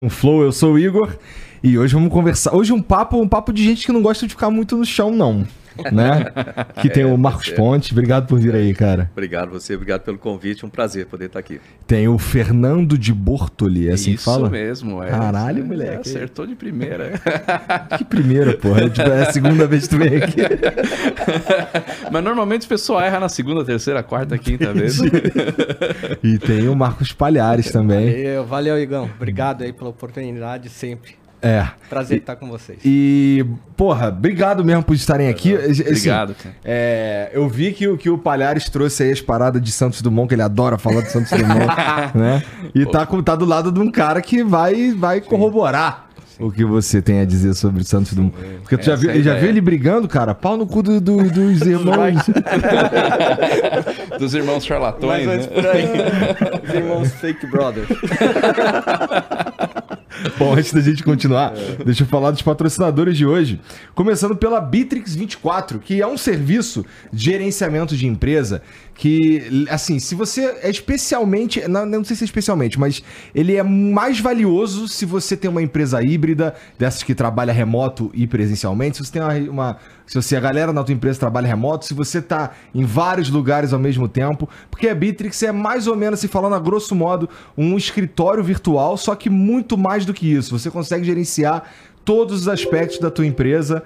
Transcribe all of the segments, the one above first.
Um Flow, eu sou o Igor e hoje vamos conversar. Hoje um papo, um papo de gente que não gosta de ficar muito no chão, não. Né? Que tem É, o Marcos. Ponte. Obrigado por vir aí, cara. Obrigado você, obrigado pelo convite, um prazer poder estar aqui. Tem o Fernando de Bortoli, é assim que Isso fala? mesmo, é. Caralho, É, moleque. Acertou de primeira. Que primeira, porra. É, tipo, é a segunda vez que tu vem aqui. Mas normalmente o pessoal erra na segunda, terceira, quarta, quinta vez. E tem o Marcos Palhares também. Valeu, valeu, Igão. Obrigado aí pela oportunidade sempre. É. Prazer estar com vocês. E, porra, obrigado mesmo por estarem aqui. Assim, Obrigado, cara. É, eu vi que, o- que o Palhares trouxe aí as paradas de Santos Dumont, que ele adora falar de Santos Dumont, né? E tá, tá do lado de um cara que vai, vai corroborar o que você tem a dizer sobre Santos Dumont. Porque tu já viu, é já viu ele brigando, cara? Pau no cu do- do- dos irmãos. Dos irmãos charlatões, né? Os irmãos Fake Brothers. Bom, antes da gente continuar, deixa eu falar dos patrocinadores de hoje. Começando pela Bitrix 24, que é um serviço de gerenciamento de empresa que, assim, se você é especialmente, não, não sei se é especialmente, mas ele é mais valioso se você tem uma empresa híbrida, dessas que trabalha remoto e presencialmente, se você tem uma, uma- se você, a galera na tua empresa trabalha remoto, se você tá em vários lugares ao mesmo tempo, porque a Bitrix é mais ou menos, se falando a grosso modo, um escritório virtual, só que muito mais do que isso. Você consegue gerenciar todos os aspectos da tua empresa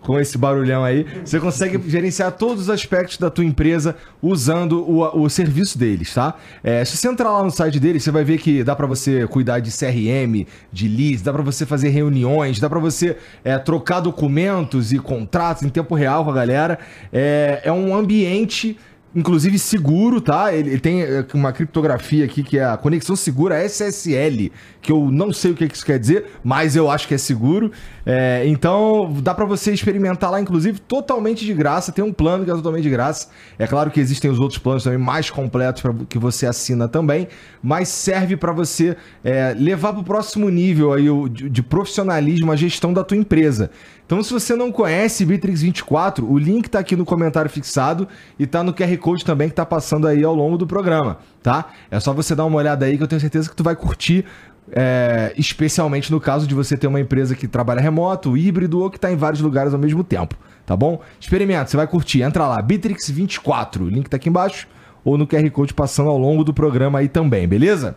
com esse barulhão aí, você consegue gerenciar todos os aspectos da tua empresa usando o, o serviço deles, tá? É, se você entrar lá no site deles, você vai ver que dá pra você cuidar de CRM, de leads, dá pra você fazer reuniões, dá pra você é, trocar documentos e contratos em tempo real com a galera. É, é um ambiente inclusive seguro, tá? Ele, ele tem é, uma criptografia aqui que é a conexão segura SSL, que eu não sei o que isso quer dizer, mas eu acho que é seguro. É, então dá pra você experimentar lá, inclusive totalmente de graça. Tem um plano que é totalmente de graça. É claro que existem os outros planos também mais completos para que você assina também, mas serve pra você é, levar pro próximo nível aí o- de, de profissionalismo a gestão da tua empresa. Então, se você não conhece Bitrix 24, o link tá aqui no comentário fixado e tá no QR Code também que tá passando aí ao longo do programa, tá? É só você dar uma olhada aí que eu tenho certeza que tu vai curtir, é, especialmente no caso de você ter uma empresa que trabalha remoto, híbrido ou que tá em vários lugares ao mesmo tempo, tá bom? Experimenta, você vai curtir. Entra lá, Bitrix 24, o link tá aqui embaixo ou no QR Code passando ao longo do programa aí também, beleza?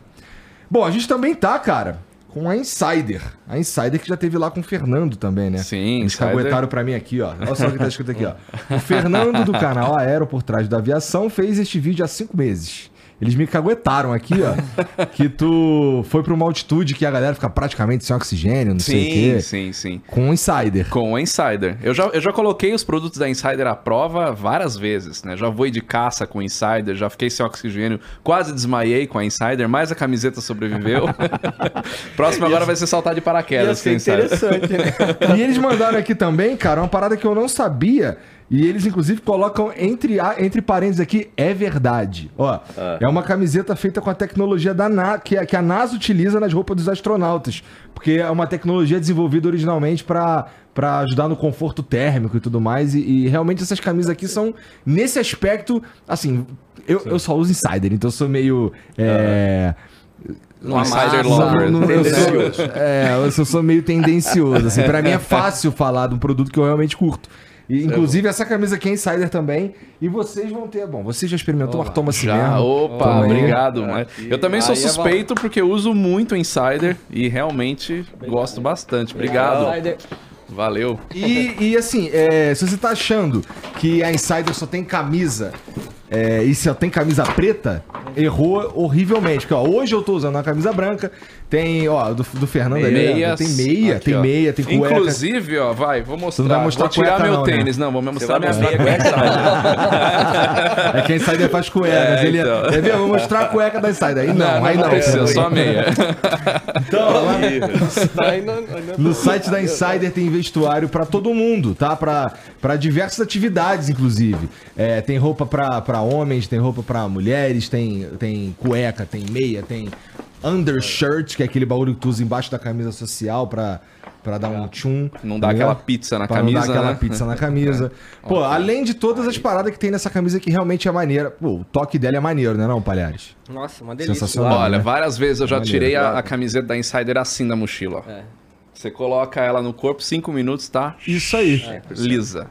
Bom, a gente também tá, cara, com a Insider. A Insider que já teve lá com o Fernando também, né? Sim, Eles Insider. caguetaram pra mim aqui, ó. Olha só o que tá escrito aqui, ó. O Fernando do canal Aero por trás da aviação fez este vídeo há cinco meses. Eles me caguetaram aqui, ó. que tu foi pra uma altitude que a galera fica praticamente sem oxigênio, não sei o Sim, quê. sim, sim. Com o Insider. Com o Insider. Eu já, eu já coloquei os produtos da Insider à prova várias vezes, né? Já voei de caça com o Insider, já fiquei sem oxigênio, quase desmaiei com a Insider, mas a camiseta sobreviveu. Próximo agora vai ser saltar de Ia paraquedas com ser a Insider. interessante, né? E eles mandaram aqui também, cara, uma parada que eu não sabia. E eles, inclusive, colocam entre, a- entre parênteses aqui, é verdade. Ó, é uma camiseta feita com a tecnologia da Na, que, a- que a NASA utiliza nas roupas dos astronautas. Porque é uma tecnologia desenvolvida originalmente para para ajudar no conforto térmico e tudo mais. E, e realmente essas camisas aqui são, nesse aspecto, assim, eu, eu só uso insider, então eu sou meio. É, Um Insider Lover. não- eu, sou, é, eu sou, meio tendencioso. Assim, pra mim é fácil falar de um produto que eu realmente curto. E, inclusive, essa camisa aqui é Insider também. E vocês vão ter. Bom, você já experimentou, mas toma assim Já, mesmo. opa, aí. obrigado. mas Eu também sou é suspeito porque eu uso muito Insider e realmente gosto bastante. Obrigado. Insider. Valeu. E, e, assim, é, se você tá achando que a Insider só tem camisa é, e só tem camisa preta, errou horrivelmente. Porque, ó, hoje eu tô usando uma camisa branca, tem, ó, do, do Fernando Meias. tem meia, Aqui, tem ó. meia, tem cueca. Inclusive, ó, vai, vou mostrar. não vai mostrar vou tirar cueca meu não, né? tênis. Não, vou mostrar vai minha meia. É que a Insider faz cueca. É, mas ele, então. Quer ver? Eu vou mostrar a cueca da Insider. Aí não, aí não. precisa, só a meia. Então, no site da Insider tem vestuário pra todo mundo, tá? Pra pra diversas atividades, inclusive. É, tem roupa pra pra homens, tem roupa pra mulheres, tem, tem cueca, tem meia, tem undershirt, que é aquele bagulho que tu usa embaixo da camisa social pra, pra dar um tchum. Não dá aquela pizza na Pra camisa, Não dar aquela né? pizza na camisa. Pô, além de todas as paradas que tem nessa camisa que realmente é maneira. Pô, o toque dela é maneiro, né não, Palhares? Nossa, uma delícia. Sensacional. Olha, né? várias vezes eu já Maneiro, tirei a, a camiseta da Insider assim da mochila. ó. É. Você coloca ela no corpo, cinco minutos, tá? Isso aí. Lisa.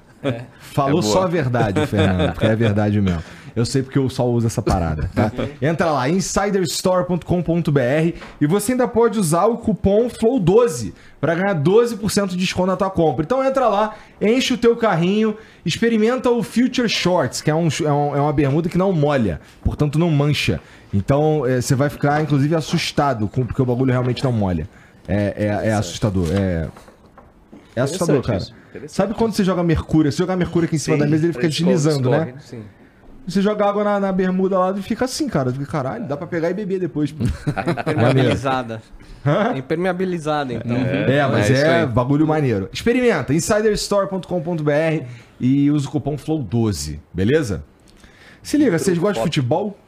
Falou É boa. só a verdade, Fernando, porque é verdade mesmo. Eu sei porque eu só uso essa parada, tá? Entra lá, insiderstore.com.br e você ainda pode usar o cupom FLOW12 para ganhar 12% de desconto na tua compra. Então entra lá, enche o teu carrinho, experimenta o Future Shorts, que é, um, é, um- é uma bermuda que não molha, portanto não mancha. Então eh, você vai ficar, inclusive, assustado, com, porque o bagulho realmente não molha. É, é, é assustador. É, é assustador, cara. Sabe quando você joga mercúrio? Se jogar mercúrio aqui em cima Sim, da mesa, ele fica deslizando, né? Sim. Você joga água na, na bermuda lá e fica assim, cara. Fica, caralho, dá pra pegar e beber depois. pô. Impermeabilizada. Impermeabilizada, então. É, mas É isso é, aí. bagulho maneiro. Experimenta, insiderstore.com.br e usa o cupom FLOW12, beleza? Se liga, vocês gostam de futebol?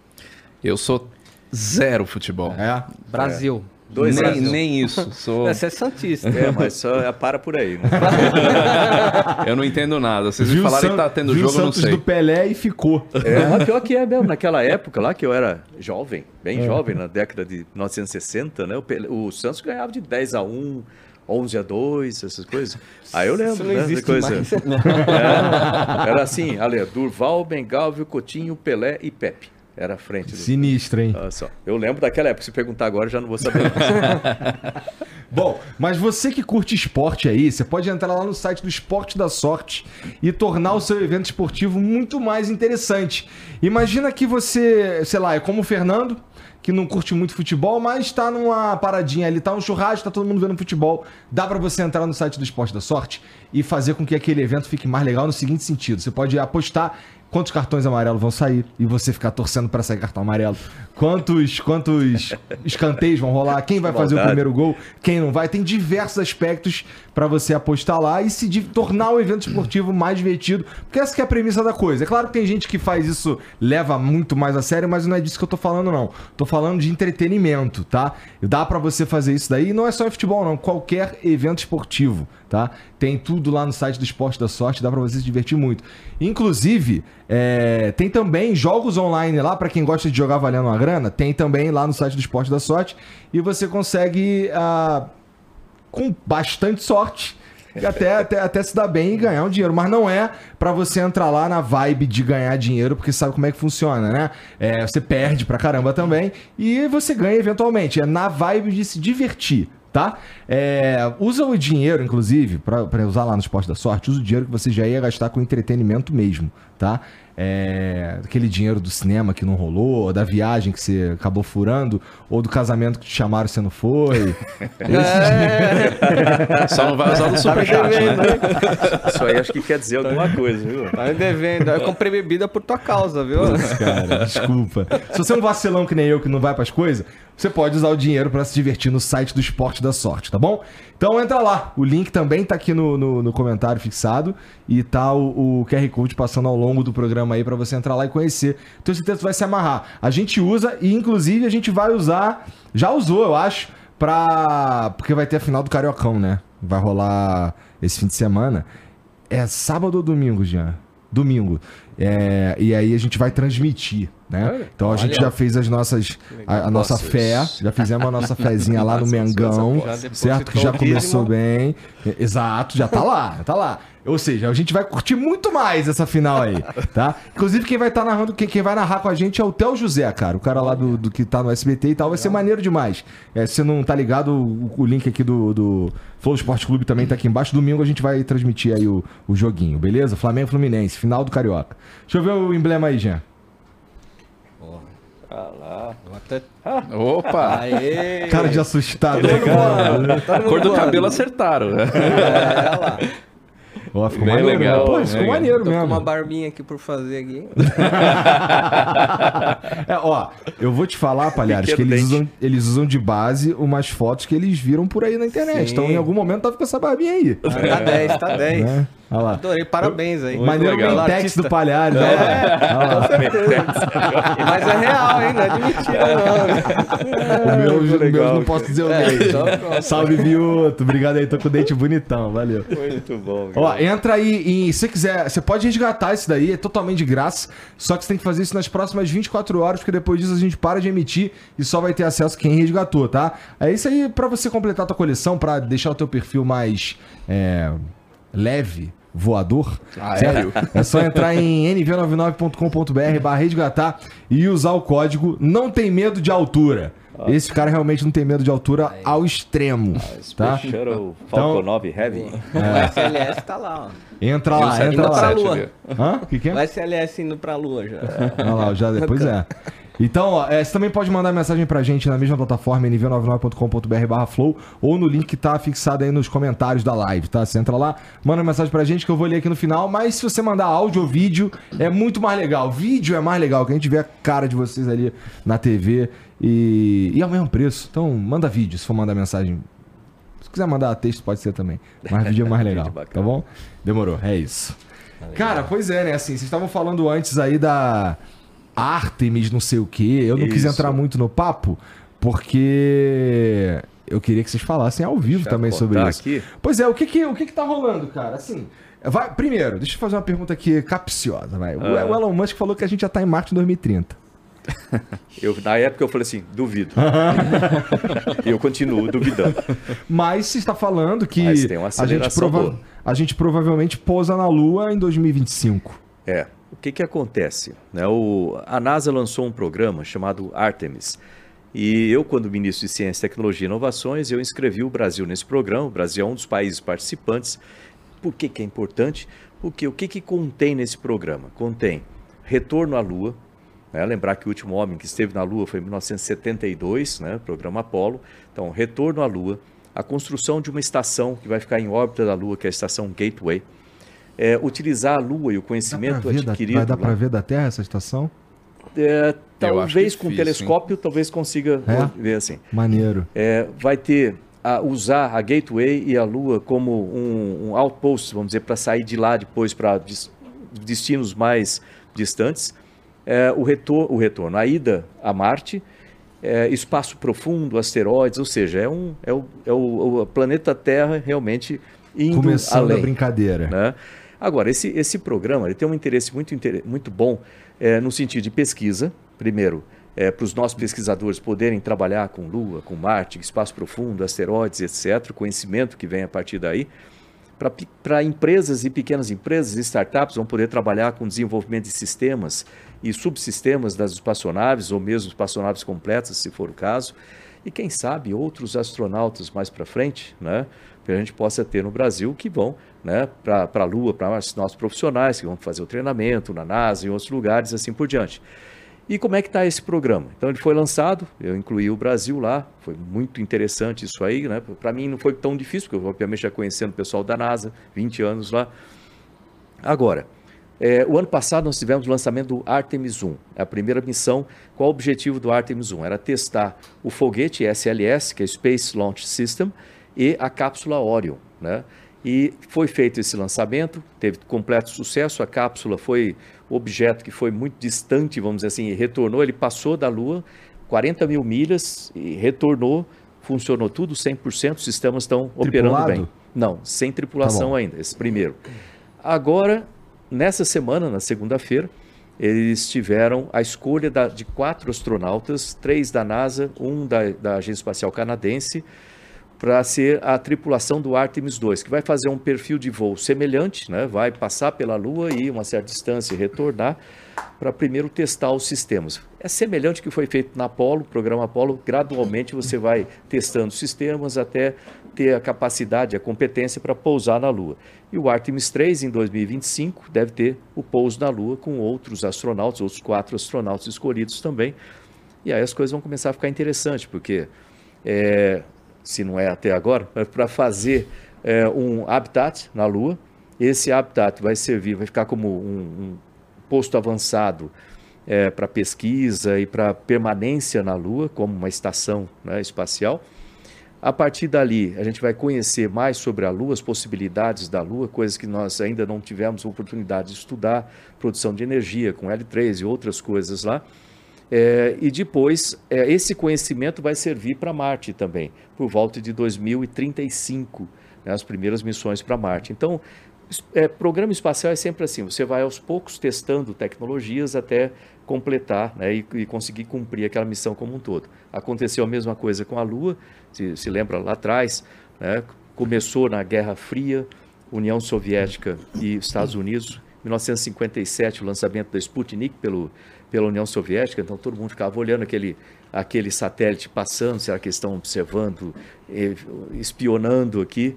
Eu sou zero futebol. É. Brasil. Dois nem, nem isso. Sou... É, Você é Santista. É, mas só é, para por aí. Né? Eu não entendo nada. Vocês me falaram que San- tá tendo viu jogo, eu não Santos sei. do Pelé e ficou. É, mas pior que é mesmo. Naquela época lá, que eu era jovem, É. bem jovem, na década de 1960, né? O, Pelé- o Santos ganhava de 10 a 1, 11 a 2, essas coisas. Aí eu lembro, Isso não né? existe da coisa. mais. É, era assim, ali, Durval, Bengalvio, Coutinho, Pelé e Pepe. Era a frente do... Sinistro, hein? Olha só. Eu lembro daquela época. Se perguntar agora, eu já não vou saber. Bom, mas você que curte esporte aí, você pode entrar lá no site do Esporte da Sorte e tornar o seu evento esportivo muito mais interessante. Imagina que você, sei lá, é como o Fernando, que não curte muito futebol, mas tá numa paradinha ali, tá um churrasco, tá todo mundo vendo futebol. Dá pra você entrar no site do Esporte da Sorte e fazer com que aquele evento fique mais legal no seguinte sentido: você pode apostar quantos cartões amarelos vão sair e você ficar torcendo pra sair cartão amarelo. Quantos, quantos escanteios vão rolar? Quem vai fazer o primeiro gol? Quem não vai? Tem diversos aspectos pra você apostar lá e se tornar o evento esportivo mais divertido. Porque essa que é a premissa da coisa. É claro que tem gente que faz isso, leva muito mais a sério, mas não é disso que eu tô falando, não. Tô falando de entretenimento, tá? Dá pra você fazer isso daí. E não é só em futebol, não. Qualquer evento esportivo, tá? Tem tudo lá no site do Esporte da Sorte, dá pra você se divertir muito. Inclusive, é, tem também jogos online lá, pra quem gosta de jogar valendo uma grana, tem também lá no site do Esporte da Sorte. E você consegue, ah, com bastante sorte, até, até, até se dar bem e ganhar um dinheiro. Mas não é pra você entrar lá na vibe de ganhar dinheiro, porque sabe como é que funciona, né? É, você perde pra caramba também e você ganha eventualmente. É na vibe de se divertir. Tá? É, usa o dinheiro, inclusive, pra pra usar lá no Esporte da Sorte, usa o dinheiro que você já ia gastar com entretenimento mesmo, tá? É, aquele dinheiro do cinema que não rolou, ou da viagem que você acabou furando, ou do casamento que te chamaram e você não foi. Só não vai usar do superchat, né? Isso aí acho que quer dizer alguma coisa, viu? Tá me devendo. Eu comprei bebida por tua causa, viu? Cara, desculpa. Se você é um vacilão que nem eu que não vai pras coisas, você pode usar o dinheiro pra se divertir no site do Esporte da Sorte, tá bom? Então entra lá. O link também tá aqui no, no, no comentário fixado e tá o, o QR Code passando ao longo do programa aí pra você entrar lá e conhecer. Tenho certeza que vai se amarrar. A gente usa e inclusive a gente vai usar, já usou, eu acho, pra. Porque vai ter a final do Cariocão, né? Vai rolar esse fim de semana. É sábado ou domingo, Jean? Domingo. É, e aí a gente vai transmitir, né? Então a gente já fez as nossas, a, a nossa Nossa, fé, já fizemos a nossa fezinha lá no Nossa, Mengão, certo? Que já começou bem. Exato, já tá lá, já tá lá. Ou seja, a gente vai curtir muito mais essa final aí, tá? Inclusive, quem vai estar narrando, quem, quem vai narrar com a gente é o Theo José, cara. O cara lá do, do que tá no SBT e tal. Vai ser maneiro demais. É, se você não tá ligado, o, o link aqui do, do Flow Esporte Clube também tá aqui embaixo. Domingo a gente vai transmitir aí o, o joguinho, beleza? Flamengo e Fluminense, final do Carioca. Deixa eu ver o emblema aí, Jean. Eu até... Opa! Aê! Cara de assustado, né, cor do cabelo acertaram. né? É, olha lá. Ó, ficou Bem maneiro, legal, né? Pô, ficou legal. maneiro Tô com mesmo. uma barbinha aqui por fazer aqui. É, ó, eu vou te falar, Palhares, que eles usam, eles usam de base umas fotos que eles viram por aí na internet. Sim. Então, em algum momento, tava com essa barbinha aí. Tá 10, tá 10. Né? Olha lá. Adorei, parabéns aí. Maneiro Mentex do Palhares. É. Olha lá. Mas é real, hein? Não é de mentira, não. O meu, o meu legal. não posso dizer o É, pronto. Salve, Viuto. Obrigado aí, tô com o dente bonitão. Valeu. Muito bom. Ó. entra aí e se você quiser, você pode resgatar isso daí, é totalmente de graça. Só que você tem que fazer isso nas próximas 24 horas, porque depois disso a gente para de emitir e só vai ter acesso quem resgatou, tá? É isso aí pra você completar a tua coleção, pra deixar o teu perfil mais é, leve, voador. Aéreo. É só entrar em nv99.com.br barra resgatar e usar o código não tem medo de altura. Esse cara realmente não tem medo de altura ao extremo, tá? Special Falcon Então- 9 Heavy. O SLS tá lá, ó. Entra lá, entra 747 lá. ali. Hã? O que, que é? O SLS indo pra lua já. Olha lá, já depois é. Então, ó, é, você também pode mandar mensagem pra gente na mesma plataforma, nv99.com.br barra flow, ou no link que tá fixado aí nos comentários da live, tá? Você entra lá, manda mensagem pra gente que eu vou ler aqui no final, mas se você mandar áudio ou vídeo, é muito mais legal. Vídeo é mais legal, que a gente vê a cara de vocês ali na TV e, e é o mesmo preço. Então, manda vídeo se for mandar mensagem. Se quiser mandar texto, pode ser também. Mas vídeo é mais legal, tá bom? Demorou, é isso. Cara, pois é, né? Assim, vocês estavam falando antes aí da Artemis, não sei o quê. Eu não quis Isso. entrar muito no papo, porque eu queria que vocês falassem ao vivo Deixa também sobre isso. aqui. Pois é, o que que, o que que tá rolando, cara? Assim, vai, primeiro, deixa eu fazer uma pergunta aqui capciosa, vai. O, Ah. o Elon Musk falou que a gente já tá em Marte em 2030. Eu, na época eu falei assim, duvido. eu continuo duvidando. Mas se está falando que Mas tem uma a, gente prova- a gente provavelmente pousa na Lua em 2025. É, o que que acontece? Né, o, a NASA lançou um programa chamado Artemis. E eu, quando ministro de Ciência, Tecnologia e Inovações, eu inscrevi o Brasil nesse programa. O Brasil é um dos países participantes. Por que, que é importante? Porque o que, que contém nesse programa? Contém retorno à Lua. Né? Lembrar que o último homem que esteve na Lua foi em 1972, né? programa Apollo. Então, retorno à Lua, a construção de uma estação que vai ficar em órbita da Lua, que é a estação Gateway. É, utilizar a Lua e o Dá pra conhecimento ver da- adquirido. vai dar pra ver da Terra essa estação? É, acho talvez com difícil, telescópio, talvez consiga É? ver assim. Maneiro. É, vai ter a, usar a Gateway e a Lua como um, um outpost, vamos dizer, para sair de lá depois para des- destinos mais distantes. É, o, retor o retorno, a ida a Marte, é, espaço profundo, asteroides, ou seja, é, um, é, o, é o, o planeta Terra realmente indo Começando além a brincadeira. né? Agora, esse, esse programa ele tem um interesse muito, muito bom eh, no sentido de pesquisa, primeiro, para os nossos pesquisadores poderem trabalhar com Lua, com Marte, espaço profundo, asteroides, etc., conhecimento que vem a partir daí. Para empresas e pequenas empresas e startups vão poder trabalhar com desenvolvimento de sistemas e subsistemas das espaçonaves, ou mesmo espaçonaves completas, se for o caso. E quem sabe outros astronautas mais para frente, né? Que a gente possa ter no Brasil que vão né, para a Lua, para os nossos profissionais que vão fazer o treinamento na NASA em outros lugares, assim por diante. E como é que está esse programa? Então ele foi lançado, eu incluí o Brasil lá, foi muito interessante isso aí, né? Para mim não foi tão difícil, porque eu obviamente já conhecendo o pessoal da NASA, 20 anos lá. Agora, é, o ano passado nós tivemos o lançamento do Artemis 1, a primeira missão. Qual o objetivo do Artemis 1? Era testar o foguete SLS, que é Space Launch System, e a cápsula Orion, né? E foi feito esse lançamento, teve completo sucesso. A cápsula foi o objeto que foi muito distante, vamos dizer assim, e retornou. Ele passou da Lua 40 mil milhas e retornou. Funcionou tudo 100%. Os sistemas estão operando Tripulado? bem. Não, sem tripulação Tá ainda, esse primeiro. Agora, nessa semana, na segunda-feira, eles tiveram a escolha da- de quatro astronautas, três da NASA, um da, da Agência Espacial Canadense, para ser a tripulação do Artemis 2, que vai fazer um perfil de voo semelhante, né? vai passar pela Lua e uma certa distância e retornar, para primeiro testar os sistemas. É semelhante ao que foi feito na Apollo, programa Apollo, gradualmente você vai testando sistemas até ter a capacidade, a competência para pousar na Lua. E o Artemis 3, em 2025, deve ter o pouso na Lua com outros astronautas, outros quatro astronautas escolhidos também. E aí as coisas vão começar a ficar interessantes, porque é, se não é até agora, para fazer é, um habitat na Lua. Esse habitat vai servir, vai ficar como um, um posto avançado para pesquisa e para permanência na Lua, como uma estação né, espacial. A partir dali, a gente vai conhecer mais sobre a Lua, as possibilidades da Lua, coisas que nós ainda não tivemos oportunidade de estudar, produção de energia com L3 e outras coisas lá. É, e depois, é, esse conhecimento vai servir para Marte também, por volta de 2035, né, as primeiras missões para Marte. Então, é, programa espacial é sempre assim: você vai aos poucos testando tecnologias até completar né, e, e, conseguir cumprir aquela missão como um todo. Aconteceu a mesma coisa com a Lua, se, se lembra lá atrás, né, começou na Guerra Fria, União Soviética e Estados Unidos. 1957, o lançamento da Sputnik pelo, pela União Soviética, então todo mundo ficava olhando aquele, aquele satélite passando, será que estão observando, espionando aqui.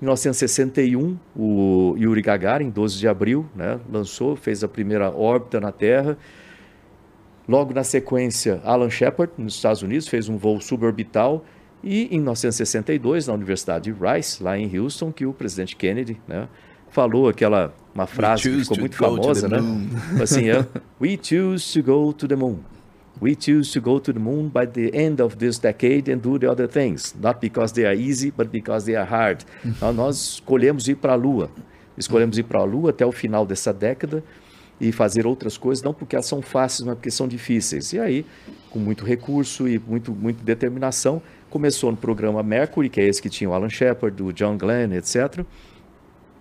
1961, o Yuri Gagarin, 12 de abril, né, lançou, fez a primeira órbita na Terra. Logo na sequência, Alan Shepard, nos Estados Unidos, fez um voo suborbital. E em 1962, na Universidade de Rice, lá em Houston, que o presidente Kennedy né, falou aquela uma frase que ficou muito famosa, né? Assim, é, We choose to go to the moon. We choose to go to the moon by the end of this decade and do the other things, not because they are easy, but because they are hard. Então, nós escolhemos ir para a Lua. Escolhemos ir para a Lua até o final dessa década e fazer outras coisas, não porque elas são fáceis, mas porque são difíceis. E aí, com muito recurso e muito, muito determinação, começou no programa Mercury, que é esse que tinha o Alan Shepard, o John Glenn, etc.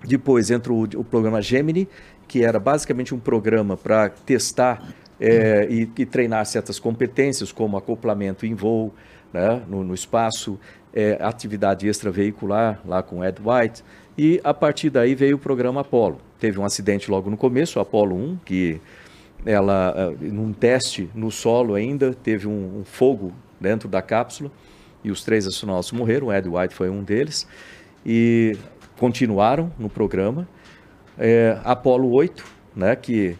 Depois entrou o, o programa Gemini, que era basicamente um programa para testar é, e, e, treinar certas competências, como acoplamento em voo, né, no, no, espaço, é, atividade extraveicular, lá com Ed White, e a partir daí veio o programa Apollo. Teve um acidente logo no começo, o Apollo 1, que ela, é, num teste no solo ainda, teve um, um fogo dentro da cápsula, e os três astronautas morreram, o Ed White foi um deles, e continuaram no programa. É, Apollo 8, né, que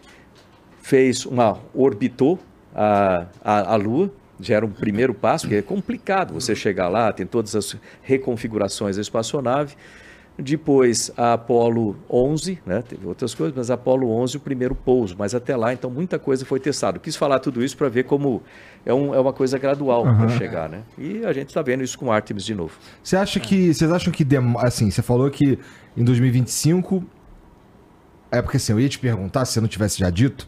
fez uma orbitou a, a, a Lua, já era um primeiro passo, que é complicado você chegar lá, tem todas as reconfigurações da espaçonave. Depois a Apollo 11, né, teve outras coisas, mas a Apollo 11 o primeiro pouso, mas até lá então muita coisa foi testada. Quis falar tudo isso para ver como é, um, é uma coisa gradual uhum. para chegar, né? E a gente está vendo isso com Artemis de novo. Você acha que, vocês acham que, assim, você falou que em 2025 é porque assim, eu ia te perguntar, se você não tivesse já dito,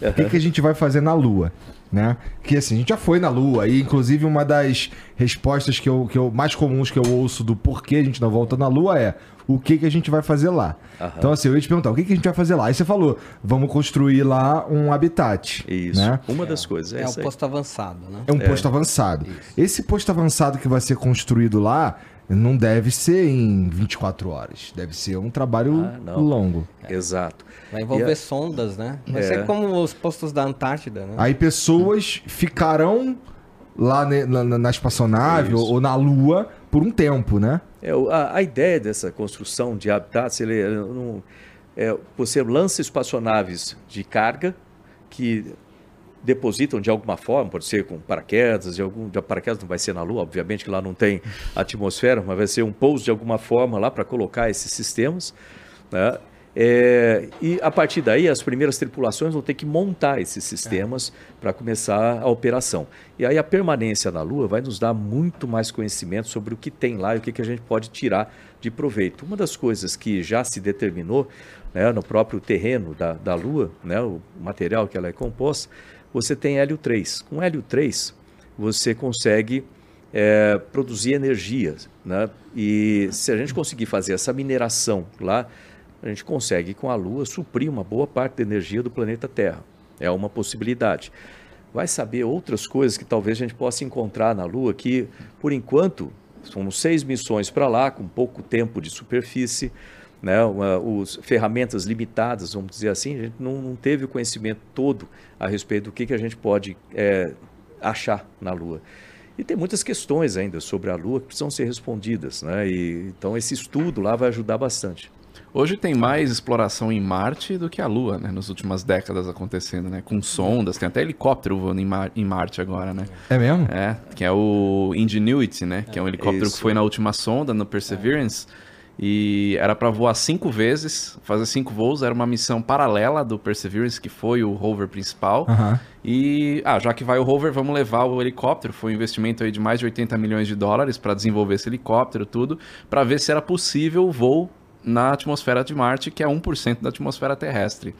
o que, que a gente vai fazer na Lua, né? Que assim, a gente já foi na Lua, e inclusive uma das respostas que eu, que eu mais comuns que eu ouço do porquê a gente não volta na Lua é o que, que a gente vai fazer lá. Uhum. Então, assim, eu ia te perguntar, o que, que a gente vai fazer lá? Aí você falou, vamos construir lá um habitat. Isso, né? uma das coisas. É, é um posto avançado, né? É um é. posto avançado. Isso. Esse posto avançado que vai ser construído lá, não deve ser em 24 horas. Deve ser um trabalho ah, longo. É. Exato. Vai envolver a... sondas, né? Vai é. ser como os postos da Antártida, né? Aí pessoas ficarão lá na, na, na espaçonave ou, ou, na Lua por um tempo, né? É, a, a ideia dessa construção de habitats, ele, é, não, é, você lança espaçonaves de carga que depositam de alguma forma, pode ser com paraquedas, de algum de paraquedas não vai ser na Lua, obviamente que lá não tem atmosfera, mas vai ser um pouso de alguma forma lá para colocar esses sistemas, né? É, e a partir daí as primeiras tripulações vão ter que montar esses sistemas é. para começar a operação. E aí a permanência na Lua vai nos dar muito mais conhecimento sobre o que tem lá e o que, que a gente pode tirar de proveito. Uma das coisas que já se determinou né, no próprio terreno da, da Lua, né, o material que ela é composta, você tem hélio 3. Com hélio 3, você consegue é, produzir energia. Né? E se a gente conseguir fazer essa mineração lá, a gente consegue, com a Lua, suprir uma boa parte da energia do planeta Terra. É uma possibilidade. Vai saber outras coisas que talvez a gente possa encontrar na Lua, que, por enquanto, são seis missões para lá, com pouco tempo de superfície né, uma, os ferramentas limitadas, vamos dizer assim, a gente não, não, teve o conhecimento todo a respeito do que, que a gente pode é, achar na Lua. E tem muitas questões ainda sobre a Lua que precisam ser respondidas, né? E, então esse estudo lá vai ajudar bastante. Hoje tem mais exploração em Marte do que a Lua, né? Nas últimas décadas acontecendo, né? Com sondas, tem até helicóptero voando em, Mar em Marte agora, né? É mesmo? É, que é o Ingenuity, né? Que é um helicóptero Isso. que foi na última sonda, no Perseverance. É E era para voar cinco vezes, fazer cinco voos. Era uma missão paralela do Perseverance, que foi o rover principal. Aham. E, ah, já que vai o rover, vamos levar o helicóptero. Foi um investimento aí de mais de 80 milhões de dólares para desenvolver esse helicóptero, tudo, para ver se era possível o voo na atmosfera de Marte, que é 1% da atmosfera terrestre.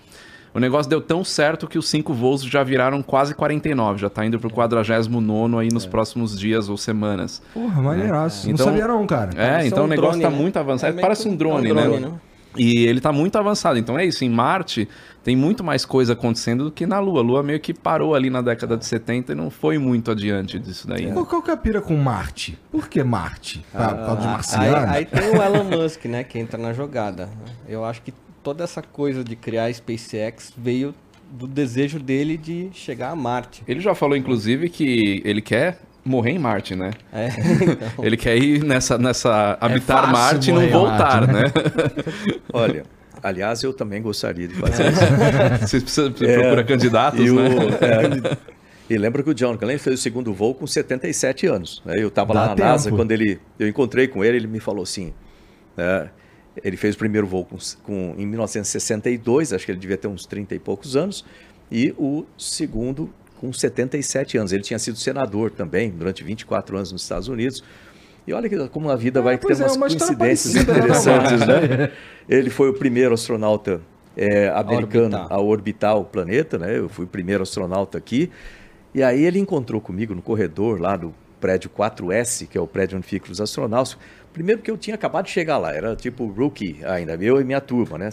O negócio deu tão certo que os cinco voos já viraram quase 49, já tá indo pro 49 aí nos próximos dias ou semanas. Porra, maneiraço. Então- Não sabia não, cara. É, Parece então um o negócio drone, tá né? muito avançado. É Parece um um drone, drone, né? né? E ele tá muito avançado. Então é isso, em Marte tem muito mais coisa acontecendo do que na Lua. A Lua meio que parou ali na década de 70 e não foi muito adiante disso daí. né? Qual, qual que é a pira com Marte? Por que Marte? Por por causa dos Ah, aí, aí tem o Elon Musk, né, que entra na jogada. Eu acho que toda essa coisa de criar a SpaceX veio do desejo dele de chegar a Marte. Ele já falou, inclusive, que ele quer morrer em Marte, né? É, então, Ele quer ir nessa, nessa habitar fácil Marte e não voltar, Marte, né? Olha, aliás, eu também gostaria de fazer isso. Você, precisa, você procura candidatos, E, o- né? é, e lembra que o John Glenn fez o segundo voo com 77 anos. né? Eu estava lá na tempo. NASA, quando ele, eu encontrei com ele, ele me falou assim, né, ele fez o primeiro voo com, com- em 1962, acho que ele devia ter uns 30 e poucos anos, e o segundo com 77 anos. Ele tinha sido senador também, durante 24 anos nos Estados Unidos. E olha que, como a vida vai ter é, umas coincidências né, interessantes, né? Ele foi o primeiro astronauta é, americano orbitar. a orbitar o planeta, né? Eu fui o primeiro astronauta aqui. E aí ele encontrou comigo no corredor lá do prédio 4S, que é o prédio onde ficam os astronautas. Primeiro que eu tinha acabado de chegar lá, era tipo rookie ainda, eu e minha turma, né?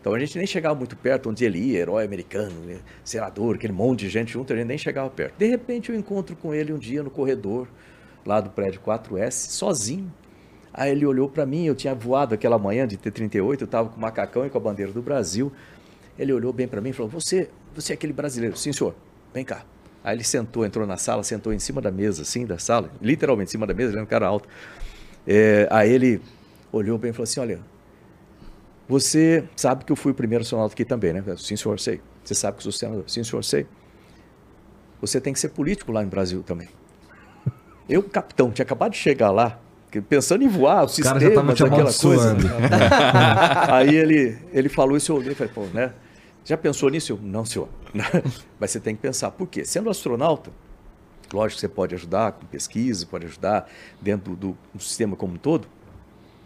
Então a gente nem chegava muito perto onde ele ia, herói americano, né? senador, aquele monte de gente junto, a gente nem chegava perto. De repente eu encontro com ele um dia no corredor, lá do prédio 4S, sozinho. Aí ele olhou para mim, eu tinha voado aquela manhã de T-38, eu estava com o macacão e com a bandeira do Brasil. Ele olhou bem para mim e falou: Você, você é aquele brasileiro? Sim, senhor. Vem cá. Aí ele sentou, entrou na sala, sentou em cima da mesa, assim, da sala, literalmente em cima da mesa, ele era um cara alto. É, aí ele olhou bem e falou assim: Olha, você sabe que eu fui o primeiro astronauta aqui também, né? Sim, senhor, sei. Você sabe que eu sou senador? Sim, senhor, sei. Você tem que ser político lá no Brasil também. Eu, capitão, tinha acabado de chegar lá, pensando em voar, o Os caras já estavam sistema, te aquela coisa. Aí ele, ele falou isso, eu olhei e falei, pô, né? Já pensou nisso? Eu, não, senhor. Mas você tem que pensar. Por quê? Sendo astronauta, lógico que você pode ajudar com pesquisa, pode ajudar dentro do, do sistema como um todo,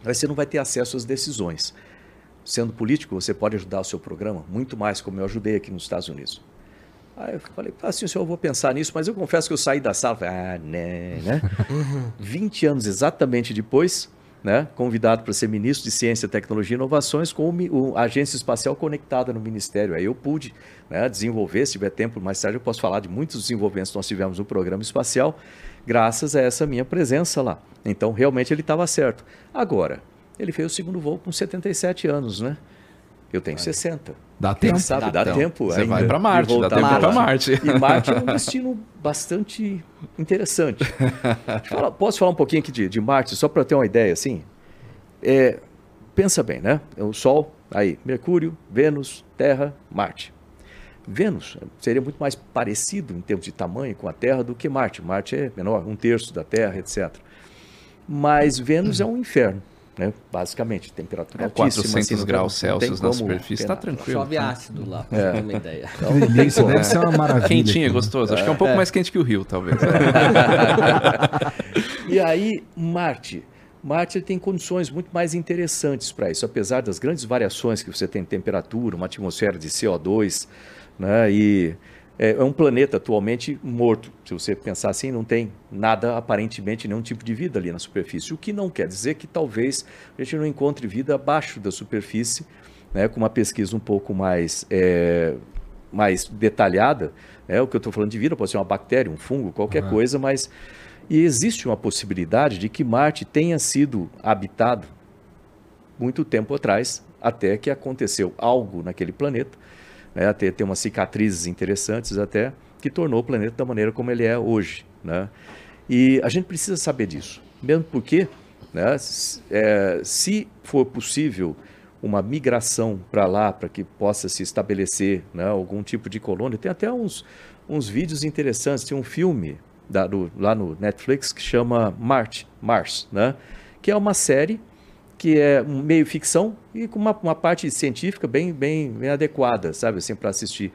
mas você não vai ter acesso às decisões. Sendo político, você pode ajudar o seu programa muito mais, como eu ajudei aqui nos Estados Unidos. Aí eu falei, ah, sim, senhor, eu vou pensar nisso, mas eu confesso que eu saí da sala, falei, ah, né, né? 20 anos exatamente depois, né, convidado para ser ministro de Ciência, Tecnologia e Inovações com o, o- a Agência Espacial conectada no Ministério. Aí eu pude né, desenvolver, se tiver tempo mais tarde eu posso falar de muitos desenvolvimentos que nós tivemos no programa espacial, graças a essa minha presença lá. Então, realmente ele estava certo. Agora, ele fez o segundo voo com 77 anos, né? Eu tenho 60. Dá Quem tempo. sabe, Dá dá, tempo. Você ainda vai de Marte, dá tempo lá. Marte. E Marte é um destino bastante interessante. Falar- posso falar um pouquinho aqui de, de Marte, só para ter uma ideia, assim? É, pensa bem, né? É o Sol, aí, Mercúrio, Vênus, Terra, Marte. Vênus seria muito mais parecido em termos de tamanho com a Terra do que Marte. Marte é menor, um terço da Terra, etc. Mas Vênus é um inferno, né? basicamente, temperatura É, altíssima. 400 assim, não graus Celsius na superfície, tá penar. tranquilo. chove ácido lá, pra É. você ter uma ideia. Então, Que delícia, deve ser uma maravilha. Quentinho, cara. gostoso. Acho que é um pouco mais quente que o Rio, talvez. E aí, Marte. Marte tem condições muito mais interessantes para isso, apesar das grandes variações que você tem em temperatura, uma atmosfera de CO2, né? E é, é um planeta atualmente morto. Se você pensar assim, não tem nada, aparentemente, nenhum tipo de vida ali na superfície. O que não quer dizer que talvez a gente não encontre vida abaixo da superfície, né? Com uma pesquisa um pouco mais, é, mais detalhada. Né? O que eu estou falando de vida pode ser uma bactéria, um fungo, qualquer coisa, mas e existe uma possibilidade de que Marte tenha sido habitado muito tempo atrás, até que aconteceu algo naquele planeta, né, até ter umas cicatrizes interessantes até, que tornou o planeta da maneira como ele é hoje. Né? E a gente precisa saber disso, mesmo porque, né, s- é, se for possível uma migração para lá, para que possa se estabelecer né, algum tipo de colônia, tem até uns, uns vídeos interessantes, tem um filme da- do- lá no Netflix que chama Marte, Mars, né? que é uma série que é meio ficção e com uma, uma parte científica bem, bem, bem adequada, sabe, assim, para assistir.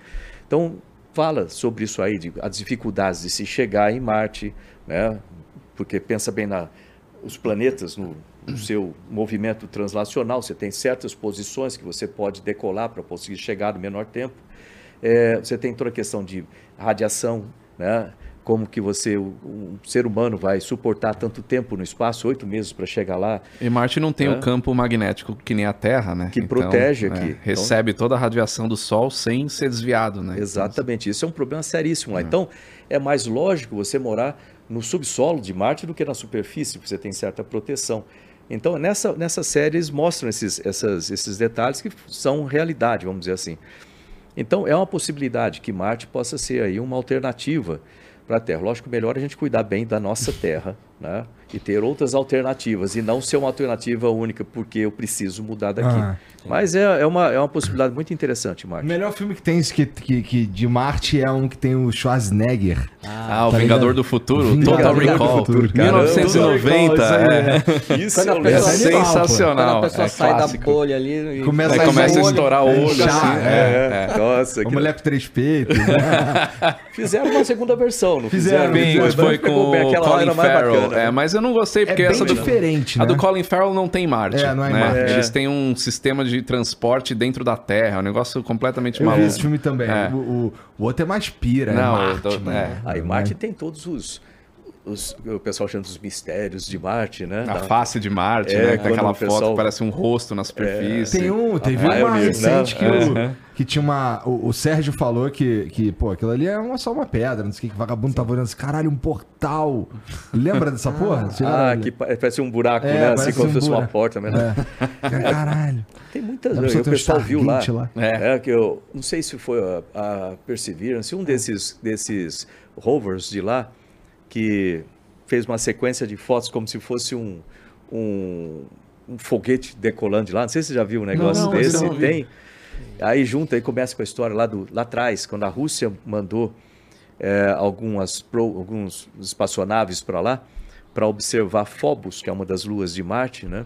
Então, fala sobre isso aí, de, as dificuldades de se chegar em Marte, né? Porque pensa bem na os planetas no, no seu movimento translacional, você tem certas posições que você pode decolar para conseguir chegar no menor tempo. É, você tem toda a questão de radiação, né? Como que você, o, um ser humano vai suportar tanto tempo no espaço, oito meses para chegar lá. E Marte não tem É. o campo magnético que nem a Terra, né? Que protege é, aqui. Então- recebe toda a radiação do Sol sem ser desviado, né? Exatamente, isso é um problema seríssimo lá. Então, é mais lógico você morar no subsolo de Marte do que na superfície, porque você tem certa proteção. Então, nessa, nessa série, eles mostram esses, essas, esses detalhes que são realidade, vamos dizer assim. Então, é uma possibilidade que Marte possa ser aí uma alternativa para a Terra. Lógico, melhor a gente cuidar bem da nossa Terra, né? E ter outras alternativas, e não ser uma alternativa única, porque eu preciso mudar daqui. Ah, Mas é, é, uma, é uma possibilidade muito interessante, O Marte. melhor filme que tem que, que, que de Marte é um que tem o Schwarzenegger. Ah, o Tá Vingador ligado? do Futuro, Vingador Total Recall, Futuro, cara. 1990, Total Recall, é. Isso a é É é animal, pô. Quando sensacional, a pessoa é sai clássico. da bolha ali e Começa Aí Mas começa a o estourar o olho, assim. é. É, é. Nossa, que- mulher com três peitos. fizeram uma segunda versão, não Fizeram, fizeram? Mas foi com bem, o aquela hora Colin era é, né? mas eu não gostei, É porque bem essa do, diferente, a né? do Colin Farrell não tem Marte. É, não é né? Marte. Eles têm um sistema de transporte dentro da Terra, é um negócio completamente Eu vi maluco. esse filme também. É. O, o- o outro é mais pira, é Não, Marte, eu tô- mano. é. Aí Marte tem todos os, os- O pessoal chama dos mistérios de Marte, né? A Da- face de Marte, É, né? Que tem quando aquela o foto pessoal- que parece um rosto na superfície. Tem um, teve Ah, uma eu li, recente né? que, É. o, que tinha uma. O, o Sérgio falou que, que, pô, aquilo ali é uma, só uma pedra, não sei o que, que vagabundo tava olhando assim, caralho, um portal. Lembra dessa porra? Vocês Ah, chegaram a- que pa- parece um buraco, É, né? Assim como um se fosse uma porta, né? É. Caralho. Tem muitas. O um pessoal viu lá. Lá. É. que eu não sei se foi a, a Perseverance, um desses, desses rovers de lá, que fez uma sequência de fotos como se fosse um, um, um foguete decolando de lá. Não sei se você já viu um negócio não, desse. não. Tem. Aí junta e começa com a história lá, do, lá atrás, quando a Rússia mandou é, algumas pro- alguns espaçonaves para lá para observar Phobos, que é uma das luas de Marte, né?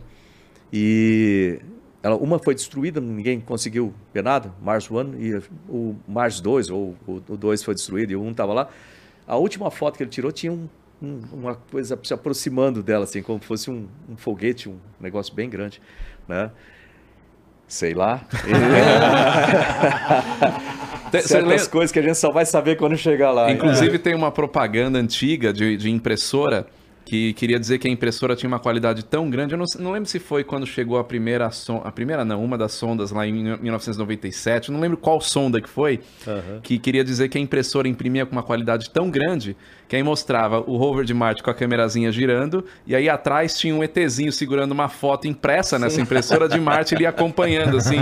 E ela, uma foi destruída, ninguém conseguiu ver nada, Mars 1, e o Mars 2, ou o 2 foi destruído e o 1 estava lá. A última foto que ele tirou tinha um- um- uma coisa se aproximando dela, assim, como se fosse um, um foguete, um negócio bem grande, né? Sei lá. Certas coisas que a gente só vai saber quando chegar lá. Inclusive tem uma propaganda antiga de, de impressora que queria dizer que a impressora tinha uma qualidade tão grande. Eu não, não lembro se foi quando chegou a primeira sonda, a primeira não, uma das sondas lá em 1997. Eu não lembro qual sonda que foi, que queria dizer que a impressora imprimia com uma qualidade tão grande que aí mostrava o rover de Marte com a câmerazinha girando e aí atrás tinha um ETzinho segurando uma foto impressa nessa impressora de Marte ele ia acompanhando assim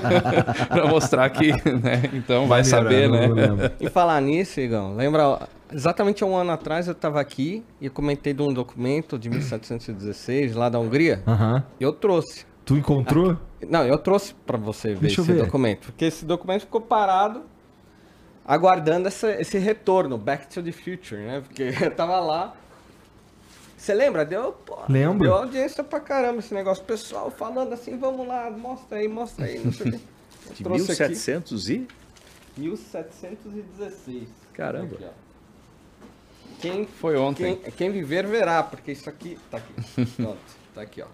para mostrar que, né? Então vai saber, né? Não lembro. E falar nisso, Igão, lembra, exatamente há um ano atrás eu estava aqui e comentei de um documento de 1716, lá da Hungria, Aham. e eu trouxe. Tu encontrou? Não, eu trouxe para você ver Deixa esse ver. documento, porque esse documento ficou parado aguardando essa- esse retorno, Back to the Future, né? Porque eu tava lá. Você lembra? Deu, pô, Lembro. deu audiência pra caramba esse negócio. O pessoal falando assim, vamos lá, mostra aí, mostra aí, não sei De trouxe aqui. 1700 e... 1716. Caramba. Aqui. Quem, Foi ontem. quem, quem viver verá, porque isso aqui tá aqui. Pronto, tá aqui, ó.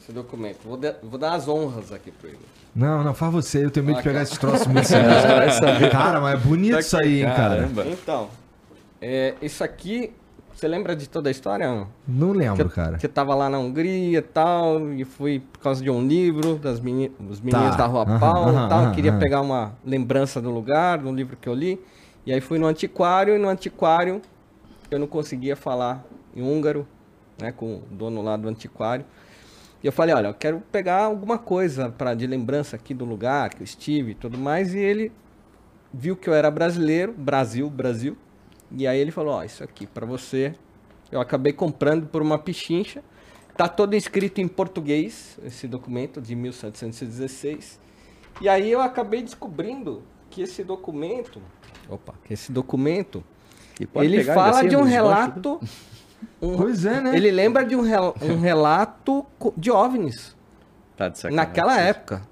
Esse documento. Vou, de- vou dar as honras aqui pro Igor. Não, não, faz você. Eu tenho medo de Aqui, pegar esses troços muito sérios. Cara, mas é bonito isso aí, hein, cara. Então, é, isso aqui. Você lembra de toda a história? Não? Não Que, lembro, eu- cara. que eu tava lá na Hungria e tal, e fui por causa de um livro das meni os meninos Tá, da Rua Paulo aham, e tal. aham, queria aham. pegar uma lembrança do lugar, do livro que eu li. E aí fui no antiquário, e no antiquário eu não conseguia falar em húngaro, né, com o dono lá do antiquário. E eu falei, olha, eu quero pegar alguma coisa para de lembrança aqui do lugar que eu estive e tudo mais. E ele viu que eu era brasileiro, Brasil, Brasil. E aí ele falou, ó, isso aqui para você. Eu acabei comprando por uma pichincha. Tá todo escrito em português, esse documento de 1716. E aí eu acabei descobrindo que esse documento, opa, esse documento ele fala de um relato um- Pois é, né? Ele lembra de um, rel- um relato de OVNIs. Tá de sacanagem. Naquela época.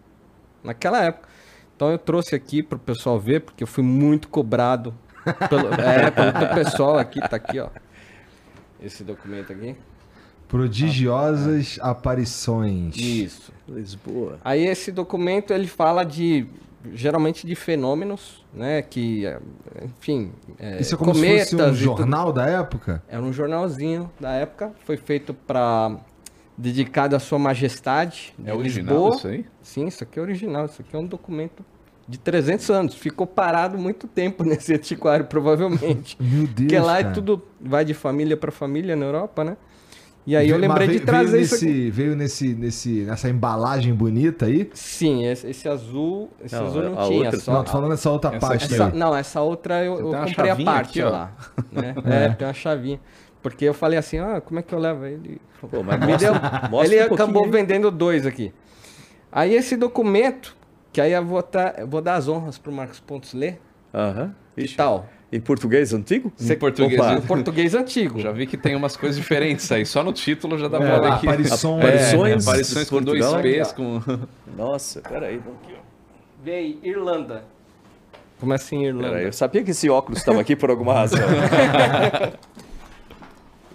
Naquela época. Então eu trouxe aqui pro pessoal ver, porque eu fui muito cobrado pelo, é, pelo pessoal aqui, tá aqui, ó. Esse documento aqui. Prodigiosas aparições. Isso. Lisboa. Aí esse documento ele fala de geralmente de fenômenos, né, que é, enfim, é, Isso é como se fosse um jornal da época? Era um jornalzinho da época, foi feito para dedicado à sua majestade de É original Lisboa. isso aí? Sim, isso aqui é original, isso aqui é um documento de 300 anos. Ficou parado muito tempo nesse antiquário, provavelmente. Meu Deus, Porque lá é cara. tudo vai de família para família na Europa, né? E aí eu Veio- lembrei mas de veio- trazer veio isso aqui. nesse, Veio nesse, nesse, nessa embalagem bonita aí? Sim, esse, esse azul, esse Não, azul não a tinha, outra- só Não, tô falando dessa outra Essa pasta essa, aí. não, essa outra eu, eu comprei a parte aqui, lá. né? É, tem uma chavinha. Porque eu falei assim, ah, como é que eu levo ele? Pô, mas Me mostra, deu- mostra ele um acabou aí. vendendo dois aqui. Aí esse documento, que aí eu vou, tá, eu vou dar as honras pro Marcos Pontes ler, Aham. e Ixi. tal. Em português antigo? Em português. Em português antigo. Já vi que tem umas coisas diferentes aí. Só no título já dá É, pra lá, aqui. aparições. É, Aparições com dois. P's, com... Nossa, peraí. aqui, ó. Vê aí, Irlanda. Começa em Irlanda. Peraí, eu sabia que esse óculos estava aqui por alguma razão.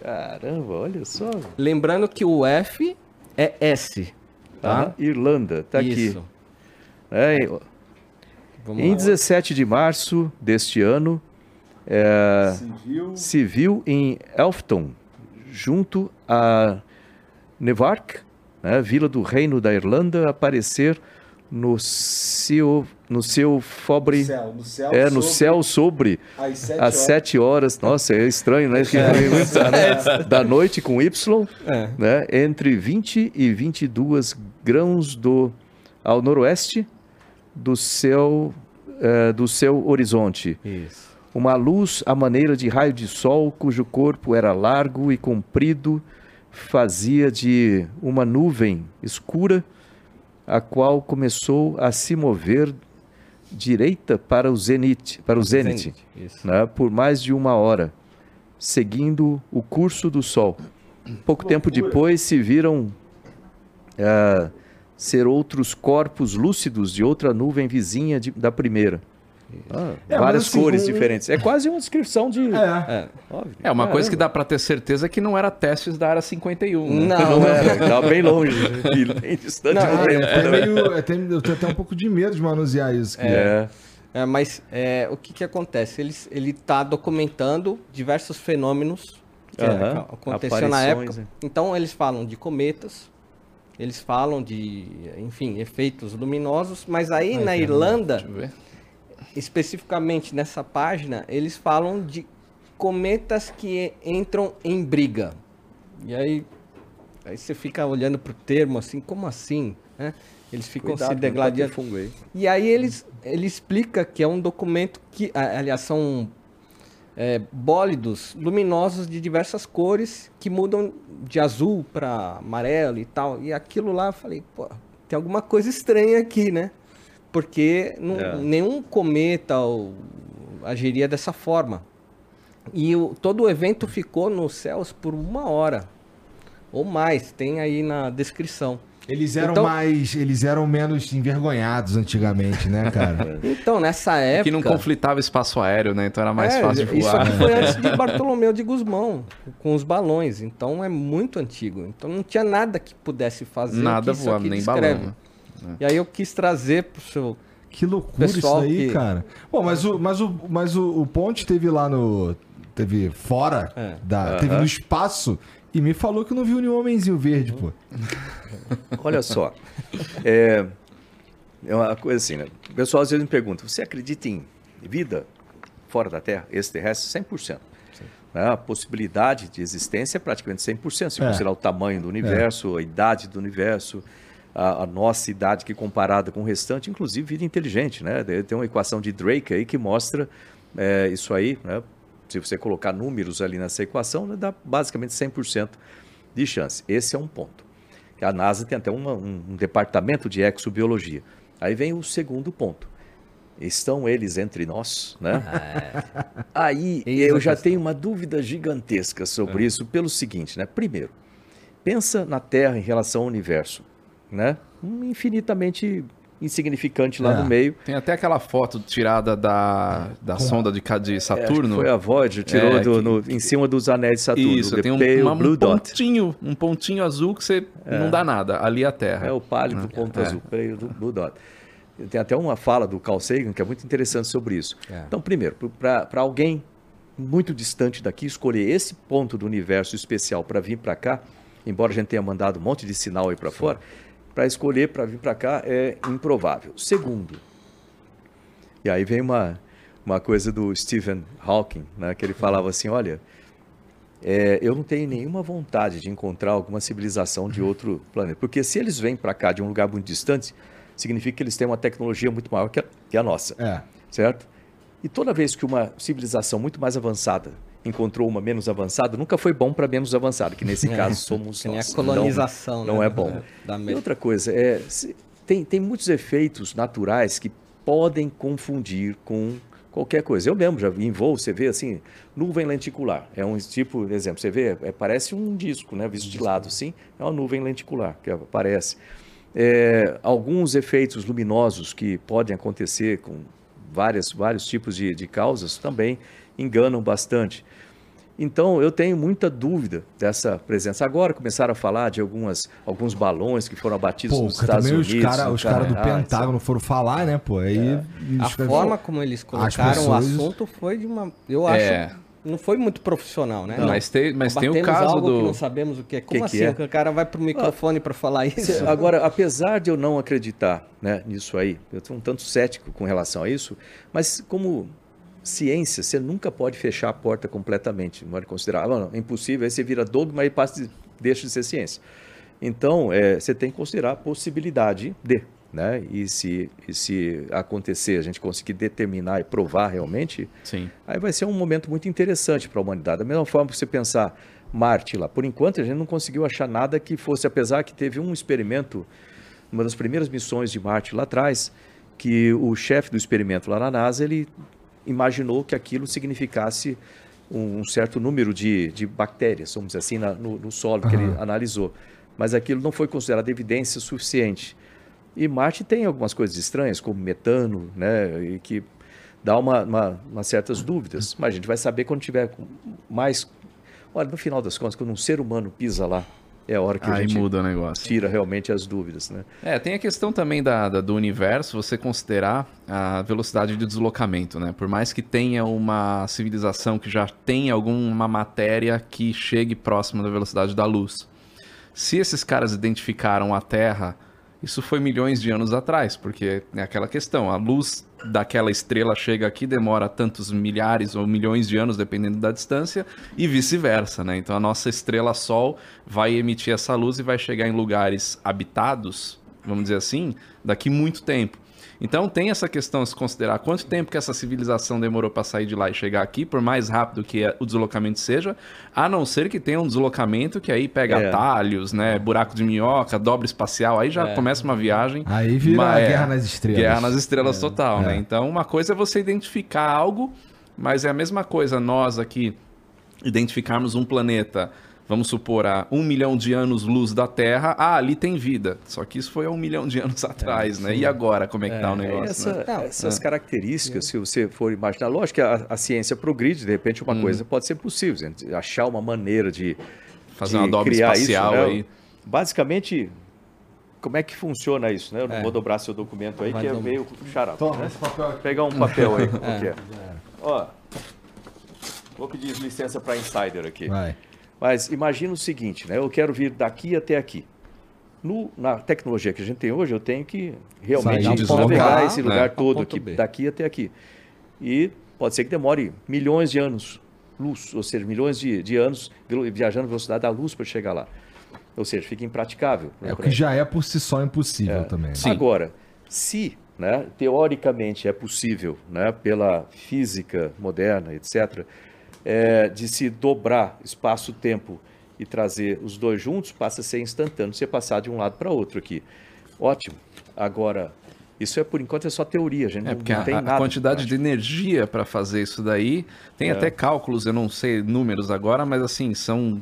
Caramba, olha só. Lembrando que o F é S, Tá? tá? Irlanda, tá Isso. aqui. É, Vamos em lá. 17 de março deste ano, é, se viu em Elfton, junto a Nevark, né, vila do Reino da Irlanda, aparecer no seu, no seu fobre. no céu, É, no céu sobre às sete às 7 horas. Nossa, é estranho, né? Que- Da noite com Y, É. né? Entre 20 e 22 grãos do, ao noroeste do seu, eh, do seu horizonte. Isso. Uma luz à maneira de raio de sol, cujo corpo era largo e comprido, fazia de uma nuvem escura, a qual começou a se mover direita para o zenite, para o zênite, Isso. né, por mais de uma hora, seguindo o curso do sol. Pouco tempo depois se viram ah, ser outros corpos lúcidos de outra nuvem vizinha de- da primeira. Ah, É, várias assim, cores um- diferentes. É quase uma descrição de. É. É. É, uma coisa que dá pra ter certeza é que não era testes da área 51. né? Não, Não era, estava bem longe, e bem distante Não, do tempo. eu, tenho meio, eu, tenho, eu tenho até um pouco de medo de manusear isso. que- É. É, mas é, o que, que acontece? Ele, ele tá documentando diversos fenômenos que, é, que aconteceu na época. né? Então eles falam de cometas, eles falam de, enfim, efeitos luminosos, mas aí na Irlanda, Deixa eu ver. Especificamente nessa página, eles falam de cometas que entram em briga. E aí, aí você fica olhando pro termo assim, como assim? né? Eles ficam Cuidado, se ter degladiando. E aí eles, ele explica que é um documento que, aliás, são é, bólidos luminosos de diversas cores que mudam de azul para amarelo e tal. E aquilo lá, eu falei, pô, tem alguma coisa estranha aqui, né? Porque não- É. nenhum cometa ou, agiria dessa forma. E o- todo o evento ficou nos céus por uma hora ou mais, tem aí na descrição. Eles eram Então- mais. Eles eram menos envergonhados antigamente, né, cara? Então, nessa época... Que não conflitava espaço aéreo, né? Então era mais É, fácil de Isso voar. aqui foi antes de Bartolomeu de Guzmão, com os balões. Então é muito antigo. Então não tinha nada que pudesse fazer. Nada que isso voando, aqui nem descreve. balão. Né? E aí eu quis trazer pro seu. Que loucura Pessoal isso aí, que- cara. Bom, mas o, mas o, mas o, o Ponte teve lá no. Teve fora É. da. Teve no espaço e me falou que não viu nenhum homenzinho verde, pô. Olha só. É, é uma coisa assim, né? O pessoal às vezes me pergunta: você acredita em vida fora da Terra, extraterrestre? 100%. Né? A possibilidade de existência é praticamente 100%, se É. considerar o tamanho do universo, a idade do universo, a, a nossa idade que comparada com o restante, inclusive vida inteligente. Né? Tem uma equação de Drake aí que mostra é, isso aí. Né? Se você colocar números ali nessa equação, né, dá basicamente 100% de chance. Esse é um ponto. A NASA tem até uma- um, um departamento de exobiologia. Aí vem o segundo ponto. Estão eles entre nós, né? É. Aí Eis eu já questão. tenho uma dúvida gigantesca sobre É. isso pelo seguinte, né? Primeiro, pensa na Terra em relação ao universo, né? Infinitamente insignificante lá É. no meio. Tem até aquela foto tirada da, da sonda de, de É, Saturno. foi a Voyager, tirou É, do- que- no- em cima dos anéis de Saturno. Isso, tem um, uma- um dot. pontinho, um pontinho azul que você não dá nada. Ali é a Terra. É o pálido ponto É. azul, pale do blue dot. Tem até uma fala do Carl Sagan que é muito interessante sobre isso. É. Então, primeiro, para alguém muito distante daqui escolher esse ponto do universo especial para vir para cá, embora a gente tenha mandado um monte de sinal aí para fora, para escolher para vir para cá é improvável. Segundo, e aí vem uma, uma coisa do Stephen Hawking, né, que ele falava assim, olha, é, eu não tenho nenhuma vontade de encontrar alguma civilização de outro planeta, porque se eles vêm para cá de um lugar muito distante, significa que eles têm uma tecnologia muito maior que a, que a nossa É. certo? E toda vez que uma civilização muito mais avançada encontrou uma menos avançada, nunca foi bom para menos avançada, que nesse É. caso somos Que nem a nós. colonização, Não, não né, é bom. e outra coisa, é, se- tem, tem muitos efeitos naturais que podem confundir com qualquer coisa. Eu mesmo já vi em voo, você vê assim, nuvem lenticular. É um tipo, exemplo, você vê, é, parece um disco, né? Visto de lado, assim, é uma nuvem lenticular que aparece. É, alguns efeitos luminosos que podem acontecer com várias, vários tipos de, de causas também enganam bastante. Então, eu tenho muita dúvida dessa presença. Agora começaram a falar de algumas, alguns balões que foram abatidos Pô, nos Estados também Unidos. os caras cara do Pentágono foram falar, né, pô? Aí. A eles- forma como eles colocaram pessoas- o assunto foi de uma. Eu acho. É. Não foi muito profissional, né? Mas tem, mas tem o Batemos caso algo que não do. sabemos o que é. Como Que que assim? é? Que O cara vai pro microfone pra falar isso? Agora, apesar de eu não acreditar né, nisso aí, eu estou um tanto cético com relação a isso, mas como ciência, você nunca pode fechar a porta completamente. Não pode considerar, ah, não, é impossível, aí você vira dogma e passa de- deixa de ser ciência. Então, é, você tem que considerar a possibilidade de. Né? E, se, e se acontecer, a gente conseguir determinar e provar realmente, Sim. Aí vai ser um momento muito interessante para a humanidade. Da mesma forma que você pensar Marte lá. Por enquanto, a gente não conseguiu achar nada que fosse, apesar que teve um experimento, uma das primeiras missões de Marte lá atrás, que o chefe do experimento lá na NASA, ele imaginou que aquilo significasse um, um certo número de, de bactérias, vamos dizer assim, na- no, no solo que ele analisou. Mas aquilo não foi considerado evidência suficiente. E Marte tem algumas coisas estranhas, como metano, né, e que dá uma, uma, umas certas dúvidas. Mas a gente vai saber quando tiver mais. Olha, no final das contas, quando um ser humano pisa lá, é a hora que a Aí gente muda o negócio. tira realmente as dúvidas, né? É, tem a questão também da, da- do universo, você considerar a velocidade de deslocamento, né? Por mais que tenha uma civilização que já tenha alguma matéria que chegue próximo da velocidade da luz. Se esses caras identificaram a Terra, isso foi milhões de anos atrás, porque é aquela questão, a luz daquela estrela chega aqui, demora tantos milhares ou milhões de anos, dependendo da distância, e vice-versa, né? Então a nossa estrela Sol vai emitir essa luz e vai chegar em lugares habitados, vamos dizer assim, daqui muito tempo. Então tem essa questão a se considerar quanto tempo que essa civilização demorou para sair de lá e chegar aqui, por mais rápido que o deslocamento seja, a não ser que tenha um deslocamento que aí pega É. atalhos, né, buraco de minhoca, dobra espacial, aí já começa uma viagem. Aí vira Mas é, Guerra nas Estrelas. Guerra nas Estrelas total, É. né? Então uma coisa é você identificar algo, mas é a mesma coisa nós aqui identificarmos um planeta, vamos supor, a um milhão de anos-luz da Terra, ah, ali tem vida. Só que isso foi há um milhão de anos atrás, né? E agora, como é que tá o negócio, Essa- né? Não, essas características, se você for imaginar, lógico que a, a ciência progride, de repente uma coisa pode ser possível, gente, achar uma maneira de Fazer de uma dobra criar espacial isso, né? aí. Basicamente, como é que funciona isso, né? Eu não É. vou dobrar seu documento aí, Vai que é meio xarope. Toma né? esse papel aqui. Pegar um papel aí, como que é? Ó, vou pedir licença para insider aqui. Vai. Mas imagina o seguinte, né? Eu quero vir daqui até aqui. No- na tecnologia que a gente tem hoje, eu tenho que realmente Sair, deslocar, esse né? lugar Pra todo aqui, B. daqui até aqui. E pode ser que demore milhões de anos luz, ou seja, milhões de, de anos viajando velocidade da luz para chegar lá. Ou seja, fica impraticável. né, É o que já é por si só impossível também. né? Agora, se né, teoricamente é possível, né, pela física moderna, etc., é, de se dobrar espaço-tempo e trazer os dois juntos, passa a ser instantâneo, você passar de um lado para outro aqui. Ótimo. Agora, Isso é por enquanto é só teoria, a gente É, não, porque não a, tem a nada. quantidade de energia para fazer isso daí, tem até cálculos, eu não sei números agora, mas assim, são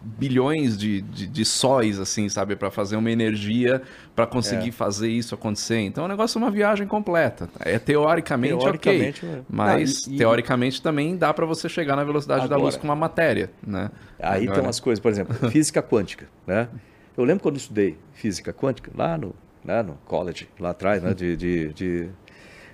bilhões de, de, de sóis, assim, sabe, para fazer uma energia para conseguir fazer isso acontecer. Então o negócio é uma viagem completa. É teoricamente, Teoricamente, ok, né? mas Não, e- e- teoricamente também dá para você chegar na velocidade da Agora- luz com uma matéria, né? Aí Agora- tem umas coisas, por exemplo, física quântica, né? Eu lembro quando eu estudei física quântica, lá no, né, no college, lá atrás, né? De, de, de-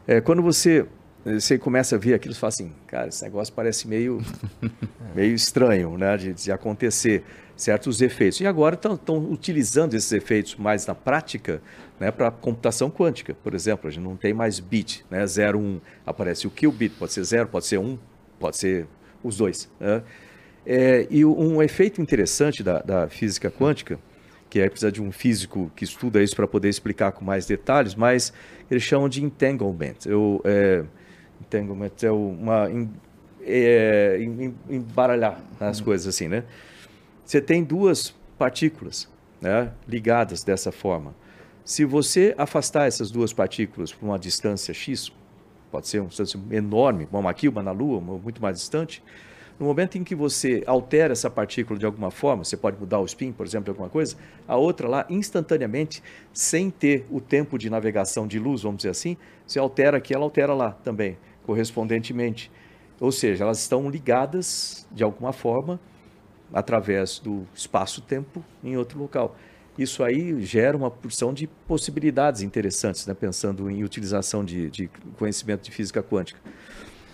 é, quando você, você começa a ver aquilo, você fala assim, cara, esse negócio parece meio, meio estranho, né? De, de acontecer certos efeitos. E agora estão utilizando esses efeitos mais na prática, né? Para computação quântica, por exemplo. A gente não tem mais bit, né? 0, 1. Aparece o qubit, pode ser 0, pode ser 1, pode ser os dois, né? É, e um efeito interessante da, da física quântica, que é precisa de um físico que estuda isso para poder explicar com mais detalhes, mas eles chamam de entanglement. Eu, é, entanglement é uma em- é, em- em- embaralhar as coisas assim, né? Você tem duas partículas, né, ligadas dessa forma. Se você afastar essas duas partículas por uma distância x, pode ser uma distância enorme, uma aqui, uma na Lua, uma muito mais distante. No momento em que você altera essa partícula de alguma forma, você pode mudar o spin, por exemplo, alguma coisa, a outra lá, instantaneamente, sem ter o tempo de navegação de luz, vamos dizer assim, você altera aqui, ela altera lá também, correspondentemente. Ou seja, elas estão ligadas de alguma forma através do espaço-tempo em outro local. Isso aí gera uma porção de possibilidades interessantes, né? pensando em utilização de, de conhecimento de física quântica.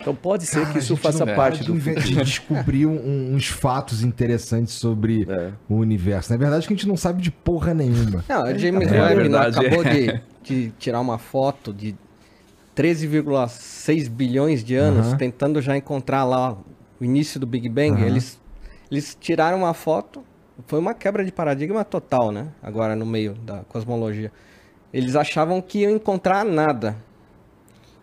Então pode ser Cara, que a isso gente faça parte do futuro. de descobrir um- uns fatos interessantes sobre É. o universo. Na verdade, que a gente não sabe de porra nenhuma. Não, a James É, Webb não verdade, acabou é. de, de tirar uma foto de 13,6 bilhões de anos, Aham. tentando já encontrar lá o início do Big Bang. Aham. Eles, eles tiraram uma foto, foi uma quebra de paradigma total, né? Agora no meio da cosmologia. Eles achavam que iam encontrar nada.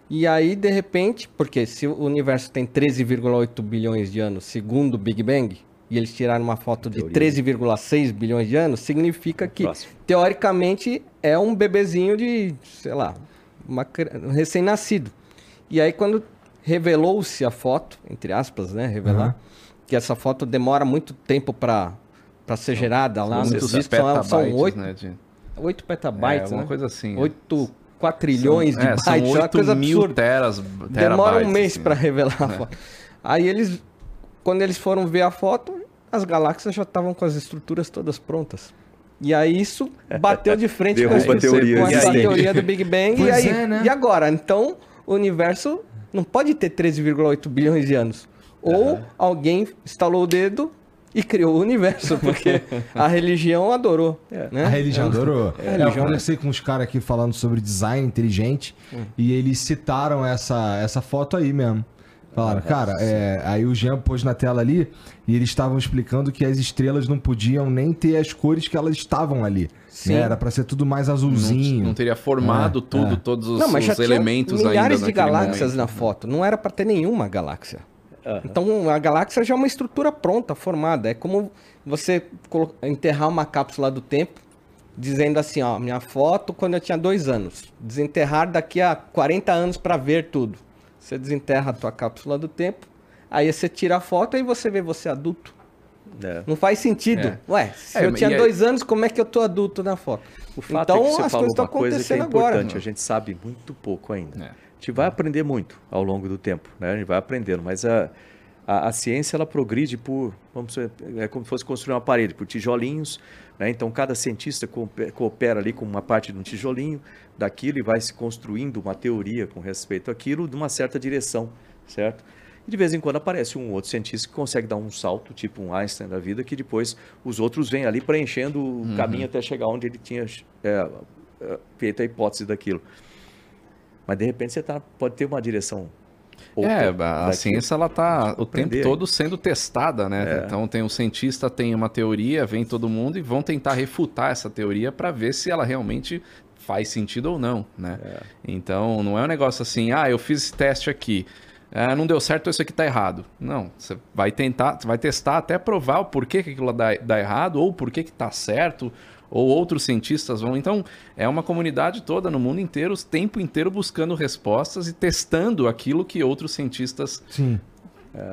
E aí, de repente, porque se o universo tem 13,8 bilhões de anos, segundo o Big Bang, e eles tiraram uma foto de Teoria. 13,6 bilhões de anos, significa que, Próximo. teoricamente, é um bebezinho de, sei lá, uma um recém-nascido. E aí, quando revelou-se a foto, entre aspas, né, revelar, Aham. que essa foto demora muito tempo para ser gerada lá no disco, são, 8, né, de- 8 é, petabytes, uma né? coisa assim. 8 quatrilhões de é, bytes, são é uma 8 coisa mil absurda. teras, Demora um mês assim. para revelar a foto. Aí eles, quando eles foram ver a foto, as galáxias já estavam com as estruturas todas prontas. E aí isso bateu de frente com, a teoria com essa teoria do Big Bang. Pois e aí, é, né? e agora? Então, o universo não pode ter 13,8 bilhões de anos. Ou alguém estalou o dedo e criou o universo, porque a religião adorou. né? A religião adorou. a É, religião- eu conversei com os caras aqui falando sobre design inteligente e eles citaram essa, essa foto aí mesmo. Falaram, cara, é, aí o Jean pôs na tela ali e eles estavam explicando que as estrelas não podiam nem ter as cores que elas estavam ali. Sim. né? Era pra ser tudo mais Não, azulzinho. não teria formado É, tudo, é. todos os, Não, mas já os tinha elementos milhares ainda de naquele galáxias momento. na foto. Não era para ter nenhuma galáxia. Aham. Então a galáxia já é uma estrutura pronta, formada. É como você enterrar uma cápsula do tempo, dizendo assim, ó, minha foto quando eu tinha dois anos. Desenterrar daqui a 40 anos para ver tudo. Você desenterra a tua cápsula do tempo, aí você tira a foto e você vê você adulto. É. Não faz sentido. É. Ué, se É, eu tinha aí- dois anos, como é que eu tô adulto na foto? O fato então é que você as falou coisas estão uma coisa que é acontecendo agora. importante. A gente sabe muito pouco ainda. É. A gente vai aprender muito ao longo do tempo, né? A gente vai aprendendo, mas a, a, a ciência ela progride por, vamos dizer, é como se fosse construir uma parede, por tijolinhos, né? Então cada cientista coope- coopera ali com uma parte de um tijolinho daquilo e vai se construindo uma teoria com respeito àquilo de uma certa direção, certo? E de vez em quando aparece um outro cientista que consegue dar um salto, tipo um Einstein da vida, que depois os outros vêm ali preenchendo o caminho até chegar onde ele tinha é, é, feito a hipótese daquilo. Mas de repente você tá, pode ter uma direção. É, a ciência ela tá o tempo todo sendo testada, né? É. Então tem um cientista tem uma teoria, vem todo mundo e vão tentar refutar essa teoria para ver se ela realmente faz sentido ou não, né? É. Então não é um negócio assim, ah, eu fiz esse teste aqui. Ah, não deu certo, isso aqui tá errado. Não, você vai tentar, vai testar até provar o porquê que aquilo dá, dá errado, ou o porquê que tá certo, ou outros cientistas vão. Então, é uma comunidade toda no mundo inteiro, o tempo inteiro buscando respostas e testando aquilo que outros cientistas Sim.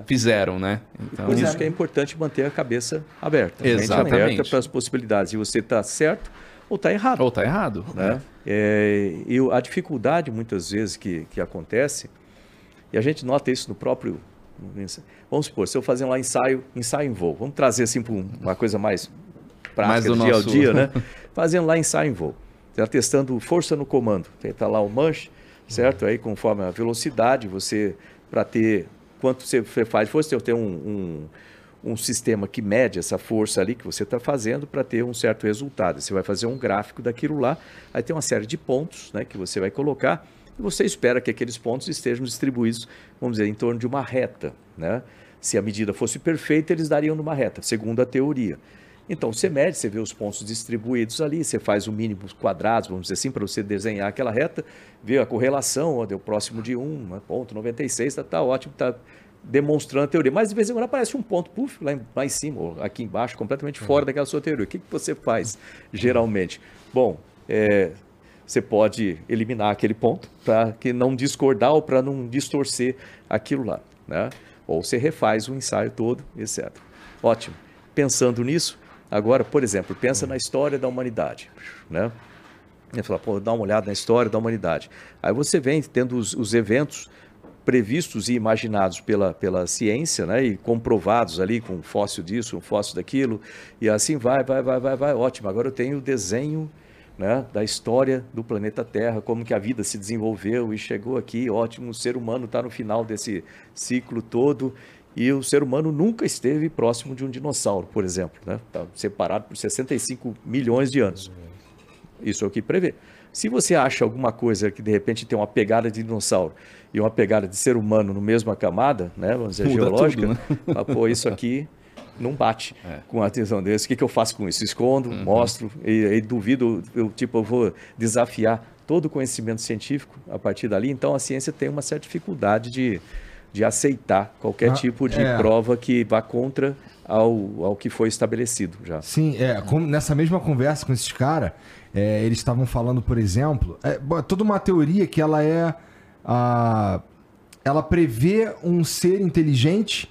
fizeram, né? Então, Por isso que é importante manter a cabeça aberta. Exatamente. Mente aberta para as possibilidades. E você está certo ou está errado. ou tá errado. né? É, e o- a dificuldade, muitas vezes, que, que acontece, e a gente nota isso no próprio. Vamos supor, se eu fazer lá ensaio, ensaio em voo, vamos trazer assim para uma coisa Mais prática do dia nosso- ao dia, né? Fazendo lá ensaio em voo. Você está testando força no comando. Está lá o manche, certo? Aí, conforme a velocidade, você, para ter quanto você faz força, você tem um, um, um sistema que mede essa força ali que você está fazendo para ter um certo resultado. Você vai fazer um gráfico daquilo lá, aí tem uma série de pontos né, que você vai colocar e você espera que aqueles pontos estejam distribuídos, vamos dizer, em torno de uma reta. Né? Se a medida fosse perfeita, eles dariam numa reta, segundo a teoria. Então, você mede, você vê os pontos distribuídos ali, você faz o mínimo quadrados, vamos dizer assim, para você desenhar aquela reta, vê a correlação, ó, deu próximo de 1, né, ponto 96, está tá ótimo, está demonstrando a teoria. Mas de vez em quando aparece um ponto, puf, lá em, lá em cima, ou aqui embaixo, completamente fora daquela sua teoria. O que, que você faz, geralmente? Bom, é, você pode eliminar aquele ponto para que não discordar ou para não distorcer aquilo lá. Né? Ou você refaz o ensaio todo, etc. Ótimo. Pensando nisso, agora, por exemplo, pensa na história da humanidade. Né? Você fala, pô, dá uma olhada na história da humanidade. Aí você vem tendo os, os eventos previstos e imaginados pela, pela ciência, né, e comprovados ali com um fóssil disso, um fóssil daquilo, e assim vai, vai, vai, vai, vai, ótimo. Agora eu tenho o desenho né, da história do planeta Terra, como que a vida se desenvolveu e chegou aqui, ótimo, o ser humano está no final desse ciclo todo, e o ser humano nunca esteve próximo de um dinossauro, por exemplo, né, tá separado por 65 milhões de anos. Isso é o que prevê. Se você acha alguma coisa que de repente tem uma pegada de dinossauro e uma pegada de ser humano no mesma camada, né, vamos dizer, Muda geológica, tudo, né? fala, pô, isso aqui não bate com a atenção desse. O que, que eu faço com isso? Escondo, Uhum. mostro e, e duvido, eu tipo, eu vou desafiar todo o conhecimento científico a partir dali. Então a ciência tem uma certa dificuldade de, de aceitar qualquer Ah, tipo de é. prova que vá contra ao, ao que foi estabelecido já. Sim, é, como nessa mesma conversa com esses caras, é, eles estavam falando, por exemplo, é, bom, toda uma teoria que ela é. a ela prevê um ser inteligente,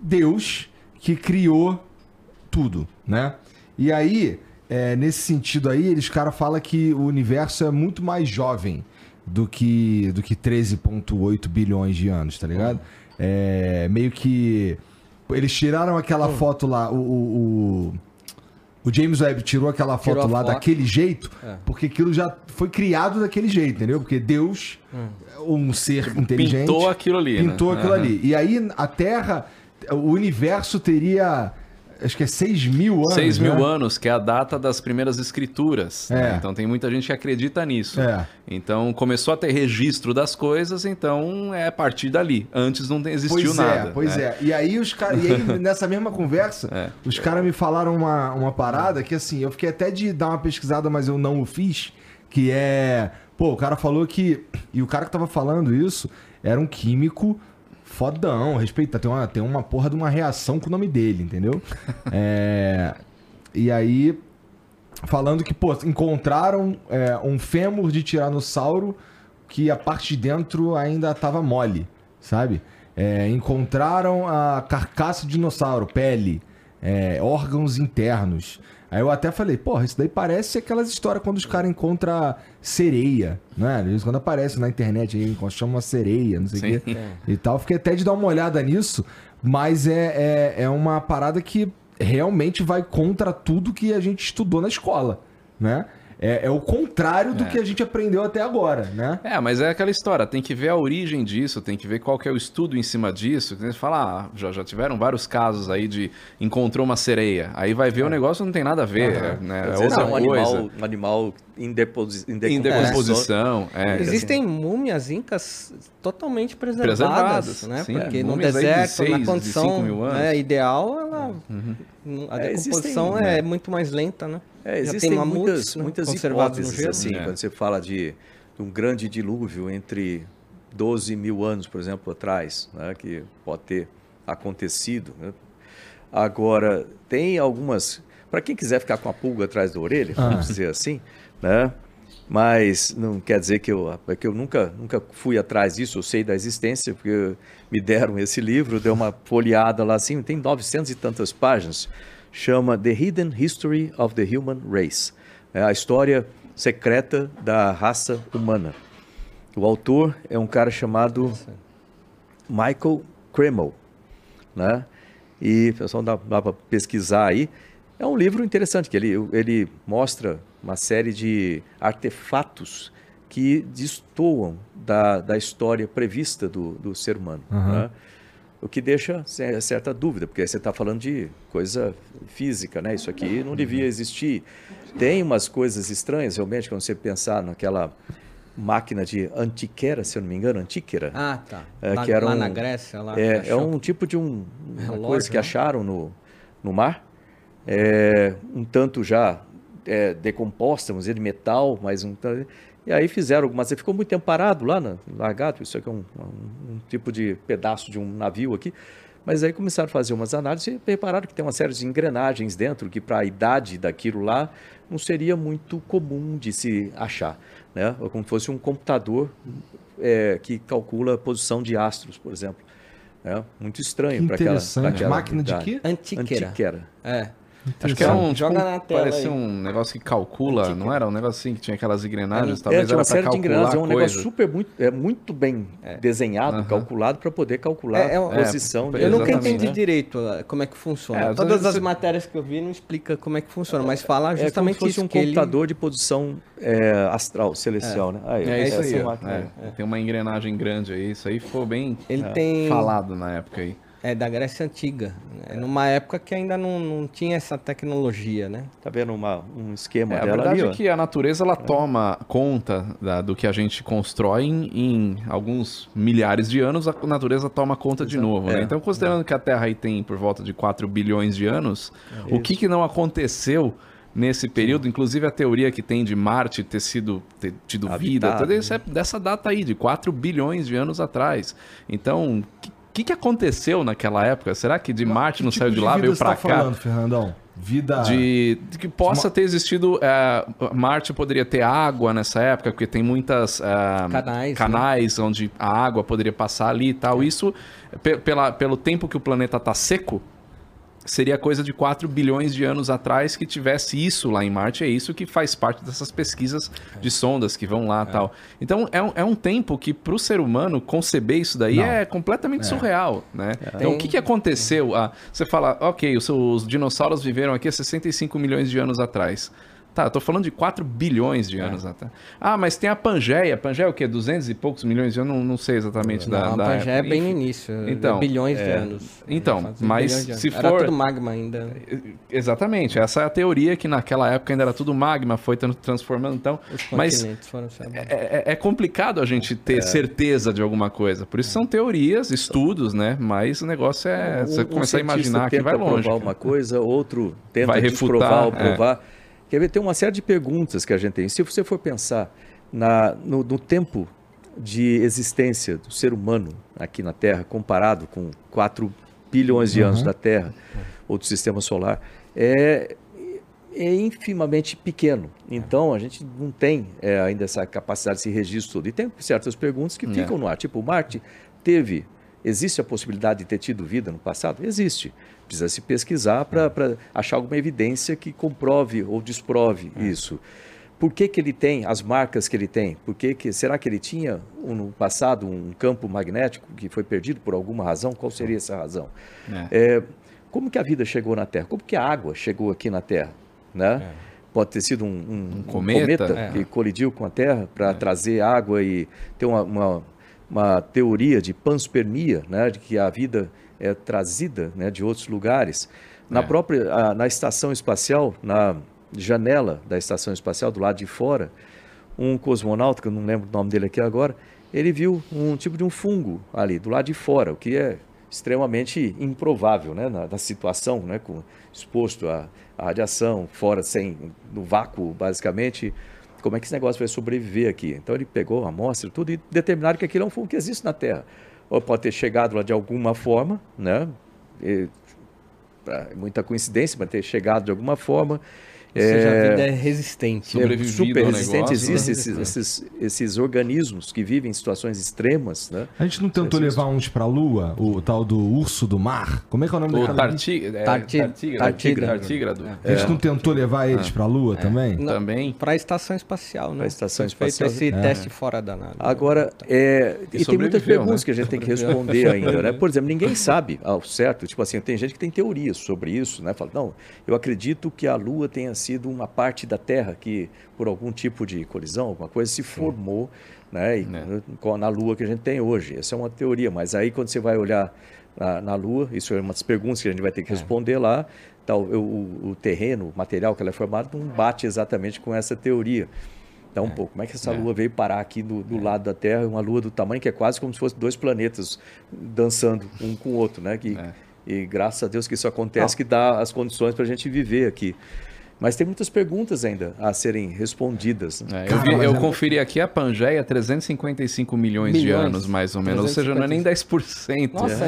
Deus, que criou tudo, né? E aí, é, nesse sentido aí, eles cara falam que o universo é muito mais jovem do que, do que 13,8 bilhões de anos, tá ligado? É, meio que. Eles tiraram aquela foto lá, o, o, o- James Webb tirou aquela foto Tirou lá foto. daquele jeito, É. porque aquilo já foi criado daquele jeito, entendeu? Porque Deus, um ser inteligente, Pintou aquilo ali, né? pintou aquilo Aham. ali. E aí a Terra, o universo teria, acho que é 6 mil anos. 6 mil né? anos, que é a data das primeiras escrituras. É. né? Então tem muita gente que acredita nisso. É. Então começou a ter registro das coisas, então é a partir dali. Antes não existiu Pois nada. é, pois né? é. E aí os caras, e aí nessa mesma conversa, É. os caras me falaram uma, uma parada que assim, eu fiquei até de dar uma pesquisada, mas eu não o fiz, que é, pô, o cara falou que e o cara que tava falando isso era um químico fodão, respeita, tem uma tem uma porra de uma reação com o nome dele, entendeu? É, e aí falando que, pô, encontraram é, um fêmur de tiranossauro que a parte de dentro ainda tava mole, sabe? É, encontraram a carcaça de dinossauro, pele, é, órgãos internos. Aí eu até falei, porra, isso daí parece aquelas histórias quando os caras encontram sereia, né? Às vezes quando aparece na internet aí, chama uma sereia, não sei o quê. E tal. Fiquei até de dar uma olhada nisso, mas é, é, é uma parada que realmente vai contra tudo que a gente estudou na escola, né? É, é o contrário do É. que a gente aprendeu até agora, né? É, mas é aquela história, tem que ver a origem disso, tem que ver qual que é o estudo em cima disso. Você fala, ah, já, já tiveram vários casos aí de encontrou uma sereia. Aí vai ver o negócio não tem nada a ver, né? É vezes outra é um coisa. animal, um animal em, deposi em Em decomposição, é. Existem múmias incas totalmente preservadas, Preservadas, né? sim. Porque É, no de deserto, seis, na de condição né, ideal, ela, a É, decomposição existem, é muito mais lenta, né? É, Já existem tem muitas, né, muitas hipóteses, gelo. assim, É. quando você fala de, de um grande dilúvio entre 12 mil anos, por exemplo, atrás, né, que pode ter acontecido. Né? Agora, tem algumas. Para quem quiser ficar com a pulga atrás da orelha, Ah. vamos dizer assim, né? Mas não quer dizer que eu, que eu nunca, nunca fui atrás disso, eu sei da existência, porque me deram esse livro, deu uma folheada lá assim, tem 900 e tantas páginas, chama The Hidden History of the Human Race, é a história secreta da raça humana. O autor é um cara chamado Michael Kreml, né? E pessoal dá, dá para pesquisar aí. É um livro interessante, que ele, ele mostra uma série de artefatos que destoam da, da história prevista do, do ser humano. né? O que deixa ce- certa dúvida, porque você está falando de coisa física, né? Isso aqui não devia existir. Tem umas coisas estranhas, realmente, quando você pensar naquela máquina de antiquera, se eu não me engano, antíquera. Ah, tá. É, lá, que era lá um- na Grécia, lá. É, é um tipo de um, uma Relógio, coisa que né? acharam no, no mar, é, um tanto já é, decomposta, vamos dizer, de metal, mas um. E aí fizeram algumas... Ficou muito tempo parado lá, na, largado, isso aqui é um, um- um tipo de pedaço de um navio aqui, mas aí começaram a fazer umas análises e repararam que tem uma série de engrenagens dentro que para a idade daquilo lá não seria muito comum de se achar, né? Ou como se fosse um computador é, que calcula a posição de astros, por exemplo. É muito estranho para aquela, interessante. Máquina de quê? Antiquera. Antiquera. É. Acho que era um. Joga tipo, na tela Parecia aí. um negócio que calcula, não era? Um negócio assim que tinha aquelas engrenagens, É, talvez tinha era uma pra série de calcular engrenagens, é um negócio super muito, é muito bem desenhado, Aham. calculado para poder calcular É, é a posição. é, Eu nunca entendi né? direito como é que funciona. É, Todas as você- matérias que eu vi não explica como é que funciona, mas fala É como justamente se fosse isso. um que ele- computador de posição é, astral, celestial, né? Aí, É isso aí. É, Tem uma engrenagem grande aí. Isso aí ficou bem Ele é, tem- falado na época aí. É da Grécia Antiga. É numa época que ainda não, não tinha essa tecnologia, né? Tá vendo uma, um esquema É, a dela verdade ali, é que a natureza ela toma conta da- do que a gente constrói em, em alguns milhares de anos, a natureza toma conta de novo. né? É. Então, considerando que a Terra aí tem por volta de 4 bilhões de anos, É o que, que não aconteceu nesse período? Inclusive a teoria que tem de Marte ter sido ter tido vida, Habitado, tudo isso é dessa data aí, de 4 bilhões de anos atrás. Então, o que, que aconteceu naquela época? Será que de Marte não Que saiu tipo de lá, veio pra tá cá? falando, Fernandão? Vida... de, de que possa ter existido é, Marte poderia ter água nessa época porque tem muitas é, Canais, né? canais onde a água poderia passar ali e tal isso pe- pela, pelo tempo que o planeta tá seco seria coisa de 4 bilhões de anos atrás que tivesse isso lá em Marte. É isso que faz parte dessas pesquisas de sondas que vão lá e tal. Então é um, é um tempo que para o ser humano conceber isso daí Não. é completamente surreal, né? Então o que, que aconteceu? Ah, você fala, ok, os, os dinossauros viveram aqui há 65 milhões de anos atrás. Tá, eu tô falando de 4 bilhões de anos atrás. Ah, mas tem a Pangeia. Pangeia é o quê? 200 e poucos milhões de anos? Não, não sei exatamente da, Não, da a Pangeia é época. bem no início. Então, é bilhões de é. anos. Então, mas de se Era for- tudo magma ainda. Exatamente, essa é a teoria que naquela época ainda era tudo magma, foi tran- transformando então. Os Mas continentes foram abrindo. é, é- é complicado a gente ter certeza de alguma coisa. Por isso são teorias, estudos, né? Mas o negócio é você começar a imaginar que vai Um longe. provar uma coisa, outro tenta Vai desprovar ou refutar, é. provar. Quer ver, tem uma série de perguntas que a gente tem. Se você for pensar na, no, no tempo de existência do ser humano aqui na Terra, comparado com 4 bilhões de anos da Terra ou do Sistema Solar, é, é infimamente pequeno. Então, a gente não tem é, ainda essa capacidade, esse registro todo. E tem certas perguntas que ficam no ar. Tipo, Marte teve... Existe a possibilidade de ter tido vida no passado? Existe. Precisa se pesquisar para achar alguma evidência que comprove ou desprove isso. Por que, que ele tem as marcas que ele tem? Por que que, será que ele tinha um, no passado um campo magnético que foi perdido por alguma razão? Qual seria essa razão? É. É, como que a vida chegou na Terra? Como que a água chegou aqui na Terra? Né? Pode ter sido um, um- um cometa? cometa, É. que colidiu com a Terra para trazer água e ter uma, uma, uma teoria de panspermia, né? de que a vida é trazida né? de outros lugares. Na É. própria a- na estação espacial, na janela da estação espacial, do lado de fora, um cosmonauta, que eu não lembro o nome dele aqui agora, ele viu um tipo de um fungo ali, do lado de fora, o que é extremamente improvável, né, na, na situação, né, com, exposto à, à radiação, fora, sem, no vácuo, basicamente, como é que esse negócio vai sobreviver aqui? Então ele pegou a amostra tudo e determinaram que aquilo é um fungo que existe na Terra. Ou pode ter chegado lá de alguma forma, né? E, pra- muita coincidência, mas ter chegado de alguma forma. Seja, É, a vida é resistente. é super resistente. Existem né? esses, esses, esses organismos que vivem em situações extremas, né? A gente não tentou Existe. levar uns pra lua? O tal do urso do mar? Como é que é o nome O daquele? tarti... é, Tarti- tartígrado. A gente não tentou levar eles pra lua também? Não, Também. Para a estação espacial, né? Pra estação Foi espacial. Feito esse teste fora da nave. Agora, é, e, tem muitas sobreviveu, perguntas né? que a gente tem que responder ainda, né? Por exemplo, ninguém sabe ao certo, tipo assim, tem gente que tem teorias sobre isso, né? Fala, não, eu acredito que a Lua tenha sido uma parte da Terra que, por algum tipo de colisão, alguma coisa, se formou, né? Com- Na Lua que a gente tem hoje. Essa é uma teoria, mas aí quando você vai olhar na, na Lua, isso é uma das perguntas que a gente vai ter que responder lá, tal, o, o- o terreno, o material que ela é formada, não bate exatamente com essa teoria. Então, pô, como é que essa lua veio parar aqui do, do lado da Terra? Uma lua do tamanho que é quase como se fosse dois planetas dançando um com o outro, né? Que, É. E graças a Deus que isso acontece, que dá as condições para a gente viver aqui. Mas tem muitas perguntas ainda a serem respondidas. né? É, eu, vi- eu é- conferi aqui a Pangeia, 355 milhões, de Milhões. anos, mais ou menos. Ou seja, não é nem 10%. Nossa,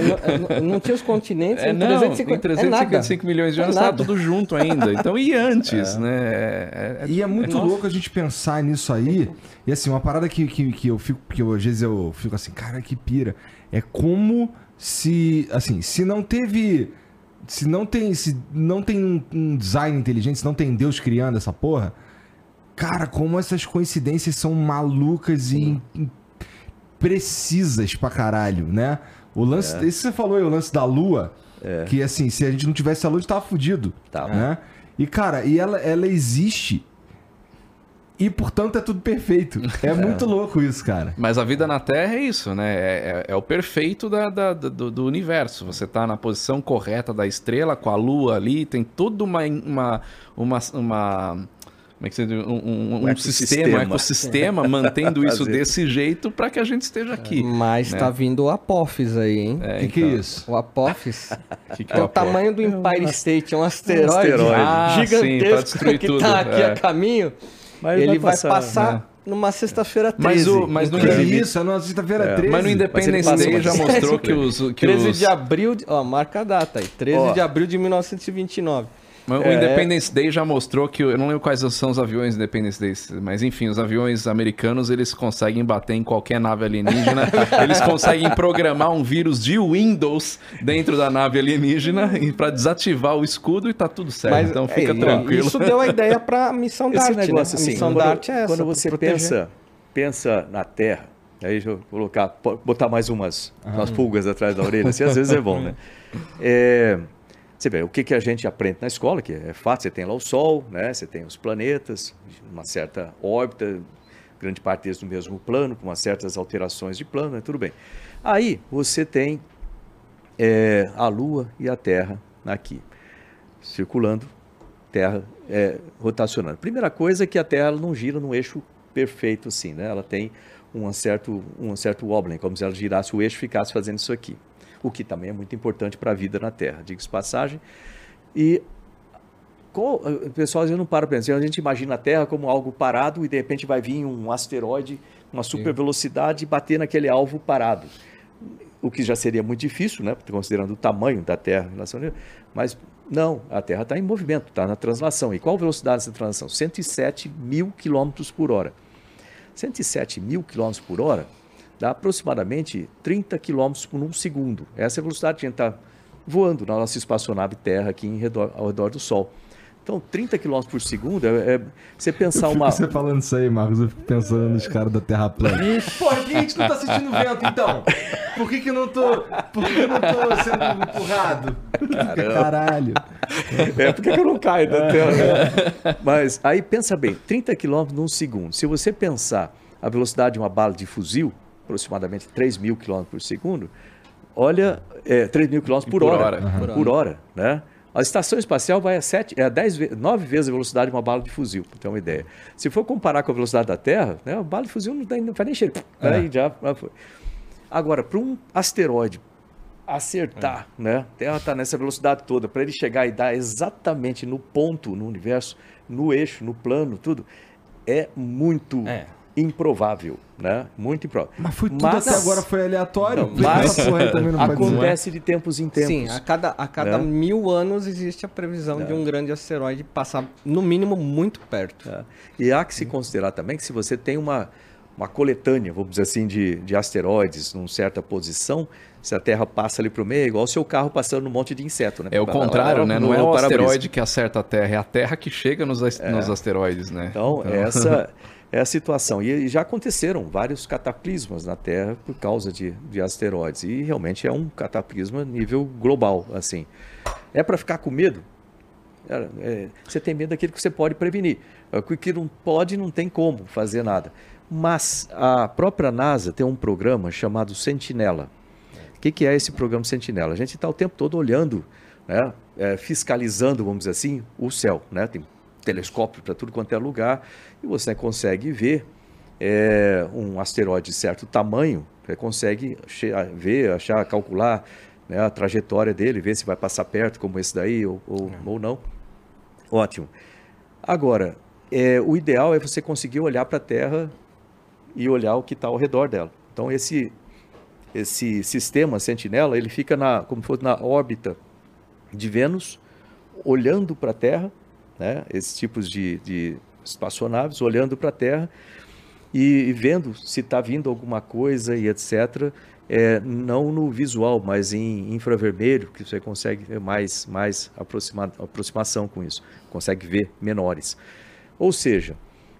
não, não tinha os continentes, É, em não, 350, em 355 milhões de É anos estava nada. tudo junto ainda. Então, e antes, né? É- é- E é muito louco a gente pensar nisso aí. E assim, uma parada que, que, que eu fico, que eu, às vezes eu fico assim, cara, que pira. É como se, assim, se não teve. Se não tem, se não tem um, um design inteligente, se não tem Deus criando essa porra, cara, como essas coincidências são malucas e precisas pra caralho, né? O lance, esse que você falou aí, o lance da lua, que assim, se a gente não tivesse a lua, a gente tava fudido, Tava. né? E cara, e ela, ela existe e portanto é tudo perfeito. É muito louco isso, cara. Mas a vida na Terra é isso, né? É, é- é o perfeito da- da- do, do universo. Você tá na posição correta da estrela, com a Lua ali, tem toda uma. uma, uma, uma- como é que você diz? Um, um- um Um sistema, um ecossistema. ecossistema mantendo isso desse jeito para que a gente esteja aqui. Mas né? tá vindo o Apophis aí, hein? O É, que, que é então. isso? O Apophis Que que é o a- tamanho do Empire State, é um asteroide, asteroide. Ah, sim, gigantesco destruir que tudo, tá aqui é. a caminho. Mas ele vai passar, passar, né? numa sexta-feira 13. Mas o- mas no Que Inclusive- isso? É na sexta-feira É. 13. Mas no Independence Day já mostrou que os. Que 13 os... de abril, de- ó, marca a data aí, 13 Ó. de abril de 1929. Mas O É. Independence Day já mostrou que. Eu não lembro quais são os aviões Independence Day, mas enfim, os aviões americanos eles conseguem bater em qualquer nave alienígena. eles conseguem programar um vírus de Windows dentro da nave alienígena para desativar o escudo e tá tudo certo. então fica é, tranquilo. Isso deu a ideia pra missão Esse Dart, né? negócio A assim, missão quando, Dart é essa. quando você pensa, pensa na Terra, aí deixa eu colocar, botar mais umas, umas pulgas atrás da orelha, assim, às vezes é bom, né? É, você vê, o que, que a gente aprende na escola, que é fato, você tem lá o Sol, né? Você tem os planetas, uma certa órbita, grande parte deles no mesmo plano, com umas certas alterações de plano, né? tudo bem. Aí você tem é, a Lua e a Terra aqui, circulando, Terra é, rotacionando. Primeira coisa é que a Terra não gira num eixo perfeito assim, né? Ela tem um certo, um certo wobbling, como se ela girasse o eixo e ficasse fazendo isso aqui. O que também é muito importante para a vida na Terra, diga-se passagem. E qual, o pessoal às vezes não para para pensar, a gente imagina a Terra como algo parado e de repente vai vir um asteroide, uma super velocidade e bater naquele alvo parado. O que já seria muito difícil, né? considerando o tamanho da Terra em relação a Mas não, a Terra está em movimento, está na translação. E qual a velocidade dessa translação? 107 mil quilômetros por hora. 107 mil quilômetros por hora dá aproximadamente 30 quilômetros por um segundo. Essa é a velocidade que a gente está voando na nossa espaçonave Terra aqui em redor, ao redor do Sol. Então, 30 km por segundo é, é você pensar Eu fico uma. você falando isso aí, Marcos, eu fico pensando nos caras da Terra plana. Porra, por que a gente não tá sentindo vento, então? Por que que eu não tô... Por que que eu não tô sendo empurrado? Caralho. É, por que que eu não caio da Terra? né? Mas aí pensa bem, 30 km num segundo. Se você pensar a velocidade de uma bala de fuzil, aproximadamente 3 mil km por segundo, olha, é, 3 mil km por, Por hora. hora. Por, Por hora, né? A estação espacial vai a, sete, é a 10, ve- 9 vezes a velocidade de uma bala de fuzil, para ter uma ideia. Se for comparar com a velocidade da Terra, né, a bala de fuzil não, tem, não faz nem cheiro. É. Aí já, já foi. Agora, para um asteroide acertar, né? A Terra está nessa velocidade toda, para ele chegar e dar exatamente no ponto no universo, no eixo, no plano, tudo, é muito É. improvável, né? Muito improvável. Mas foi tudo Mas- até agora foi aleatório. Não, mas não dizer. acontece de tempos em tempos. Sim, a cada, a cada Né? mil anos existe a previsão de um grande asteroide passar, no mínimo, muito perto. Tá? E há que se considerar também que se você tem uma, uma coletânea, vamos dizer assim, de, de asteroides numa certa posição, se a Terra passa ali para o meio, é igual o seu carro passando num monte de inseto. Né? É o contrário, né? Não é No o asteroide que acerta a Terra, é a Terra que chega nos, as- nos asteroides, né? Então, essa é a situação. E, já aconteceram vários cataclismas na Terra por causa de, de asteroides. E realmente é um cataclisma nível global, assim. É para ficar com medo? É, é, você tem medo daquilo que você pode prevenir. O que não pode, não tem como fazer nada. Mas a própria NASA tem um programa chamado Sentinela. O que, que é esse programa Sentinela? A gente está o tempo todo olhando, né, é, fiscalizando, vamos dizer assim, o céu. Né? Tem telescópio para tudo quanto é lugar e você consegue ver é, um asteroide de certo tamanho, você consegue che- ver, achar, calcular né, a trajetória dele, ver se vai passar perto, como esse daí, ou, ou, ou não. Ótimo. Agora, é, o ideal é você conseguir olhar para a Terra e olhar o que está ao redor dela. Então, esse, esse sistema Sentinela, ele fica na, como se fosse na órbita de Vênus, olhando para a Terra, né, esses tipos de, de espaçonaves, olhando para a Terra e, vendo se está vindo alguma coisa e etc. É, não no visual, mas em infravermelho, que você consegue ter mais, mais aproxima, aproximação com isso, consegue ver menores. Ou seja,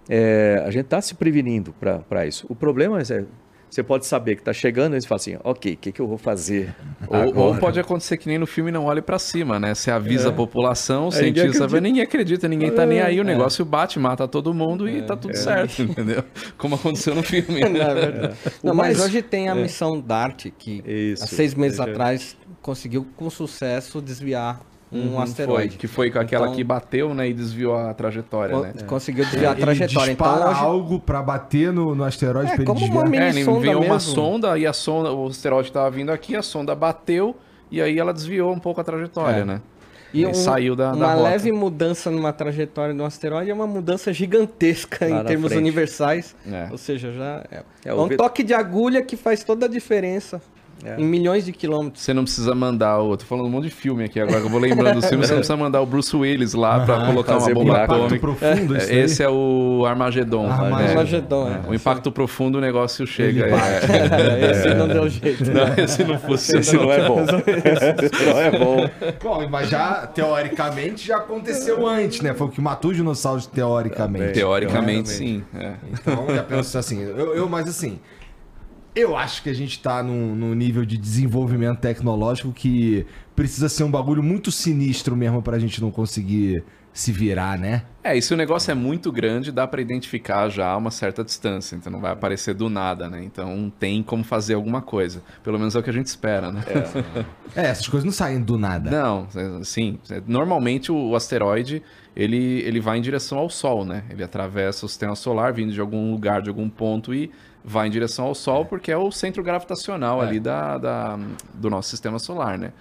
é, a gente está se prevenindo para isso. O problema é, você pode saber que está chegando e você fala assim, ok, o que, que eu vou fazer Ou, ou pode acontecer que nem no filme Não Olhe Pra Cima, né? Você avisa a população, o cientista vai, acredita. ninguém acredita, ninguém tá nem aí, o É. negócio bate, mata todo mundo e tá tudo certo, entendeu? Como aconteceu no filme. Não, é verdade. Não, mas mais- hoje tem a missão DART, que Isso. há seis meses atrás conseguiu com sucesso desviar um Foi, asteroide. que foi com aquela Então, que bateu, né, e desviou a trajetória, co- né? Conseguiu desviar a Ele trajetória. Então dispara hoje. algo pra bater no, no asteroide É, pra ele como uma desviar. mini- É, ele sonda enviou uma mesmo. sonda e a sonda, o asteroide tava vindo aqui, a sonda bateu e aí ela desviou um pouco a trajetória, É. né? E E um- saiu da, da uma rota. leve mudança numa trajetória de um asteroide é uma mudança gigantesca Lá em termos frente. universais. É. Ou seja, já é, É, é um toque de agulha que faz toda a diferença É. em milhões de quilômetros. Você não precisa mandar o. Tô falando um monte de filme aqui agora, que eu vou lembrando dos filmes. Você não precisa mandar o Bruce Willis lá pra colocar uma bomba atômica. profundo, isso É, Esse é o Armagedon. Armagedon. né? Armagedon, é. O impacto profundo, o negócio chega. Ele é. Esse não deu jeito. Não, esse não funciona. Esse não é bom. Esse não é bom. Bom, mas já, teoricamente, já aconteceu antes, né? Foi o que matou os dinossauros, teoricamente. Teoricamente, sim. é. Então, já penso assim, eu, eu- mas assim, eu acho que a gente tá num, num nível de desenvolvimento tecnológico que precisa ser um bagulho muito sinistro mesmo pra gente não conseguir se virar, né? É, e se o negócio é muito grande, dá pra identificar já a uma certa distância, então não vai aparecer do nada, né? Então tem como fazer alguma coisa. Pelo menos é o que a gente espera, né? É, essas coisas não saem do nada. Não, é, sim. é, Normalmente o, o asteroide ele, ele vai em direção ao Sol, né? Ele atravessa o sistema solar, vindo de algum lugar, de algum ponto e vai em direção ao Sol, porque é o centro gravitacional ali da, da- do nosso sistema solar, né?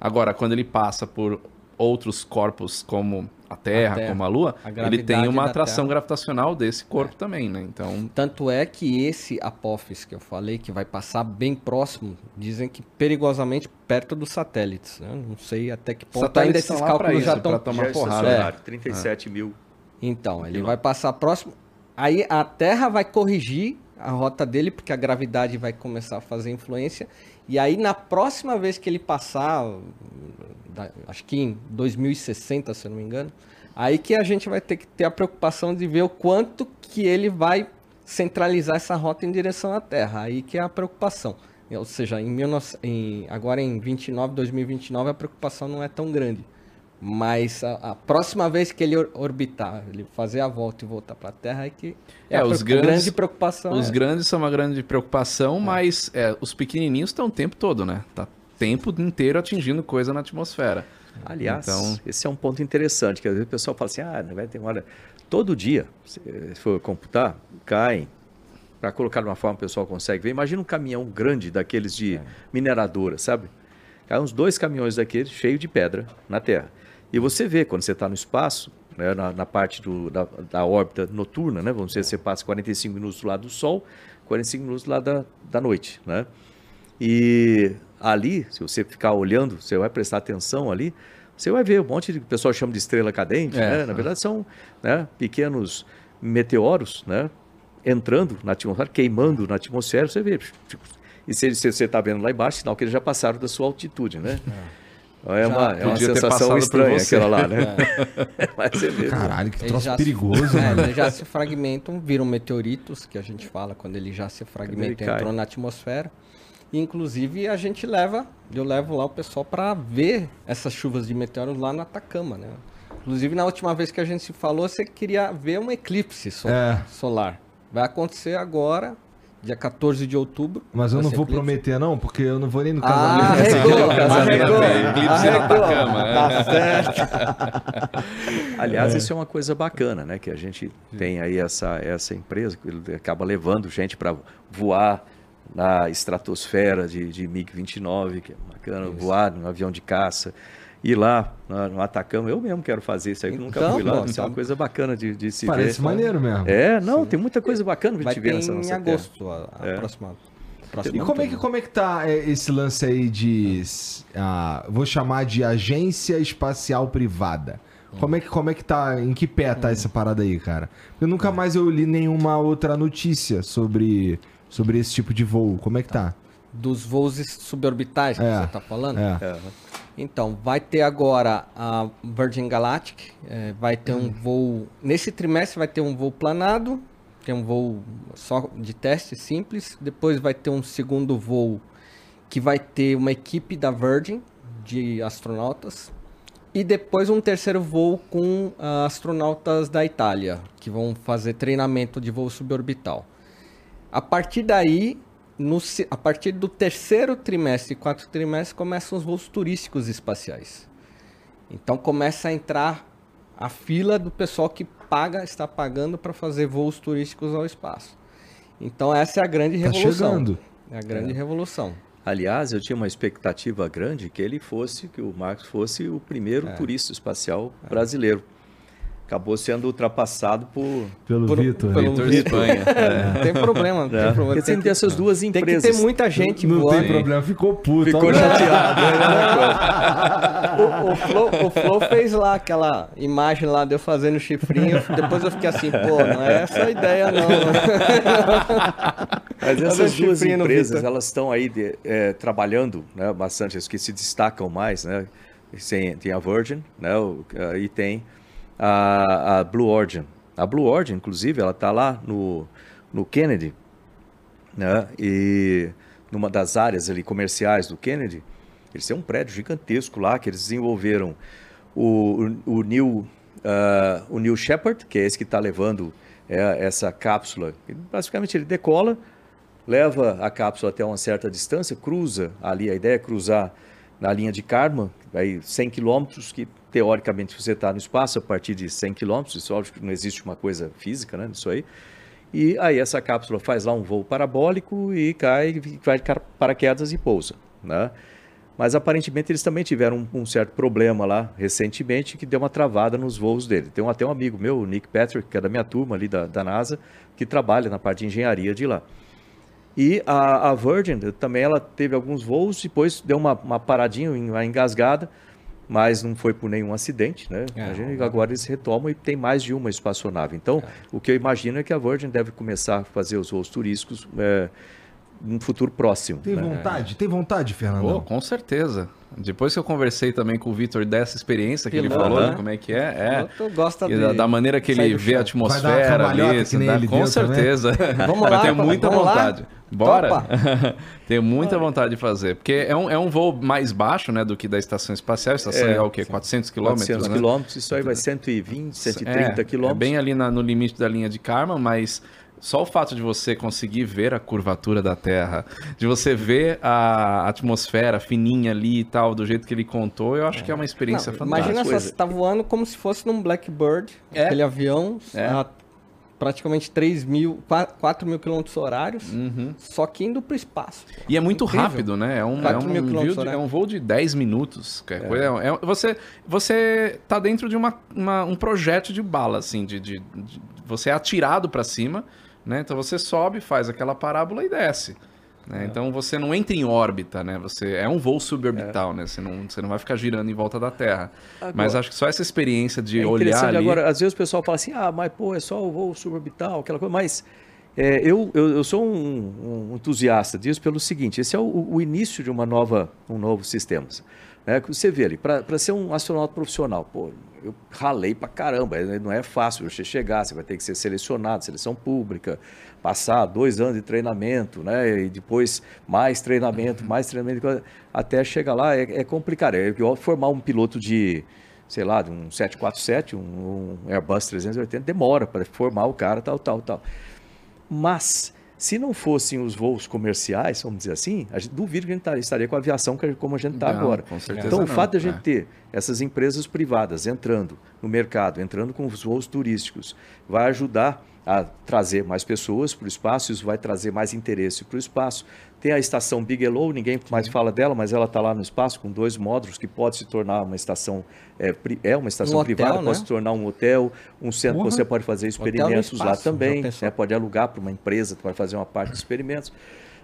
Agora, quando ele passa por outros corpos como a Terra, A Terra. como a Lua, A ele tem uma atração Terra. gravitacional desse corpo também, né? Então, Tanto é que esse Apophis que eu falei, que vai passar bem próximo, dizem que perigosamente perto dos satélites. né? Não sei até que ponto ainda Satélites esses estão lá pra cálculos já isso, pra estão... tomar Já é porrada. estacionário, 37 mil. Então, ele vai passar próximo. Aí a Terra vai corrigir a rota dele, porque a gravidade vai começar a fazer influência. E aí, na próxima vez que ele passar, acho que em 2060, se eu não me engano, aí que a gente vai ter que ter a preocupação de ver o quanto que ele vai centralizar essa rota em direção à Terra. Aí que é a preocupação. Ou seja, em 19, em- agora em 29, 2029, a preocupação não é tão grande. Mas a, a próxima vez que ele or- orbitar, ele fazer a volta e voltar para a Terra, é que é, É, a os grandes- grande preocupação. Os é. grandes são uma grande preocupação, mas é, os pequenininhos estão o tempo todo, né? Tá o tempo inteiro atingindo coisa na atmosfera. Aliás, Então- esse é um ponto interessante, que às vezes o pessoal fala assim, ah, não vai ter hora. Todo dia, se for computar, caem. Para colocar de uma forma que o pessoal consegue ver. Imagina um caminhão grande daqueles de mineradora, sabe? Cai uns dois caminhões daqueles cheios de pedra na Terra. E você vê, quando você está no espaço, né, na, na parte do, da, da órbita noturna, né? Vamos dizer, você passa 45 minutos do lado do Sol, 45 minutos lado da, da noite, né? E ali, se você ficar olhando, você vai prestar atenção ali, você vai ver um monte de o pessoal chama de estrela cadente, É. né? Na verdade são né, pequenos meteoros, né? Entrando na atmosfera, queimando na atmosfera, você vê. E se você está vendo lá embaixo, sinal que eles já passaram da sua altitude, né? Então É, uma, é uma sensação estranha aquela lá, né? Mas você vê. Caralho, que troço já se- perigoso, é, mano. eles já se fragmentam, viram meteoritos, que a gente fala quando ele já se fragmenta e cai. entrou na atmosfera. E, inclusive, a gente leva, eu levo lá o pessoal para ver essas chuvas de meteoros lá no Atacama, né? Inclusive, na última vez que a gente se falou, você queria ver um eclipse so- É. solar. Vai acontecer agora, dia 14 de outubro. Mas eu não vou eclipse. prometer, não, porque eu não vou nem no Ah, casamento. arregou, casamento, arregou, é, eclipse no arregou. Atacama, é. Tá certo. Aliás, isso é uma coisa bacana, né? Que a gente tem aí essa, essa empresa que ele acaba levando gente para voar na estratosfera de, de MiG-29, que é bacana, voar num avião de caça, ir lá no Atacama. Eu mesmo quero fazer isso aí, que nunca Então, fui lá. Isso é uma tá- coisa bacana de, de se Parece ver. maneiro mesmo. É, não, tem muita coisa bacana pra gente ver nessa em nossa terra. agosto, a, a É. próxima. E como é, que, como é que tá é, esse lance aí de. ah, vou chamar de agência espacial privada. Como é, que, como é que tá? Em que pé tá essa parada aí, cara? Porque nunca mais eu li nenhuma outra notícia sobre, sobre esse tipo de voo. Como é que tá? Dos voos suborbitais que É. você tá falando? É. É, Então, vai ter agora a Virgin Galactic, eh, vai ter um voo. Nesse trimestre vai ter um voo planado, é um voo só de teste simples. Depois vai ter um segundo voo que vai ter uma equipe da Virgin de astronautas. E depois um terceiro voo com ah, astronautas da Itália, que vão fazer treinamento de voo suborbital. A partir daí, no a partir do terceiro trimestre e quarto trimestre, começam os voos turísticos espaciais. Então começa a entrar a fila do pessoal que paga, está pagando para fazer voos turísticos ao espaço. Então essa é a grande Tá revolução. chegando. É a grande revolução. Aliás, eu tinha uma expectativa grande que ele fosse, que o Marcos fosse o primeiro É. turista espacial brasileiro. Acabou sendo ultrapassado por. Pelo Por- Vitor. pelo- Vitor Espanha. Não tem problema, não tem né? problema. Porque tem que ter essas duas tem empresas. que ter muita gente Não voando. tem problema, ficou puto. Ficou Olha- chateado. O, o, Flo, o Flo fez lá aquela imagem lá de eu fazendo chifrinho. Depois eu fiquei assim, pô, não é essa a ideia não. Mas essas duas empresas, elas estão aí de- é, trabalhando né, bastante, as que se destacam mais, né? Tem, tem a Virgin, né? e tem a, a Blue Origin. A Blue Origin, inclusive, ela está lá no, no Kennedy, né? E numa das áreas ali comerciais do Kennedy, eles têm um prédio gigantesco lá que eles desenvolveram o, o, o New ah, o New Shepard, que é esse que está levando é, essa cápsula. Basicamente ele decola, leva a cápsula até uma certa distância, cruza ali, a ideia é cruzar na linha de Karman, aí 100 quilômetros, que teoricamente você está no espaço a partir de 100 quilômetros, isso óbvio que não existe uma coisa física né, nisso aí, e aí essa cápsula faz lá um voo parabólico e cai, vai de paraquedas e pousa, né? Mas aparentemente eles também tiveram um, um certo problema lá recentemente que deu uma travada nos voos dele. Tem até um amigo meu, o Nick Patrick, que é da minha turma ali da, da NASA, que trabalha na parte de engenharia de lá. E a, a Virgin também ela teve alguns voos, depois deu uma, uma paradinha, uma engasgada, mas não foi por nenhum acidente, né? É. Imagina, agora eles retomam e tem mais de uma espaçonave. Então, o que eu imagino é que a Virgin deve começar a fazer os voos turísticos é, no futuro próximo. Tem né? vontade? Tem vontade, Fernandão? Pô, com certeza. Depois que eu conversei também com o Vitor dessa experiência que ele falou, né? de como é que é, é. Gosta de da, maneira que ele vê a atmosfera ali, ele com certeza. Vamos Mas lá, tenho pa- muita vamos lá? vontade. Bora? Topa? tenho muita vontade de fazer. Porque é um, é um voo mais baixo, né, do que da estação espacial. A estação É, é, o quê? 400 quilômetros, 400 né? quilômetros, isso aí vai 120, 130 é, quilômetros. É bem ali na- no limite da linha de Karma, mas só o fato de você conseguir ver a curvatura da Terra, de você ver a atmosfera fininha ali e tal, do jeito que ele contou, eu acho que é uma experiência Não, fantástica. imagina só, você tá voando como se fosse num Blackbird, É. aquele avião É. a praticamente 3 mil, 4 mil quilômetros horários, Uhum. só que indo pro espaço. pô. E é muito Incrível. rápido, né? É um, é, 4 um de, é um voo de 10 minutos. que é coisa- é- você, você tá dentro de uma, uma- um projeto de bala, assim, de, de- de- você é atirado para cima, né? Então você sobe, faz aquela parábola e desce. né? Então você não entra em órbita, né? Você é um voo suborbital, né? Você não, você não vai ficar girando em volta da Terra. Agora- Mas acho que só essa experiência de É olhar ali... agora, às vezes o pessoal fala assim, ah, mas pô, é só o voo suborbital, aquela coisa, mas é, eu, eu, eu sou um, um entusiasta disso pelo seguinte, esse é o, o início de uma nova, um novo sistema. Né? Você vê ali, para ser um astronauta profissional, pô, eu ralei pra caramba, é- não é fácil você chegar, você vai ter que ser selecionado, seleção pública, passar dois anos de treinamento, né? E depois mais treinamento, mais treinamento, até chegar lá é, é complicado. É igual formar um piloto de, sei lá, de um 747, um, um Airbus 380, demora para formar o cara, tal, tal, tal. Mas, se não fossem os voos comerciais, vamos dizer assim, a gente, duvido que a gente tá- estaria com a aviação como a gente está agora. com certeza Então, o não, fato de a gente é. ter essas empresas privadas entrando no mercado, entrando com os voos turísticos, vai ajudar a trazer mais pessoas para o espaço, isso vai trazer mais interesse para o espaço. Tem a estação Bigelow, ninguém mais fala dela, mas ela está lá no espaço com dois módulos que pode se tornar uma estação, é, é uma estação Um hotel, privada, né? pode se tornar um hotel, um centro, Porra. você pode fazer experimentos lá espaço, já também, né? pode alugar para uma empresa para fazer uma parte de experimentos.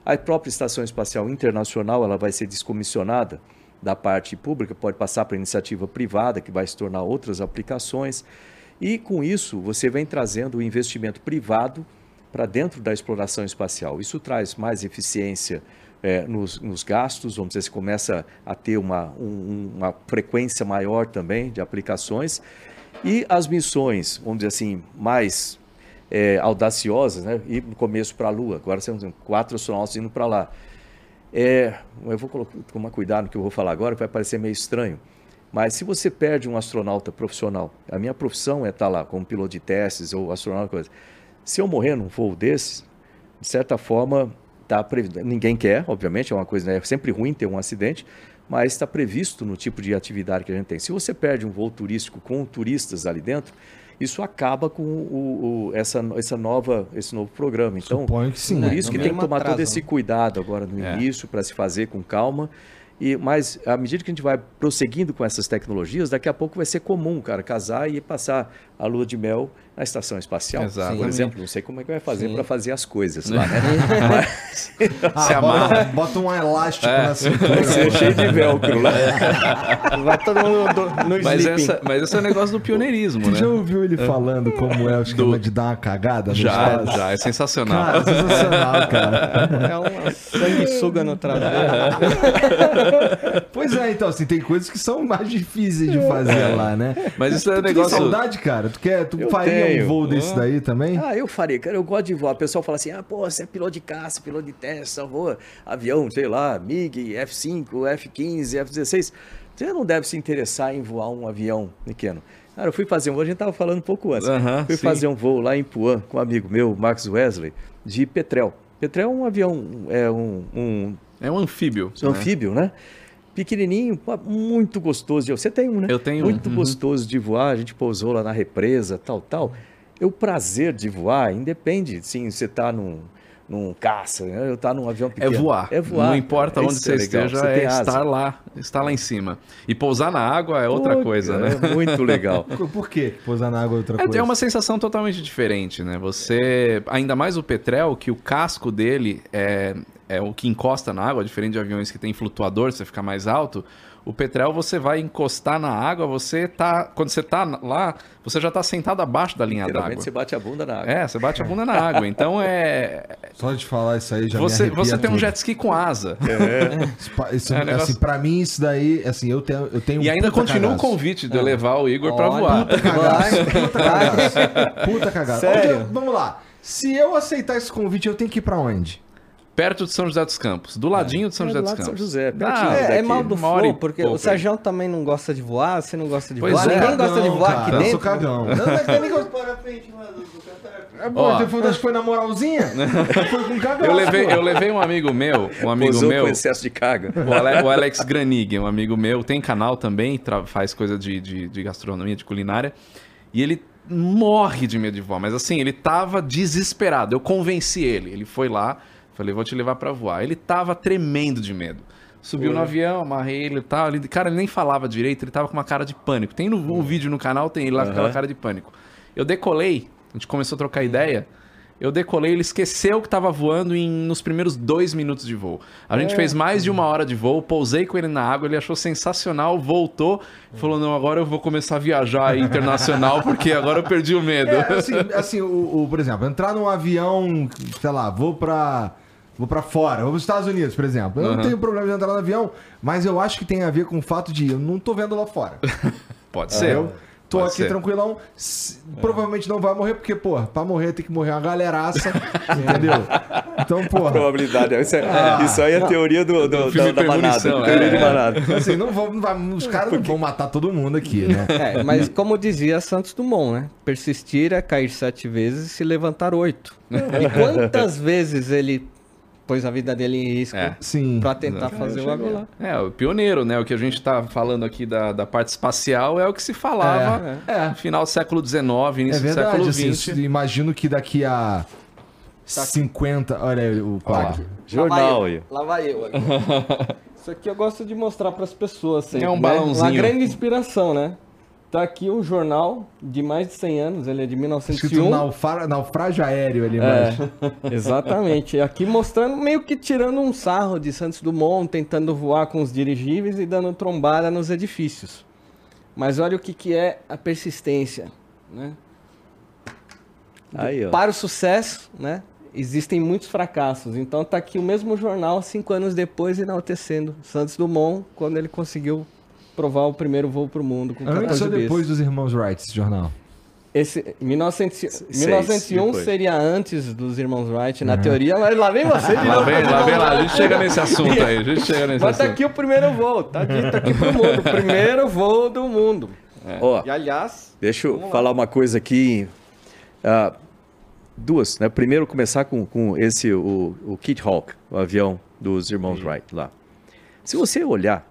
A própria Estação Espacial Internacional ela vai ser descomissionada da parte pública, pode passar para iniciativa privada, que vai se tornar outras aplicações. E com isso, você vem trazendo o investimento privado para dentro da exploração espacial. Isso traz mais eficiência eh, nos, nos gastos, vamos dizer, você começa a ter uma, um- uma frequência maior também de aplicações. E as missões, vamos dizer assim, mais é, audaciosas, né? Ir no começo para a Lua. Agora temos quatro astronautas indo para lá. É, eu vou colocar, tomar cuidado no que eu vou falar agora, vai parecer meio estranho. Mas se você perde um astronauta profissional, a minha profissão é estar lá como piloto de testes ou astronauta, coisa. Se eu morrer num voo desses, de certa forma, tá previ- ninguém quer, obviamente, é uma coisa, né? é sempre ruim ter um acidente, mas está previsto no tipo de atividade que a gente tem. Se você perde um voo turístico com turistas ali dentro, isso acaba com o, o- essa, essa nova, esse novo programa. Então, Suponho que sim. por né? isso que tem que tomar todo atrasa, esse né? cuidado agora no É. início para se fazer com calma. E, mas à medida que a gente vai prosseguindo com essas tecnologias, daqui a pouco vai ser comum, cara, casar e passar a lua de mel na estação espacial. Exatamente. Por exemplo, não sei como é que vai fazer para fazer as coisas lá, né? Mas Ah, Se bota, amarra. bota um elástico É. na cintura. vai ser cheio de velcro lá. Vai todo mundo do- no Mas, sleeping. essa, mas esse é o negócio do pioneirismo, Tu né? já ouviu ele falando como é o esquema Do- de dar uma cagada no Já, espaço? já, é sensacional. Cara, sensacional, cara. É uma sanguessuga no traseiro. Pois é, então, assim, tem coisas que são mais difíceis de fazer lá, né? Mas isso é Tu um tem negócio. saudade, cara? Tu, quer, tu Eu faria tenho. um voo desse daí também? Ah, eu faria, cara, eu gosto de voar. O pessoal fala assim: ah, pô, você é piloto de caça, piloto de teste, só voa avião, sei lá, MiG, F5, F15, F16. Você não deve se interessar em voar um avião pequeno. Cara, eu fui fazer um voo, a gente tava falando um pouco antes. Fui sim. fazer um voo lá em Puan com um amigo meu, Marcos Wesley, de Petrel. Petrel é um avião, é um, um É um anfíbio. um né? anfíbio, né? Pequenininho, muito gostoso de Você tem um, né? Eu tenho um, Muito uhum. gostoso de voar. A gente pousou lá na represa, tal, tal. E o prazer de voar independe, sim, você tá num, num caça, né? eu tá num avião É pequeno. voar. É voar. Não importa É onde você é esteja, Você é estar lá, estar lá em cima. E pousar na água é outra Pô, coisa, né? É muito legal. Por- Por quê? Pousar na água é outra É, coisa. é uma sensação totalmente diferente, né? Você, ainda mais o Petrel, que o casco dele é, é o que encosta na água, diferente de aviões que tem flutuador, você fica mais alto. O Petrel você vai encostar na água, você tá, quando você tá lá, você já tá sentado abaixo da linha d'água. Você bate a bunda na água. É, você bate a bunda na água. Então é. Só de falar isso aí já Você, você tem um jet ski com asa. Pa- isso, É, assim, negócio- pra mim, isso daí, assim, eu tenho, eu tenho E um ainda continua o cagaço. convite de eu levar o Igor pra Olha, voar. Puta cagaço, puta cagaço. Puta cagaço. Sério? Eu- vamos lá. Se eu aceitar esse convite, eu tenho que ir pra onde? Perto de São José dos Campos. Do ladinho de São É, José do dos lado de São Campos. José, Ah, É, é mal do flow, porque pouco o Sérgio também não gosta de voar, você não gosta de Pois voar, é. ninguém gosta de voar cara, aqui Eu sou dentro. cagão. Não, mas tem nem que- É bom, Ó. você foi, na moralzinha? foi com cagão. Eu levei, eu levei um amigo meu, um amigo Pousou meu, com excesso de carga. o, Ale- o Alex Granig, um amigo meu, tem canal também, faz coisa de, de, de gastronomia, de culinária. E ele morre de medo de voar, mas assim, ele tava desesperado. Eu convenci ele. Ele foi lá, falei, vou te levar pra voar. Ele tava tremendo de medo. Subiu no avião, amarrei ele e tal. Ele, cara, ele nem falava direito, ele tava com uma cara de pânico. Tem no, um vídeo no canal, tem ele lá com aquela cara de pânico. Eu decolei, a gente começou a trocar ideia. Eu decolei, ele esqueceu que tava voando em, nos primeiros dois minutos de voo. A gente fez mais de uma hora de voo, pousei com ele na água, ele achou sensacional, voltou, falou: não, agora eu vou começar a viajar internacional, porque agora eu perdi o medo. É, assim, assim o, o- por exemplo, entrar num avião, sei lá, vou pra. Vou pra fora, vou pros Estados Unidos, por exemplo. Eu não Aham. tenho problema de entrar no avião, mas eu acho que tem a ver com o fato de eu não tô vendo lá fora. Pode ser. Eu tô Pode aqui ser. tranquilão. s- Provavelmente não vai morrer, porque, pô, pra morrer tem que morrer uma galeraça, entendeu? Então, porra. Probabilidade. Isso, é, Ah, isso aí é a teoria do, do, filme da, da manada. Premonição, Teoria é. de manada. Assim, não vão, não vai- os caras não vão matar todo mundo aqui, né? É, mas como dizia Santos Dumont, né? Persistir é cair sete vezes e se levantar oito. E quantas vezes ele pôs a vida dele em risco É. Sim. pra tentar fazer o avião lá? É, o pioneiro, né? O que a gente tá falando aqui da, da parte espacial é o que se falava É. no final do século XIX, É início do verdade, século assim, XX. imagino que daqui a 50. Olha aí o plaque. Jornal aí. Lá vai eu. aqui. Isso aqui eu gosto de mostrar para as pessoas. Sempre, É um né? balãozinho. Uma grande inspiração, né? Tá aqui um jornal de mais de 100 anos, ele é de Escrito 1901. naufra- naufrágio aéreo ali É, embaixo. exatamente. Aqui mostrando, meio que tirando um sarro de Santos Dumont, tentando voar com os dirigíveis e dando trombada nos edifícios. Mas olha o que, que é a persistência, né? Aí, ó. Para o sucesso, né? Existem muitos fracassos. Então tá aqui o mesmo jornal, cinco anos depois, enaltecendo Santos Dumont, quando ele conseguiu provar o primeiro voo para o mundo com Antes 14 ou bis. depois dos irmãos Wright, esse jornal? Esse, 1900, Seis, 1901 depois. seria antes dos irmãos Wright, na teoria, mas lá vem você de Lá novo. vem, lá vem lá, a gente chega nesse assunto aí, a gente chega nesse Mas tá assunto. aqui o primeiro voo, tá dito aqui pro mundo. Primeiro voo do mundo. Ó, E aliás, Deixa eu falar uma coisa aqui. ah, duas, né? Primeiro começar com, com esse, o, o Kit Hawk, o avião dos irmãos Wright lá. Se você olhar,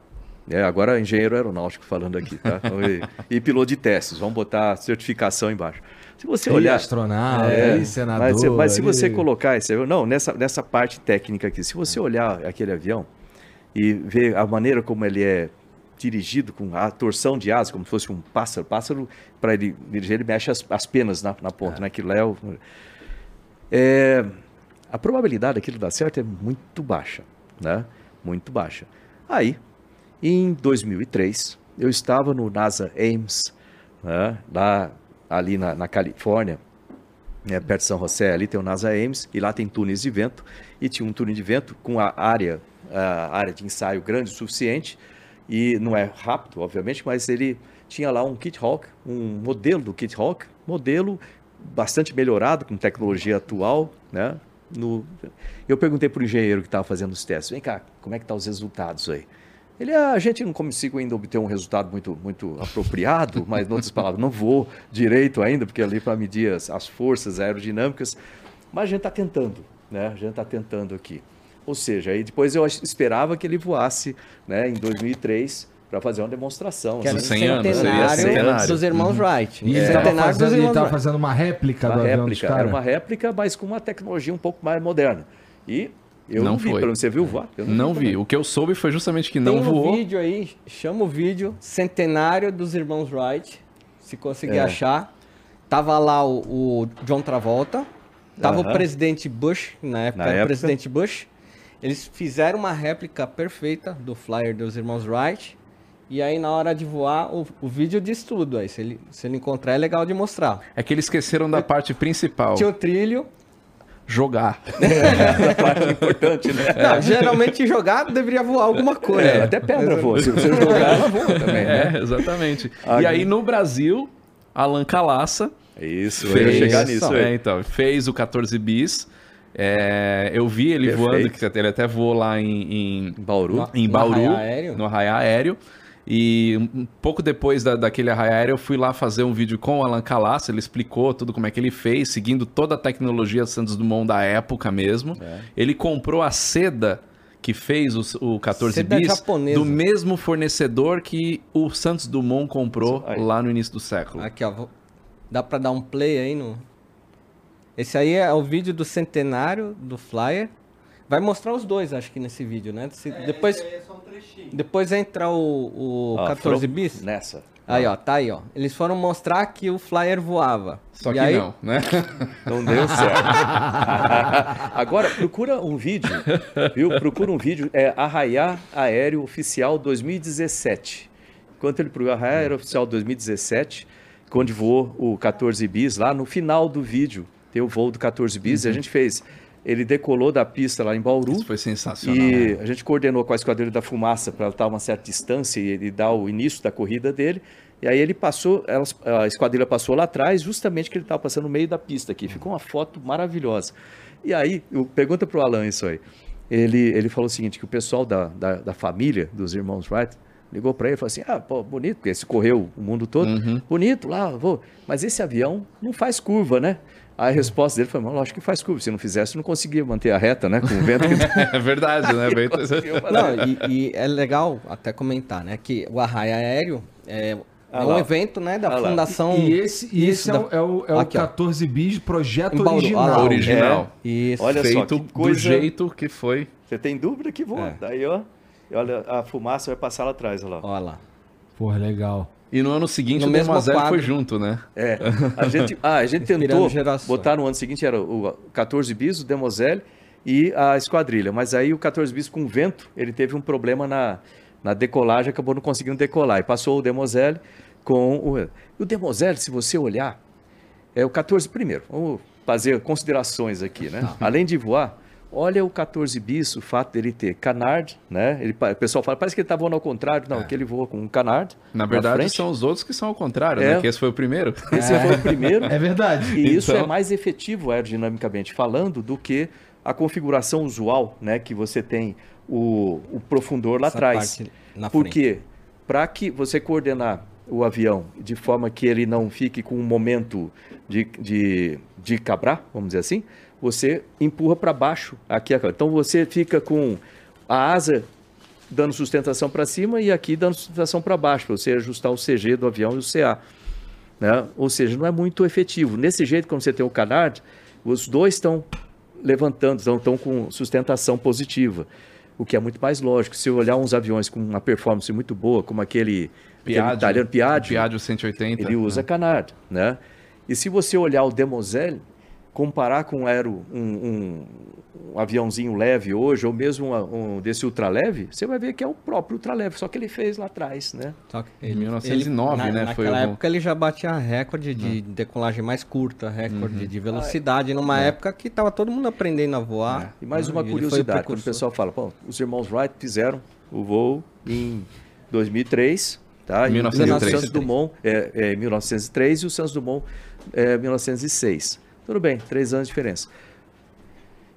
né, agora engenheiro aeronáutico falando aqui, tá? E, e piloto de testes, vamos botar certificação embaixo. Se você E olhar... astronauta, É, e senador. mas, se- mas se você colocar esse não, nessa, nessa parte técnica aqui, se você olhar aquele avião e ver a maneira como ele é dirigido, com a torção de asa, como se fosse um pássaro, pássaro, para ele dirigir, ele mexe as, as penas na, na ponta, né? Que é o- é, a probabilidade daquilo dar certo é muito baixa, né? Muito baixa. Aí, em 2003, eu estava no NASA Ames, né? lá ali na, na Califórnia, né, perto de São José, ali tem o NASA Ames, e lá tem túneis de vento, e tinha um túnel de vento com a área, a área de ensaio grande o suficiente, e não é rápido, obviamente, mas ele tinha lá um Kit Hawk, um modelo do Kit Hawk, modelo bastante melhorado com tecnologia atual, né? No... Eu perguntei para o engenheiro que estava fazendo os testes, vem cá, como é que estão os resultados aí? Ele, ah, a gente não consigo ainda obter um resultado muito, muito apropriado, mas, em outras palavras, não vou direito ainda, porque ali para medir as, as forças aerodinâmicas, mas a gente está tentando, né? A gente está tentando aqui. Ou seja, aí depois eu esperava que ele voasse né, em 2003 para fazer uma demonstração. que era Dos 100 anos, centenário seria centenário. dos irmãos Wright. E O ele tava, centenário dos fazendo, Wright. uma réplica uma do avião dos réplica, era uma réplica, mas com uma tecnologia um pouco mais moderna. E eu não, Não vi, foi. pelo menos você viu voar? Eu Não também. vi. O que eu soube foi justamente que Tem não um voou. vídeo aí, chama o vídeo, centenário dos irmãos Wright, se conseguir É. achar. Tava lá o, o John Travolta, tava o presidente Bush, na época Na era o época. presidente Bush. Eles fizeram uma réplica perfeita do flyer dos irmãos Wright. E aí, na hora de voar, o, o vídeo diz tudo. Aí, se ele, se ele encontrar, é legal de mostrar. É que eles esqueceram da parte principal. Tinha o trilho. Jogar. Essa parte é importante, né? Não, geralmente jogar deveria voar alguma coisa. É, até pedra voa. Se você jogar, ela voa também, né? É, exatamente. Ah, e aí no Brasil, Alan Calaça Isso, eu ia fez, chegar nisso é, então, fez o 14 bis. É, eu vi ele Perfeito. voando, que ele até voou lá em, em, Em Bauru. em No Bauru, arraia aéreo? no arraia aéreo. E um pouco depois da, daquele arraia eu fui lá fazer um vídeo com o Alan Calaça, ele explicou tudo como é que ele fez, seguindo toda a tecnologia Santos Dumont da época mesmo. É. Ele comprou a seda que fez o, o 14 Seda bis japonesa. do mesmo fornecedor que o Santos Dumont comprou Aí. lá no início do século. Aqui, ó. vou- Dá pra dar um play aí no. Esse aí é o vídeo do centenário do Flyer. Vai mostrar os dois, acho que nesse vídeo, né? Se- depois, depois entra o, o Ó, 14 foram bis. Nessa. Aí, ó, tá aí, ó. Eles foram mostrar que o Flyer voava. Só E que aí, não, né? Não deu certo. Agora, procura um vídeo, viu? Procura um vídeo, é Arraiá Aéreo Oficial 2017. Enquanto ele procura Arraiá Aéreo Oficial 2017, quando voou o 14 bis, lá no final do vídeo, tem o voo do 14 bis, e a gente fez. Ele decolou da pista lá em Bauru. Isso foi sensacional. E né? a gente coordenou com a Esquadrilha da Fumaça para estar a uma certa distância e ele dar o início da corrida dele. E aí ele passou, elas- a esquadrilha passou lá atrás, justamente que ele estava passando no meio da pista aqui. Ficou uma foto maravilhosa. E aí, eu, pergunta para o Alan isso aí. Ele, ele falou o seguinte, que o pessoal da, da, da família dos irmãos Wright ligou para ele e falou assim, ah, pô, bonito, porque esse correu o mundo todo, bonito lá, vou. Mas esse avião não faz curva, né? Aí a resposta dele foi, mas lógico que faz curva. Se não fizesse, não conseguia manter a reta, né? Com o vento que É verdade, né? Bem- Não, e, e é legal até comentar, né? Que o Arraia Aéreo é, Ah é um evento, né? Da Ah. Fundação. E esse, e esse é, o, é o, é o Aqui, ó. 14 bis projeto Bauru. original. Ah Original. Isso. Olha só, Feito que coisa- do jeito que foi. Você tem dúvida que voa. É. Daí, ó. e Olha, a fumaça vai passar lá atrás, olha lá. Olha lá. Porra, legal. E no ano seguinte No o mesmo Demoiselle quadro. foi junto, né? É, a gente, ah, a gente tentou botar no ano seguinte, era o 14 bis, o Demoselle e a esquadrilha. Mas aí o 14 bis com vento, ele teve um problema na, na decolagem, acabou não conseguindo decolar. E passou o Demoselle com o... E o Demoselle, se você olhar, é o 14... Primeiro, vamos fazer considerações aqui, né? Tá. Além de voar, olha o 14 bis, o fato dele ter canard, né? Ele, o pessoal fala, parece que ele tá voando ao contrário. Não, que ele voa com um canard Na verdade, frente. são os outros que são ao contrário, É. né? Que esse foi o primeiro. Esse foi o primeiro. É verdade. E isso Então- é mais efetivo aerodinamicamente falando do que a configuração usual, né, que você tem o, o profundor lá atrás. parte na Por frente. quê? Para que você coordenar o avião de forma que ele não fique com um momento de, de, de cabrar, vamos dizer assim, você empurra para baixo aqui. Então você fica com a asa dando sustentação para cima e aqui dando sustentação para baixo, para você ajustar o CG do avião e o CA né? Ou seja, não é muito efetivo. Nesse jeito, quando você tem o canard, os dois estão levantando, estão, com sustentação positiva, o que é muito mais lógico. Se eu olhar uns aviões com uma performance muito boa, como aquele, aquele Piaggio, italiano Piaggio, Piaggio 180. ele usa canard, né? E se você olhar o Demoselle, comparar com um aero, um, um- um aviãozinho leve hoje, ou mesmo um, um desse ultraleve, você vai ver que é o próprio ultraleve, só que ele fez lá atrás, né? Só que Em 1909, na- né, Naquela época ele já batia recorde de decolagem mais curta, recorde de velocidade, numa época que tava todo mundo aprendendo a voar. E mais né? uma ele curiosidade, quando o pessoal fala, pô, os irmãos Wright fizeram o voo em 2003, tá? E 1903. o Santos Dumont é, é em 1903 e o Santos Dumont é 1906. Tudo bem, três anos de diferença.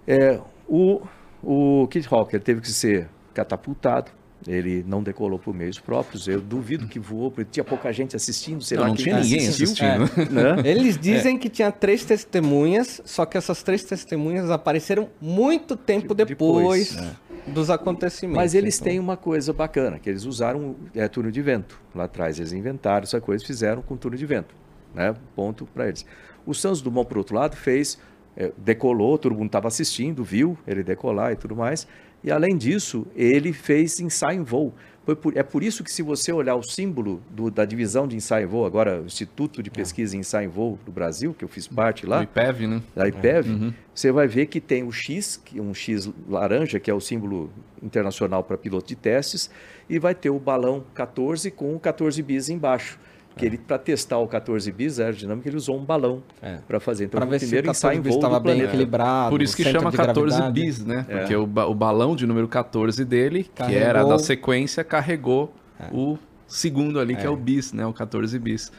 É, o, o Kit Hawker teve que ser catapultado. Ele não decolou por meios próprios. Eu duvido que voou, porque tinha pouca gente assistindo. Sei Não, lá não tinha ninguém assistiu, assistindo. Né? Eles dizem que tinha três testemunhas, só que essas três testemunhas apareceram muito tempo Depois, depois, dos acontecimentos. Mas eles então. têm uma coisa bacana, que eles usaram é, túnel de vento lá atrás. Eles inventaram essa coisa, fizeram com túnel de vento. Né? Ponto para eles. O Santos Dumont, por outro lado, fez, é, decolou, todo mundo estava assistindo, viu ele decolar e tudo mais. E além disso, ele fez ensaio em voo. Por- é por isso que se você olhar o símbolo do- da divisão de ensaio em voo, agora o Instituto de Pesquisa em Ensaio em Voo do Brasil, que eu fiz parte lá, O IPEV, né? da IPEV, você vai ver que tem o X, é um X laranja, que é o símbolo internacional para piloto de testes, e vai ter o balão 14 com o 14 bis embaixo. Que ele, para testar o 14 bis aerodinâmica, ele usou um balão É. para fazer. Então, Para o ver se o primeiro ensaio 14 em bis voo estava bem equilibrado. Por isso que chama de 14 gravidade. bis, né? É. Porque o, ba- o balão de número 14 dele, que Carregou- era da sequência, carregou É. o segundo ali, que é o bis, né? O 14 bis.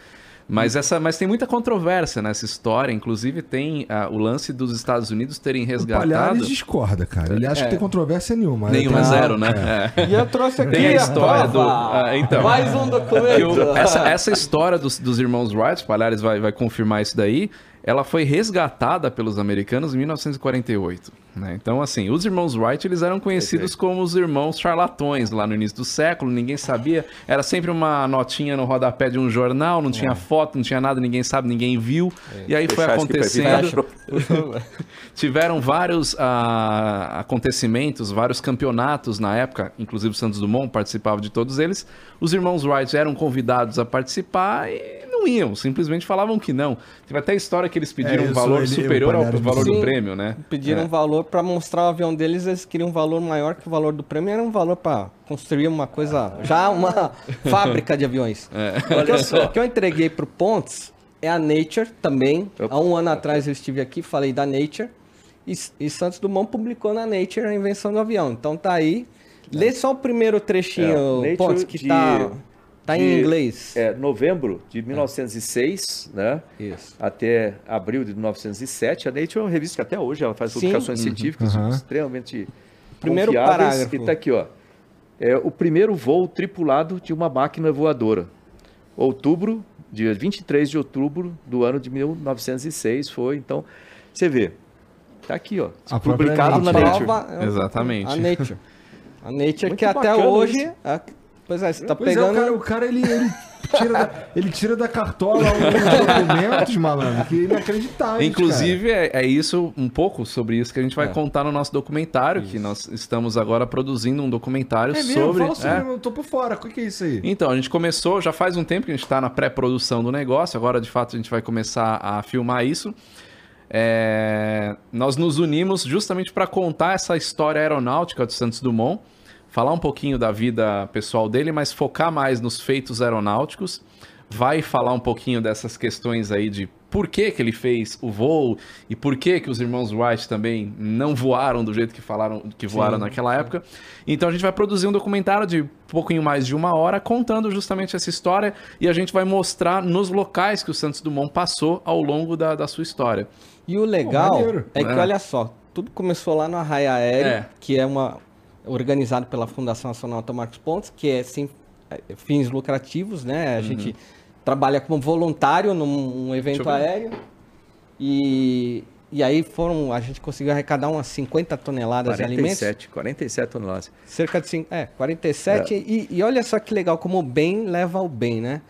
Mas, essa, mas tem muita controvérsia nessa história. Inclusive, tem ah, o lance dos Estados Unidos terem O resgatado. Palhares discorda, cara. Ele acha É. que tem controvérsia nenhuma. Nenhuma, Tem- zero, né? É. E eu trouxe aqui Tem a história do- prova. ah, então. Mais um documento. o- essa, essa história dos, dos irmãos Wright, o Palhares vai, vai confirmar isso daí, ela foi resgatada pelos americanos em 1948. né? Então, assim, os irmãos Wright eles eram conhecidos como os irmãos charlatões lá no início do século, ninguém sabia, era sempre uma notinha no rodapé de um jornal, não tinha foto, não tinha nada, ninguém sabe, ninguém viu, e aí foi acontecendo. Tiveram vários ah, acontecimentos, vários campeonatos na época, inclusive o Santos Dumont participava de todos eles. Os irmãos Wright eram convidados a participar e não iam, simplesmente falavam que não. Teve até a história que eles pediram É, um valor ele- superior ao valor do prêmio, né? Pediram É. um valor para mostrar o avião deles, eles queriam um valor maior que o valor do prêmio, era um valor para construir uma coisa, já uma fábrica de aviões. O que eu- O que eu entreguei pro Pontes é a Nature também. Há um ano atrás eu estive aqui, falei da Nature. E, e Santos Dumont publicou na Nature a invenção do avião. Então tá aí. Lê só o primeiro trechinho, É, Pontes, que de- tá, tá de- em inglês. É, novembro de 1906, né? Isso. Até abril de 1907. A Nature é uma revista que até hoje ela faz Sim. publicações científicas Aham. extremamente Primeiro confiáveis. parágrafo. E tá aqui, ó. É o primeiro voo tripulado de uma máquina voadora. Outubro, dia 23 de outubro do ano de 1906 foi. Então, você vê. Tá aqui, ó. A publicado na Nature. Nature. prova é o- Exatamente. A Nature. A Nature Muito que até hoje. isso. Pois é, você tá Pois pegando. é, o cara, o cara ele, ele, tira da, ele tira da cartola uns documentos, malandro, que inacreditável. Inclusive, é, é isso, um pouco sobre isso que a gente vai É. contar no nosso documentário, que nós estamos agora produzindo um documentário É mesmo, sobre. fala sobre, é. eu tô por fora, o que que é isso aí? Então, a gente começou, já faz um tempo que a gente está na pré-produção do negócio, agora de fato a gente vai começar a filmar isso. É, nós nos unimos justamente para contar essa história aeronáutica do Santos Dumont, falar um pouquinho da vida pessoal dele, mas focar mais nos feitos aeronáuticos. Vai falar um pouquinho dessas questões aí de por que, que ele fez o voo e por que, que os irmãos Wright também não voaram do jeito que falaram que voaram naquela época. Então a gente vai produzir um documentário de um pouquinho mais de uma hora contando justamente essa história e a gente vai mostrar nos locais que o Santos Dumont passou ao longo da, da sua história. E o legal maneiro. é que, É. olha só, tudo começou lá no Arraia Aéreo, É. que é uma organizado pela Fundação Astronauta Marcos Pontes, que é sem é, fins lucrativos, né? A gente trabalha como voluntário num um evento Uhum. Aéreo. E, e aí foram, a gente conseguiu arrecadar umas 50 toneladas de alimentos. 47, 47 toneladas. Cerca de cin- é, 47. E, e olha só que legal, como o bem leva ao bem, né?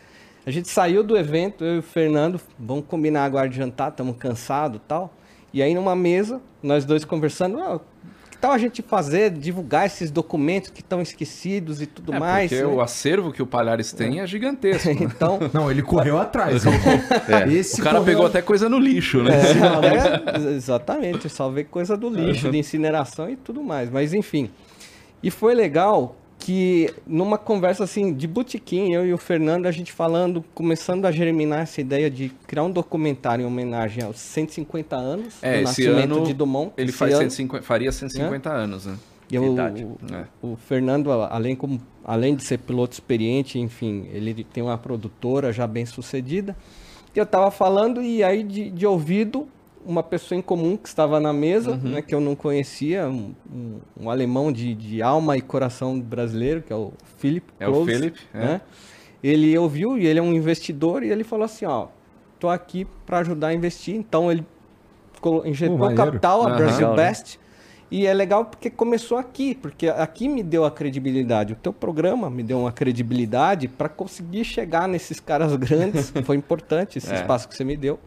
A gente saiu do evento, eu e o Fernando, vamos combinar agora de jantar, estamos cansados tal. E aí numa mesa, nós dois conversando, ah, tal a gente fazer, divulgar esses documentos que estão esquecidos e tudo É, mais. porque né? o acervo que o Palhares tem é gigantesco. né? Então, Não, ele correu atrás. Esse o cara correu- pegou até coisa no lixo, né? É, exatamente, eu salvei coisa do lixo, de incineração e tudo mais. Mas enfim. E foi legal que numa conversa assim de botequim, eu e o Fernando, a gente falando, começando a germinar essa ideia de criar um documentário em homenagem aos 150 anos É, do nascimento ano de Dumont. Ele faz ano. 150, faria 150 anos, né? E o, Idade. o, É. o Fernando, além, como, além de ser piloto experiente, enfim, ele tem uma produtora já bem sucedida. Eu tava falando, e aí de, de ouvido, uma pessoa em comum que estava na mesa, Uhum. né, que eu não conhecia, um, um- um alemão de, de alma e coração brasileiro, que é o Philip É o Klose, Philip, é. né? Ele ouviu e ele é um investidor e ele falou assim, ó, tô aqui para ajudar a investir. Então ele colo- injetou capital, a Aham. Brasil Legal, né? Best, e é legal porque começou aqui, porque aqui me deu a credibilidade. O teu programa me deu uma credibilidade para conseguir chegar nesses caras grandes. Foi importante esse É. espaço que você me deu.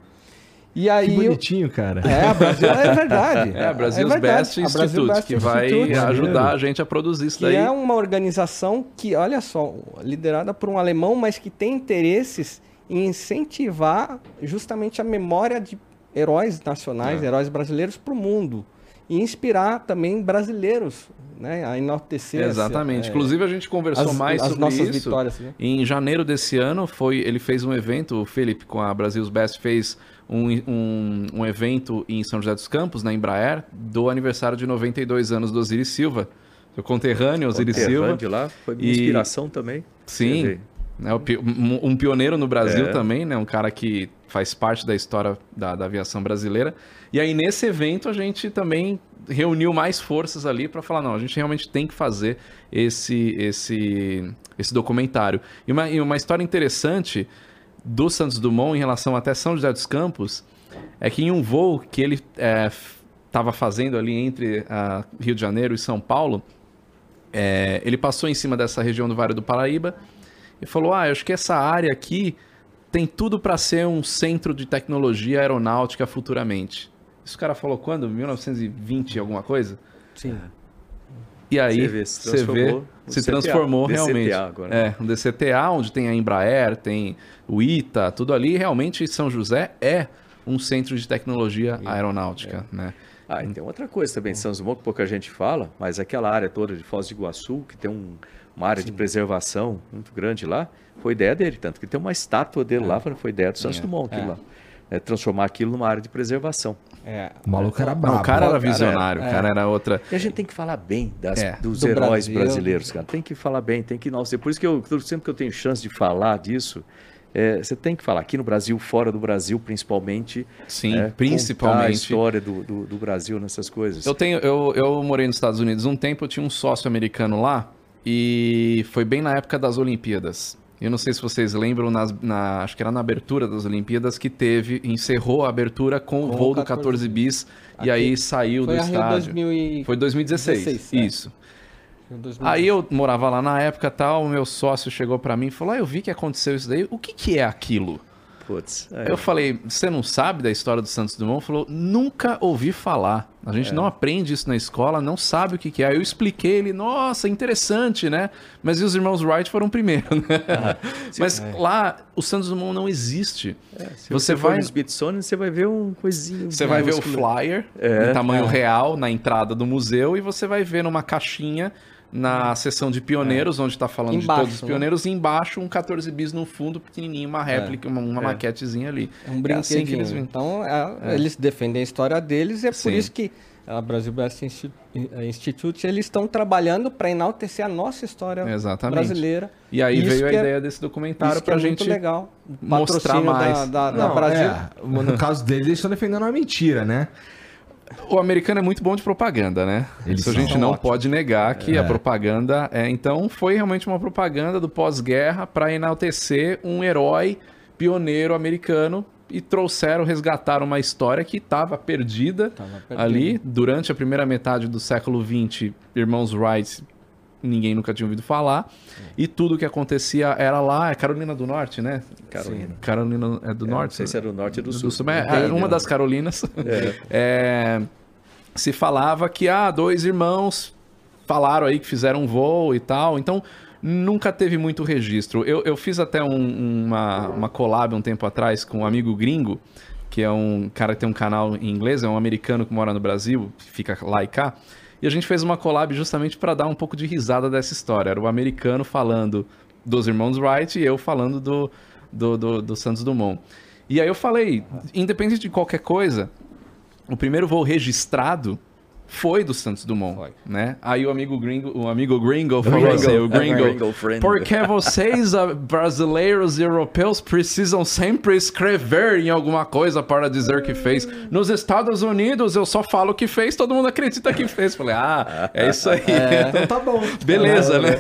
E Que aí eu- bonitinho, cara. é, a Brasil é verdade. É, a Brasil's verdade. Best Brasil Institute, Best que vai Institute. ajudar a gente a produzir isso Que daí. é uma organização que, olha só, liderada por um alemão, mas que tem interesses em incentivar justamente a memória de heróis nacionais, É. heróis brasileiros para o mundo. E inspirar também brasileiros né, a enaltecer Exatamente. é, Inclusive, a gente conversou as, mais as sobre nossas isso. vitórias. Né? Em janeiro desse ano, foi, ele fez um evento, o Felipe, com a Brasil's Best, fez um, um, um evento em São José dos Campos, na Embraer, do aniversário de 92 anos do Osiris Silva, seu conterrâneo, Osiris Silva. de lá, foi minha E- inspiração também. Você Sim, né, um, um pioneiro no Brasil É. também, né? Um cara que faz parte da história da, da aviação brasileira. E aí, nesse evento, a gente também reuniu mais forças ali para falar, não, a gente realmente tem que fazer esse, esse, esse documentário. E uma, e uma história interessante do Santos Dumont em relação até São José dos Campos é que em um voo que ele estava fazendo ali entre Rio de Janeiro e São Paulo, é, ele passou em cima dessa região do Vale do Paraíba e falou: Ah, eu acho que essa área aqui tem tudo para ser um centro de tecnologia aeronáutica futuramente. Isso o cara falou quando? 1920 alguma coisa? Sim. E aí Você vê, se você vê, transformou se CTA, transformou DCTA realmente. agora. É, um DCTA, onde tem a Embraer, tem o ITA, tudo ali. Realmente São José é um centro de tecnologia aeronáutica, né? Ah, e tem outra coisa também, São Simão, que pouca gente fala, mas aquela área toda de Foz do Iguaçu, que tem um- uma área de preservação muito grande lá, foi ideia dele, tanto que tem uma estátua dele lá, foi ideia do Santos É. Dumont, aquilo É. lá. É, transformar aquilo numa área de preservação. É, O maluco era Não, brabo. o cara era cara, visionário, o cara era outra. E a gente tem que falar bem das- É, dos do heróis Brasil. brasileiros, cara. Tem que falar bem, tem que enaltecer. Por isso que eu, sempre que eu tenho chance de falar disso, é, você tem que falar. Aqui no Brasil, fora do Brasil, principalmente. Sim, contar a principalmente. história do, do, do Brasil nessas coisas. Eu tenho, eu, eu morei nos Estados Unidos um tempo, eu tinha um sócio americano lá e foi bem na época das Olimpíadas. Eu não sei se vocês lembram, nas- na, acho que era na abertura das Olimpíadas que teve, encerrou a abertura com, o Com voo o do 14 14 bis e Aqui. aí saiu Foi do estádio. 2000 e... Foi 2016, 16, é. isso. 2016. Aí eu morava lá na época tal, o meu sócio chegou pra mim e falou: ah, eu vi que aconteceu isso daí, o que, que é aquilo? Putz, é, Aí Eu falei, você não sabe da história do Santos Dumont? Falou, nunca ouvi falar. A gente não aprende isso na escola, não sabe o que, que é. Aí eu expliquei ele, nossa, interessante, né? Mas e os irmãos Wright foram primeiro, né? Mas lá, o Santos Dumont não existe. se você você, vai- no Smithsonian, você vai ver um coisinho. Você vai ver o flyer É. em tamanho real na entrada do museu e você vai ver numa caixinha na seção de pioneiros, onde está falando de Embaixo, todos os né? pioneiros, e embaixo um 14 bis no fundo, pequenininho, uma réplica, uma, uma maquetezinha ali. É um É assim brinquedinho. que eles. Então, é- eles defendem a história deles e é por Sim. isso que a Brasil Best eh, Institute, eles estão trabalhando para enaltecer a nossa história Exatamente. brasileira. E aí Isso veio a é- ideia desse documentário pra é gente legal. O mostrar patrocínio mais. Da, da, da Não, Brasil. é, no caso deles, eles estão defendendo uma mentira, né? O americano é muito bom de propaganda, né? Eles Isso a gente não ótimos. pode negar que a propaganda é. Então, foi realmente uma propaganda do pós-guerra para enaltecer um herói pioneiro americano e trouxeram, resgataram uma história que estava perdida, perdida. ali durante a primeira metade do século XX. Irmãos Wright, ninguém nunca tinha ouvido falar. E tudo que acontecia era lá, é Carolina do Norte, né? Carolina. Carolina é do É, Norte? Não sei se é do norte ou do sul. sul. É, é, uma das Carolinas. É, se falava que ah, dois irmãos falaram aí que fizeram um voo e tal. Então, nunca teve muito registro. Eu, eu fiz até um- uma, uma collab um tempo atrás com um amigo gringo, que é um cara que tem um canal em inglês, é um americano que mora no Brasil, fica lá e cá. E a gente fez uma collab justamente para dar um pouco de risada dessa história. Era o americano falando dos irmãos Wright e eu falando do, do, do, do Santos Dumont. E aí eu falei, independente de qualquer coisa, o primeiro voo registrado foi do Santos Dumont, Foi. né? Aí o amigo gringo, o amigo gringo falou Gringo. assim, o É, gringo, porque vocês ah, brasileiros e europeus precisam sempre escrever em alguma coisa para dizer que fez. Nos Estados Unidos eu só falo que fez, todo mundo acredita que fez. Falei, ah, é isso aí. Então tá bom. Beleza, né?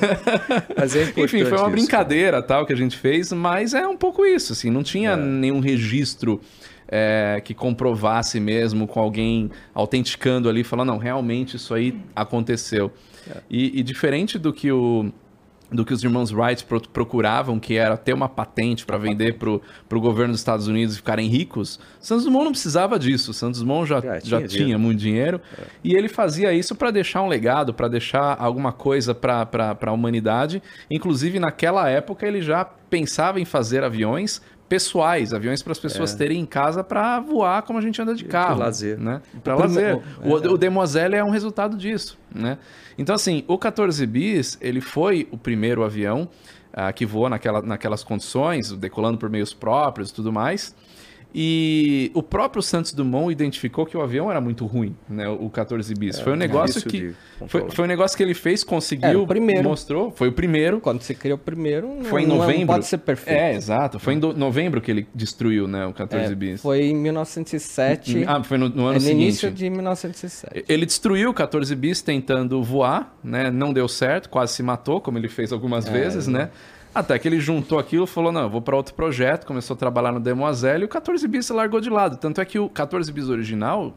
Mas é Enfim, foi uma isso. brincadeira tal que a gente fez, mas é um pouco isso, assim, não tinha nenhum registro é, que comprovasse mesmo com alguém autenticando ali, falando, não, realmente isso aí aconteceu. E, e diferente do que o do que os irmãos Wright pro- procuravam, que era ter uma patente para vender para o governo dos Estados Unidos e ficarem ricos, Santos Dumont não precisava disso. Santos Dumont já, Já já tinha tinha, muito dinheiro e ele fazia isso para deixar um legado, para deixar alguma coisa para a humanidade. Inclusive, naquela época, ele já pensava em fazer aviões pessoais, aviões para as pessoas terem em casa para voar como a gente anda de carro. lazer. Né? Para lazer. o- O, o Demoiselle é um resultado disso, né? Então, assim, o 14 bis, ele foi o primeiro avião ah, que voou naquela, naquelas condições, decolando por meios próprios e tudo mais. E o próprio Santos Dumont identificou que o avião era muito ruim, né? O 14 bis. foi um negócio difícil que foi, foi um negócio que ele fez, conseguiu, Era o primeiro. mostrou, foi o primeiro. Quando você cria o primeiro, não, Foi em não é- novembro. não pode ser perfeito. É, exato. Foi em novembro que ele destruiu, né, o 14 É, bis. foi em 1907. Ah, foi no, no é ano no seguinte. início de 1907. Ele destruiu o 14 bis tentando voar, né? Não deu certo, quase se matou, como ele fez algumas vezes, né? Até que ele juntou aquilo falou: não, eu vou para outro projeto, começou a trabalhar no Demoiselle e o 14 bis largou de lado. Tanto é que o 14 bis original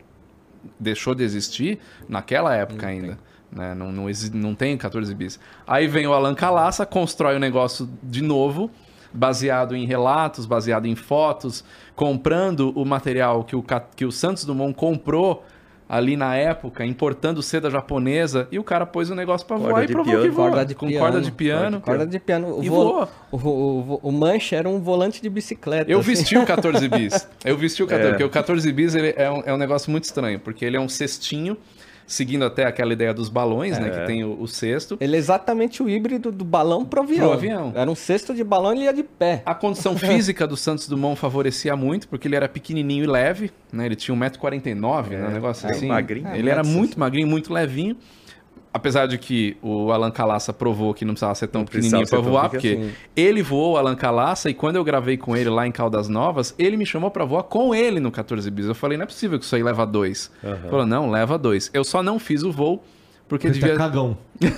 deixou de existir naquela época ainda. Né? Não, não, exi- não tem 14 bis. Aí vem o Alan Calaça, constrói o negócio de novo, baseado em relatos, baseado em fotos, comprando o material que o, que o Santos Dumont comprou ali na época, importando seda japonesa, e o cara pôs o negócio pra Corda voar e de provou piano. que voa. Corda de com piano. corda de piano. Corda de piano. O, E vo- voa. o, o, o manche era um volante de bicicleta. Eu assim. vesti o 14 bis. Eu vesti o 14, É. porque o 14 bis ele é, um, é um negócio muito estranho, porque ele é um cestinho, seguindo até aquela ideia dos balões, né? Que tem o, o cesto. Ele é exatamente o híbrido do balão pro avião. Pro avião. Era um cesto de balão e ele ia de pé. A condição física do Santos Dumont favorecia muito, porque ele era pequenininho e leve, né? Ele tinha 1,49m, né? Um negócio é, assim. magrinho. Ele É, era muito magrinho, muito levinho. Apesar de que o Alan Calaça provou que não precisava ser tão Não pequenininho tão voar, porque pequeno. ele voou o Alan Calaça e quando eu gravei com ele lá em Caldas Novas, ele me chamou pra voar com ele no 14 bis. Eu falei, não é possível que isso aí leva dois. Ele falou, não, leva dois. Eu só não fiz o voo porque Ele tá devia... cagão. Não,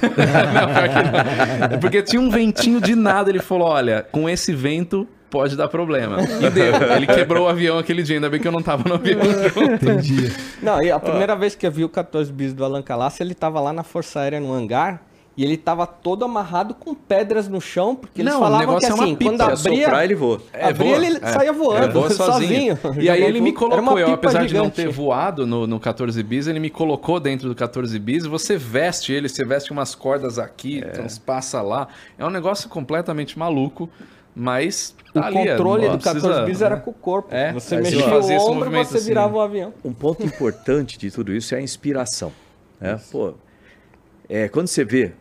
pior que não. Porque tinha um ventinho de nada. Ele falou: olha, com esse vento pode dar problema. E deu. Ele quebrou o avião aquele dia. Ainda bem que eu não tava no avião junto. Entendi. Não, e a primeira vez que eu vi o 14 bis do Alan Calaça, ele tava lá na Força Aérea no hangar e ele tava todo amarrado com pedras no chão, porque eles Não, o falavam que negócio é uma assim, pipa. quando Se abria, soprar, ele voa. É, abria voa. ele É. saia voando, É, voa sozinho. E aí ele me colocou, eu, apesar de não gigante. ter voado no, no 14 bis, ele me colocou dentro do 14 bis. Você veste ele, você veste umas cordas aqui, É. transpassa lá. É um negócio completamente maluco, mas O tá ali, é, controle do 14 precisa- bis era com o corpo. É, você você mexia o ombro, você assim. virava o avião. Um ponto importante de tudo isso é a inspiração. Né? Pô, é, quando você vê,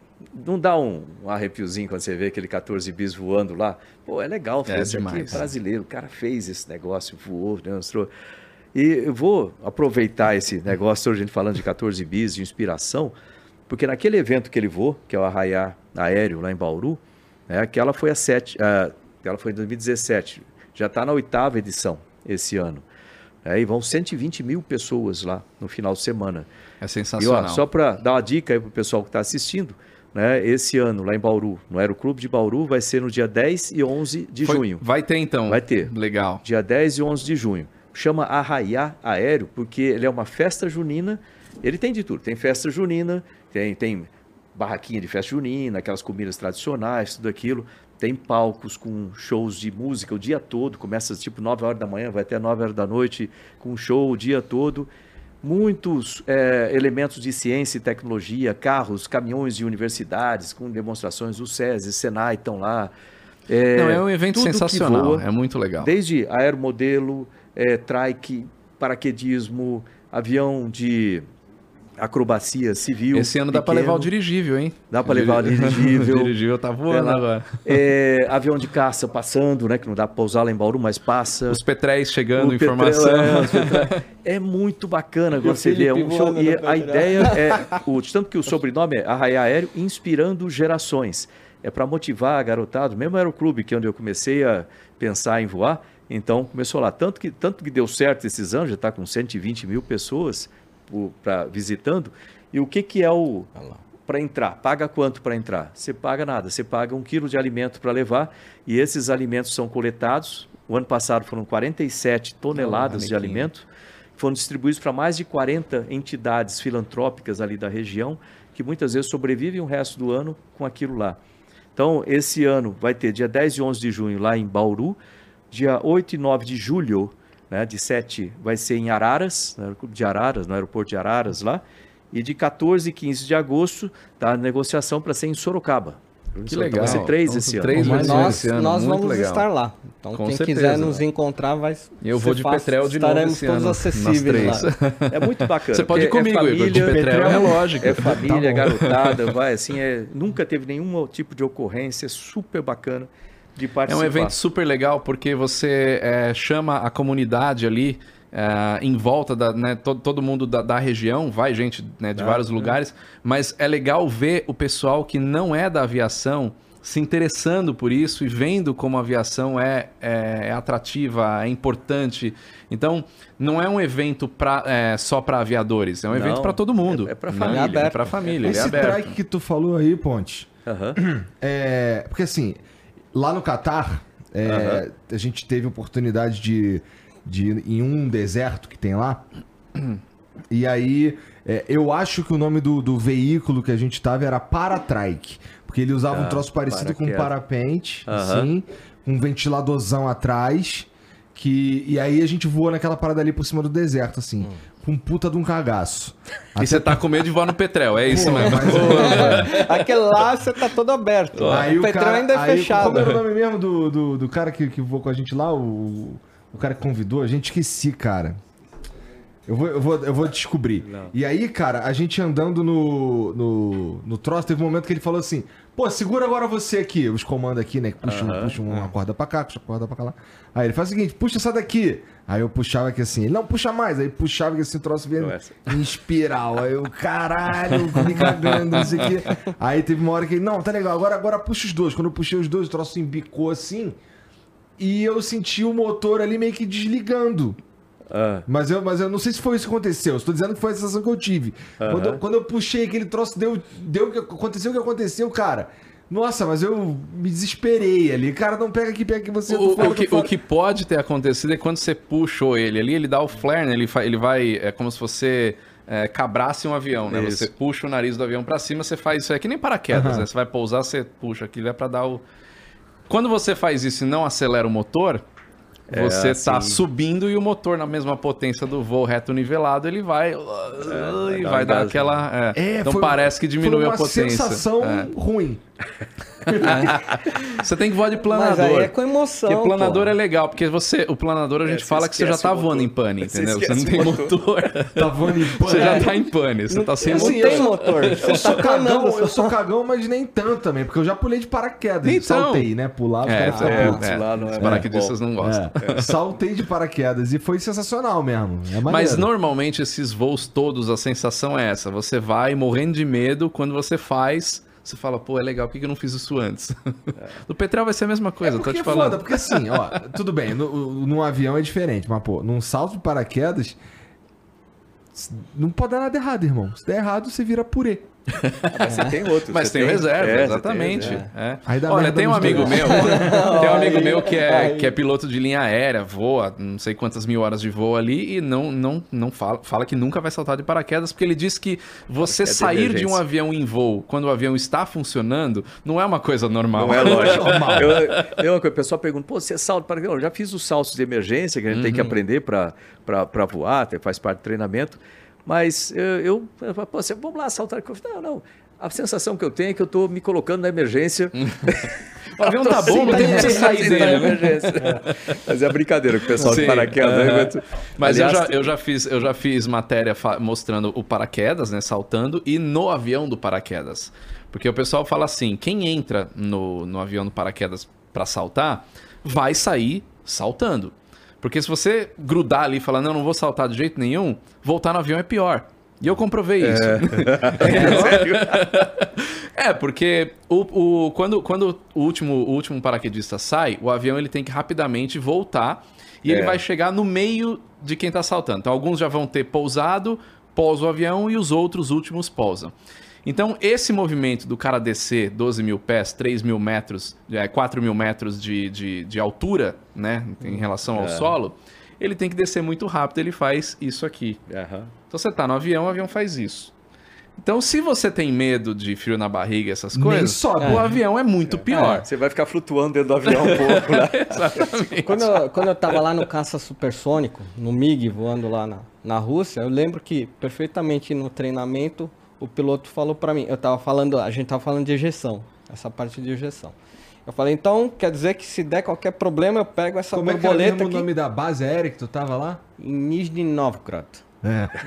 não dá um, um arrepiozinho quando você vê aquele 14 bis voando lá? Pô, é legal, É esse aqui é demais. brasileiro, o cara fez esse negócio, voou, né, mostrou. E eu vou aproveitar esse negócio, hoje a gente falando de 14 bis, de inspiração, porque naquele evento que ele voou, que é o Arraiar Aéreo lá em Bauru, né, aquela foi a sete, ah, aquela foi em 2017, já está na oitava edição esse ano. né, e vão 120 mil pessoas lá no final de semana. É E ó, sensacional. só para dar uma dica aí pro pessoal que está assistindo, né? Esse ano lá em Bauru, no Aeroclube de Bauru, vai ser no dia 10 e 11 de Foi- junho. Vai ter então. Vai ter. Legal. Dia 10 e 11 de junho. Chama Arraiá Aéreo porque ele é uma festa junina. Ele tem de tudo. Tem festa junina, tem, tem barraquinha de festa junina, aquelas comidas tradicionais, tudo aquilo. Tem palcos com shows de música o dia todo. Começa tipo 9 horas da manhã, vai até 9 horas da noite com show o dia todo. Muitos eh, elementos de ciência e tecnologia, carros, caminhões de universidades com demonstrações. O SESI, Senai estão lá. Eh, Não, é um evento sensacional. voa, É muito legal. Desde aeromodelo, é, trike, paraquedismo, avião de acrobacia civil. Esse ano dá pra pequeno, levar o dirigível, hein? Dá pra levar o dirigível. o dirigível tá voando É agora. É, avião de caça passando, né? Que não dá pra pousar lá em Bauru, mas passa. Os petréis chegando, O informação. É. É muito bacana você vê. É um show, e a ideia é. O, tanto que o sobrenome é Arraia Aéreo Inspirando Gerações. É para motivar a garotada, mesmo aeroclube, que é onde eu comecei a pensar em voar. Então começou lá. Tanto que, tanto que deu certo esses anos, já está com 120 mil pessoas pra, visitando. E o que, que é o. Para entrar, paga quanto para entrar? Você paga nada, você paga um quilo de alimento para levar e esses alimentos são coletados. O ano passado foram 47 toneladas de manequim. alimento, foram distribuídos para mais de 40 entidades filantrópicas ali da região, que muitas vezes sobrevivem o resto do ano com aquilo lá. Então, esse ano vai ter dia 10 e 11 de junho lá em Bauru, dia 8 e 9 de julho, né, de 7 vai ser em Araras, de Araras, no aeroporto de Araras lá, e de 14 e 15 de agosto tá a negociação para ser em Sorocaba. Que Então, legal. Vai ser três Então, esse ano. três Mais versões Nós, esse ano, nós muito vamos legal. estar lá. Então, Com quem certeza. quiser nos encontrar, vai. Eu vou de fácil. Petrel de novo Estaremos todos ano, acessíveis lá. É muito bacana. Você pode ir porque comigo, é Igor, de família, Petrel é lógico. É família, Tá garotada, vai assim, é, nunca teve nenhum tipo de ocorrência, é super bacana de É participar. um evento super legal porque você é, chama a comunidade ali é, em volta da, né, todo, todo mundo da, da região, vai gente né, de Ah, vários é. lugares, mas é legal ver o pessoal que não é da aviação se interessando por isso e vendo como a aviação é, é, é atrativa, é importante. Então, não é um evento pra, é, só para aviadores, é um Não, evento para todo mundo. é- é pra né? família. É para família, ele é Esse aberto. trike que tu falou aí, Ponte, Aham. é. Porque assim, lá no Catar, é, a gente teve oportunidade de, de ir em um deserto que tem lá. E aí, é, eu acho que o nome do, do veículo que a gente tava era Paratrike. Porque ele usava um Ah, troço parecido com um parapente, Aham. assim, com um ventiladorzão atrás. Que, e aí a gente voou naquela parada ali por cima do deserto, assim, com puta de um cagaço. E você tá com medo de voar no Petrel, é isso Pô, mesmo. mas é- Aquele lá você tá todo aberto. Aí o Petrão ainda é aí, fechado. Como era o nome mesmo do, do, do cara que, que voou com a gente lá? O, o cara que convidou? A gente esqueci, cara. Eu vou, eu vou, eu vou descobrir. E aí, cara, a gente andando no, no, no troço, teve um momento que ele falou assim: pô, segura agora você aqui, os comandos aqui, né? Que puxam, Aham. puxam uma corda pra cá, puxa a corda pra cá lá. Aí ele faz o seguinte: puxa essa daqui. Aí eu puxava aqui assim, ele não puxa mais. Aí puxava que esse troço vinha em espiral. Aí eu, caralho, me cagando, não sei o quê. Aí teve uma hora que ele, não, tá legal, agora, agora puxa os dois. Quando eu puxei os dois, o troço embicou assim. E eu senti o motor ali meio que desligando. Ah, Mas eu, mas eu não sei se foi isso que aconteceu. Eu Estou dizendo que foi a sensação que eu tive. Quando, eu, quando eu puxei aquele troço, deu, deu aconteceu o que aconteceu, cara. Nossa, mas eu me desesperei ali. Cara, não pega aqui, pega aqui você. O, fora, o tô que, o que pode ter acontecido é quando você puxou ele ali, ele dá o flare, né? Ele, ele vai. É como se você é, cabrasse um avião, né? Isso. Você puxa o nariz do avião pra cima, você faz isso. É que nem paraquedas, Aham. né? Você vai pousar, você puxa aquilo é pra dar o. Quando você faz isso e não acelera o motor, você tá assim. subindo e o motor na mesma potência do voo reto nivelado, ele vai. e vai dar vai dar gás, aquela. é. É, então foi- parece que diminui foi a uma potência. sensação É. ruim. Você tem que voar de Mas planador. aí é com emoção. Porque planador pô. é legal, porque você, o planador a gente você fala que você já tá o voando motor. em pane, Você entendeu? Você, esquece não tem motor. Tá voando em Você já tá em pane, você tá sem Não assim, motor. tem eu sou- motor. Eu Você sou tá cagão, eu sou cagão, mas nem tanto também, porque eu já pulei de paraquedas. Então. saltei, né? Pular, os É, caras ficam é, putos. é, lá não é os paraquedistas não gostam. É, saltei de paraquedas e foi sensacional mesmo. É Mas normalmente esses voos todos, a sensação é essa. Você vai morrendo de medo, quando você faz, você fala, pô, é legal, por que eu não fiz isso antes? No Petrel vai ser a mesma coisa, é tô te é falando. foda, porque assim, ó, tudo bem, no, num avião é diferente, mas pô, num salto de paraquedas não pode dar nada errado, irmão. Se der errado, você vira purê. Mas você tem outro. Mas tem o reserva, é, exatamente. tem reserva. é. Olha, tem um amigo dois. meu, tem um amigo meu que é, que é piloto de linha aérea, voa não sei quantas mil horas de voo ali e não, não, não fala, fala que nunca vai saltar de paraquedas, porque ele diz que você Paraquedas de sair de um avião em voo quando o avião está funcionando não é uma coisa normal. Não é lógico. Eu, tem uma coisa, o pessoal pergunta, pô, você é salto para Eu já fiz os saltos de emergência que a gente tem que Uhum. aprender para voar, tem- faz parte do treinamento. Mas eu, eu, pô, vamos lá saltar. Eu falo, Não, não. A sensação que eu tenho é que eu estou me colocando na emergência. O avião tá bom, não tem como sair dele, né? emergência. Mas é brincadeira com o pessoal Sim, de paraquedas. né? Mas Aliás, eu, já, eu, já fiz, eu já fiz matéria mostrando o paraquedas, né, saltando, e no avião do paraquedas. Porque o pessoal fala assim, quem entra no, no avião do paraquedas para saltar, vai sair saltando. Porque se você grudar ali e falar, não, não vou saltar de jeito nenhum, voltar no avião é pior. E eu comprovei isso. É, porque o, o- quando, quando o, último, o último paraquedista sai, o avião ele tem que rapidamente voltar e ele É. vai chegar no meio de quem tá saltando. Então, alguns já vão ter pousado, pousa o avião e os outros últimos pousam. Então, esse movimento do cara descer 12 mil pés, 3 mil metros, é, 4 mil metros de, de, de altura, né, em relação ao solo, ele tem que descer muito rápido, ele faz isso aqui. Aham. Então você tá no avião, o avião faz isso. Então, se você tem medo de frio na barriga, essas coisas, sobe. o avião é muito pior. Você vai ficar flutuando dentro do avião um pouco, né? Exatamente. Quando eu, quando eu tava lá no caça supersônico, no MiG, voando lá na, na Rússia, eu lembro que perfeitamente no treinamento o piloto falou pra mim, eu tava falando, a gente tava falando de ejeção, essa parte de ejeção. Eu falei, então quer dizer que se der qualquer problema eu pego essa Como é que era borboleta mesmo o nome da base aérea que tu tava lá? em Nizhny Novgorod. É.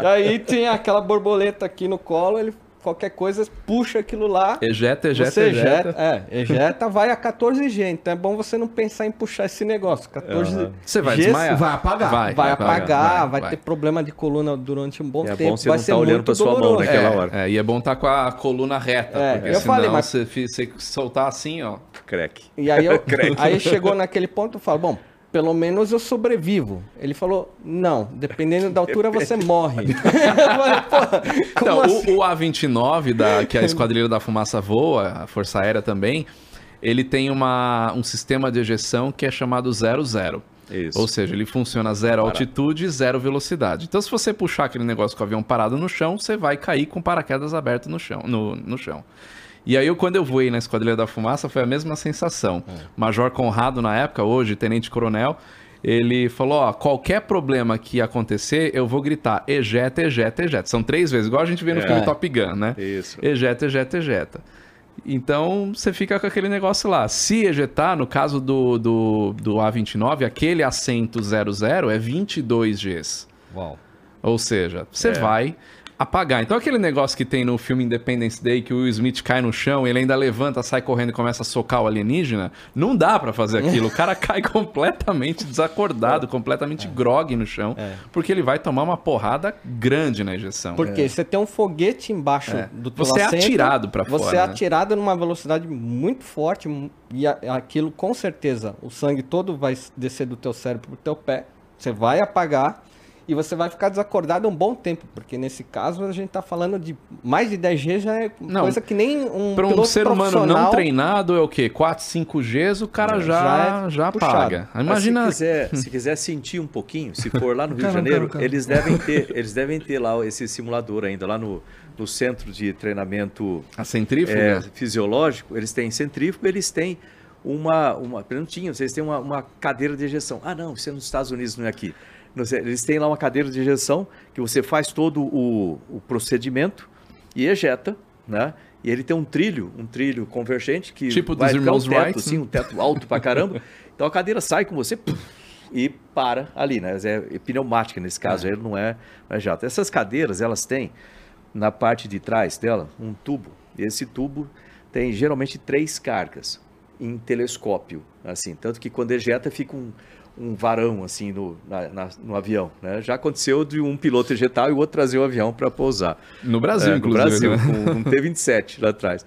E aí tinha aquela borboleta aqui no colo, ele qualquer coisa puxa aquilo lá. Ejeta, ejeta, você ejeta. ejeta, é, ejeta, vai a 14G. Então é bom você não pensar em puxar esse negócio. 14 Você vai desmaiar. Vai apagar. Vai, Vai, apagar, vai, vai. ter problema de coluna durante um bom É tempo. bom você vai não ser tá olhando pra sua mão, doloroso. naquela é, hora. É, e é bom estar com a coluna reta, É, porque eu senão falei, mas- você, você soltar assim, ó. Crack. E aí, eu, aí chegou naquele ponto, eu falo, bom, pelo menos eu sobrevivo. Ele falou, não, dependendo da altura você morre. falei, então, assim? o, o, A29, da, que é a Esquadrilha da Fumaça voa, a Força Aérea também, ele tem uma, um sistema de ejeção que é chamado 00. Isso. Ou seja, ele funciona zero Para. altitude e zero velocidade. Então, se você puxar aquele negócio com o avião parado no chão, você vai cair com paraquedas aberto no chão. No, no chão. E aí, eu, quando eu voei na Esquadrilha da Fumaça, foi a mesma sensação. É. Major Conrado, na época, hoje, tenente-coronel, ele falou: ó, qualquer problema que acontecer, eu vou gritar ejeta, ejeta, ejeta. São três vezes, igual a gente vê no é. filme Top Gun, né? Isso. Ejeta, ejeta, ejeta. Então você fica com aquele negócio lá. Se ejetar, no caso do, do, do A29, aquele assento 00 é 22 Gs. Uau. Ou seja, você é. vai apagar. Então aquele negócio que tem no filme Independence Day que o Will Smith cai no chão, ele ainda levanta, sai correndo e começa a socar o alienígena, não dá para fazer aquilo. O cara cai completamente desacordado, completamente é. grog no chão, é. porque ele vai tomar uma porrada grande na ejeção. Porque é. você tem um foguete embaixo é. do teu Você é atirado para fora. Você é né? atirado numa velocidade muito forte e aquilo com certeza, o sangue todo vai descer do teu cérebro pro teu pé. Você vai apagar e você vai ficar desacordado um bom tempo, porque nesse caso a gente está falando de mais de 10 G já é não, coisa que nem um Para um ser humano não treinado é o quê? 4, 5 Gs o cara já já, é já apaga. Imagina se quiser, se quiser sentir um pouquinho, se for lá no Rio de Janeiro, eles devem ter, eles devem ter lá esse simulador ainda lá no no centro de treinamento a centrífuga é, fisiológico, eles têm centrífuga, eles têm uma, uma não tinha, vocês têm uma, uma cadeira de ejeção. Ah, não, isso é nos Estados Unidos, não é aqui. Eles têm lá uma cadeira de injeção que você faz todo o, o procedimento e ejeta, né? E ele tem um trilho, um trilho convergente que tipo vai ficar um teto, Wright, assim, um teto alto pra caramba. então a cadeira sai com você e para ali, né? É, pneumática nesse caso, é. ele não é, não é jato. Essas cadeiras, elas têm na parte de trás dela um tubo. E esse tubo tem geralmente três cargas em telescópio, assim, tanto que quando ejeta fica um, um varão assim no, na, na, no avião. Né? Já aconteceu de um piloto ejetar e o outro trazer o avião para pousar. No Brasil, é, inclusive. No Brasil, né? com um T-27 lá atrás.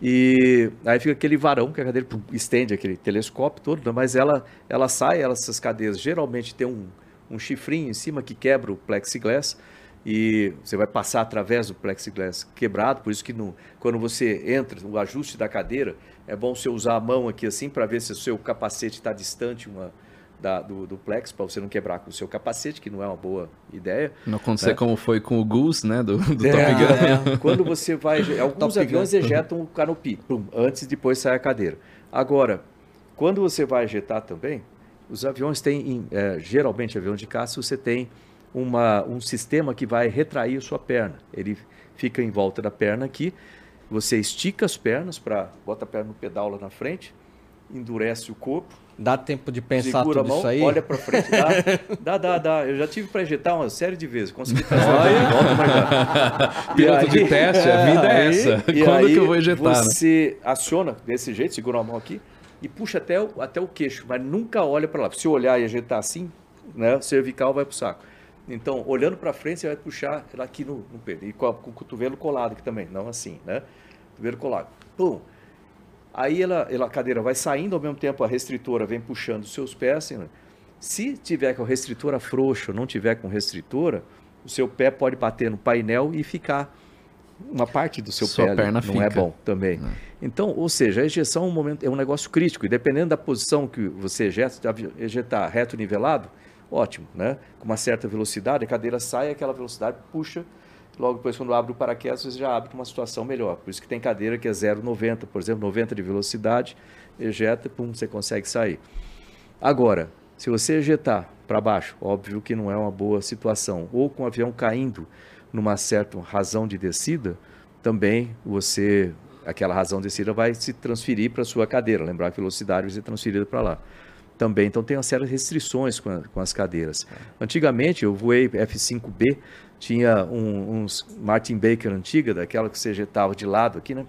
E aí fica aquele varão que a cadeira estende aquele telescópio todo, né? mas ela, ela sai, ela, essas cadeiras geralmente tem um, um chifrinho em cima que quebra o plexiglass e você vai passar através do plexiglass quebrado, por isso que no, quando você entra, o ajuste da cadeira, é bom você usar a mão aqui assim para ver se o seu capacete está distante uma, da, do, do, Plex para você não quebrar com o seu capacete, que não é uma boa ideia. Não acontecer né? como foi com o Goose, né? Do, do é, Top Gun. É. Quando você vai. Alguns Top aviões Gun. ejetam o canopi, pum, antes e depois sai a cadeira. Agora, quando você vai ejetar também, os aviões têm, é, geralmente avião de caça, você tem uma, um sistema que vai retrair a sua perna. Ele fica em volta da perna aqui, você estica as pernas, para bota a perna no pedal lá na frente, endurece o corpo, Dá tempo de pensar Segura tudo a mão, isso aí? olha para frente, dá, dá, dá, dá. Eu já tive para ejetar uma série de vezes, consegui fazer de volta, mas. Piloto aí, de teste, a vida é essa. Quando aí, que eu vou ejetar? Né? Você né? aciona desse jeito, segura a mão aqui e puxa até o, até o queixo, mas nunca olha para lá. Se olhar e ejetar assim, né, o cervical vai para o saco. Então, olhando para frente, você vai puxar ela aqui no, no peito. E com, a, com, o cotovelo colado aqui também, não assim, né? Cotovelo colado. Pum! Aí ela, ela, a cadeira vai saindo, ao mesmo tempo a restritora vem puxando os seus pés. Assim, né? Se tiver com a restritora frouxa ou não tiver com restritora, o seu pé pode bater no painel e ficar uma parte do seu Sua pé perna não é é bom também. Não. Então, ou seja, a ejeção é um, momento, é um negócio crítico e dependendo da posição que você ejeta, ejetar reto nivelado, ótimo, né? Com uma certa velocidade, a cadeira sai, aquela velocidade puxa logo depois quando abre o paraquedas você já abre com uma situação melhor. Por isso que tem cadeira que é 0,90, por exemplo, 90 de velocidade, ejeta, pum, você consegue sair. Agora, se você ejetar para baixo, óbvio que não é uma boa situação, ou com o avião caindo numa certa razão de descida, também você, aquela razão de descida vai se transferir para a sua cadeira, lembrar que a velocidade vai ser transferida para lá. Também, então tem uma série de restrições com, a, com as cadeiras. Antigamente eu voei F5B, tinha um, uns Martin Baker antiga, daquela que você ejetava de lado aqui, né?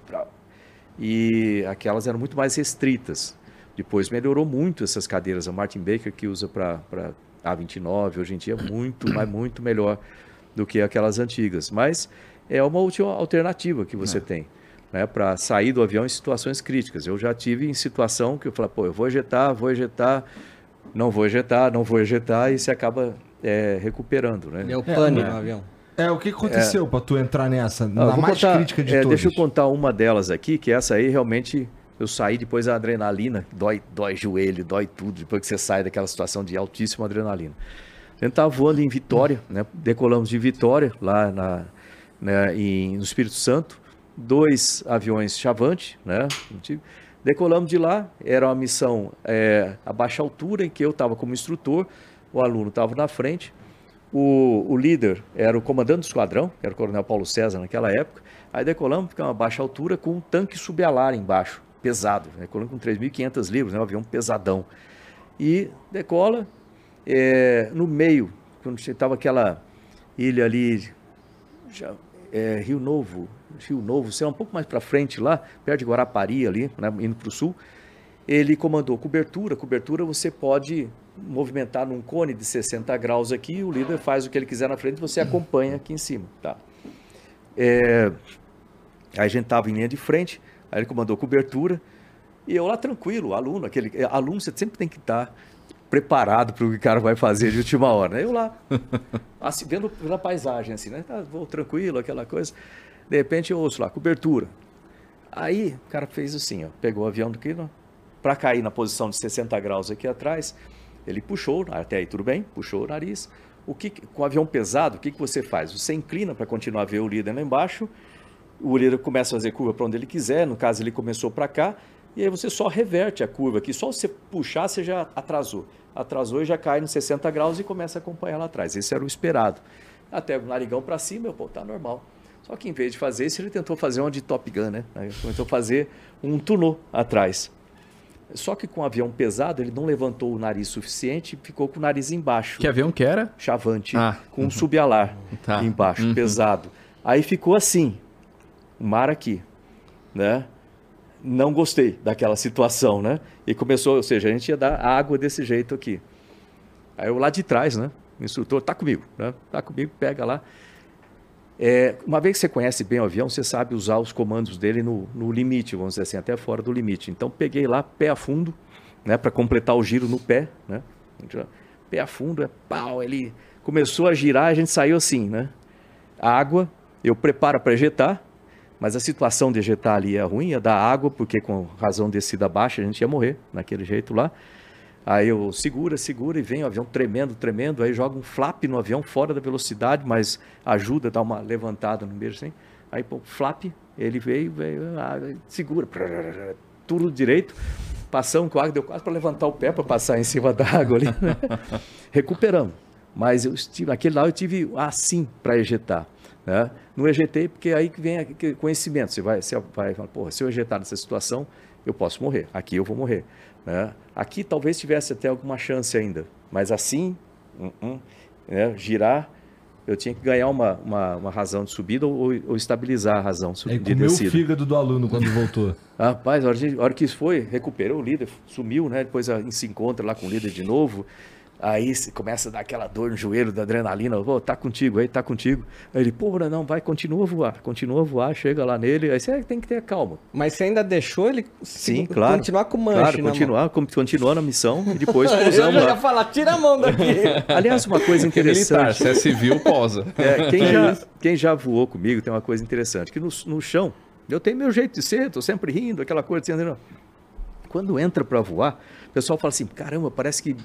E aquelas eram muito mais restritas. Depois melhorou muito essas cadeiras. A Martin Baker que usa para A29, hoje em dia é muito, mas muito melhor do que aquelas antigas. Mas é uma última alternativa que você é. tem. Né, para sair do avião em situações críticas. Eu já tive em situação que eu falei, pô, eu vou ejetar, vou ejetar, não vou ejetar, não vou ejetar, e você acaba é, recuperando, né? É, pane né? no avião. É, o que aconteceu pra tu entrar nessa? Ah, Na mais contar- crítica de é, todas. Deixa eu contar uma delas aqui, que essa aí realmente eu saí depois da adrenalina, dói, dói joelho, dói tudo, depois que você sai daquela situação de altíssima adrenalina. A gente estava voando em Vitória, né? decolamos de Vitória, lá na, né, em, no Espírito Santo, dois aviões Chavante, né? Decolamos de lá, era uma missão é, a baixa altura, em que eu estava como instrutor, o aluno estava na frente, o, o líder era o comandante do esquadrão, que era o coronel Paulo César naquela época. Aí decolamos, ficamos a baixa altura, com um tanque subalar embaixo, pesado. né? Decolamos com 3.500 livros, né? um avião pesadão. E decola, é, no meio, quando estava aquela ilha ali, já, é, Rio Novo, Rio Novo, sei lá, um pouco mais para frente lá, perto de Guarapari ali, né, indo para o sul, ele comandou cobertura. Cobertura você pode movimentar num cone de 60 graus aqui, o líder faz o que ele quiser na frente você acompanha aqui em cima. Tá? É, aí a gente estava em linha de frente, aí ele comandou cobertura, e eu lá tranquilo, aluno, aquele é, aluno você sempre tem que estar preparado para o que o cara vai fazer de última hora. né? Eu lá, assim, vendo pela paisagem, assim, né? Tá, vou tranquilo, aquela coisa. De repente eu ouço lá, cobertura. Aí o cara fez assim, ó, pegou o avião do que para cair na posição de 60 graus aqui atrás, ele puxou, até aí tudo bem, puxou o nariz. O que, com o avião pesado, o que, que você faz? Você inclina para continuar a ver o líder lá embaixo, o líder começa a fazer curva para onde ele quiser, no caso ele começou para cá, e aí você só reverte a curva aqui, só você puxar você já atrasou. Atrasou e já cai nos 60 graus e começa a acompanhar lá atrás. Esse era o esperado. Até o narigão para cima, eu, pô, tá normal. Só que em vez de fazer isso, ele tentou fazer uma de Top Gun, né? Aí Tentou fazer um tunô atrás. Só que com o avião pesado, ele não levantou o nariz suficiente e ficou com o nariz embaixo. Que avião que era? Chavante, Ah. com um subalar Tá. embaixo, Uhum. pesado. Aí ficou assim, o mar aqui, né? Não gostei daquela situação, né? E começou, ou seja, a gente ia dar água desse jeito aqui. Aí eu lá de trás, né? O instrutor, tá comigo, né? Tá comigo, pega lá. É, uma vez que você conhece bem o avião, você sabe usar os comandos dele no, no limite, vamos dizer assim, até fora do limite. Então peguei lá, pé a fundo, né, para completar o giro no pé, né? Pé a fundo, é pau, ele começou a girar, a gente saiu assim, né? Água, eu preparo para ejetar, mas a situação de ejetar ali é ruim, ia dar água, porque com razão descida baixa a gente ia morrer naquele jeito lá. Aí eu segura, segura e vem o avião tremendo, tremendo. Aí joga um flap no avião fora da velocidade, mas ajuda, dá uma levantada no meio assim. Aí pô, flap, ele veio, veio, ah, segura, tudo direito. Passamos com água, deu quase para levantar o pé para passar em cima da água ali. né? Recuperamos. Mas eu estive, aquele lá eu tive assim para ejetar. Né? Não ejetei porque aí que vem conhecimento. Você vai, você vai falar, porra, se eu ejetar nessa situação, eu posso morrer. Aqui eu vou morrer. Né? Aqui talvez tivesse até alguma chance ainda, mas assim, hum, hum, né? girar, eu tinha que ganhar uma, uma, uma razão de subida ou, ou estabilizar a razão sub- Aí de comeu o descida. fígado do aluno quando voltou. Rapaz, a hora, de- a hora que isso foi, recuperou o líder, sumiu, né? Depois a- se encontra lá com o líder de novo. Aí se começa a dar aquela dor no joelho da adrenalina. Pô, tá contigo aí, tá contigo. Aí ele, pô, não, vai, continua a voar, continua a voar, chega lá nele. Aí você tem que ter calma. Mas você ainda deixou ele Sim, se- claro. continuar com o manche Claro, na mão? continuar, na missão e depois Eu pousamos já ia lá. falar, tira a mão daqui. Aliás, uma coisa interessante. se é civil, posa. É, quem, já, quem já voou comigo tem uma coisa interessante, que no, no chão, eu tenho meu jeito de ser, tô sempre rindo, aquela coisa assim? Quando entra para voar, o pessoal fala assim, caramba, parece que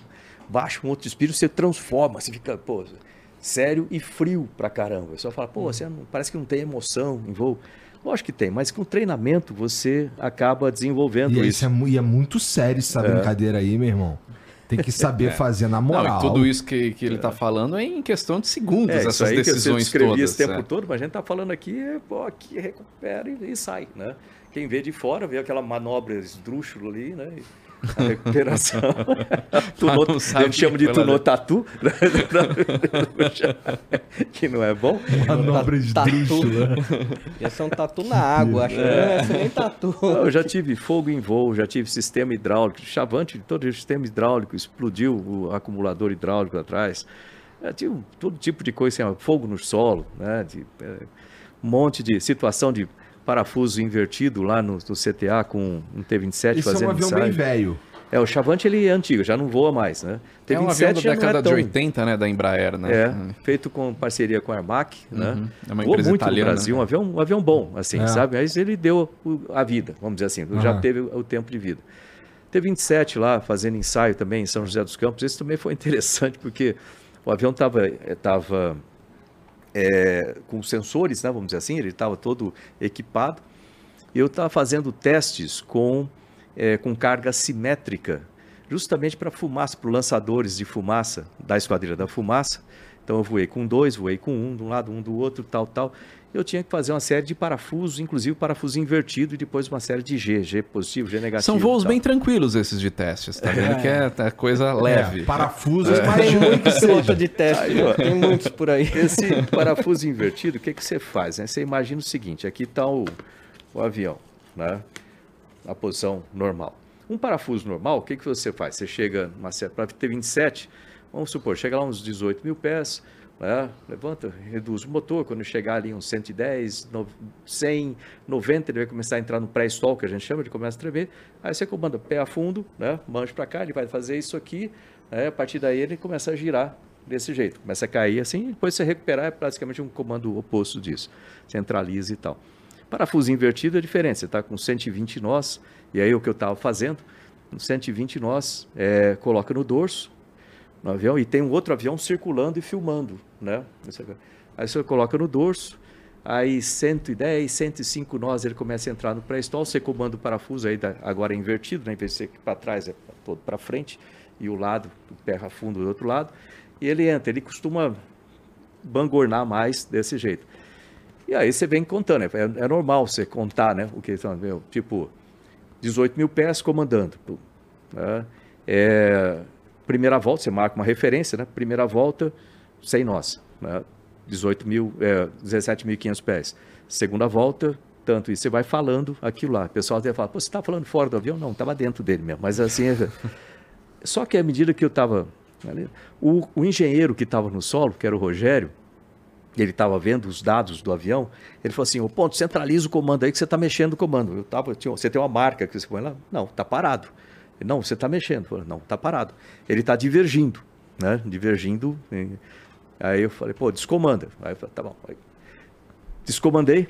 baixa um outro espírito, você transforma, você fica, pô, sério e frio pra caramba. O pessoal fala, pô, você não, parece que não tem emoção em voo. Lógico que tem, mas com treinamento você acaba desenvolvendo E, isso. isso é, e é muito sério essa brincadeira aí, meu irmão. Tem que saber fazer na Não, moral. e tudo isso que, que ele tá falando é em questão de segundos, É, isso essas aí que você decisões descrevia todas. esse tempo é. todo, mas a gente tá falando aqui, é, pô, aqui recupera e, e sai, né? Quem vê de fora, vê aquela manobra esdrúxula ali, né? E A recuperação. tunô, Não a sabe gente chama que de tunô tatu, que não é bom. Manobra de Tatu. drúxula. Ia ser um tatu na água, acho que não ia ser nem tatu. Eu já tive fogo em voo, já tive sistema hidráulico, chavante de todo o sistema hidráulico, explodiu o acumulador hidráulico atrás. Eu tive todo tipo de coisa, assim, fogo no solo, né? de, eh, um monte de situação de parafuso invertido lá no, no CTA com um T-27 Esse é um fazendo avião ensaio. bem velho. É, o Chavante ele é antigo, já não voa mais, né? é um avião da já não década é tão- de 80, né? Da Embraer, né? É, feito com parceria com a Armac, né? É uma Voou empresa muito italiana, no Brasil, né? um avião, um avião bom, assim, É. sabe? Mas ele deu a vida, vamos dizer assim, já Aham. teve o tempo de vida. Teve 27 lá, fazendo ensaio também em São José dos Campos. Esse também foi interessante, porque o avião estava tava, é, com sensores, né, vamos dizer assim, ele estava todo equipado. Eu estava fazendo testes com, é, com carga simétrica, justamente para fumaça, para lançadores de fumaça da Esquadrilha da Fumaça. Então eu voei com dois, voei com um de um lado, um do outro, tal, tal. Eu tinha que fazer uma série de parafusos, inclusive parafuso invertido e depois uma série de G, G positivo, G negativo. São voos bem tranquilos esses de testes, tá vendo? Que é, é coisa leve. É, parafusos, Tem imagino que muito seja. de teste, Aí, ó. tem muitos por aí. Esse parafuso invertido, o que, que você faz? né? Você imagina o seguinte: aqui está o, o avião, né? na posição normal. Um parafuso normal, o que, que você faz? Você chega para ter 27, vamos supor, chega lá uns 18 mil pés, né? levanta, reduz o motor, quando chegar ali uns 110, no- 100, 90, ele vai começar a entrar no pré-stall, que a gente chama, ele começa a tremer, aí você comanda pé a fundo, né? manche para cá, ele vai fazer isso aqui, né? a partir daí ele começa a girar desse jeito, começa a cair assim, depois você recuperar é praticamente um comando oposto disso, centraliza e tal. Parafuso invertido é diferente, você está com 120 nós, e aí o que eu estava fazendo, com 120 nós, é, coloca no dorso, no avião, e tem um outro avião circulando e filmando, né? Aí você coloca no dorso, aí 110, 105 nós, ele começa a entrar no pré-stall, você comanda o parafuso aí, da- agora é invertido, né? em vez de ser para trás, é todo para frente, e o lado, terra fundo do outro lado, e ele entra, ele costuma bangornar mais desse jeito. E aí você vem contando, é, é normal você contar, né? O que meu, tipo, 18 mil pés comandando. né? É, primeira volta, você marca uma referência, né? Primeira volta, sem nós, né? 18 mil, é, 17.500 pés. Segunda volta, tanto isso. Você vai falando aquilo lá. O pessoal até fala, pô, você está falando fora do avião? Não, estava dentro dele mesmo. Mas assim, é- só que à medida que eu estava... O, o engenheiro que estava no solo, que era o Rogério, ele estava vendo os dados do avião, ele falou assim, o ponto, centraliza o comando aí que você está mexendo o comando. Eu tava, tinha, você tem uma marca que você põe lá? Não, está parado. Não, você está mexendo. Falei, não, está parado. Ele está divergindo, né? Divergindo. Aí eu falei, pô, descomanda. Aí eu falei, tá bom. Aí, descomandei,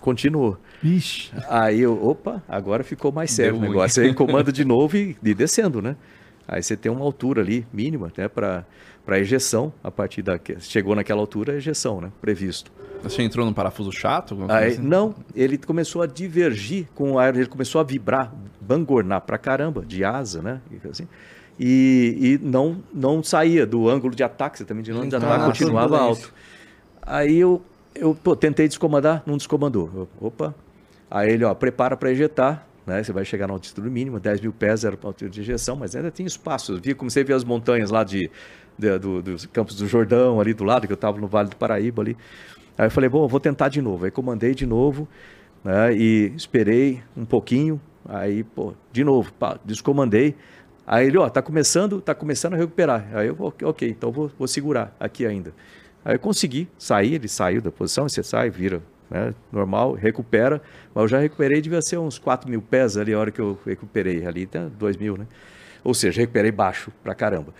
continuou. Ixi. Aí eu, opa, agora ficou mais sério Deu o ruim. negócio. Aí comanda de novo e, e descendo, né? Aí você tem uma altura ali mínima, né, para para ejeção, a partir da que chegou naquela altura, a ejeção, né, previsto. Você entrou num parafuso chato? Aí, assim? não, ele começou a divergir com o ar, ele começou a vibrar, bangornar pra caramba, de asa, né? e Assim, e, e não, não saía do ângulo de ataque, você também de de Então, ataque continuava alto. Aí eu, eu pô, tentei descomandar, não descomandou. Eu, opa. Aí ele, ó, prepara para ejetar, né? Você vai chegar na altitude mínima, 10 mil pés era a altura de ejeção, mas ainda tem espaço. Eu vi como você vê as montanhas lá de, de- do- dos Campos do Jordão, ali do lado, que eu estava no Vale do Paraíba ali. Aí eu falei, bom, eu vou tentar de novo. Aí comandei de novo, né? E esperei um pouquinho. Aí, pô, de novo, pá, descomandei. Aí ele, ó, tá começando, tá começando a recuperar. Aí eu, ok, então vou, vou segurar aqui ainda. Aí eu consegui sair, ele saiu da posição, você sai, vira, né, normal, recupera. Mas eu já recuperei, devia ser uns 4 mil pés ali a hora que eu recuperei, ali tá 2 mil, né? Ou seja, recuperei baixo pra caramba.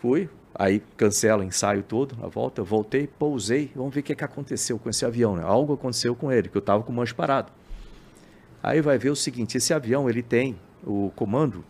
Fui, aí cancela o ensaio todo, a volta, voltei, pousei, vamos ver o que, que aconteceu com esse avião, né? Algo aconteceu com ele, que eu tava com o manche parado. Aí vai ver o seguinte, esse avião, ele tem o comando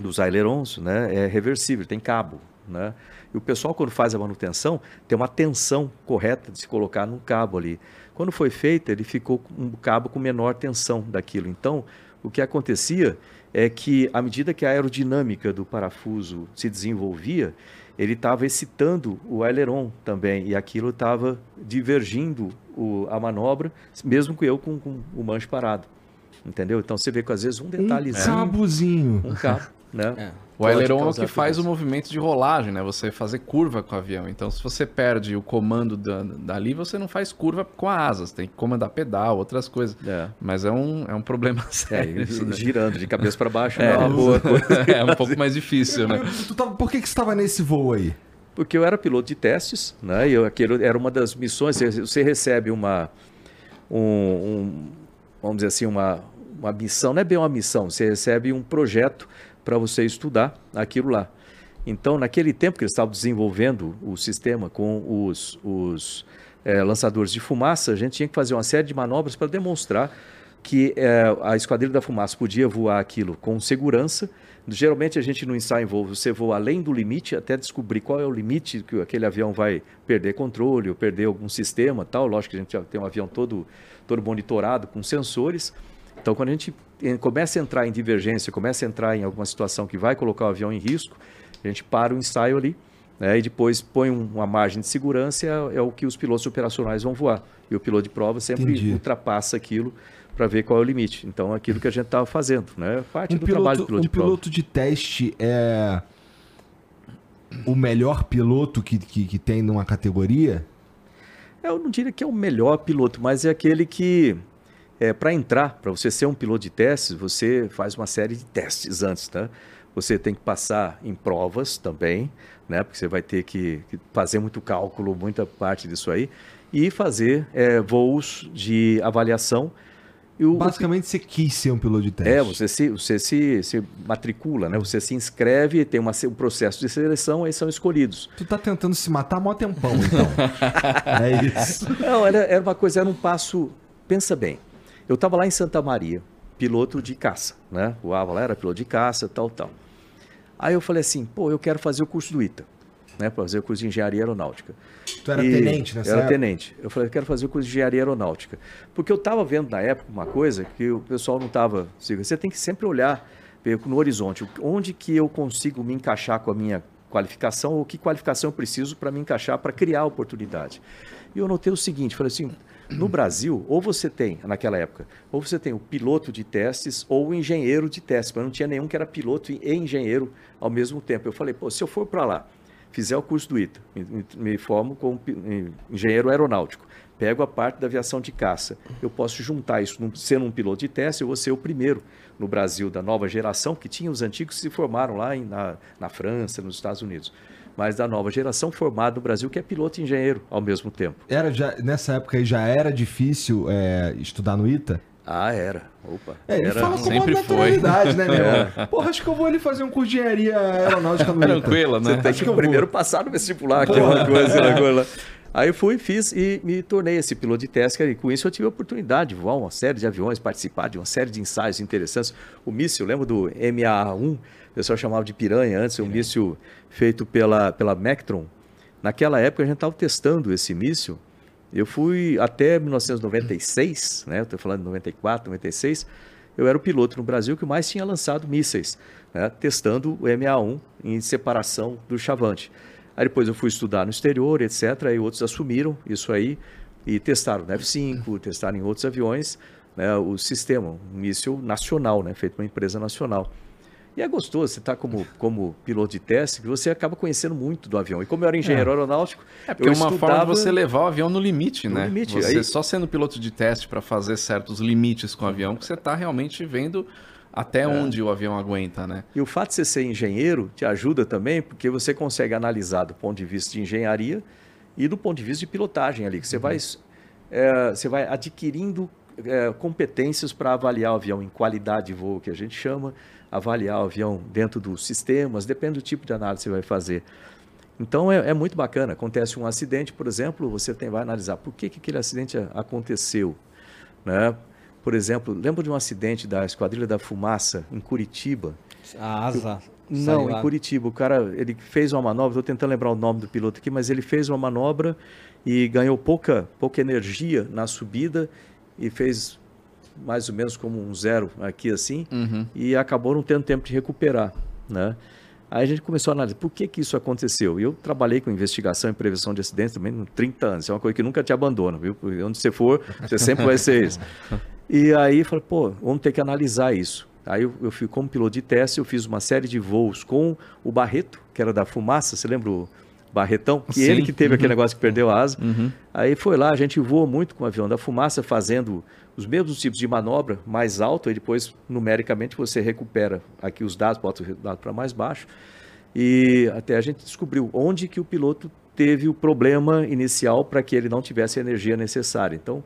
dos ailerons, né, é reversível, tem cabo, né? E o pessoal quando faz a manutenção tem uma tensão correta de se colocar num cabo ali. Quando foi feito, ele ficou com um cabo com menor tensão daquilo. Então, o que acontecia é que à medida que a aerodinâmica do parafuso se desenvolvia, ele estava excitando o aileron também e aquilo estava divergindo o- a manobra, mesmo que eu com, com o manche parado. Entendeu? Então você vê que às vezes um Um detalhezinho, cabozinho. um cabo, né? É. O aileron é o que faz o movimento de rolagem, né? Você fazer curva com o avião. Então, se você perde o comando da, dali, você não faz curva com a asa. Você tem que comandar pedal, outras coisas. É. Mas é um, é um problema É, sério. isso, né? girando de cabeça para baixo É, não é uma boa coisa. é um pouco mais difícil, né? Por que, que você estava nesse voo aí? Porque eu era piloto de testes, né? E eu, aquilo era uma das missões. Você, você recebe uma, um, um- vamos dizer assim, uma, uma missão, não é bem uma missão, você recebe um projeto para você estudar aquilo lá. Então, naquele tempo que eles estavam desenvolvendo o sistema com os, os é, lançadores de fumaça, a gente tinha que fazer uma série de manobras para demonstrar que é, a Esquadrilha da Fumaça podia voar aquilo com segurança. Geralmente a gente no ensaio voo, você voa além do limite até descobrir qual é o limite que aquele avião vai perder controle ou perder algum sistema tal. Lógico que a gente tem um avião todo, todo monitorado com sensores. Então quando a gente começa a entrar em divergência, começa a entrar em alguma situação que vai colocar o avião em risco, a gente para o ensaio ali né, e depois põe uma margem de segurança, é, é, o que os pilotos operacionais vão voar. E o piloto de prova sempre Entendi. ultrapassa aquilo para ver qual é o limite. Então, aquilo que a gente estava fazendo, né? Parte um do piloto, trabalho do piloto um de prova. piloto de teste é o melhor piloto que, que, que tem numa categoria? Eu não diria que é o melhor piloto, mas é aquele que, é, para entrar, para você ser um piloto de testes, você faz uma série de testes antes, tá? Você tem que passar em provas também, né? Porque você vai ter que, que fazer muito cálculo, muita parte disso aí, e fazer é, voos de avaliação Basicamente, você quis ser um piloto de teste. É, você se, você se, se matricula, né? Você se inscreve, tem uma, um processo de seleção, aí são escolhidos. Tu tá tentando se matar há mó tempão, então. é isso. Não, era, era uma coisa, era um passo... Pensa bem, eu estava lá em Santa Maria, piloto de caça, né? O Ava lá era piloto de caça, tal, tal. Aí eu falei assim, pô, eu quero fazer o curso do ITA né, para fazer o curso de engenharia aeronáutica. Tu era e tenente nessa era época? tenente. Eu falei, eu quero fazer o curso de engenharia aeronáutica. Porque eu estava vendo na época uma coisa que o pessoal não estava. Você tem que sempre olhar no horizonte, onde que eu consigo me encaixar com a minha qualificação ou que qualificação eu preciso para me encaixar para criar oportunidade. E eu notei o seguinte, falei assim, no Brasil, ou você tem, naquela época, ou você tem o piloto de testes ou o engenheiro de testes, mas não tinha nenhum que era piloto e engenheiro ao mesmo tempo. Eu falei, pô, se eu for para lá fizer o curso do ITA, me, me formo como engenheiro aeronáutico, pego a parte da aviação de caça, eu posso juntar isso, sendo um piloto de teste, eu vou ser o primeiro no Brasil da nova geração, que tinha os antigos que se formaram lá em, na, na França, nos Estados Unidos mas da nova geração formada no Brasil que é piloto e engenheiro ao mesmo tempo. Era já, nessa época aí já era difícil é, estudar no ITA? Ah, era. Opa. É, ele era... fala com Sempre uma naturalidade, foi. né, meu? É. Porra, acho que eu vou ali fazer um curso de engenharia aeronáutica no Tranquila, né? Você tem que primeiro passar no vestibular, que é uma coisa, né? Aí eu fui, fiz e me tornei esse piloto de teste. E com isso eu tive a oportunidade de voar uma série de aviões, participar de uma série de ensaios interessantes. O míssil, lembro do MA1, o pessoal chamava de piranha antes, um míssil feito pela, pela Mectron. Naquela época a gente estava testando esse míssil eu fui até 1996, né? Estou falando de 94, 96. Eu era o piloto no Brasil que mais tinha lançado mísseis, né? testando o MA1 em separação do chavante. Aí depois eu fui estudar no exterior, etc. Aí outros assumiram isso aí e testaram no F-5, testaram em outros aviões né, o sistema, um míssil nacional, né, feito por uma empresa nacional. E é gostoso, você está como, como piloto de teste, que você acaba conhecendo muito do avião. E como eu era engenheiro é. aeronáutico, é porque é uma forma de você levar o avião no limite, no né? Limite. Você Aí... só sendo piloto de teste para fazer certos limites com o avião, que você está realmente vendo até é. onde o avião aguenta, né? E o fato de você ser engenheiro te ajuda também, porque você consegue analisar do ponto de vista de engenharia e do ponto de vista de pilotagem ali, que você, uhum. vai, é, você vai adquirindo é, competências para avaliar o avião em qualidade de voo, que a gente chama, avaliar o avião dentro dos sistemas, depende do tipo de análise que você vai fazer. Então é, é muito bacana. Acontece um acidente, por exemplo, você tem, vai analisar por que, que aquele acidente aconteceu. Né? Por exemplo, lembra de um acidente da Esquadrilha da Fumaça em Curitiba? A asa. Não, em Curitiba. O cara ele fez uma manobra, estou tentando lembrar o nome do piloto aqui, mas ele fez uma manobra e ganhou pouca, pouca energia na subida e fez mais ou menos como um zero aqui assim, uhum. e acabou não tendo tempo de recuperar, né? Aí a gente começou a analisar por que, que isso aconteceu. Eu trabalhei com investigação e prevenção de acidentes também por 30 anos. É uma coisa que nunca te abandona, viu? Porque onde você for, você sempre vai ser isso. E aí falei, pô, vamos ter que analisar isso. Aí eu, eu fui como piloto de teste, eu fiz uma série de voos com o Barreto, que era da fumaça, você lembra o Barretão? Que Sim. ele que teve uhum. aquele negócio que perdeu a asa. Uhum. Aí foi lá, a gente voou muito com o avião da fumaça, fazendo os mesmos tipos de manobra mais alto, e depois numericamente você recupera aqui os dados, bota o dado para mais baixo. E até a gente descobriu onde que o piloto teve o problema inicial para que ele não tivesse a energia necessária. Então,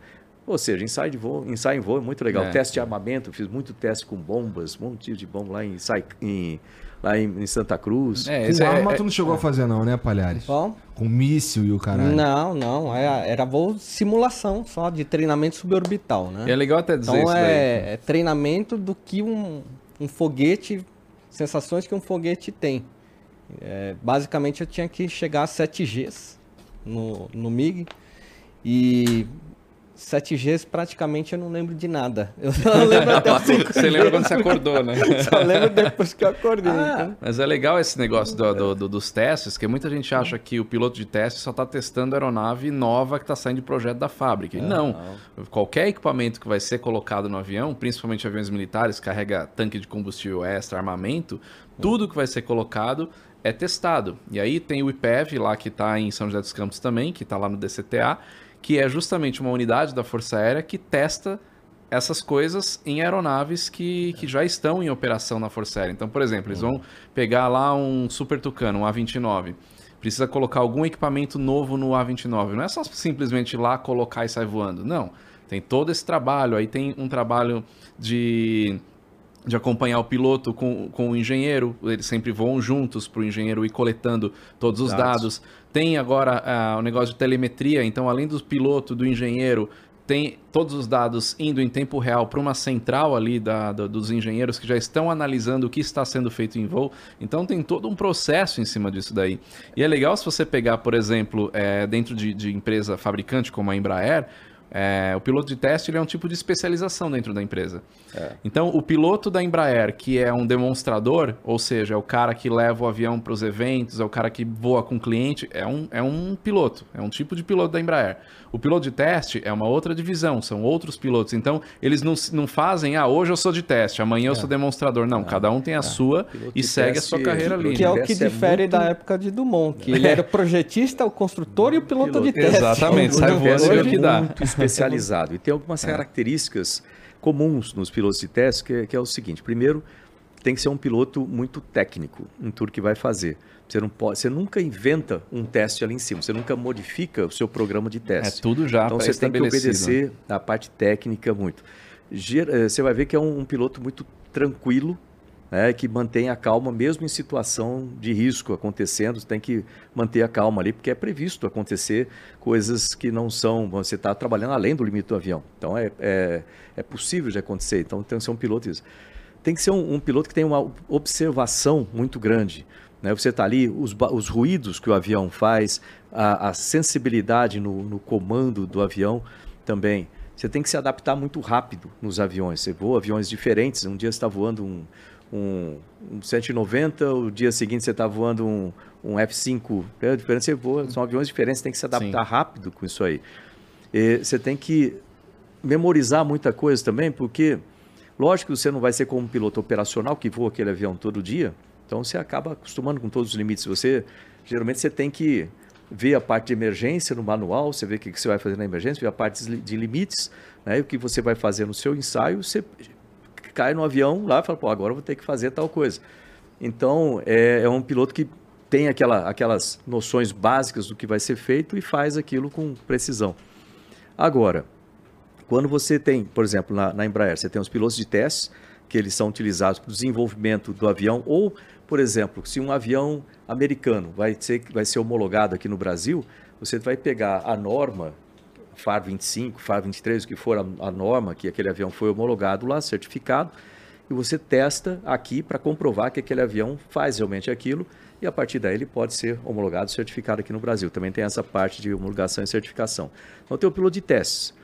Ou seja, ensaio, de voo, ensaio em voo é muito legal. É. Teste de armamento, fiz muito teste com bombas, um monte de bomba lá em, em- lá em, em Santa Cruz. É, Com esse é- arma é- tu não chegou a fazer não, né, Palhares? Bom, Com míssil e o caralho. não, não. Era, era voo simulação só de treinamento suborbital, né? é legal até dizer Então isso daí. é, é treinamento do que um, um foguete, sensações que um foguete tem. É, basicamente eu tinha que chegar a 7Gs no, no MiG e 7Gs praticamente eu não lembro de nada. Eu só lembro até os 5 Você lembra quando você acordou, né? Só lembro depois que eu acordei. Ah, então. Mas é legal esse negócio do- do- do- dos testes, que muita gente acha que o piloto de teste só está testando a aeronave nova que está saindo de projeto da fábrica. E não. Qualquer equipamento que vai ser colocado no avião, principalmente aviões militares, carrega tanque de combustível extra, armamento, tudo que vai ser colocado é testado. E aí tem o IPEV lá que está em São José dos Campos também, que está lá no DCTA, que é justamente uma unidade da Força Aérea que testa essas coisas em aeronaves que, que já estão em operação na Força Aérea. Então, por exemplo, eles vão pegar lá um Super Tucano, um A29. Precisa colocar algum equipamento novo no A29. Não é só simplesmente ir lá colocar e sair voando. Não. Tem todo esse trabalho. Aí tem um trabalho de de acompanhar o piloto com, com o engenheiro, eles sempre voam juntos para o engenheiro ir coletando todos os Dados. dados. Tem agora ah, o negócio de telemetria, então além do piloto, do engenheiro, tem todos os dados indo em tempo real para uma central ali da, da- dos engenheiros que já estão analisando o que está sendo feito em voo. Então tem todo um processo em cima disso daí. E é legal se você pegar, por exemplo, eh, dentro de, de empresa fabricante como a Embraer, eh, o piloto de teste ele é um tipo de especialização dentro da empresa. Então, o piloto da Embraer, que é um demonstrador, ou seja, é o cara que leva o avião para os eventos, é o cara que voa com o cliente, é um, é um piloto, é um tipo de piloto da Embraer. O piloto de teste é uma outra divisão, são outros pilotos. Então, eles não, se- não fazem, ah, hoje eu sou de teste, amanhã eu sou demonstrador. Não, cada um tem a sua Piloto e de segue a teste, sua carreira ali. Que é o que é difere muito- da época de Dumont, que ele era o projetista, o construtor e o piloto, de Piloto. teste. Exatamente, sai O voando é o que dá. muito especializado. E tem algumas características comuns nos pilotos de teste, que é, que é o seguinte. Primeiro, tem que ser um piloto muito técnico em tudo que vai fazer. Você, não pode, você nunca inventa um teste ali em cima, você nunca modifica o seu programa de É teste. tudo já Então você tem que né? obedecer a parte técnica muito. Eh, Você vai ver que é um, um piloto muito tranquilo, né, que mantém a calma mesmo em situação de risco acontecendo. Você tem que manter a calma ali, porque é previsto acontecer coisas que não são. Você está trabalhando além do limite do avião. Então é, é, é possível de acontecer. Então tem que ser um piloto isso. Tem que ser um, um piloto que tem uma observação muito grande. Né? Você está ali, os, os ruídos que o avião faz, a, a sensibilidade no, no comando do avião também. Você tem que se adaptar muito rápido nos aviões. Você voa aviões diferentes. Um dia você está voando um, um, um 190, o dia seguinte você está voando um, um F5. É diferente, você voa, são aviões diferentes, você tem que se adaptar rápido com isso aí. E você tem que memorizar muita coisa também, porque lógico que você não vai ser como um piloto operacional que voa aquele avião todo dia, então você acaba acostumando com todos os limites. Você geralmente você tem que ver a parte de emergência no manual, você vê o que você vai fazer na emergência, ver a parte de limites, né, o que você vai fazer no seu ensaio, você cai no avião lá e fala, pô, agora eu vou ter que fazer tal coisa. Então, é, é um piloto que tem aquela, aquelas noções básicas do que vai ser feito e faz aquilo com precisão. Agora, quando você tem, por exemplo, na, na Embraer, você tem os pilotos de testes, que eles são utilizados para o desenvolvimento do avião, ou, por exemplo, se um avião americano vai ser, vai ser homologado aqui no Brasil, você vai pegar a norma FAR 25, FAR 23, o que for a, a norma que aquele avião foi homologado lá, certificado, e você testa aqui para comprovar que aquele avião faz realmente aquilo, e a partir daí ele pode ser homologado, certificado aqui no Brasil. Também tem essa parte de homologação e certificação. Então tem o piloto de testes.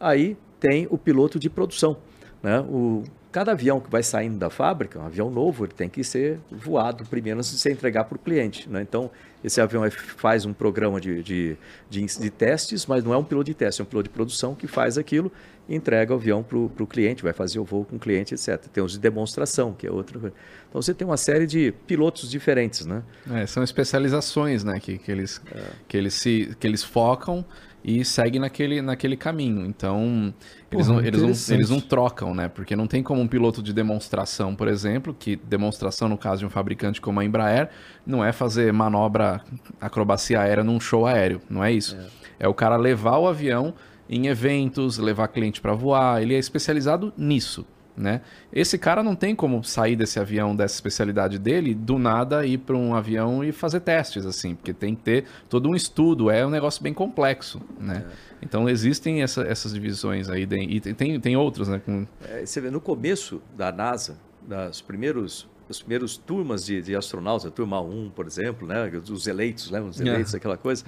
Aí tem o piloto de produção. Né? O, cada avião que vai saindo da fábrica, um avião novo, ele tem que ser voado primeiro antes de você entregar para o cliente. Né? Então, esse avião é- faz um programa de, de, de, de testes, mas não é um piloto de teste, é um piloto de produção que faz aquilo e entrega o avião para o cliente, vai fazer o voo com o cliente, etc. Tem os de demonstração, que é outra coisa. Então, você tem uma série de pilotos diferentes. Né? É, são especializações, né? Que, que, eles, que, eles se, que eles focam e seguem naquele, naquele caminho. Então, eles, Porra, não, eles, não, eles não trocam, né? Porque não tem como um piloto de demonstração, por exemplo, que demonstração no caso de um fabricante como a Embraer, não é fazer manobra, acrobacia aérea num show aéreo, não é isso. É, o cara levar o avião em eventos, levar cliente para voar. Ele é especializado nisso. Né? Esse cara não tem como sair desse avião, dessa especialidade dele, do nada ir para um avião e fazer testes, assim, porque tem que ter todo um estudo, é um negócio bem complexo, né? É. Então existem essa, essas divisões aí, e tem, tem outras, né? Com... É, você vê, no começo da NASA, das primeiros as primeiras turmas de, de, astronautas, a turma 1, por exemplo, né? Os eleitos, lembra? Os eleitos, é. aquela coisa.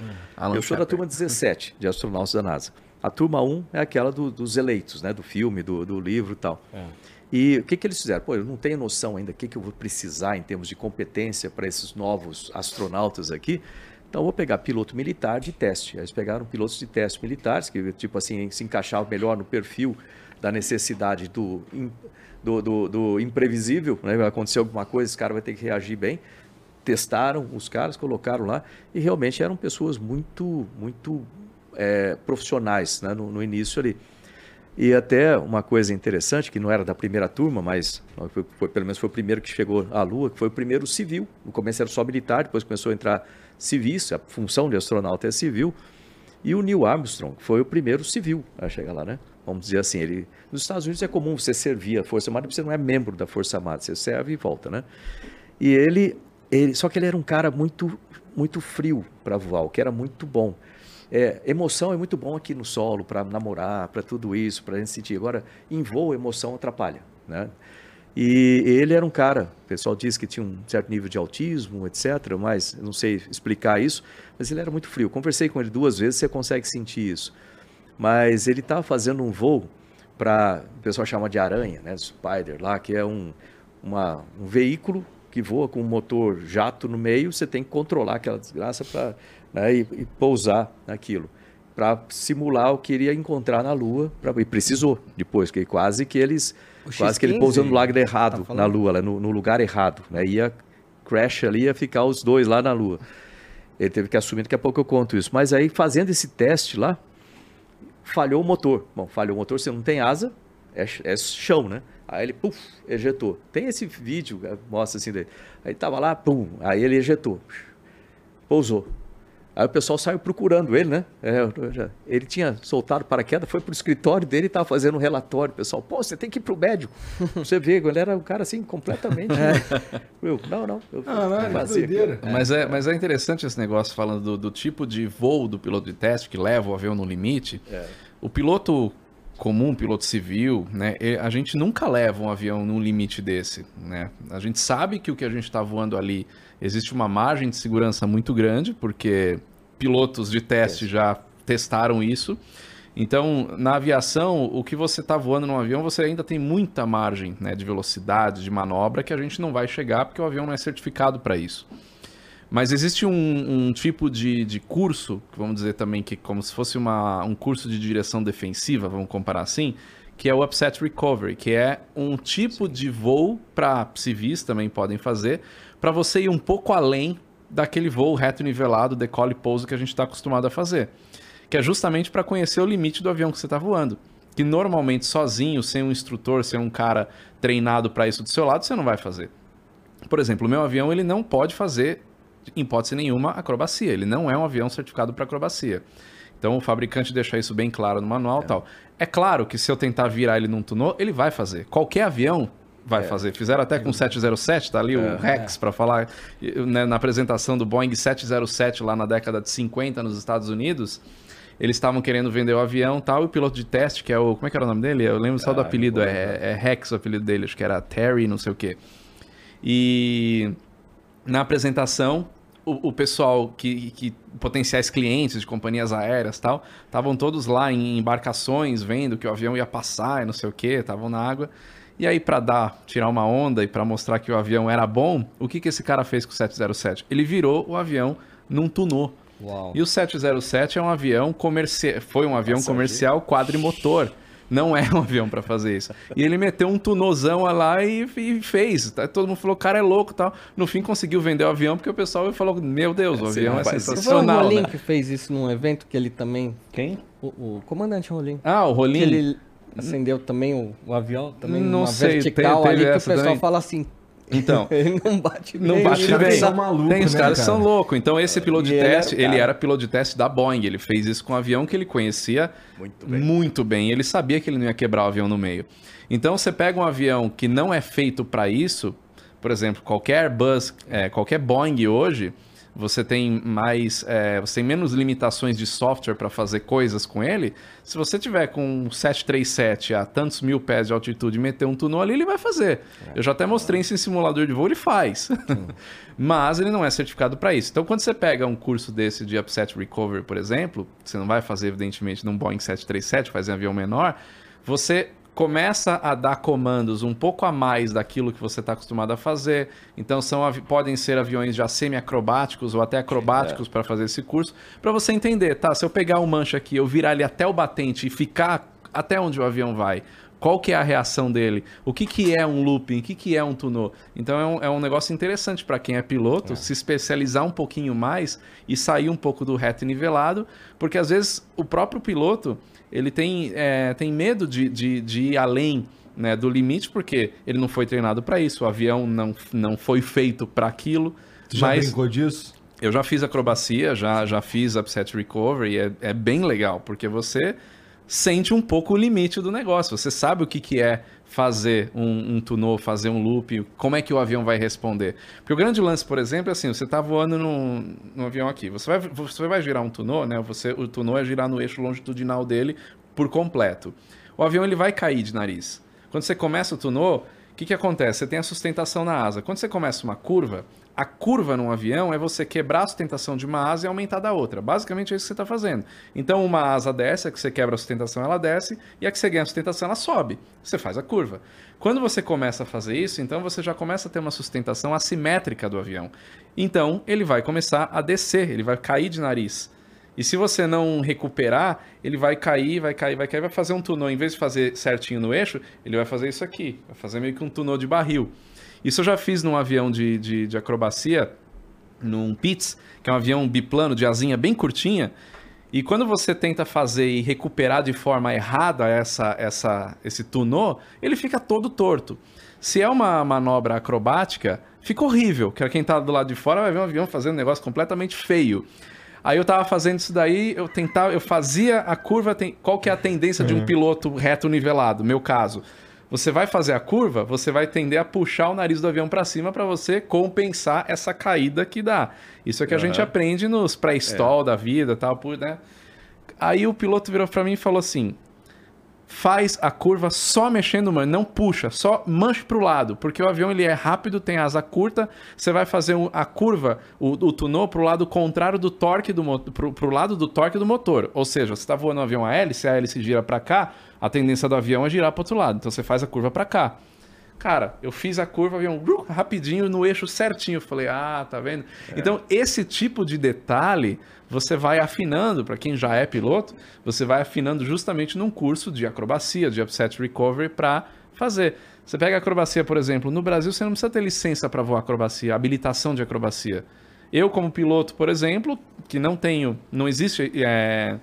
Eu sou da turma 17 de astronautas da NASA. A turma 1 é aquela do, dos eleitos, né? Do filme, do, do livro e tal. É. E o que, que eles fizeram? Pô, eu não tenho noção ainda do que, que eu vou precisar em termos de competência para esses novos astronautas aqui. Então, eu vou pegar piloto militar de teste. Eles pegaram pilotos de teste militares, que, tipo assim, se encaixavam melhor no perfil da necessidade do, do, do, do imprevisível. Né? Vai acontecer alguma coisa, esse cara vai ter que reagir bem. Testaram os caras, colocaram lá, e realmente eram pessoas muito, muito é, profissionais né, no, no, início ali. E até uma coisa interessante, que não era da primeira turma, mas foi, foi, pelo menos foi o primeiro que chegou à Lua, que foi o primeiro civil. No começo era só militar, depois começou a entrar civis, a função de astronauta é civil. E o Neil Armstrong foi o primeiro civil a chegar lá, né? Vamos dizer assim, ele nos Estados Unidos é comum você servir a Força Armada, você não é membro da Força Armada, você serve e volta, né? E ele, ele só que ele era um cara muito muito frio para voar, o que era muito bom. É, emoção é muito bom aqui no solo para namorar, para tudo isso, para a gente sentir. Agora, em voo, emoção atrapalha, né? E ele era um cara, o pessoal diz que tinha um certo nível de autismo, etc., mas não sei explicar isso, mas ele era muito frio. Conversei com ele duas vezes, você consegue sentir isso. Mas ele estava fazendo um voo para, o pessoal chama de aranha, né, Spider lá, que é um, uma, um veículo que voa com um motor jato no meio, você tem que controlar aquela desgraça para né, e, e, pousar naquilo para simular o que iria encontrar na Lua pra, e precisou depois que quase que eles quase que ele pousando no lugar errado tá na Lua no, no, lugar errado né, ia crash ali ia ficar os dois lá na Lua. Ele teve que assumir daqui a pouco eu conto isso. Mas aí fazendo esse teste lá falhou o motor. Bom falhou o motor você não tem asa é, é chão né? Aí ele puf, ejetou. Tem esse vídeo mostra assim dele. Aí tava lá pum aí ele ejetou. Pousou Aí o pessoal saiu procurando ele, né? É, ele tinha soltado paraquedas, foi para o escritório dele e estava fazendo um relatório. O pessoal, pô, você tem que ir para o médico. Você vê, ele era um cara assim, completamente. É. Eu, não, não. Eu, ah, não, é doideira. Mas, é, mas é interessante esse negócio falando do, do, tipo de voo do piloto de teste que leva o avião no limite. É. O piloto comum, piloto civil, né? A gente nunca leva um avião num limite desse, né? A gente sabe que o que a gente está voando ali existe uma margem de segurança muito grande, porque pilotos de teste já testaram isso. Então, na aviação, o que você está voando no avião, você ainda tem muita margem né, de velocidade, de manobra, que a gente não vai chegar porque o avião não é certificado para isso. Mas existe um, um tipo de, de, curso, vamos dizer também que como se fosse uma, um curso de direção defensiva, vamos comparar assim, que é o Upset Recovery, que é um tipo de voo para civis também podem fazer, para você ir um pouco além daquele voo reto nivelado, decolle e pouso que a gente está acostumado a fazer. Que é justamente para conhecer o limite do avião que você está voando. Que normalmente sozinho, sem um instrutor, sem um cara treinado para isso do seu lado, você não vai fazer. Por exemplo, o meu avião ele não pode fazer em hipótese nenhuma, acrobacia. Ele não é um avião certificado para acrobacia. Então o fabricante deixa isso bem claro no manual é. tal. É claro que se eu tentar virar ele num tunô, ele vai fazer. Qualquer avião vai é. fazer. Fizeram até com o 707, tá ali é. o Rex para falar né, na apresentação do Boeing 707 lá na década de 50 nos Estados Unidos. Eles estavam querendo vender o avião tal, e o piloto de teste, que é o. Como é que era o nome dele? Eu lembro só do ah, apelido, é, é Rex o apelido dele, acho que era Terry, não sei o quê. E na apresentação, o, o pessoal que, que, potenciais clientes de companhias aéreas tal, estavam todos lá em embarcações vendo que o avião ia passar e não sei o que, estavam na água. E aí para dar, tirar uma onda e para mostrar que o avião era bom, o que que esse cara fez com o 707? Ele virou o avião num tunô. Uau. E o 707 é um avião comercial, foi um avião comercial quadrimotor não é um avião para fazer isso. E ele meteu um tunozão lá e, e, fez. Tá? Todo mundo falou, cara é louco tal. No fim conseguiu vender o avião porque o pessoal falou, meu Deus, o é, avião é sensacional. Foi o Rolim né? que fez isso num evento que ele também... Quem? O, o comandante Rolim. Ah, o Rolim? Que ele acendeu também o, o avião, também não sei, vertical tem, ali que o pessoal também. fala assim, Então, Ele não bate não bem. bate os caras bem. são malucos, Tem os né, caras cara? são loucos. Então, esse piloto de E ele era teste, o ele era piloto de teste da Boeing. Ele fez isso com um avião que ele conhecia Muito bem. muito bem. Ele sabia que ele não ia quebrar o avião no meio. Então, você pega um avião que não é feito para isso, por exemplo, qualquer Airbus, é, qualquer Boeing hoje, você tem mais, é, você tem menos limitações de software para fazer coisas com ele. Se você tiver com um 737 a tantos mil pés de altitude e meter um túnel ali, ele vai fazer. Eu já até mostrei isso em simulador de voo, ele faz. Mas ele não é certificado para isso. Então, quando você pega um curso desse de upset recovery, por exemplo, você não vai fazer evidentemente num Boeing 737, faz em avião menor, você começa a dar comandos um pouco a mais daquilo que você está acostumado a fazer. Então são podem ser aviões já semi-acrobáticos ou até acrobáticos para fazer esse curso, para você entender, tá? Se eu pegar um manche aqui, eu virar ele até o batente e ficar até onde o avião vai, qual que é a reação dele? O que, que é um looping? O que, que é um tunô? Então é um, é um negócio interessante para quem é piloto, se especializar um pouquinho mais e sair um pouco do reto e nivelado, porque às vezes o próprio piloto ele tem, é, tem medo de, de, de ir além né, do limite, porque ele não foi treinado para isso, o avião não, não foi feito para aquilo. Tu já mas brincou disso? eu já fiz acrobacia, já, já fiz upset recovery, é, é bem legal, porque você sente um pouco o limite do negócio. Você sabe o que, que é fazer um, um tunô, fazer um loop, como é que o avião vai responder. Porque o grande lance, por exemplo, é assim, você está voando num, num avião aqui, você vai, você vai girar um tunô, né? Você, o tunô é girar no eixo longitudinal dele por completo. O avião ele vai cair de nariz. Quando você começa o tunô, o que, que acontece? Você tem a sustentação na asa. Quando você começa uma curva, a curva num avião é você quebrar a sustentação de uma asa e aumentar da outra. Basicamente é isso que você está fazendo. Então, uma asa desce, a que você quebra a sustentação, ela desce, e a que você ganha a sustentação, ela sobe. Você faz a curva. Quando você começa a fazer isso, então você já começa a ter uma sustentação assimétrica do avião. Então, ele vai começar a descer, ele vai cair de nariz. E se você não recuperar, ele vai cair, vai cair, vai cair, vai fazer um tunô. Em vez de fazer certinho no eixo, ele vai fazer isso aqui. Vai fazer meio que um tunô de barril. Isso eu já fiz num avião de, de, de acrobacia, num Pitts, que é um avião biplano de asinha bem curtinha. E quando você tenta fazer e recuperar de forma errada essa, essa, esse tunô, ele fica todo torto. Se é uma manobra acrobática, fica horrível. Que quem tá do lado de fora vai ver um avião fazendo um negócio completamente feio. Aí eu tava fazendo isso daí, eu tentava, eu fazia a curva, tem, qual que é a tendência de um piloto reto nivelado, meu caso. Você vai fazer a curva, você vai tender a puxar o nariz do avião para cima para você compensar essa caída que dá. Isso é que a gente aprende nos pré-stall da vida, tal, por, né? Aí o piloto virou para mim e falou assim: faz a curva só mexendo, mano, não puxa, só manche pro lado, porque o avião ele é rápido, tem asa curta, você vai fazer a curva, o, o tunô pro lado contrário do torque do motor, pro, pro lado do torque do motor. Ou seja, você tá voando um avião a hélice, a hélice gira para cá, a tendência do avião é girar pro outro lado. Então você faz a curva para cá. Cara, eu fiz a curva, avião rapidinho no eixo certinho. Eu falei, ah, tá vendo? Então, esse tipo de detalhe você vai afinando, para quem já é piloto, você vai afinando justamente num curso de acrobacia, de upset recovery, para fazer. Você pega acrobacia, por exemplo, no Brasil você não precisa ter licença para voar acrobacia, habilitação de acrobacia. Eu, como piloto, por exemplo, que não tenho, não existe é,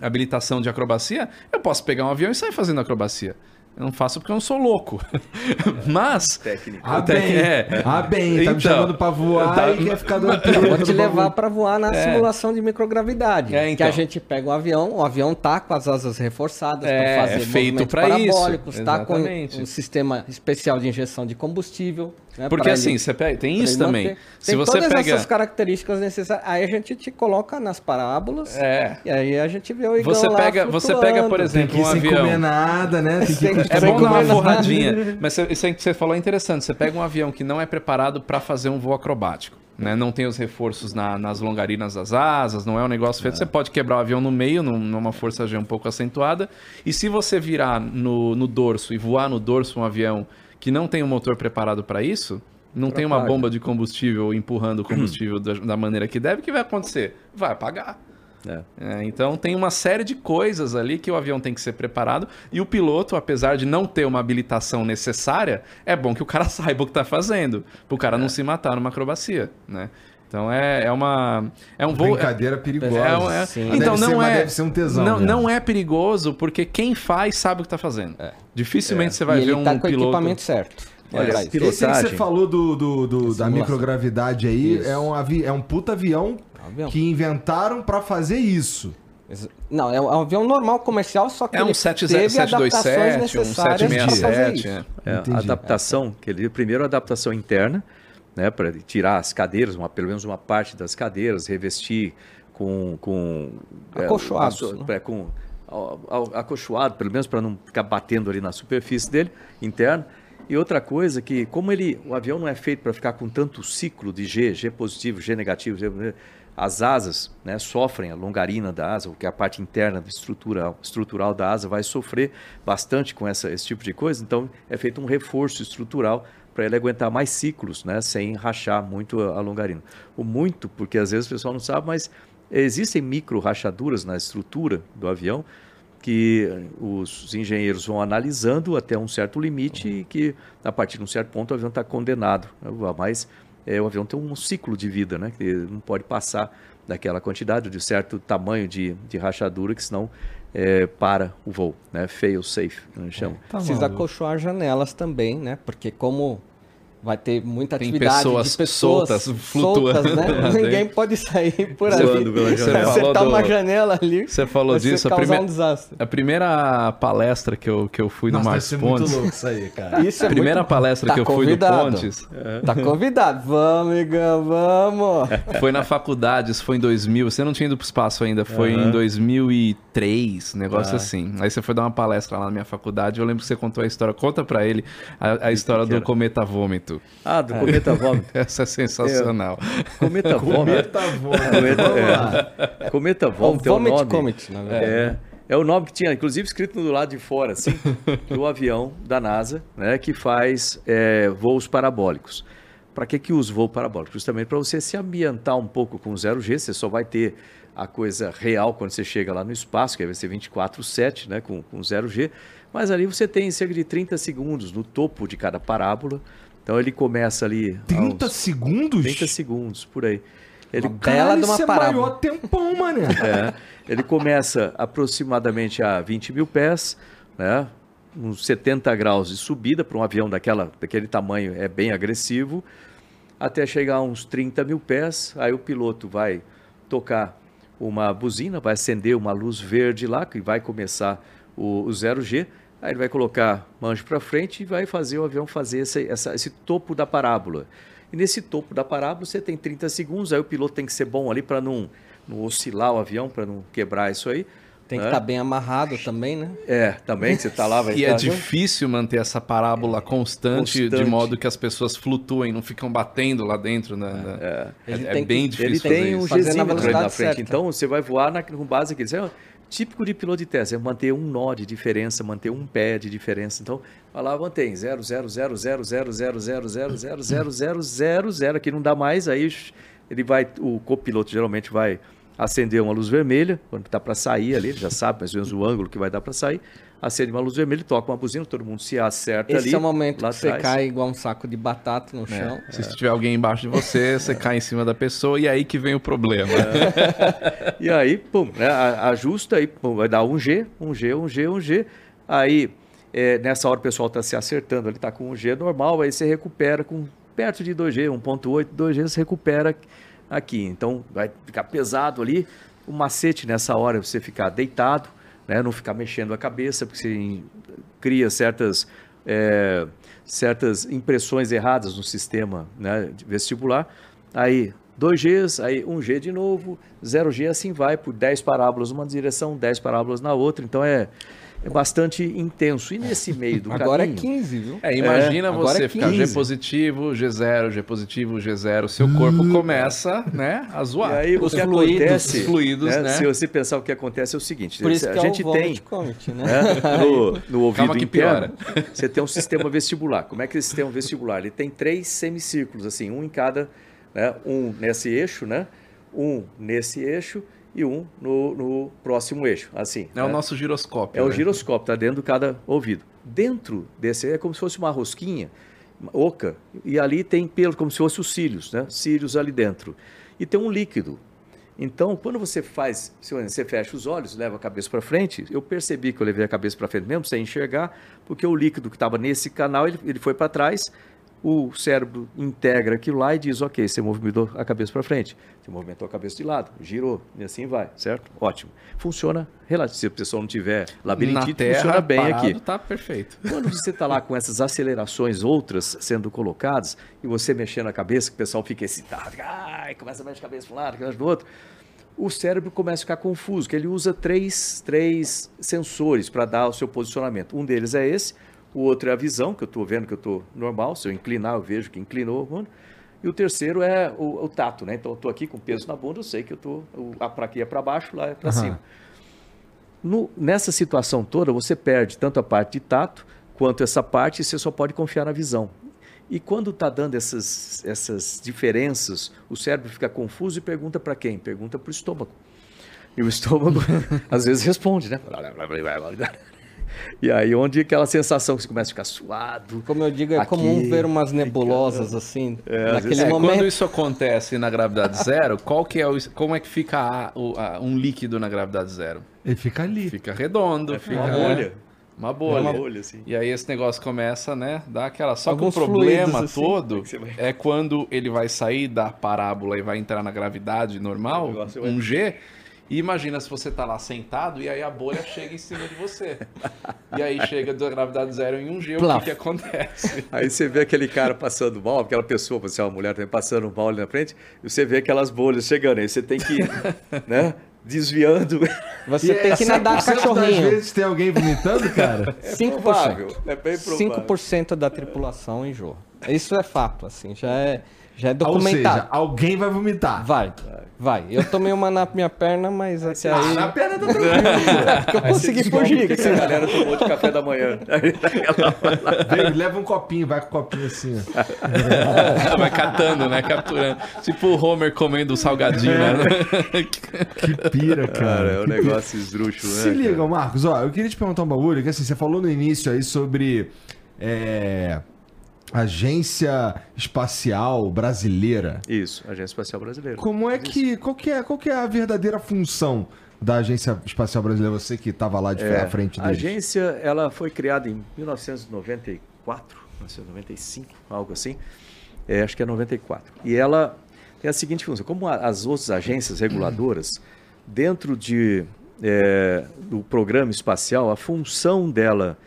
habilitação de acrobacia, eu posso pegar um avião e sair fazendo acrobacia. Eu não faço porque eu não sou louco. Mas. Técnico. Ah, Até bem. que é. Ah, bem. Tá me Então, chamando pra voar tá- e quer ficar dando Eu vou te levar para voar na É. simulação de microgravidade. É, Que então. a gente pega um avião, o avião tá com as asas reforçadas É, para fazer é feito movimentos pra isso. parabólicos, tá com Exatamente. um sistema especial de injeção de combustível. Né, Porque pra assim, ele- você pega, tem isso também. manter. Se Tem você todas pega. essas características necessárias. Aí a gente te coloca nas parábolas É. e aí a gente vê o igão Você lá pega, você pega, por exemplo, um sem avião. comer nada, né? Tem que É bom dar uma forradinha. Mas você- isso aí que você falou é interessante. Você pega um avião que não é preparado para fazer um voo acrobático. Né? Não tem os reforços na- nas longarinas das asas, não é um negócio feito. Você pode quebrar o avião no meio, num- numa força G um pouco acentuada. E se você virar no, no dorso e voar no dorso um avião que não tem um motor preparado para isso, não tem uma Apaga. bomba de combustível empurrando o combustível da, da maneira que deve, o que vai acontecer? Vai apagar. É. É, então tem uma série de coisas ali que o avião tem que ser preparado e o piloto, apesar de não ter uma habilitação necessária, é bom que o cara saiba o que está fazendo, para o cara não se matar numa acrobacia, né? Então é, é uma é um voo Brincadeira perigosa. é, um- é- Sim. Então deve não ser, é deve ser um tesão. não, não é perigoso porque quem faz sabe o que está fazendo. Dificilmente você vai e ver ele um tá com o piloto equipamento certo. Olha, Esse que você falou do, do- do- da microgravidade aí Isso. é um, avi, é um puta avião, Avião. que inventaram pra fazer isso. Não, é um é um avião normal comercial, só que É um ele 7, teve 727, adaptações um necessárias pra fazer 767. isso. é. É, a adaptação, que ele primeiro a adaptação interna, né, para tirar as cadeiras, uma, pelo menos uma parte das cadeiras, revestir com com Acolchoados, a su- né? é, com acolchoado, pelo menos para não ficar batendo ali na superfície dele interna. E outra coisa que como ele o avião não é feito para ficar com tanto ciclo de G, G positivo, G negativo, G, as asas né, sofrem, a longarina da asa, o que é a parte interna da estrutural, estrutural da asa, vai sofrer bastante com essa, esse tipo de coisa. Então, é feito um reforço estrutural para ele aguentar mais ciclos, né, sem rachar muito a, longarina. O muito, porque às vezes o pessoal não sabe, mas existem micro rachaduras na estrutura do avião que os engenheiros vão analisando até um certo limite e que a partir de um certo ponto o avião está condenado. né, Mas é, o avião tem um ciclo de vida, né? Que não pode passar daquela quantidade de certo tamanho de, de rachadura que senão é, para o voo, né? Fail safe, né, chama. Tá Precisa acolchoar janelas também, né? Porque como vai ter muita Tem atividade pessoas de pessoas soltas, flutuando soltas, né? Ninguém pode sair por ali. pela Se janela. Você falou acertar uma do- janela ali, Você falou vai disso, a primeira, um desastre. a primeira palestra que eu, que eu fui no Nossa, Marcos ser muito Pontes. louco isso aí, cara. Isso A é primeira muito... palestra Tá que eu fui no convidado. Pontes Tá convidado. Vamos, Igão, vamos. foi na faculdade, isso foi em 2000. Você não tinha ido pro espaço ainda, foi em 2003, negócio assim. Aí você foi dar uma palestra lá na minha faculdade. Eu lembro que você contou a história. Conta pra ele a, a história que do cometa vômito. Ah, do cometa vômito. Essa é sensacional. Cometa vômito. Cometa vômito. Cometa, Vamos é. Cometa vômito é o Vomit nome. Comet, na verdade. É, é o nome que tinha, inclusive, escrito do lado de fora, assim, do avião da NASA, né, que faz é, voos parabólicos. Para que que usa voo parabólico? Justamente para você se ambientar um pouco com o 0G, você só vai ter a coisa real quando você chega lá no espaço, que vai ser 24/7, né, com, com 0G, mas ali você tem cerca de 30 segundos no topo de cada parábola. Então ele começa ali 30 aos segundos? 30 segundos por aí. Ele Uma bela de uma isso é parábola. maior tempão, mané. é, ele começa aproximadamente a 20 mil pés, né? uns 70 graus de subida para um avião daquela, daquele tamanho é bem agressivo, até chegar a uns 30 mil pés. Aí o piloto vai tocar uma buzina, vai acender uma luz verde lá, que vai começar o, o 0G. Aí ele vai colocar manche para frente e vai fazer o avião fazer esse, essa- esse topo da parábola. E nesse topo da parábola você tem 30 segundos, aí o piloto tem que ser bom ali para não, não oscilar o avião, para não quebrar isso aí. Tem que né? estar bem amarrado também, né? É, também, você tá lá, vai E é tá- difícil manter essa parábola constante, de Constante. modo que as pessoas flutuem, não ficam batendo lá dentro. Né? né? É, Ele é tem que- bem Ele difícil tem fazer um isso. Fazer na na frente. certa. Então você vai voar na, com base aqui. É típico de piloto de teste, é manter um nó de diferença, manter um pé de diferença. Então, vai lá, mantém 0, 0, 0, 0, 0, 0, 0, 0, 0, 0, 0, 0, 0, 0, aqui não dá mais, aí ele vai, o copiloto geralmente vai acender uma luz vermelha, quando está para sair ali, ele já sabe mais ou menos o ângulo que vai dar para sair, acende uma luz vermelha, toca uma buzina, todo mundo se acerta ali. Esse é o momento lá que você atrás. cai igual um saco de batata no chão. Se tiver alguém embaixo de você, você cai em cima da pessoa e é aí que vem o problema. E aí, pum, né, ajusta aí, pum, vai dar um G, um G, um G, um G. Aí, é, nessa hora o pessoal está se acertando, ele está com um G normal, aí você recupera com perto de 2G, 1.8, 2G, você recupera aqui. Então, vai ficar pesado ali. O macete nessa hora é você ficar deitado, né, não ficar mexendo a cabeça, porque você cria certas, é, certas impressões erradas no sistema né, vestibular. Aí, 2Gs, aí 1G de novo, 0G, assim vai, por 10 parábolas numa direção, 10 parábolas na outra. Então, é bastante intenso. E nesse meio do Agora é caminho... 15, viu? É, imagina agora você é ficar G 15. positivo, G0, G positivo, G0. Seu corpo começa, né, a E zoar. aí, Os o que fluidos, acontece, os fluidos, né? Se você pensar o que acontece é o seguinte, Por isso a que gente é o tem né? né, no, no ouvido Calma que interno, você tem um sistema vestibular. Como é que é esse sistema vestibular? Ele tem três semicírculos, assim, um em cada, né, um nesse eixo, né, um nesse eixo e um no, no próximo eixo, assim. É o né? nosso giroscópio. É o né? giroscópio, está dentro de cada ouvido. Dentro desse é como se fosse uma rosquinha oca, e ali tem pelo, como se fosse os cílios, né? Cílios ali dentro. E tem um líquido. Então, quando você faz, você fecha os olhos, leva a cabeça para frente, eu percebi que eu levei a cabeça para frente mesmo sem enxergar, porque o líquido que estava nesse canal, ele, ele foi para trás, o cérebro integra aquilo lá e diz, ok, você movimentou a cabeça para frente, você movimentou a cabeça de lado, girou, e assim vai, certo? Ótimo. Funciona, relativo. se a pessoa não tiver labirintite, Na terra, funciona bem parado, aqui. Tá perfeito. Quando você está lá com essas acelerações outras sendo colocadas e você mexendo a cabeça, que o pessoal fica excitado, ai, começa a mexer a cabeça para um lado, começa do outro, o cérebro começa a ficar confuso, que ele usa três, três sensores para dar o seu posicionamento. Um deles é esse, o outro é a visão, que eu estou vendo que eu estou normal, se eu inclinar eu vejo que inclinou. E o terceiro é o, o tato, né? Então eu estou aqui com peso na bunda, eu sei que eu estou, para aqui é para baixo, lá é para Aham. cima. No- nessa situação toda, você perde tanto a parte de tato quanto essa parte e você só pode confiar na visão. E quando está dando essas, essas diferenças, o cérebro fica confuso e pergunta para quem? Pergunta para o estômago. E o estômago, às vezes, responde, né? E aí, onde aquela sensação que você começa a ficar suado. Como eu digo, é Aqui, comum ver umas nebulosas assim, às naquele É, momento. quando isso acontece na gravidade zero, qual que é o, como é que fica a- o- a- um líquido na gravidade zero? Ele fica ali. Fica redondo, fica Uma bolha. Uma É bolha. uma bolha, assim. E aí esse negócio começa, né, dar aquela... Só Alguns que o problema fluidos, assim. todo vai- é quando ele vai sair da parábola e vai entrar na gravidade normal, vai- um G, e imagina se você tá lá sentado e aí a bolha chega em cima de você. E aí chega da gravidade zero em um G, o que, Plaf. que acontece? Aí você vê aquele cara passando mal, aquela pessoa, você é uma mulher também passando mal ali na frente, e você vê aquelas bolhas chegando. Aí você tem que ir, né, desviando. Você E tem é que nadar 100% das cachorrinho. vezes tem alguém vomitando, cara. 5%. provável, é bem provável. 5% da tripulação enjoa. Isso é fato, assim, já é, já é Ou documentado. seja, alguém vai vomitar. Vai, vai. Eu tomei uma na minha perna, mas até Ah, aí na perna tá tranquilo. eu consegui fugir. que a galera tomou de café da manhã. Vem, leva um copinho, vai com o copinho assim, ó. vai catando, né, capturando. Tipo o Homer comendo o salgadinho, né? Que pira, cara. Cara, é um negócio esdrúxulo, né? Se cara? liga, Marcos, ó, eu queria te perguntar um bagulho, que assim, você falou no início aí sobre é, Agência Espacial Brasileira. Isso, Agência Espacial Brasileira. Como é que, qual que é, qual que é a verdadeira função da Agência Espacial Brasileira? Você que estava lá de É, à frente a deles. agência ela foi criada em 1994, 1995, algo assim. É, acho que é 94. E ela tem a seguinte função: como a- as outras agências reguladoras, dentro de, é, do programa espacial, a função dela é,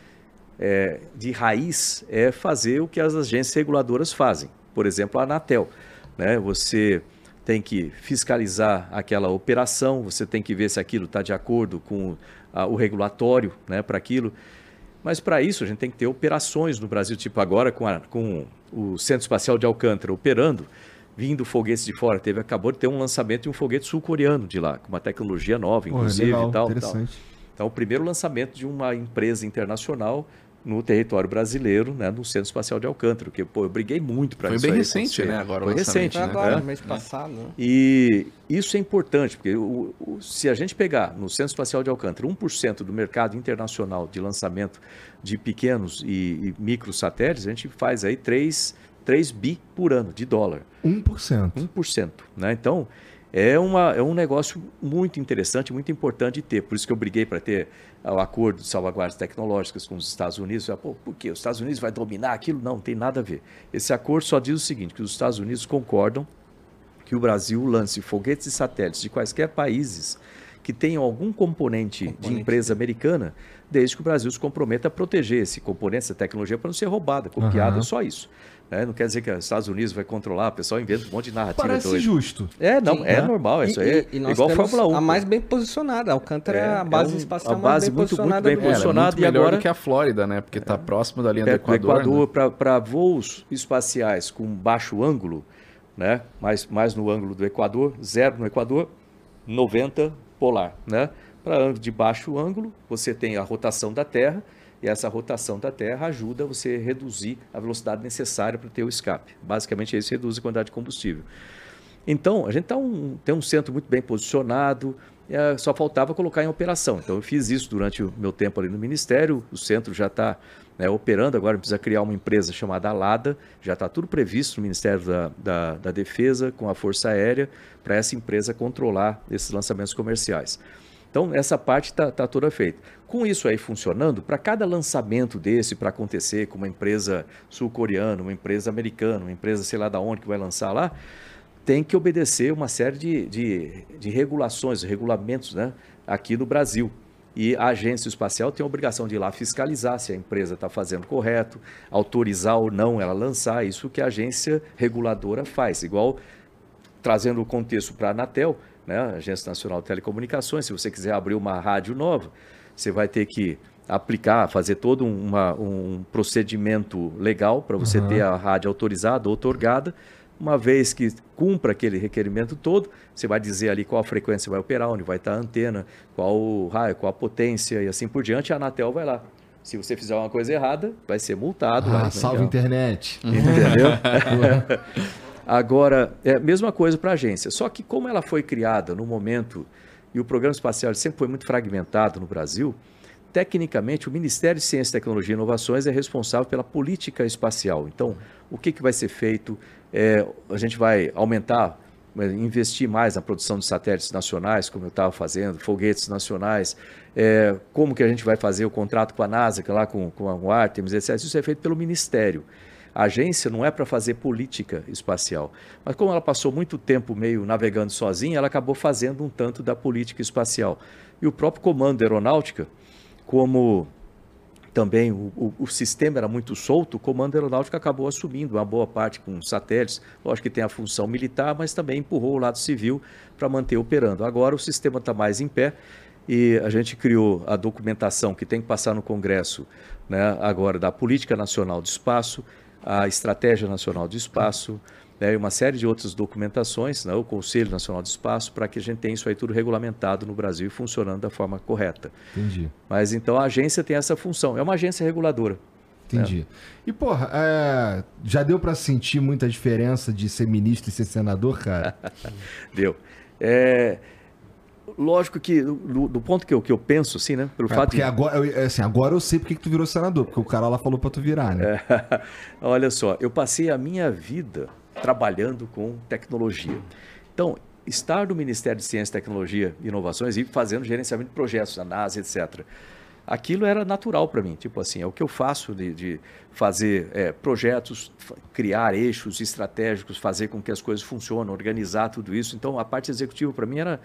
de raiz é fazer o que as agências reguladoras fazem. Por exemplo, a Anatel. Né? Você tem que fiscalizar aquela operação, você tem que ver se aquilo está de acordo com ah, o regulatório né, para aquilo. Mas para isso a gente tem que ter operações no Brasil, tipo agora com, a- com o Centro Espacial de Alcântara operando, vindo foguetes de fora. Teve, acabou de ter um lançamento de um foguete sul-coreano de lá, com uma tecnologia nova, Pô, inclusive legal, e tal. tal. interessante. Então, o primeiro lançamento de uma empresa internacional no território brasileiro, né, no Centro Espacial de Alcântara, que pô, eu briguei muito para Foi isso bem aí recente, né, agora Foi recente, Foi né? agora, né? mês passado. Né? E isso é importante, porque o- o- se a gente pegar no Centro Espacial de Alcântara 1% do mercado internacional de lançamento de pequenos e, e micro satélites, a gente faz aí 3, 3 bi por ano de dólar. 1%. 1%. Né? Então, é, uma, é um negócio muito interessante, muito importante de ter. Por isso que eu briguei para ter o acordo de salvaguardas tecnológicas com os Estados Unidos. Ah, Pô, por quê? Os Estados Unidos vai dominar aquilo? Não, não tem nada a ver. Esse acordo só diz o seguinte, que os Estados Unidos concordam que o Brasil lance foguetes e satélites de quaisquer países que tenham algum componente, de Componente. empresa americana, desde que o Brasil se comprometa a proteger esse componente, essa tecnologia, para não ser roubada, copiada, Aham. só isso. Né? Não quer dizer que os Estados Unidos vai controlar, o pessoal inventa um monte de narrativa Parece doida. justo. É, não, Sim, é né? normal, isso aí é e, e nós igual temos Fórmula 1. a mais bem posicionada. Alcântara é, É, a base é um- espacial a mais base bem muito, muito posicionada bem É, é mundo. posicionada. muito e melhor agora- do que a Flórida, né? Porque tá próximo da linha do do Equador. né? Equador, para voos espaciais com baixo ângulo, né? mais, mais no ângulo do Equador, zero no Equador, 90 polar. Né? Para ângulo de baixo ângulo, você tem a rotação da Terra, essa rotação da Terra ajuda você a reduzir a velocidade necessária para ter o escape. Basicamente, isso reduz a quantidade de combustível. Então, a gente tá um, tem um centro muito bem posicionado, é, só faltava colocar em operação. Então, eu fiz isso durante o meu tempo ali no Ministério, o centro já está né, operando, agora precisa criar uma empresa chamada Alada, já está tudo previsto no Ministério da, da, da Defesa, com a Força Aérea, para essa empresa controlar esses lançamentos comerciais. Então, essa parte está tá toda feita. Com isso aí funcionando, para cada lançamento desse para acontecer com uma empresa sul-coreana, uma empresa americana, uma empresa sei lá da onde que vai lançar lá, tem que obedecer uma série de, de, de regulações, regulamentos né, aqui no Brasil. E a agência espacial tem a obrigação de ir lá fiscalizar se a empresa está fazendo correto, autorizar ou não ela lançar, isso que a agência reguladora faz. Igual trazendo o contexto para a Anatel, né, Agência Nacional de Telecomunicações, se você quiser abrir uma rádio nova, você vai ter que aplicar, fazer todo uma, um procedimento legal para você uhum. ter a rádio autorizada, otorgada. Uma vez que cumpra aquele requerimento todo, você vai dizer ali qual a frequência vai operar, onde vai estar a antena, qual o raio, qual a potência e assim por diante, a Anatel vai lá. Se você fizer uma coisa errada, vai ser multado. Ah, salve internet. Entendeu? Agora, é a mesma coisa para a agência. Só que como ela foi criada no momento, e o programa espacial sempre foi muito fragmentado no Brasil, tecnicamente o Ministério de Ciência, Tecnologia e Inovações é responsável pela política espacial. Então, o que, que vai ser feito? É, a gente vai aumentar, investir mais na produção de satélites nacionais, como eu estava fazendo, foguetes nacionais, é, como que a gente vai fazer o contrato com a NASA, é lá com, com o Artemis, etc. Isso é feito pelo Ministério. A agência não é para fazer política espacial. Mas como ela passou muito tempo meio navegando sozinha, ela acabou fazendo um tanto da política espacial. E o próprio comando aeronáutica, como também o, o, o, sistema era muito solto, o comando aeronáutico acabou assumindo uma boa parte com satélites. Lógico que tem a função militar, mas também empurrou o lado civil para manter operando. Agora o sistema está mais em pé e a gente criou a documentação que tem que passar no Congresso né, agora da Política Nacional de Espaço, a Estratégia Nacional de Espaço, né, e uma série de outras documentações, né, o Conselho Nacional de Espaço, para que a gente tenha isso aí tudo regulamentado no Brasil e funcionando da forma correta. Entendi. Mas então a agência tem essa função, é uma agência reguladora. Entendi. Né? E, porra, é... já deu para sentir muita diferença de ser ministro e ser senador, cara? deu. É lógico que, do, do, ponto que eu, que eu penso, assim, né? Pelo é, fato porque de... agora, é assim, agora eu sei porque que tu virou senador, porque o cara lá falou para tu virar, né? É, olha só, eu passei a minha vida trabalhando com tecnologia. Então, estar no Ministério de Ciência, Tecnologia e Inovações e fazendo gerenciamento de projetos, a NASA, etc. Aquilo era natural para mim, tipo assim, é o que eu faço de, de fazer é, projetos, criar eixos estratégicos, fazer com que as coisas funcionem, organizar tudo isso. Então, a parte executiva para mim era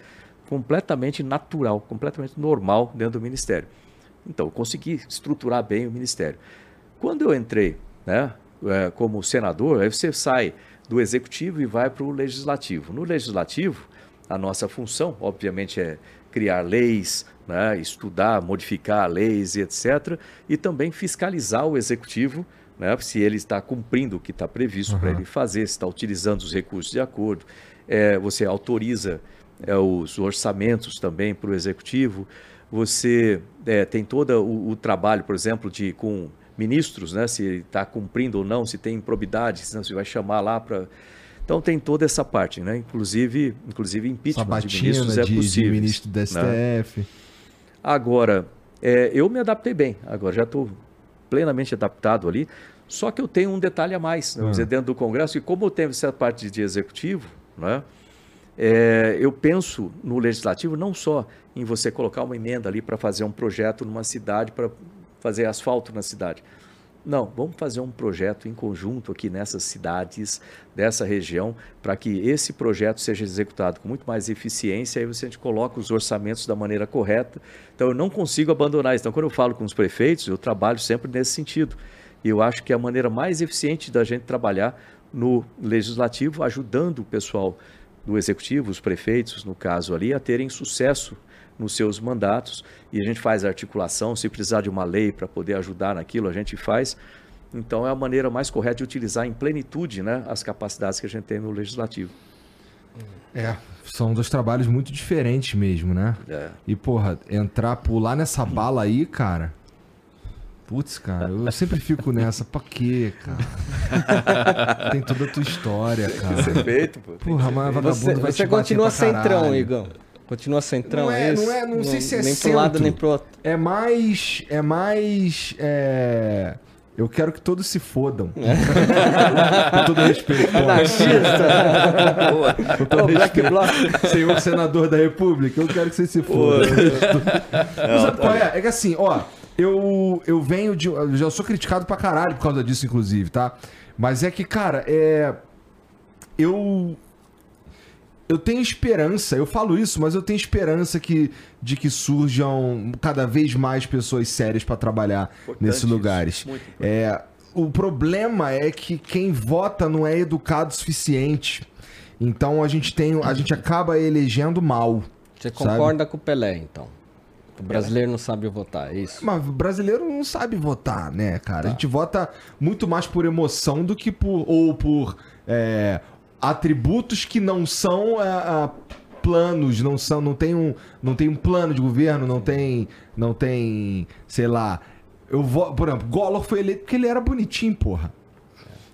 completamente natural, completamente normal dentro do ministério. Então, eu consegui estruturar bem o ministério. Quando eu entrei né, é, como senador, aí você sai do executivo e vai para o legislativo. No legislativo, a nossa função, obviamente, é criar leis, né, estudar, modificar leis e etc. E também fiscalizar o executivo, né, se ele está cumprindo o que está previsto uhum. para ele fazer, se está utilizando os recursos de acordo. É, você autoriza é, os orçamentos também para o executivo. Você é, tem todo o, o, trabalho, por exemplo, de com ministros, né, se está cumprindo ou não, se tem improbidade, se não se vai chamar lá para então tem toda essa parte, né? Inclusive, inclusive impeachment Sabatina de ministros é possível. De ministro do STF. Né? Agora, é, eu me adaptei bem. Agora já estou plenamente adaptado ali. Só que eu tenho um detalhe a mais, né? dizer, dentro do Congresso, e como eu tenho essa parte de executivo, né? É, eu penso no legislativo não só em você colocar uma emenda ali para fazer um projeto numa cidade, para fazer asfalto na cidade. Não, vamos fazer um projeto em conjunto aqui nessas cidades, dessa região, para que esse projeto seja executado com muito mais eficiência, aí você a gente coloca os orçamentos da maneira correta. Então eu não consigo abandonar isso. Então quando eu falo com os prefeitos, eu trabalho sempre nesse sentido. E eu acho que é a maneira mais eficiente da gente trabalhar no legislativo, ajudando o pessoal do executivo, os prefeitos, no caso ali, a terem sucesso nos seus mandatos e a gente faz a articulação, se precisar de uma lei para poder ajudar naquilo, a gente faz. Então é a maneira mais correta de utilizar em plenitude né, as capacidades que a gente tem no legislativo. É, são dois trabalhos muito diferentes mesmo, né? É. E, porra, entrar, pular nessa bala aí, cara. Putz, cara, eu sempre fico nessa. Pra quê, cara? Tem toda a tua história, cara. Ser feito, pô. Porra, mas vagabundo Você, vai você te bater continua centrão, Igão. Continua centrão, Não é- isso? não é- não sei se é Nem pro lado, centro. nem pro outro. É mais. É mais. É. Eu quero que todos se fodam. Com todo respeito. Anarquista. Com todo Ô, Black. Bloc. Senhor senador da República, eu quero que vocês se fodam. Mas sabe qual é? É que assim, ó, eu, eu venho de. Eu já sou criticado pra caralho por causa disso, inclusive, tá? Mas é que, cara, é. Eu. Eu tenho esperança, eu falo isso, mas eu tenho esperança que, de que surjam cada vez mais pessoas sérias pra trabalhar Importante nesses lugares. É, o problema é que quem vota não é educado o suficiente. Então a gente tem, a gente acaba elegendo mal. Você sabe? concorda com o Pelé, então? O brasileiro não sabe votar, é isso? Mas o brasileiro não sabe votar, né, cara? A gente vota muito mais por emoção do que por. ou por é, atributos que não são é, é, planos, não são. Não tem, um, não tem um plano de governo, não tem. Não tem. sei lá. Eu vou, por exemplo, Gollor foi eleito porque ele era bonitinho, porra.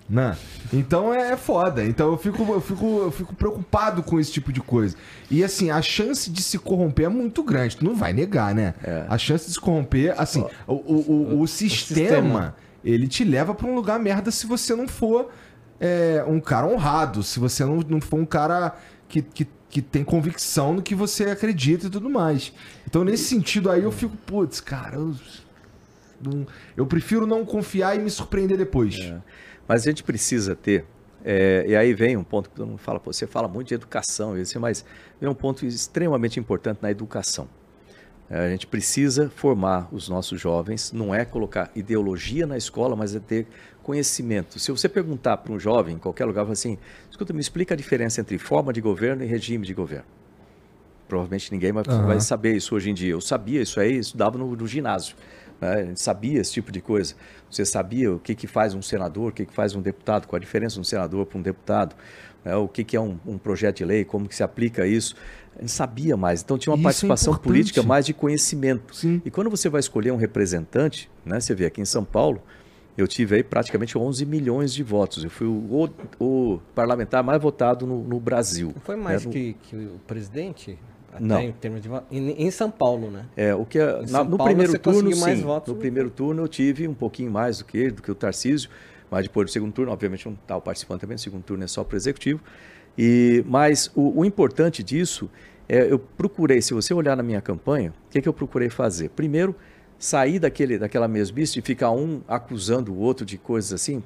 Né? Então é foda. Então eu fico, eu, fico, eu fico preocupado com esse tipo de coisa. E assim, a chance de se corromper é muito grande. Tu não vai negar, né? A chance de se corromper, assim, o, o, o, o sistema, sistema. ele te leva pra um lugar merda se você não for é, um cara honrado, se você não, não for um cara que, que, que tem convicção no que você acredita e tudo mais. Então, nesse sentido aí, eu fico, putz, cara, eu, eu prefiro não confiar e me surpreender depois. Mas a gente precisa ter, é, e aí vem um ponto que todo mundo fala, você fala muito de educação, assim, mas vem um ponto extremamente importante na educação. É, A gente precisa formar os nossos jovens, não é colocar ideologia na escola, mas é ter conhecimento. Se você perguntar para um jovem em qualquer lugar, assim, escuta, me explica a diferença entre forma de governo e regime de governo. Provavelmente ninguém vai, Aham. vai saber isso hoje em dia. Eu sabia isso aí, estudava no, no ginásio. né? A gente sabia esse tipo de coisa. Você sabia o que, que faz um senador, o que, que faz um deputado, qual a diferença de um senador para um deputado, né? o que, que é um, um projeto de lei, como que se aplica isso. A gente sabia mais. Então tinha uma Isso é participação importante. política mais de conhecimento. Sim. E quando você vai escolher um representante, né, você vê aqui em São Paulo, eu tive aí praticamente 11 milhões de votos. Eu fui o, o- o parlamentar mais votado no, no Brasil. Não foi mais né? que, que o presidente? Não. em termos de. Em, em São Paulo, né? É, o que é- na- no Paulo primeiro turno, sim. votos, no né? primeiro turno eu tive um pouquinho mais do que ele, do que o Tarcísio, mas depois do segundo turno, obviamente, não estava participando também. No segundo turno é só para o executivo. E, mas o, o importante disso é eu procurei, se você olhar na minha campanha, o que, que eu procurei fazer? Primeiro, sair daquele, daquela mesmice de ficar um acusando o outro de coisas assim,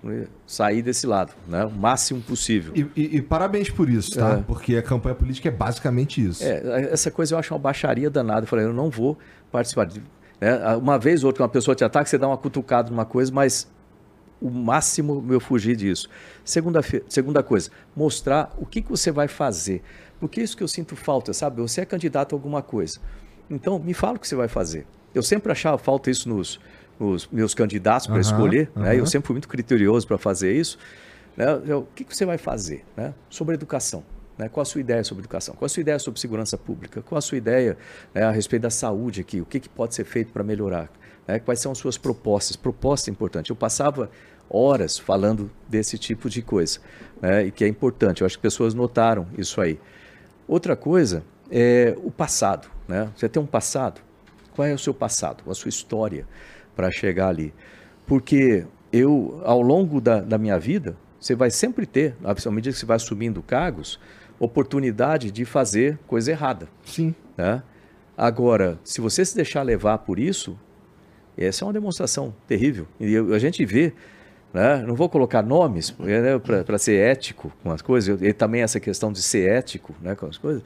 sair desse lado, né? o máximo possível. E, e- e parabéns por isso, tá? É. Porque a campanha política é basicamente isso. É, essa coisa eu acho uma baixaria danada. Eu falei, eu não vou participar. de- né? Uma vez ou outra, uma pessoa te ataca, você dá uma cutucada numa coisa, mas o máximo eu fugir disso. Segunda, segunda coisa, mostrar o que, que você vai fazer. Porque isso que eu sinto falta, sabe? Você é candidato a alguma coisa. Então, me fala o que você vai fazer. Eu sempre achava falta isso nos, nos meus candidatos para Aham, escolher. Né? aham. Eu sempre fui muito criterioso para fazer isso. Né? Eu- O que, que você vai fazer né? sobre educação? Né? Qual a sua ideia sobre educação? Qual a sua ideia sobre segurança pública? Qual a sua ideia né, a respeito da saúde aqui? O que, que pode ser feito para melhorar? Né? Quais são as suas propostas? Proposta é importante. Eu passava horas falando desse tipo de coisa, né? e que é importante. Eu acho que pessoas notaram isso aí. Outra coisa é o passado. Né? Você tem um passado. Qual é o seu passado, a sua história para chegar ali? Porque eu, ao longo da, da minha vida, você vai sempre ter, à medida que você vai assumindo cargos, oportunidade de fazer coisa errada. Sim. Né? Agora, se você se deixar levar por isso, essa é uma demonstração terrível. E eu- a gente vê, né? não vou colocar nomes né, para ser ético com as coisas, e também essa questão de ser ético né, com as coisas,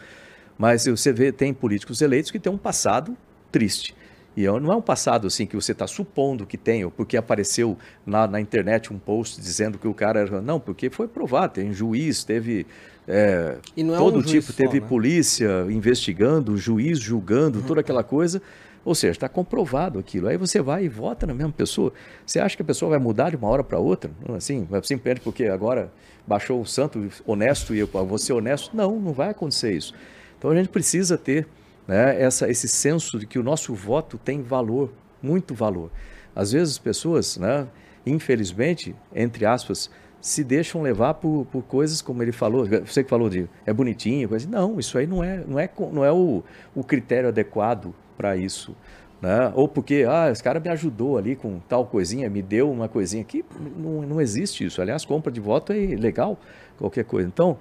mas você vê, tem políticos eleitos que têm um passado triste. E não é um passado assim que você está supondo que tem, ou porque apareceu na, na internet um post dizendo que o cara era. Não, porque foi provado, tem juiz, teve. é, E não é todo um tipo, só, teve né? polícia investigando, juiz julgando, toda aquela coisa. Ou seja, está comprovado aquilo. Aí você vai e vota na mesma pessoa. Você acha que a pessoa vai mudar de uma hora para outra? Assim, simplesmente porque agora baixou o santo honesto e eu vou ser honesto? Não, não vai acontecer isso. Então a gente precisa ter né, essa, esse senso de que o nosso voto tem valor, muito valor. Às vezes as pessoas, né, infelizmente, entre aspas, se deixam levar por, por coisas como ele falou, você que falou de é bonitinho, coisa, não, isso aí não é, não é, não é o, o critério adequado para isso. Né? Ou porque, ah, esse cara me ajudou ali com tal coisinha, me deu uma coisinha aqui, não, não existe isso. Aliás, compra de voto é legal, qualquer coisa. Então,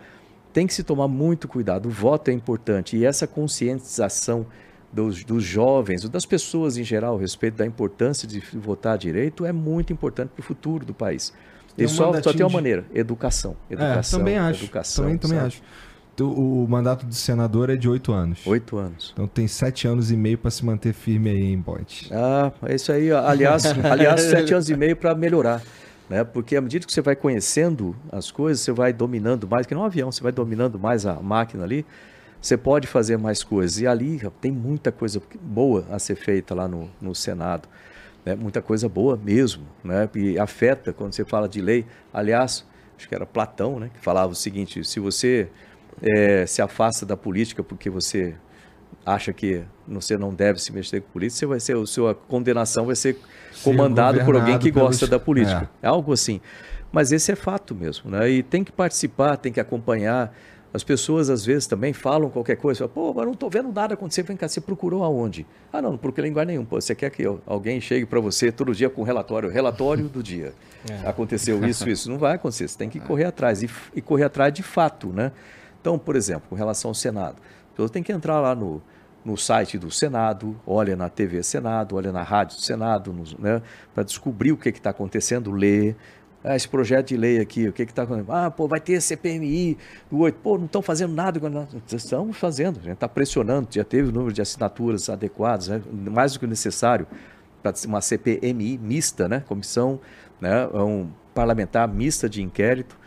tem que se tomar muito cuidado. O voto é importante e essa conscientização dos, dos jovens, das pessoas em geral, a respeito da importância de votar direito é muito importante para o futuro do país. E só, só tem uma maneira: educação. Educação. É, também acho. Educação, também, também acho. O, o mandato do senador é de oito anos. Oito anos. Então tem sete anos e meio para se manter firme aí em Point. Ah, é isso aí. Aliás, aliás sete anos e meio para melhorar. Né? Porque à medida que você vai conhecendo as coisas, você vai dominando mais, que não é um avião, você vai dominando mais a máquina ali, você pode fazer mais coisas. E ali tem muita coisa boa a ser feita lá no, no Senado né, muita coisa boa mesmo, né, e afeta quando você fala de lei. Aliás, acho que era Platão, né, que falava o seguinte: se você é, se afasta da política porque você acha que você não deve se mexer com política, você vai ser, a sua condenação vai ser comandado por alguém que gosta da política. É. é algo assim. Mas esse é fato mesmo, né? E tem que participar, tem que acompanhar. As pessoas às vezes também falam qualquer coisa, pô, mas não estou vendo nada acontecer, vem cá, você procurou aonde? Ah, não, não procurei em lugar nenhum. Pô, você quer que alguém chegue para você todo dia com relatório, relatório do dia. É. Aconteceu isso, isso. Não vai acontecer, você tem que correr atrás e, e, correr atrás de fato, né? Então, por exemplo, com relação ao Senado, a pessoa tem que entrar lá no, no site do Senado, olha na TV Senado, olha na rádio do Senado, né, para descobrir o que está acontecendo, ler, ah, esse projeto de lei aqui, o que está acontecendo? Ah, pô, vai ter CPMI do 8. Pô, não estão fazendo nada. Estamos fazendo, a gente está pressionando, já teve o número de assinaturas adequadas, né? mais do que o necessário para uma CPMI mista, né? Comissão né? Um parlamentar mista de inquérito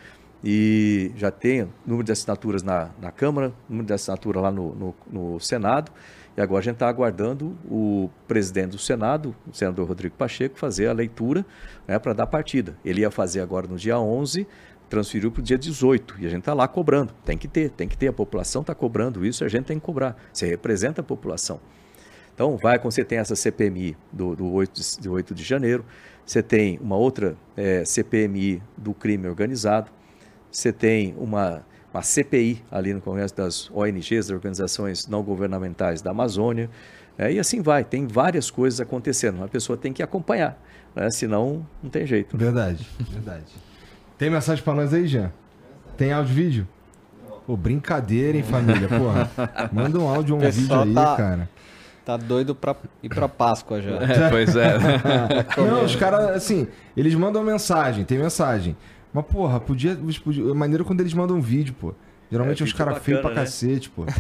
e já tem número de assinaturas na, na Câmara, número de assinaturas lá no, no, no Senado e agora a gente está aguardando o presidente do Senado, o senador Rodrigo Pacheco, fazer a leitura né, para dar partida. Ele ia fazer agora no dia 11, transferiu para o dia 18 e a gente está lá cobrando. Tem que ter, tem que ter. A população está cobrando isso, a gente tem que cobrar. Você representa a população. Então, vai, você tem essa CPMI do, do 8, de, do 8 de janeiro, você tem uma outra é, CPMI do crime organizado, você tem uma uma CPI ali no Congresso das ONGs, das organizações não governamentais da Amazônia, é, e assim vai. Tem várias coisas acontecendo. A pessoa tem que acompanhar, né? senão não tem jeito. Verdade, verdade. Tem mensagem para nós aí, Jean? Tem áudio vídeo? Pô, brincadeira, hein, família? Porra, manda um áudio ou um vídeo aí, tá... cara. Tá doido pra ir pra Páscoa já. É, pois é. Não, os caras, assim, eles mandam mensagem, tem mensagem. Mas, porra, podia. podia maneiro quando eles mandam um vídeo, pô. Geralmente é, os caras feios pra né? cacete, pô.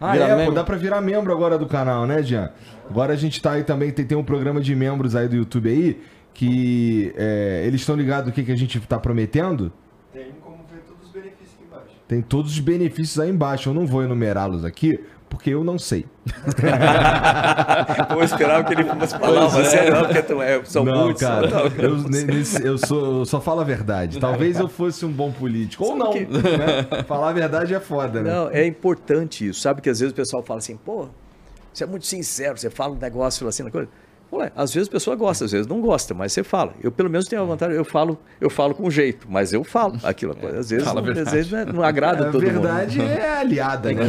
ah, Vira é, membro. pô, dá pra virar membro agora do canal, né, Jean? Agora a gente tá aí também, tem, tem um programa de membros aí do YouTube aí, que é, eles estão ligados no que, que a gente tá prometendo? Tem como ver todos os benefícios aqui embaixo. Tem todos os benefícios aí embaixo. Eu não vou enumerá-los aqui, porque eu não sei. Vou esperar que ele fosse falar, você é. não, porque tu é, são não, muitos. Cara, não, eu, nesse, eu, sou, eu só falo a verdade. Talvez eu fosse um bom político, ou não. Que... Né? Falar a verdade é foda, né? Não, é importante isso. Sabe que às vezes o pessoal fala assim, pô, você é muito sincero, você fala um negócio assim, na coisa. Ué, às vezes a pessoa gosta, às vezes não gosta, mas você fala. Eu pelo menos tenho a vantagem, eu falo, eu falo com jeito, mas eu falo aquilo. É, às vezes, não, às vezes não, não agrada é, todo mundo. A verdade é aliada, né?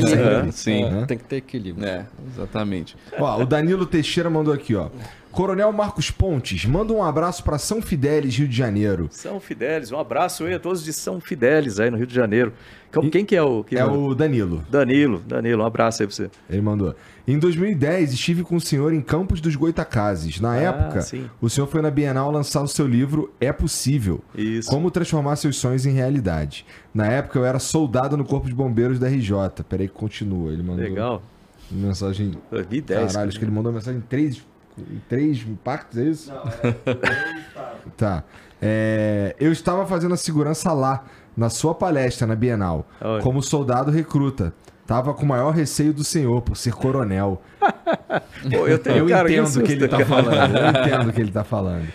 É, sim, é, tem que ter equilíbrio. É, exatamente. Ó, o Danilo Teixeira mandou aqui, ó. Coronel Marcos Pontes, manda um abraço para São Fidélis, Rio de Janeiro. São Fidélis, um abraço aí a todos de São Fidélis aí no Rio de Janeiro. Quem que é o... é o Danilo. Danilo, Danilo, um abraço aí pra você. Ele mandou. Em 2010, estive com o senhor em Campos dos Goitacazes. Na ah, época, sim. o senhor foi na Bienal lançar o seu livro É Possível. Isso. Como transformar seus sonhos em realidade. Na época, eu era soldado no Corpo de Bombeiros da RJ. Peraí que continua. Ele mandou... Legal. Mensagem... 2010. Caralho, acho que ele mandou mensagem em três, em três impactos, é isso? Não, é... tá. É, eu estava fazendo a segurança lá, na sua palestra na Bienal, Oi. como soldado recruta. Tava com o maior receio do senhor por ser coronel. Pô, eu, tenho, eu cara, entendo o que ele tá falando. Eu entendo o que ele tá falando.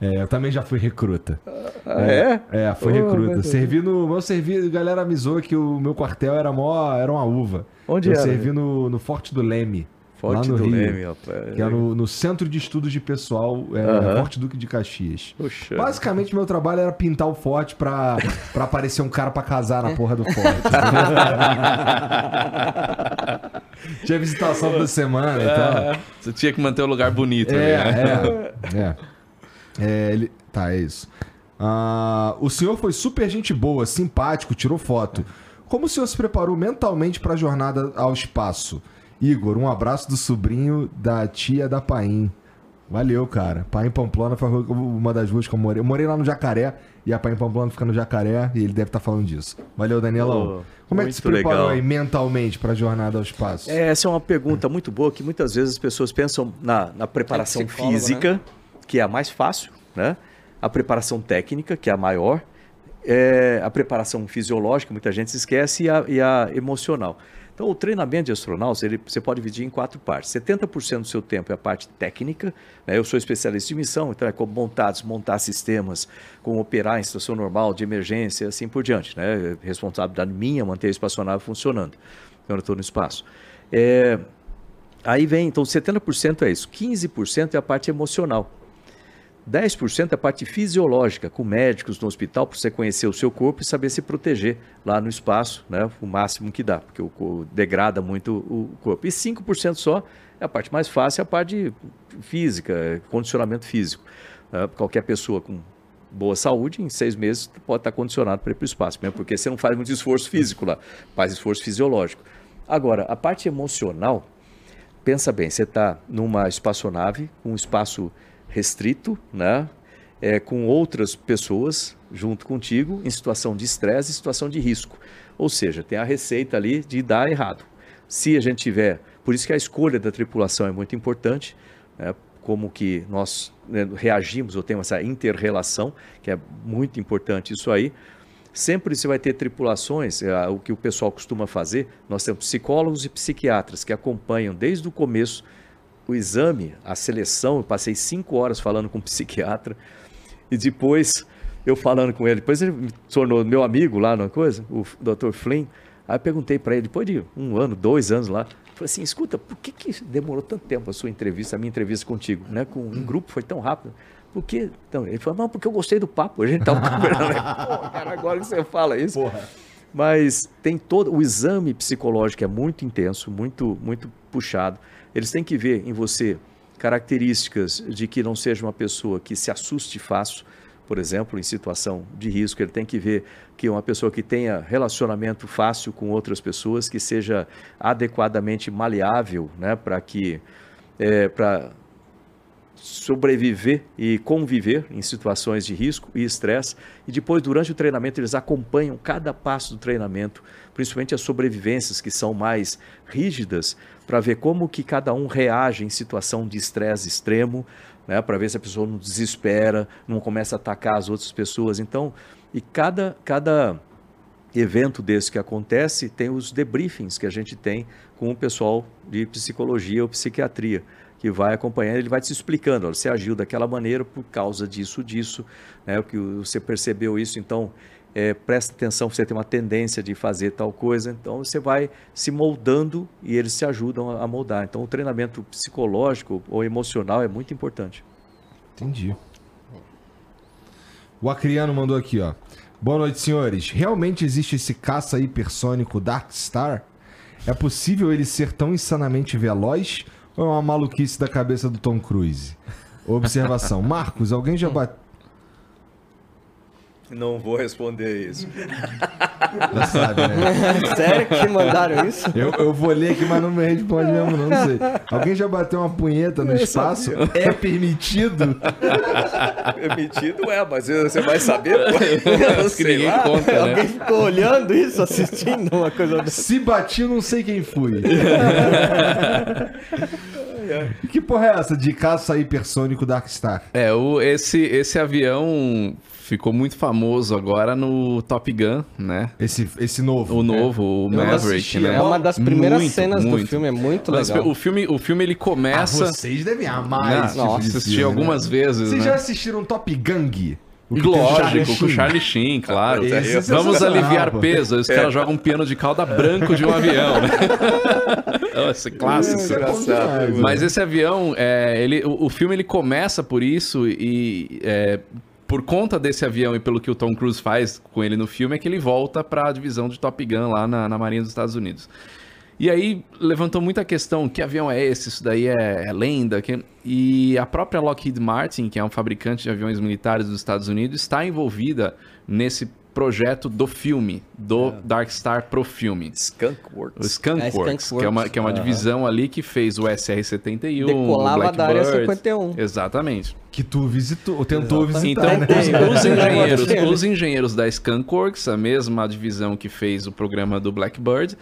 É, eu também já fui recruta. Ah, é? É, é fui oh, recruta. Servi no. Eu servi, a galera avisou que o meu quartel era mó, era uma uva. Onde eu era? servi no, no Forte do Leme. Forte do Rio. Leme, rapaz. Que é no, no Centro de Estudos de Pessoal, é. Forte Duque de Caxias. Puxa. Basicamente, meu trabalho era pintar o forte pra, pra aparecer um cara pra casar na porra do forte. Tinha visitação toda semana e tal. Você tinha que manter o lugar bonito. É, ali, né? é, é. É, ele... Tá, é isso. Ah, o senhor foi super gente boa, simpático, tirou foto. Como o senhor se preparou mentalmente pra jornada ao espaço? Igor, um abraço do sobrinho da tia da Paim. Valeu, cara. Paim Pamplona foi uma das ruas que eu morei. Eu morei lá no Jacaré e a Paim Pamplona fica no Jacaré e ele deve estar falando disso. Valeu, Danielão. Oh, Como é que se preparou legal. aí mentalmente pra jornada ao espaço? É, essa é uma pergunta muito boa que muitas vezes as pessoas pensam na, na preparação É física, que é a mais fácil, né? A preparação técnica, que é a maior, é, a preparação fisiológica, muita gente se esquece, e a, e a emocional. Então, o treinamento de astronautas, ele, você pode dividir em quatro partes. 70% do seu tempo é a parte técnica, né? eu sou especialista em missão, então é como montar, desmontar sistemas, como operar em situação normal, de emergência, assim por diante. Né? Responsabilidade minha manter a espaçonave funcionando quando eu estou no espaço. É, aí vem, então 70% é isso, 15% é a parte emocional. 10% é a parte fisiológica, com médicos no hospital, para você conhecer o seu corpo e saber se proteger lá no espaço, né, o máximo que dá, porque o, degrada muito o corpo. E 5% só é a parte mais fácil, é a parte física, condicionamento físico. né? qualquer pessoa com boa saúde, em seis meses pode estar condicionado para ir para o espaço, mesmo porque você não faz muito esforço físico lá, faz esforço fisiológico. Agora, a parte emocional, pensa bem, você está numa espaçonave, um espaço restrito, né? É, com outras pessoas junto contigo, em situação de estresse situação de risco. Ou seja, tem a receita ali de dar errado. Se a gente tiver, por isso que a escolha da tripulação é muito importante, né? como que nós né, reagimos ou temos essa inter-relação, que é muito importante isso aí. Sempre você vai ter tripulações, é, o que o pessoal costuma fazer, nós temos psicólogos e psiquiatras que acompanham desde o começo o exame, a seleção, eu passei cinco horas falando com um psiquiatra e depois eu falando com ele, depois ele me tornou meu amigo lá numa coisa, o Dr. Flynn, aí eu perguntei para ele, depois de um ano, dois anos lá, falei assim, escuta, por que, que demorou tanto tempo a sua entrevista, a minha entrevista contigo, né, com um grupo foi tão rápido, por que? Então, ele falou, não, porque eu gostei do papo, a gente tava conversando, pô, cara, agora que você fala isso, mas tem todo o exame psicológico é muito intenso, muito muito puxado. Eles têm que ver em você características de que não seja uma pessoa que se assuste fácil, por exemplo, em situação de risco. Ele tem que ver que é uma pessoa que tenha relacionamento fácil com outras pessoas, que seja adequadamente maleável, né, para que é, para sobreviver e conviver em situações de risco e estresse. E depois, durante o treinamento, eles acompanham cada passo do treinamento, principalmente as sobrevivências que são mais rígidas, para ver como que cada um reage em situação de estresse extremo, né, para ver se a pessoa não desespera, não começa a atacar as outras pessoas. Então, e cada, cada evento desse que acontece tem os debriefings que a gente tem com o pessoal de psicologia ou psiquiatria que vai acompanhando, ele vai te explicando, olha, você agiu daquela maneira por causa disso, disso, né, que você percebeu isso, então é, presta atenção, você tem uma tendência de fazer tal coisa, então você vai se moldando e eles te ajudam a, a moldar. Então o treinamento psicológico ou emocional é muito importante. Entendi. O Acriano mandou aqui, ó. Boa noite, senhores. Realmente existe esse caça hipersônico Dark Star? É possível ele ser tão insanamente veloz ou é uma maluquice da cabeça do Tom Cruise? Observação. Marcos, alguém já bateu. Não vou responder isso. Já sabe, né? Sério que mandaram isso? Eu, eu vou ler aqui, mas não me responde mesmo, não, não sei. Alguém já bateu uma punheta no espaço? É permitido? Permitido é, mas você vai saber? pô. Sei ninguém lá. conta, né? Alguém ficou olhando isso, assistindo uma coisa dessa? Se bati, não sei quem fui. que porra é essa de caça hipersônico Dark Star? É, o, esse, esse avião ficou muito famoso agora no Top Gun, né? Esse, esse novo. O novo, o Eu não Maverick, assisti, né? É uma das primeiras Muito, cenas do muito. filme, é muito Mas legal. o filme, o filme ele Ah, começa. vocês devem amar Né? esse tipo Nossa, assisti filme, algumas né? vezes, Vocês né? já assistiram Top Gang? O o Lógico, com o? Charlie Sheen, claro. Esse é Vamos aliviar peso. Os caras jogam um piano de cauda branco de um avião, né? Esse clássico. É, bom demais, né? Mas esse avião, é, ele, o, o filme ele começa por isso e é, por conta desse avião e pelo que o Tom Cruise faz com ele no filme é que ele volta para a divisão de Top Gun lá na, na Marinha dos Estados Unidos. E aí levantou muita questão, que avião é esse? Isso daí é, é lenda? Que- E a própria Lockheed Martin, que é um fabricante de aviões militares dos Estados Unidos, está envolvida nesse projeto do filme, do Dark Star pro filme. Skunk O Works. Skunk É, que é uma, que é uma Aham. divisão ali que fez o SR-71, Decolava o da área Blackbird. 51. Exatamente. Que tu visitou, ou tentou visitar, Então, né? os, os engenheiros, É. os engenheiros da Skunkworks, a mesma divisão que fez o programa do Blackbird,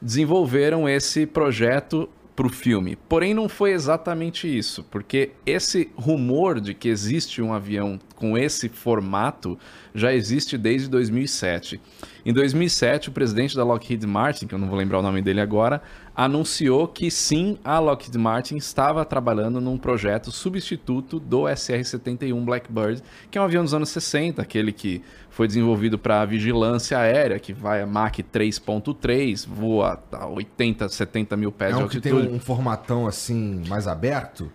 desenvolveram esse projeto para o filme. Porém, não foi exatamente isso, porque esse rumor de que existe um avião com esse formato já existe desde 2007. Em 2007, o presidente da Lockheed Martin, que eu não vou lembrar o nome dele agora, anunciou que sim, a Lockheed Martin estava trabalhando num projeto substituto do SR-71 Blackbird, que é um avião dos anos 60, aquele que foi desenvolvido para vigilância aérea, que vai a Mach 3.3, voa a 80, 70 mil pés É de um que altitude. tem um formatão assim, mais aberto.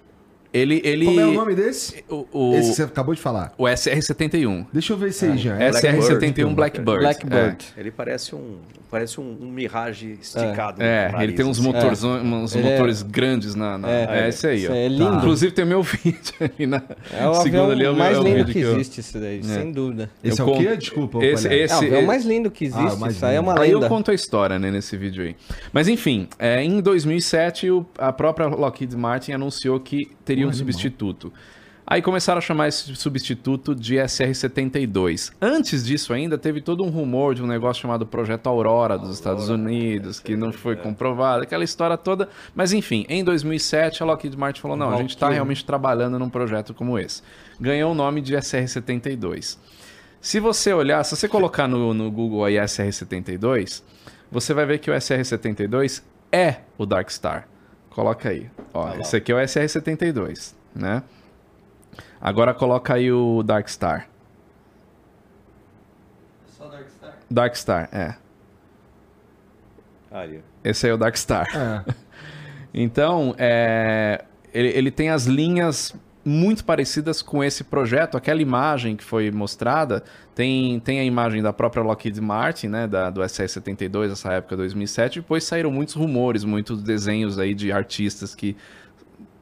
Ele, ele... Como é o nome desse? O, o, Esse que você acabou de falar. o SR-71. Deixa eu ver esse aí, Jean. SR-71 Blackbird. Blackbird. Ele parece um, parece um, um Mirage esticado. É, no ele tem uns assim. motores, uns é- motores grandes na. na- é, É, esse aí, isso ó. é lindo. Inclusive tem o meu vídeo ali na. É o segundo avião ali, é o- mais é o lindo que eu- existe, isso daí, sem dúvida. Esse eu é o quê? Desculpa, Esse- esse- É o avião mais lindo que existe, Ah, isso aí é uma Aí eu lenda. conto a história, né, nesse vídeo aí. Mas enfim, é, em 2007, o- a própria Lockheed Martin anunciou que teria um substituto. Aí começaram a chamar esse substituto de SR-72. Antes disso ainda, teve todo um rumor de um negócio chamado Projeto Aurora dos Estados Unidos, que não foi comprovado, aquela história toda. Mas enfim, em 2007, a Lockheed Martin falou, não, a gente está realmente trabalhando num projeto como esse. Ganhou o nome de SR-72. Se você olhar, se você colocar no, no Google aí SR-72, você vai ver que o SR-72 é o Dark Star. Coloca aí. Ó, esse aqui é o SR-72, né? Agora coloca aí o Dark Star. Só Dark Star. Dark Star, é. Ali. Esse aí é o Dark Star. É. Então, é, ele, ele tem as linhas muito parecidas com esse projeto. Aquela imagem que foi mostrada tem, tem a imagem da própria Lockheed Martin, né, da, do SS-72, essa época 2007. Depois saíram muitos rumores, muitos desenhos aí de artistas que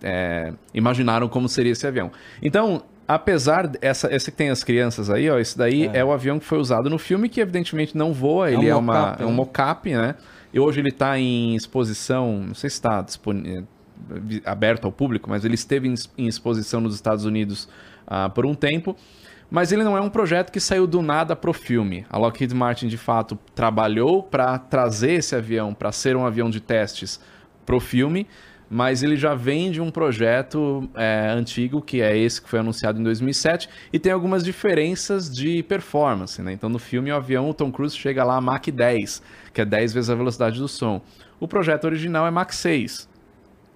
é, imaginaram como seria esse avião. Então, apesar dessa, esse que tem as crianças aí, ó, esse daí é. o avião que foi usado no filme, que evidentemente não voa, ele é, um uma, mocap, é um né? mocap, né? E hoje ele está em exposição, não sei se está disponível aberto ao público, mas ele esteve em, em exposição nos Estados Unidos ah, por um tempo. Mas ele não é um projeto que saiu do nada pro filme. A Lockheed Martin, de fato, trabalhou para trazer esse avião para ser um avião de testes pro filme, mas ele já vem de um projeto é, antigo, que é esse que foi anunciado em 2007, e tem algumas diferenças de performance. Né? Então, no filme, o avião, o Tom Cruise chega lá a Mach 10, que é 10 vezes a velocidade do som. O projeto original é Mach 6,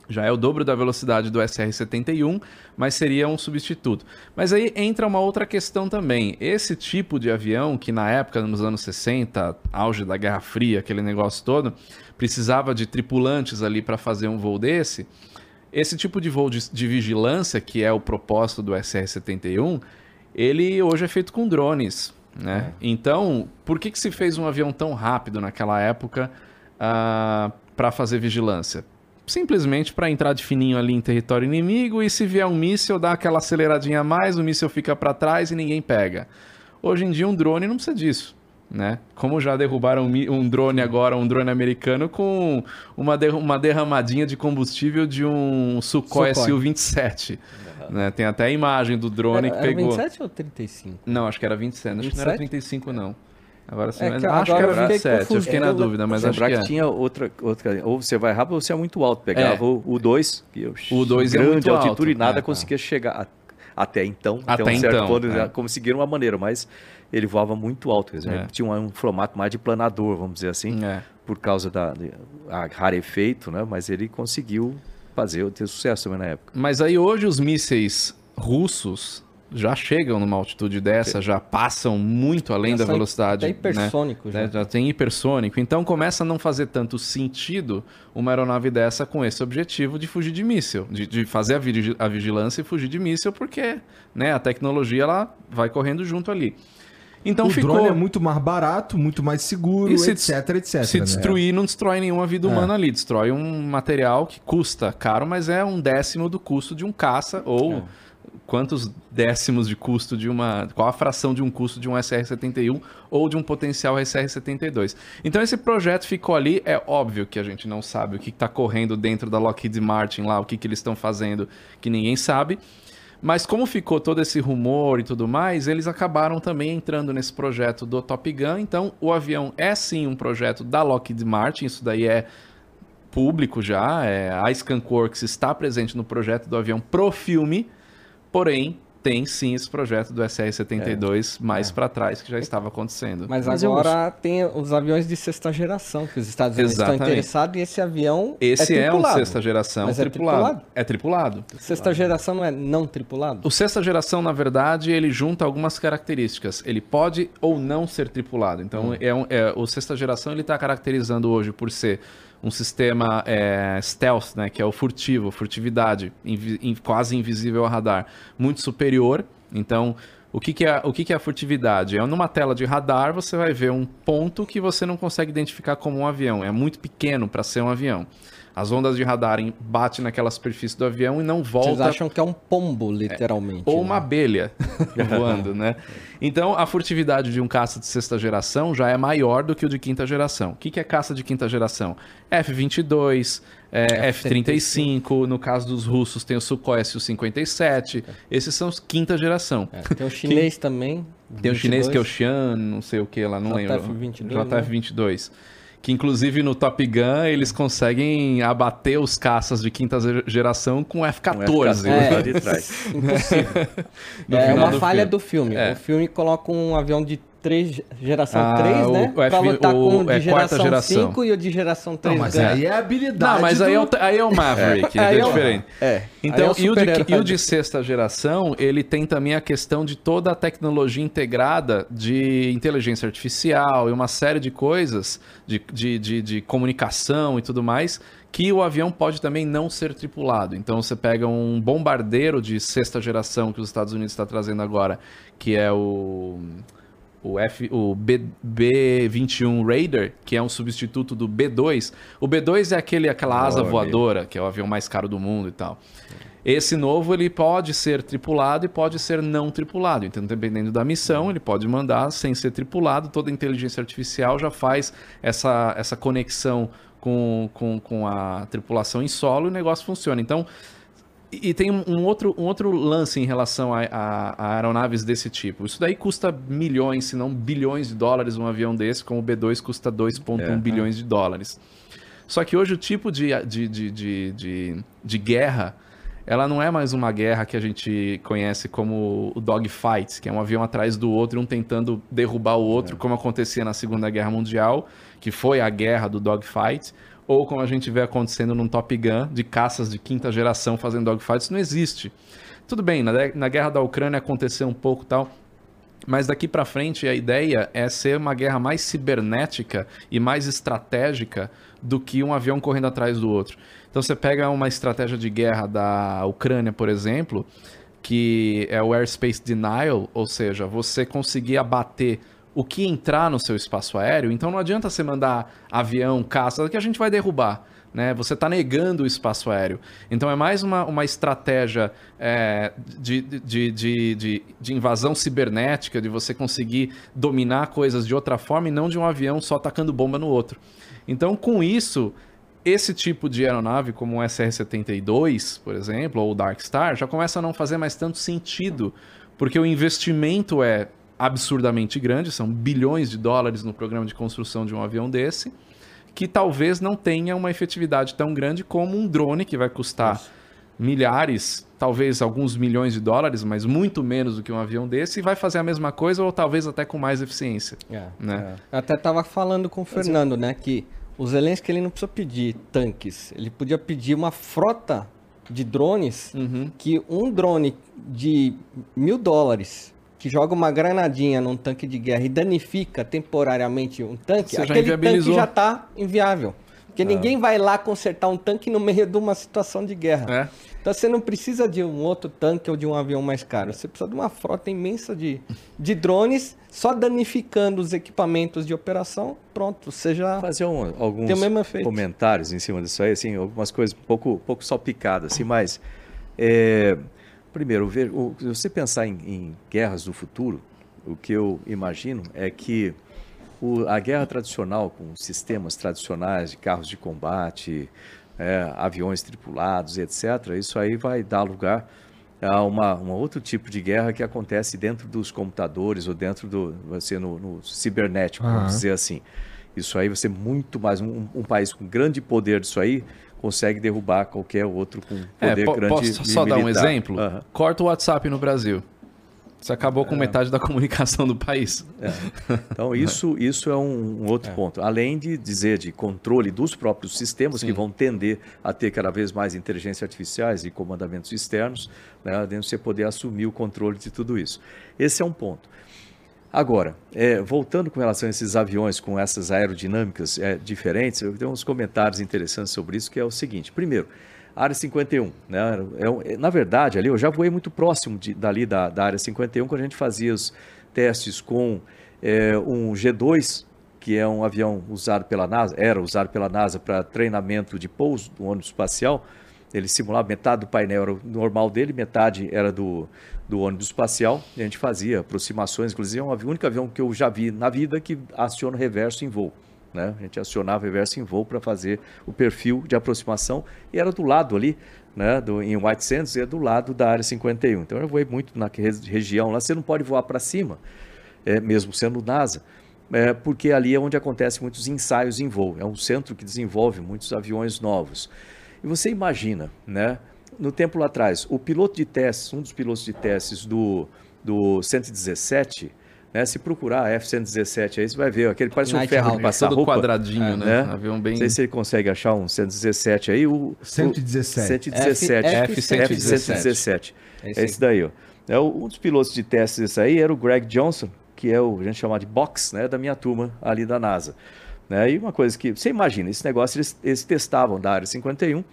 já é o dobro da velocidade do SR-71, mas seria um substituto. Mas aí entra uma outra questão também. Esse tipo de avião, que na época, nos anos 60, auge da Guerra Fria, aquele negócio todo, precisava de tripulantes ali para fazer um voo desse. Esse tipo de voo de, de vigilância, que é o propósito do SR-71, ele hoje é feito com drones. Né? Então, por que, que se fez um avião tão rápido naquela época para fazer vigilância? Simplesmente para entrar de fininho ali em território inimigo e se vier um míssil, dá aquela aceleradinha a mais, o míssil fica para trás e ninguém pega. Hoje em dia um drone não precisa disso, né? Como já derrubaram um drone agora, um drone americano com uma, der uma derramadinha de combustível de um Sukhoi, Sukhoi. Su-27. Né? Tem até a imagem do drone Era, que pegou... Era 27 ou 35? Não, acho que era 27, acho que não era 35 não. Agora sim, É mas que acho que agora era eu fiquei 27, eu fiquei na Eu- dúvida, mas acho Lembrar que que, é. tinha outra, outra. Ou você vai rápido ou você é muito alto. Pegava É. o, o 2, que eu, O dois é grande muito altitude alto. e nada É. conseguia chegar. a- até então, Até um certo então, ponto, é. conseguiram uma maneira, mas ele voava muito alto. Quer dizer, É. Tinha um, um formato mais de planador, vamos dizer assim, É. por causa da de, rarefeito, né? Mas ele conseguiu fazer, ter sucesso também na época. Mas aí hoje os mísseis russos já chegam numa altitude dessa, já passam muito além Já da velocidade. até hipersônico né? já. Né? Já tem hipersônico. Então começa a não fazer tanto sentido uma aeronave dessa com esse objetivo de fugir de míssil, de, de fazer a, vigi- a vigilância e fugir de míssil, porque né, a tecnologia ela vai correndo junto ali. Então o ficou. drone é muito mais barato, muito mais seguro, E se etc, etc. Se né? destruir, não destrói nenhuma vida humana ali. Destrói um material que custa caro, mas é um décimo do custo de um caça, ou É. quantos décimos de custo de uma. Qual a fração de um custo de um SR-71 ou de um potencial SR-72. Então esse projeto ficou ali. É óbvio que a gente não sabe o que está correndo dentro da Lockheed Martin lá, o que, que eles estão fazendo, que ninguém sabe. Mas como ficou todo esse rumor e tudo mais, eles acabaram também entrando nesse projeto do Top Gun. Então, o avião é sim um projeto da Lockheed Martin, isso daí é público já. É, a Skunkworks está presente no projeto do avião pro filme, porém tem sim esse projeto do SR-72 mais para trás que já estava acontecendo. Mas, Mas agora tem os aviões de sexta geração que os Estados Unidos Exatamente. estão interessados e esse avião Esse é é, um tripulado. sexta geração Mas é tripulado. tripulado? É tripulado. Sexta geração não é não tripulado? O sexta geração, na verdade, ele junta algumas características. Ele pode ou não ser tripulado. Então, é um- é, o sexta geração ele está caracterizando hoje por ser um sistema é, stealth, né, que é o furtivo, furtividade, invi- in- quase invisível ao radar, muito superior. Então, o que, que é, o que, que é a furtividade? É numa tela de radar você vai ver um ponto que você não consegue identificar como um avião. É muito pequeno para ser um avião. As ondas de radar em- batem naquela superfície do avião e não Vocês volta acham que é um pombo, literalmente. ou né? uma abelha voando, né? Então, a furtividade de um caça de sexta geração já é maior do que o de quinta geração. O que que é caça de quinta geração? F-22, é, F-35, no caso dos russos tem o Sukhoi Su-57, esses são os quinta geração. É, tem o chinês também. Tem o chinês que é o 22. Xian, não sei o que lá, não lembro. JF-22, JF-22. Que inclusive no Top Gun eles conseguem abater os caças de quinta ge- geração com Um F-14. F-14 É. lá de trás. No é final uma do falha filme. do filme. É. O filme coloca um avião de três, geração Ah, 3, o- né? o pra F- lutar o- com o de é quarta geração, geração. 5 e o de geração 3 Não, mas ganha. aí é a habilidade. Não, mas aí é, o, do- aí é o Maverick, é, é o- diferente. É. Então, Aí é o e, o de, e o de sexta geração, ele tem também a questão de toda a tecnologia integrada de inteligência artificial e uma série de coisas, de, de, de, de comunicação e tudo mais, que o avião pode também não ser tripulado. Então, você pega um bombardeiro de sexta geração que os Estados Unidos está trazendo agora, que é o o, F, o B, B-21 Raider, que é um substituto do B-2. O B-2 é aquele, aquela asa voadora, que é o avião mais caro do mundo e tal. Esse novo, ele pode ser tripulado e pode ser não tripulado. Então, dependendo da missão, ele pode mandar sem ser tripulado. Toda a inteligência artificial já faz essa, essa conexão com, com, com a tripulação em solo e o negócio funciona. Então, e e tem um, outro, um outro lance em relação a, a- a aeronaves desse tipo. Isso daí custa milhões, se não bilhões de dólares um avião desse, como o B2 custa 2,1 É. bilhões de dólares. Só que hoje o tipo de, de, de, de, de, de guerra, ela não é mais uma guerra que a gente conhece como o dogfight, que é um avião atrás do outro, um tentando derrubar o outro, como acontecia na Segunda Guerra Mundial, que foi a guerra do dogfight, ou como a gente vê acontecendo num Top Gun, de caças de quinta geração fazendo dogfight, isso não existe. Tudo bem, na, na guerra da Ucrânia aconteceu um pouco tal, mas daqui pra frente a ideia é ser uma guerra mais cibernética e mais estratégica do que um avião correndo atrás do outro. Então você pega uma estratégia de guerra da Ucrânia, por exemplo, que é o airspace denial, ou seja, você conseguir abater o que entrar no seu espaço aéreo. Então não adianta você mandar avião, caça, que a gente vai derrubar. Né? Você está negando o espaço aéreo. Então é mais uma, uma estratégia é, de, de, de, de, de invasão cibernética, de você conseguir dominar coisas de outra forma e não de um avião só tacando bomba no outro. Então, com isso, esse tipo de aeronave, como o SR-72, por exemplo, ou o Dark Star, já começa a não fazer mais tanto sentido, porque o investimento é absurdamente grande, são bilhões de dólares no programa de construção de um avião desse, que talvez não tenha uma efetividade tão grande como um drone que vai custar milhares, talvez alguns milhões de dólares, mas muito menos do que um avião desse, e vai fazer a mesma coisa ou talvez até com mais eficiência. É. Né? Eu até tava falando com o Fernando, né, que o Zelensky ele não precisa pedir tanques, ele podia pedir uma frota de drones Uhum. que um drone de mil dólares que joga uma granadinha num tanque de guerra e danifica temporariamente um tanque, Você já aquele tanque inviabilizou. já está inviável. Porque ninguém vai lá consertar um tanque no meio de uma situação de guerra. É. Então você não precisa de um outro tanque ou de um avião mais caro. Você precisa de uma frota imensa de, de drones só danificando os equipamentos de operação. Pronto, você já. fazer um- alguns Tem o mesmo efeito. comentários em cima disso aí, assim, algumas coisas um pouco, pouco salpicadas, assim, mas é, primeiro, se você pensar em, em guerras do futuro, o que eu imagino é que o- a guerra tradicional, com sistemas tradicionais de carros de combate, é, aviões tripulados, etc., isso aí vai dar lugar a uma, um outro tipo de guerra que acontece dentro dos computadores ou dentro do você no, no cibernético, Aham. vamos dizer assim. Isso aí você muito mais um, um país com grande poder disso aí consegue derrubar qualquer outro com É, poder po- grande posso só dar um exemplo? Aham. Corta o WhatsApp no Brasil. Você acabou com metade da comunicação do país. Então, isso, isso é um, um outro ponto. Além de dizer de controle dos próprios sistemas, que vão tender a ter cada vez mais inteligência artificiais e comandamentos externos, né, dentro de você poder assumir o controle de tudo isso. Esse é um ponto. Agora, é, voltando com relação a esses aviões com essas aerodinâmicas é, diferentes, eu tenho uns comentários interessantes sobre isso, que é o seguinte. Primeiro, Área 51, né? É é- na verdade, ali eu já voei muito próximo de- dali da, da Área 51, quando a gente fazia os testes com é, um G2, que é um avião usado pela NASA, era usado pela NASA para treinamento de pouso do ônibus espacial. Ele simulava metade do painel era normal dele, metade era do, do ônibus espacial. E a gente fazia aproximações, inclusive é o único avião que eu já vi na vida que aciona reverso em voo. Né? A gente acionava reverso em voo para fazer o perfil de aproximação e era do lado ali, né, do, em White Sands, é do lado da área 51. Então eu voei muito na re- região lá. Você não pode voar para cima, é, mesmo sendo NASA, é, porque ali é onde acontecem muitos ensaios em voo. É um centro que desenvolve muitos aviões novos. E você imagina, né? No tempo lá atrás, o piloto de testes, um dos pilotos de testes do, do 117, né? Se procurar a F-117 aí, você vai ver, aquele parece um Night ferro de Hawk, passar Todo roupa. quadradinho, né? né? Avião bem... Não sei se ele consegue achar um 117 aí. O, 117. O 117. F- F-117. É É esse aí. esse daí, ó. É, um dos pilotos de testes desse aí era o Greg Johnson, que é o a gente chama de box, né, da minha turma ali da NASA. Né? E uma coisa que você imagina, esse negócio eles, eles testavam da área 51. O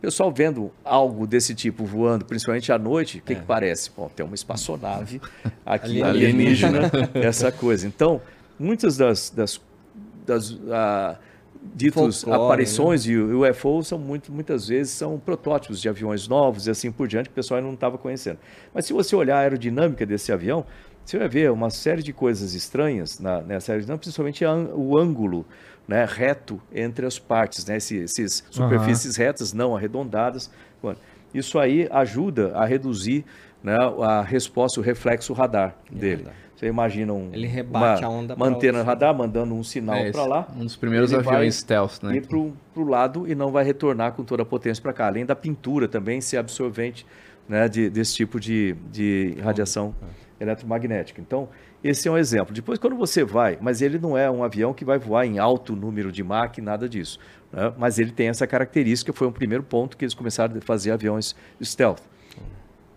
pessoal vendo algo desse tipo voando, principalmente à noite, o que, que parece? Bom, tem uma espaçonave aqui Alienígena. essa coisa. Então, muitas das, das, das ah, ditos Folclore, aparições de UFO são muito, muitas vezes são protótipos de aviões novos e assim por diante que o pessoal ainda não estava conhecendo. Mas se você olhar a aerodinâmica desse avião, você vai ver uma série de coisas estranhas na, nessa aerodinâmica, principalmente a o ângulo né, reto entre as partes, né, esse- esses superfícies retas não arredondadas. Isso aí ajuda a reduzir né, a resposta, o reflexo radar dele. radar. Você imagina um, Ele rebate uma, a onda uma antena radar mandando um sinal É, para lá, Um dos primeiros aviões stealth, né? ir para o lado e não vai retornar com toda a potência para cá. Além da pintura também ser absorvente né, de- desse tipo de, de radiação eletromagnética. Então, esse é um exemplo. Depois, quando você vai, mas ele não é um avião que vai voar em alto número de Mach, nada disso. né? Mas ele tem essa característica, foi o primeiro ponto que eles começaram a fazer aviões stealth.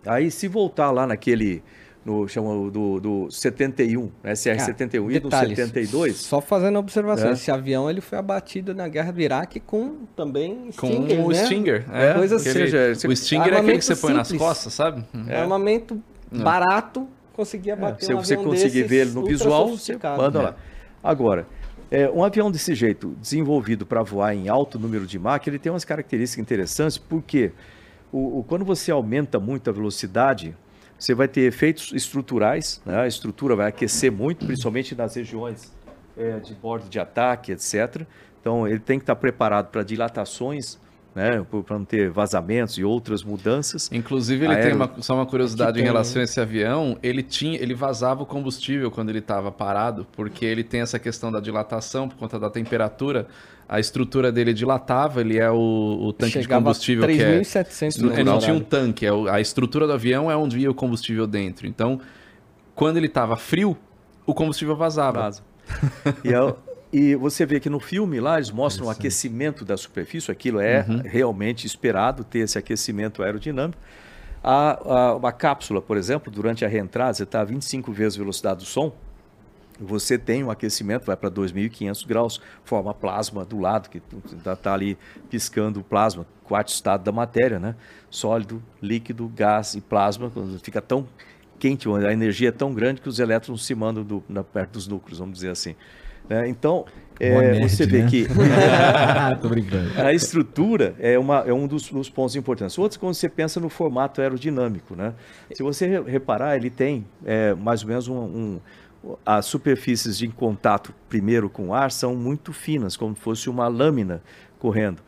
Aí, se voltar lá naquele, no chama do, do 71, né, SR-71 e no Detalhes, 72, Só fazendo observação, É. esse avião ele foi abatido na guerra do Iraque com também Com Stinger, o né? Stinger. É, coisa seja, você- o Stinger é aquele que você põe nas simples. costas, sabe? É. Armamento barato, conseguia bater Se um você avião conseguir desses ver ele no visual, você manda É. lá. Agora, é, um avião desse jeito, desenvolvido para voar em alto número de Mach, ele tem umas características interessantes, porque o, o- quando você aumenta muito a velocidade, você vai ter efeitos estruturais, né? a estrutura vai aquecer muito, principalmente nas regiões é, de bordo de ataque, etc. Então, ele tem que estar preparado para dilatações, né? para não ter vazamentos e outras mudanças. Inclusive, ele Aero- tem uma, só uma curiosidade em relação a esse avião. Ele tinha, ele vazava o combustível quando ele estava parado, porque ele tem essa questão da dilatação por conta da temperatura. A estrutura dele dilatava, ele é o, o tanque de Chegava a combustível que é. 3.700 Ele não tinha um tanque, é o- a estrutura do avião é onde ia o combustível dentro. Então, quando ele estava frio, o combustível vazava. Vaza. E, a- E você vê que no filme lá eles mostram o aquecimento da superfície, aquilo é realmente esperado ter esse aquecimento aerodinâmico. A, a, uma cápsula, por exemplo, durante a reentrada, você está a 25 vezes a velocidade do som, você tem um aquecimento, vai para 2.500 graus, forma plasma do lado, que está ali piscando o plasma, quarto estado da matéria, né? Sólido, líquido, gás e plasma, fica tão quente, a energia é tão grande que os elétrons se mandam do, na, perto dos núcleos, vamos dizer assim. Né? Então, é, nerd, você vê né? que a estrutura é, uma, é um dos, dos pontos importantes. Outros, quando você pensa no formato aerodinâmico, né? Se você re- reparar, ele tem é, mais ou menos um, um- As superfícies de contato, primeiro com o ar, são muito finas, como se fosse uma lâmina correndo.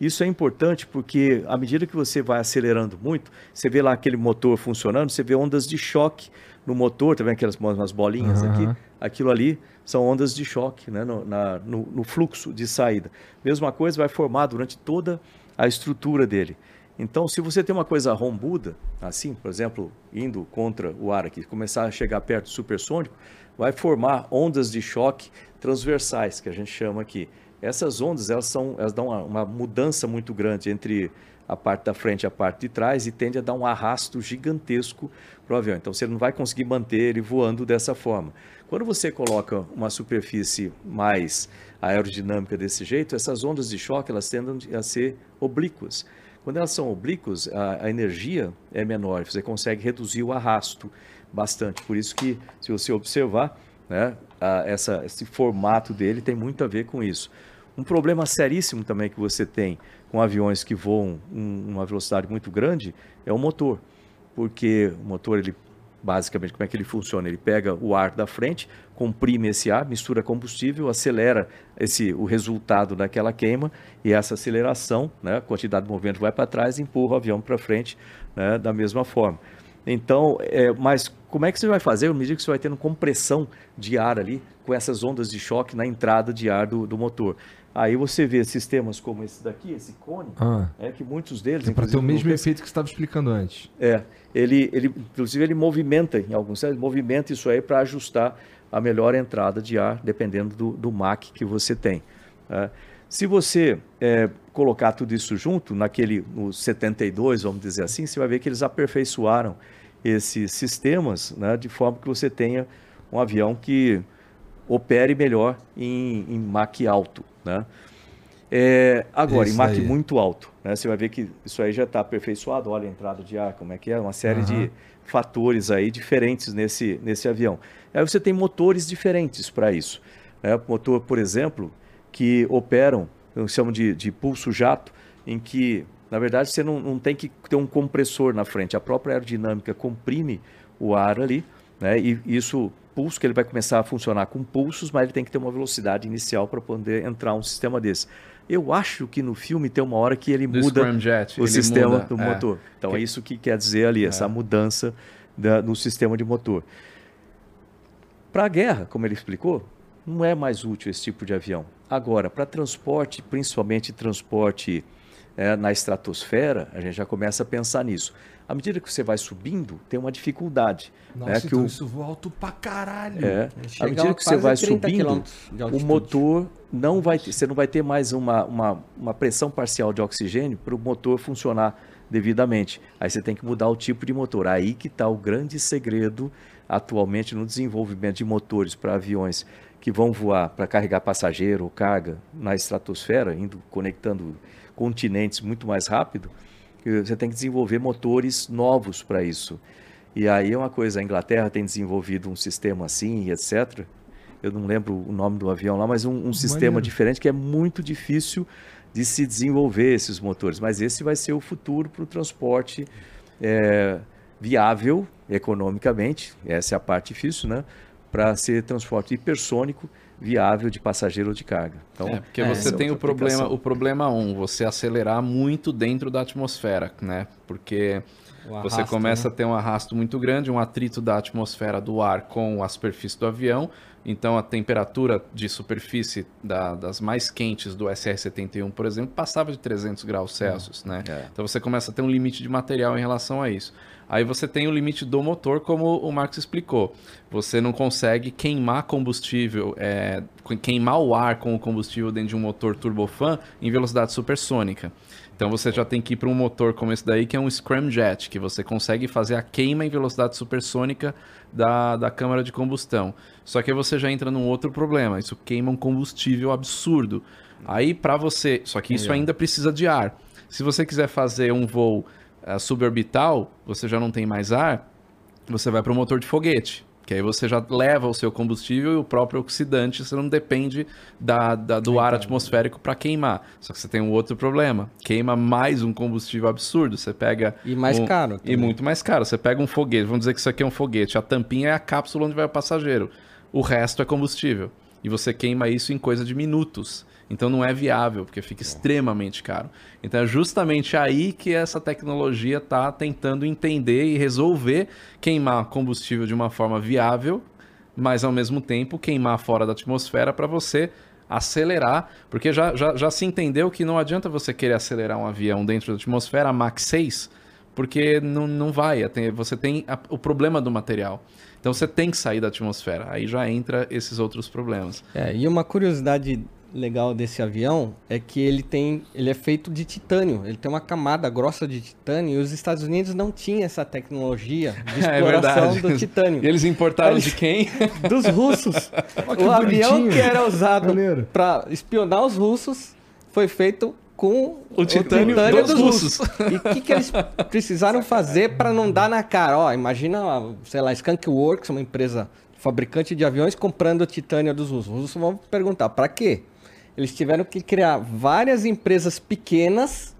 Isso é importante porque, à medida que você vai acelerando muito, você vê lá aquele motor funcionando, você vê ondas de choque no motor, tá vendo aquelas umas bolinhas Aham. aqui? Aquilo ali são ondas de choque né, no, na- no- no fluxo de saída. Mesma coisa vai formar durante toda a estrutura dele. Então, se você tem uma coisa rombuda, assim, por exemplo, indo contra o ar aqui, começar a chegar perto do supersônico, vai formar ondas de choque transversais, que a gente chama aqui. Essas ondas, elas, são, elas dão uma, uma mudança muito grande entre a parte da frente e a parte de trás e tende a dar um arrasto gigantesco para o avião. Então, você não vai conseguir manter ele voando dessa forma. Quando você coloca uma superfície mais aerodinâmica desse jeito, essas ondas de choque elas tendem a ser oblíquas. Quando elas são oblíquas, a, a energia é menor, você consegue reduzir o arrasto bastante. Por isso que, se você observar, né, a- essa, esse formato dele tem muito a ver com isso. Um problema seríssimo também que você tem com aviões que voam em uma velocidade muito grande é o motor, porque o motor ele basicamente como é que ele funciona? Ele pega o ar da frente, comprime esse ar, mistura combustível, acelera esse o resultado daquela queima e essa aceleração, né, a quantidade de movimento vai para trás e empurra o avião para frente, né, da mesma forma. Então, é, mas como é que você vai fazer à medida que você vai tendo compressão de ar ali, com essas ondas de choque na entrada de ar do, do motor? Aí você vê sistemas como esse daqui, esse cone, Ah, é que muitos deles... é pra ter o mesmo efeito que você estava explicando antes. é, ele, ele, inclusive ele movimenta, em alguns casos, movimenta isso aí para ajustar a melhor entrada de ar, dependendo do, do MAC que você tem. né? Se você é, colocar tudo isso junto, naquele, no 72, vamos dizer assim, você vai ver que eles aperfeiçoaram esses sistemas né, de forma que você tenha um avião que opere melhor em, em MAC alto. Né? É, agora, Isso em MAC aí. muito alto, né? Você vai ver que isso aí já está aperfeiçoado. Olha a entrada de ar, como é que é, uma série Aham. de fatores aí diferentes nesse, nesse avião. Aí você tem motores diferentes para isso. Né? Motor, por exemplo, que operam, eu chamo de, de pulso jato, em que, na verdade, você não, não tem que ter um compressor na frente. A própria aerodinâmica comprime o ar ali, né? E isso, pulso, que ele vai começar a funcionar com pulsos, mas ele tem que ter uma velocidade inicial para poder entrar um sistema desse. Eu acho que no filme tem uma hora que ele Do muda o ele sistema muda, do é. motor. Então é isso que quer dizer ali, essa mudança da- no sistema de motor. Para a guerra, como ele explicou, não é mais útil esse tipo de avião. Agora, para transporte, principalmente transporte eh, na estratosfera, a gente já começa a pensar nisso. À medida que você vai subindo, tem uma dificuldade. Nossa, né, que então o- isso voa alto pra caralho. é, à Chega medida que você vai 30 subindo, o motor não vai ter, você não vai ter mais uma, uma, uma pressão parcial de oxigênio para o motor funcionar devidamente. Aí você tem que mudar o tipo de motor. Aí que está o grande segredo atualmente no desenvolvimento de motores para aviões que vão voar para carregar passageiro ou carga na estratosfera, indo conectando continentes muito mais rápido. Você tem que desenvolver motores novos para isso. E aí é uma coisa, a Inglaterra tem desenvolvido um sistema assim, etc. Eu não lembro o nome do avião lá, mas um, um sistema diferente que é muito difícil de se desenvolver esses motores. Mas esse vai ser o futuro para o transporte é, viável economicamente. Essa é a parte difícil, né? Para ser transporte hipersônico viável de passageiro ou de carga. Então, É, porque essa você é tem o problema, aplicação. o problema um, você acelerar muito dentro da atmosfera, né? Porque O você arrasto, começa né? a ter um arrasto muito grande, um atrito da atmosfera do ar com a superfície do avião. Então a temperatura de superfície da- das mais quentes do SR-71, por exemplo, passava de 300 graus Celsius, né? É. Então você começa a ter um limite de material em relação a isso. Aí você tem o limite do motor, como o Marcos explicou. Você não consegue queimar combustível, é, queimar o ar com o combustível dentro de um motor turbofan em velocidade supersônica. Então você já tem que ir para um motor como esse daí, que é um scramjet, que você consegue fazer a queima em velocidade supersônica da, da câmara de combustão. Só que aí você já entra num outro problema. Isso queima um combustível absurdo. Aí para você, só que isso ainda precisa de ar. Se você quiser fazer um voo eh, suborbital, você já não tem mais ar, você vai para o motor de foguete. Que aí você já leva o seu combustível e o próprio oxidante, você não depende da, da- do ar atmosférico para queimar. Só que você tem um outro problema. Queima mais um combustível absurdo. Você pega. E mais um- caro E também. muito mais caro. Você pega um foguete, vamos dizer que isso aqui é um foguete. A tampinha é a cápsula onde vai o passageiro. O resto é combustível. E você queima isso em coisa de minutos. Então não é viável, porque fica extremamente caro. Então é justamente aí que essa tecnologia está tentando entender e resolver queimar combustível de uma forma viável, mas ao mesmo tempo queimar fora da atmosfera para você acelerar, porque já, já, já se entendeu que não adianta você querer acelerar um avião dentro da atmosfera a Mach 6, porque não, não vai. Tem- Você tem a- o problema do material. Então você tem que sair da atmosfera. Aí já entra esses outros problemas. É, e uma curiosidade legal desse avião é que ele tem, ele é feito de titânio. Ele tem uma camada grossa de titânio e os Estados Unidos não tinham essa tecnologia de É exploração verdade. do titânio. E eles importaram Eles- de quem? Dos russos. Que o avião bonitinho. que era usado para espionar os russos foi feito com O titânio dos russos. E o que, que eles precisaram fazer para não dar na cara? Ó, imagina, sei lá, Skunk Works, uma empresa fabricante de aviões, comprando titânio dos russos. Os russos vão perguntar, para quê? Eles tiveram que criar várias empresas pequenas.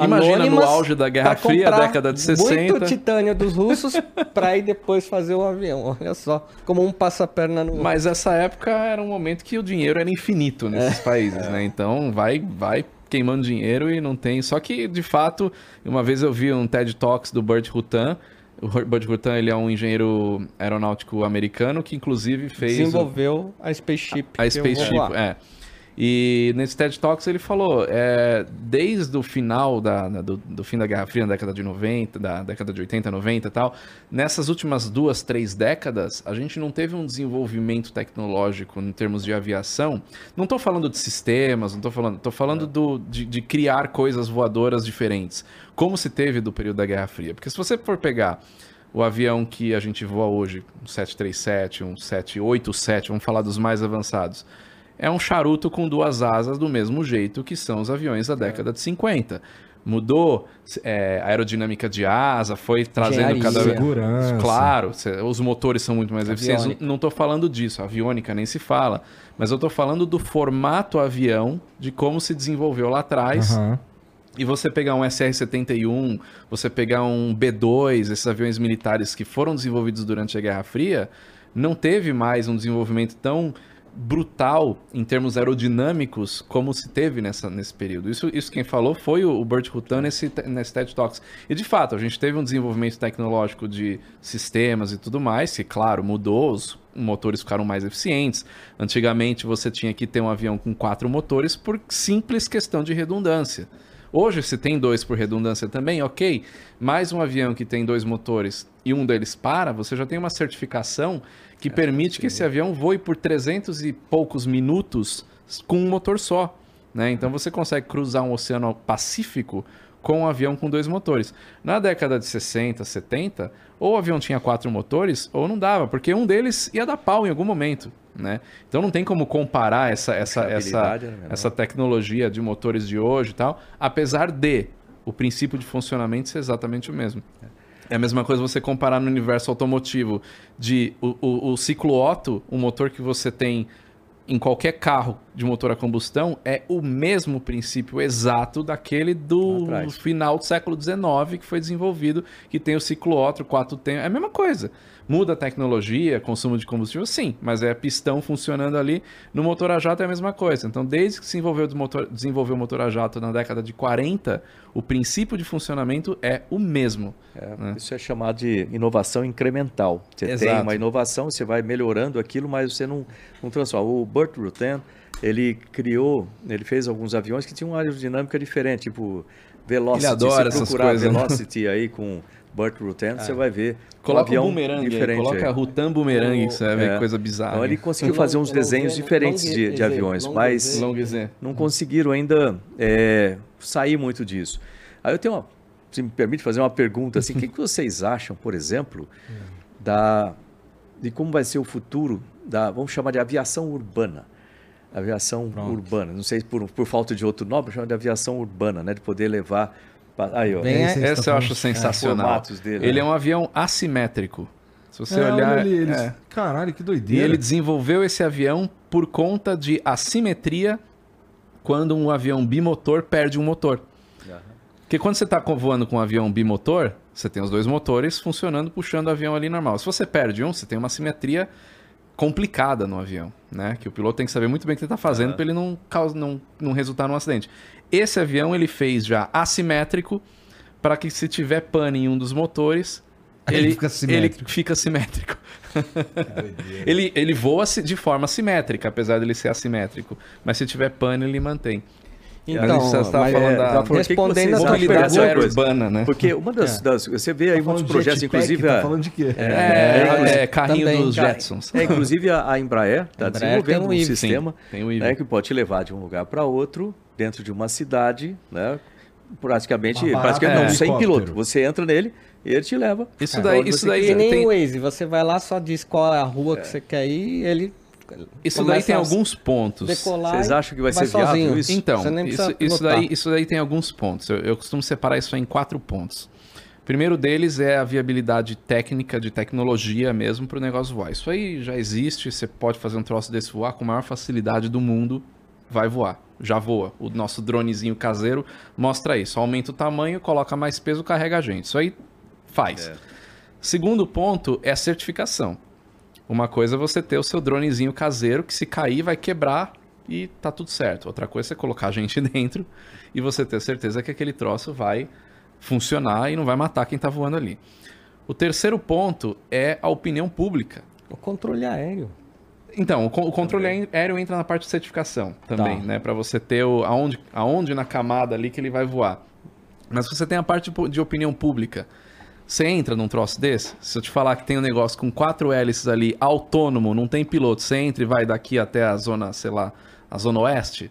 Imagina no auge da Guerra Fria, década de 60. Muito titânio dos russos para ir depois fazer o avião. Olha só, como um passa-perna no. Mas essa época era um momento que o dinheiro era infinito nesses países, né? Então vai, vai queimando dinheiro e não tem. Só que, de fato, uma vez eu vi um TED Talks do Burt Rutan. O Burt Rutan ele é um engenheiro aeronáutico americano que, inclusive, fez. o- desenvolveu a Spaceship. A vou Spaceship, é. E nesse TED Talks ele falou, é, desde o final da, do, do fim da Guerra Fria, na década de 90, da década de 80, 90 e tal, nessas últimas duas, três décadas, a gente não teve um desenvolvimento tecnológico em termos de aviação. Não estou falando de sistemas, não estou falando, estou falando do, de, de criar coisas voadoras diferentes, como se teve do período da Guerra Fria. Porque se você for pegar o avião que a gente voa hoje, um 737, um 787, vamos falar dos mais avançados, é um charuto com duas asas do mesmo jeito que são os aviões da década de 50. Mudou é, a aerodinâmica de asa, foi trazendo Engenharia. cada vez. Segurança. Claro, os motores são muito mais eficientes. Aviônica. Não estou falando disso, a aviônica nem se fala. Mas eu estou falando do formato avião, de como se desenvolveu lá atrás. Aham. E você pegar um SR-71, você pegar um B-2, esses aviões militares que foram desenvolvidos durante a Guerra Fria, não teve mais um desenvolvimento tão brutal em termos aerodinâmicos como se teve nessa, nesse período. Isso, isso quem falou foi o, Burt Rutan nesse, nesse TED Talks. E de fato, a gente teve um desenvolvimento tecnológico de sistemas e tudo mais, que claro, mudou, os motores ficaram mais eficientes. Antigamente você tinha que ter um avião com quatro motores por simples questão de redundância. Hoje, se tem dois por redundância também, ok. Mais um avião que tem dois motores e um deles para, você já tem uma certificação que permite que esse avião voe por 300 e poucos minutos com um motor só. Né? Então você consegue cruzar um oceano Pacífico com um avião com dois motores. Na década de 60, 70, ou o avião tinha quatro motores, ou não dava, porque um deles ia dar pau em algum momento. Né? Então não tem como comparar essa, essa, essa, essa tecnologia de motores de hoje e tal, apesar de o princípio de funcionamento ser exatamente o mesmo. É a mesma coisa você comparar no universo automotivo de o, o, o ciclo Otto, um motor que você tem em qualquer carro de motor a combustão é o mesmo princípio exato daquele do atrás. final do século XIX que foi desenvolvido, que tem o ciclo Otto, quatro tempos, é a mesma coisa. Muda a tecnologia, consumo de combustível, sim, mas é pistão funcionando ali. No motor a jato é a mesma coisa. Então, desde que se desenvolveu, o motor, desenvolveu o motor a jato na década de 40, o princípio de funcionamento é o mesmo. É, né? Isso é chamado de inovação incremental. Você tem Exato. uma inovação, você vai melhorando aquilo, mas você não, não transforma. O Burt Rutan, ele criou, ele fez alguns aviões que tinham uma aerodinâmica diferente, tipo Velocity. Ele adora essas procurar coisas, né? Velocity aí com Burt Rutan, você vai ver um Coloca avião o bumerangue, aí, diferente. coloca aí. Rutan bumerangue, que você vai ver É. coisa bizarra. Então ele conseguiu Long- fazer uns desenhos diferentes long de, de aviões, long mas não conseguiram ainda é, sair muito disso. Aí eu tenho uma, se me permite fazer uma pergunta assim, o que, que vocês acham, por exemplo, da de como vai ser o futuro da, vamos chamar de aviação urbana. Aviação urbana, não sei por, por falta de outro nome, chama de aviação urbana, né, de poder levar aí, ó, Bem, Essa eu acho sensacional. dele, Ele né? é um avião assimétrico. Se você É, olhar. olha ali, eles- é. Caralho, que E doideira. ele desenvolveu esse avião por conta de assimetria quando um avião bimotor perde um motor. Porque quando você está voando com um avião bimotor, você tem os dois motores funcionando, puxando o avião ali normal. Se você perde um, você tem uma simetria complicada no avião, né? Que o piloto tem que saber muito bem o que ele está fazendo para ele não, causa, não, não resultar num acidente. Esse avião ele fez já assimétrico para que se tiver pane em um dos motores, Ele ele, fica ele simétrico. fica simétrico. ele, ele voa de forma simétrica, apesar dele ser assimétrico. Mas se tiver pane, ele mantém. Então, você estava falando é, da respondendo a mobilidade urbana, né? Porque uma das, das- você vê aí Tá muitos projetos, inclusive Tá a- falando de quê? É, é, carrinho também, dos Jetsons. É, inclusive a, a Embraer está desenvolvendo tem um um IV, sistema um IV. né, que pode te levar de um lugar para outro, dentro de uma cidade, né, praticamente, Mais barato praticamente é. não, sem piloto. Você entra nele e ele te leva. Isso daí, isso você daí quiser. nem tem, o Waze, você vai lá, só diz qual é a rua que você quer ir, ele isso daí tem alguns pontos. Vocês acham que vai ser viável sozinho. isso? Então, Você nem isso, isso, daí, isso daí tem alguns pontos. Eu, eu costumo separar isso em quatro pontos. O primeiro deles é a viabilidade técnica, de tecnologia mesmo, para o negócio voar. Isso aí já existe, você pode fazer um troço desse voar com a maior facilidade do mundo, vai voar. Já voa. O nosso dronezinho caseiro mostra isso. Aumenta o tamanho, coloca mais peso, carrega a gente. Isso aí faz. Segundo ponto é a certificação. Uma coisa é você ter o seu dronezinho caseiro que se cair vai quebrar e tá tudo certo. Outra coisa é você colocar a gente dentro e você ter certeza que aquele troço vai funcionar e não vai matar quem tá voando ali. O terceiro ponto é a opinião pública. O controle aéreo. Então, o, o controle aéreo entra na parte de certificação também, Tá. né? Para você ter o, aonde, aonde na camada ali que ele vai voar. Mas você tem a parte de- de opinião pública. Você entra num troço desse? Se eu te falar que tem um negócio com quatro hélices ali, autônomo, não tem piloto, você entra e vai daqui até a zona, sei lá, a zona oeste?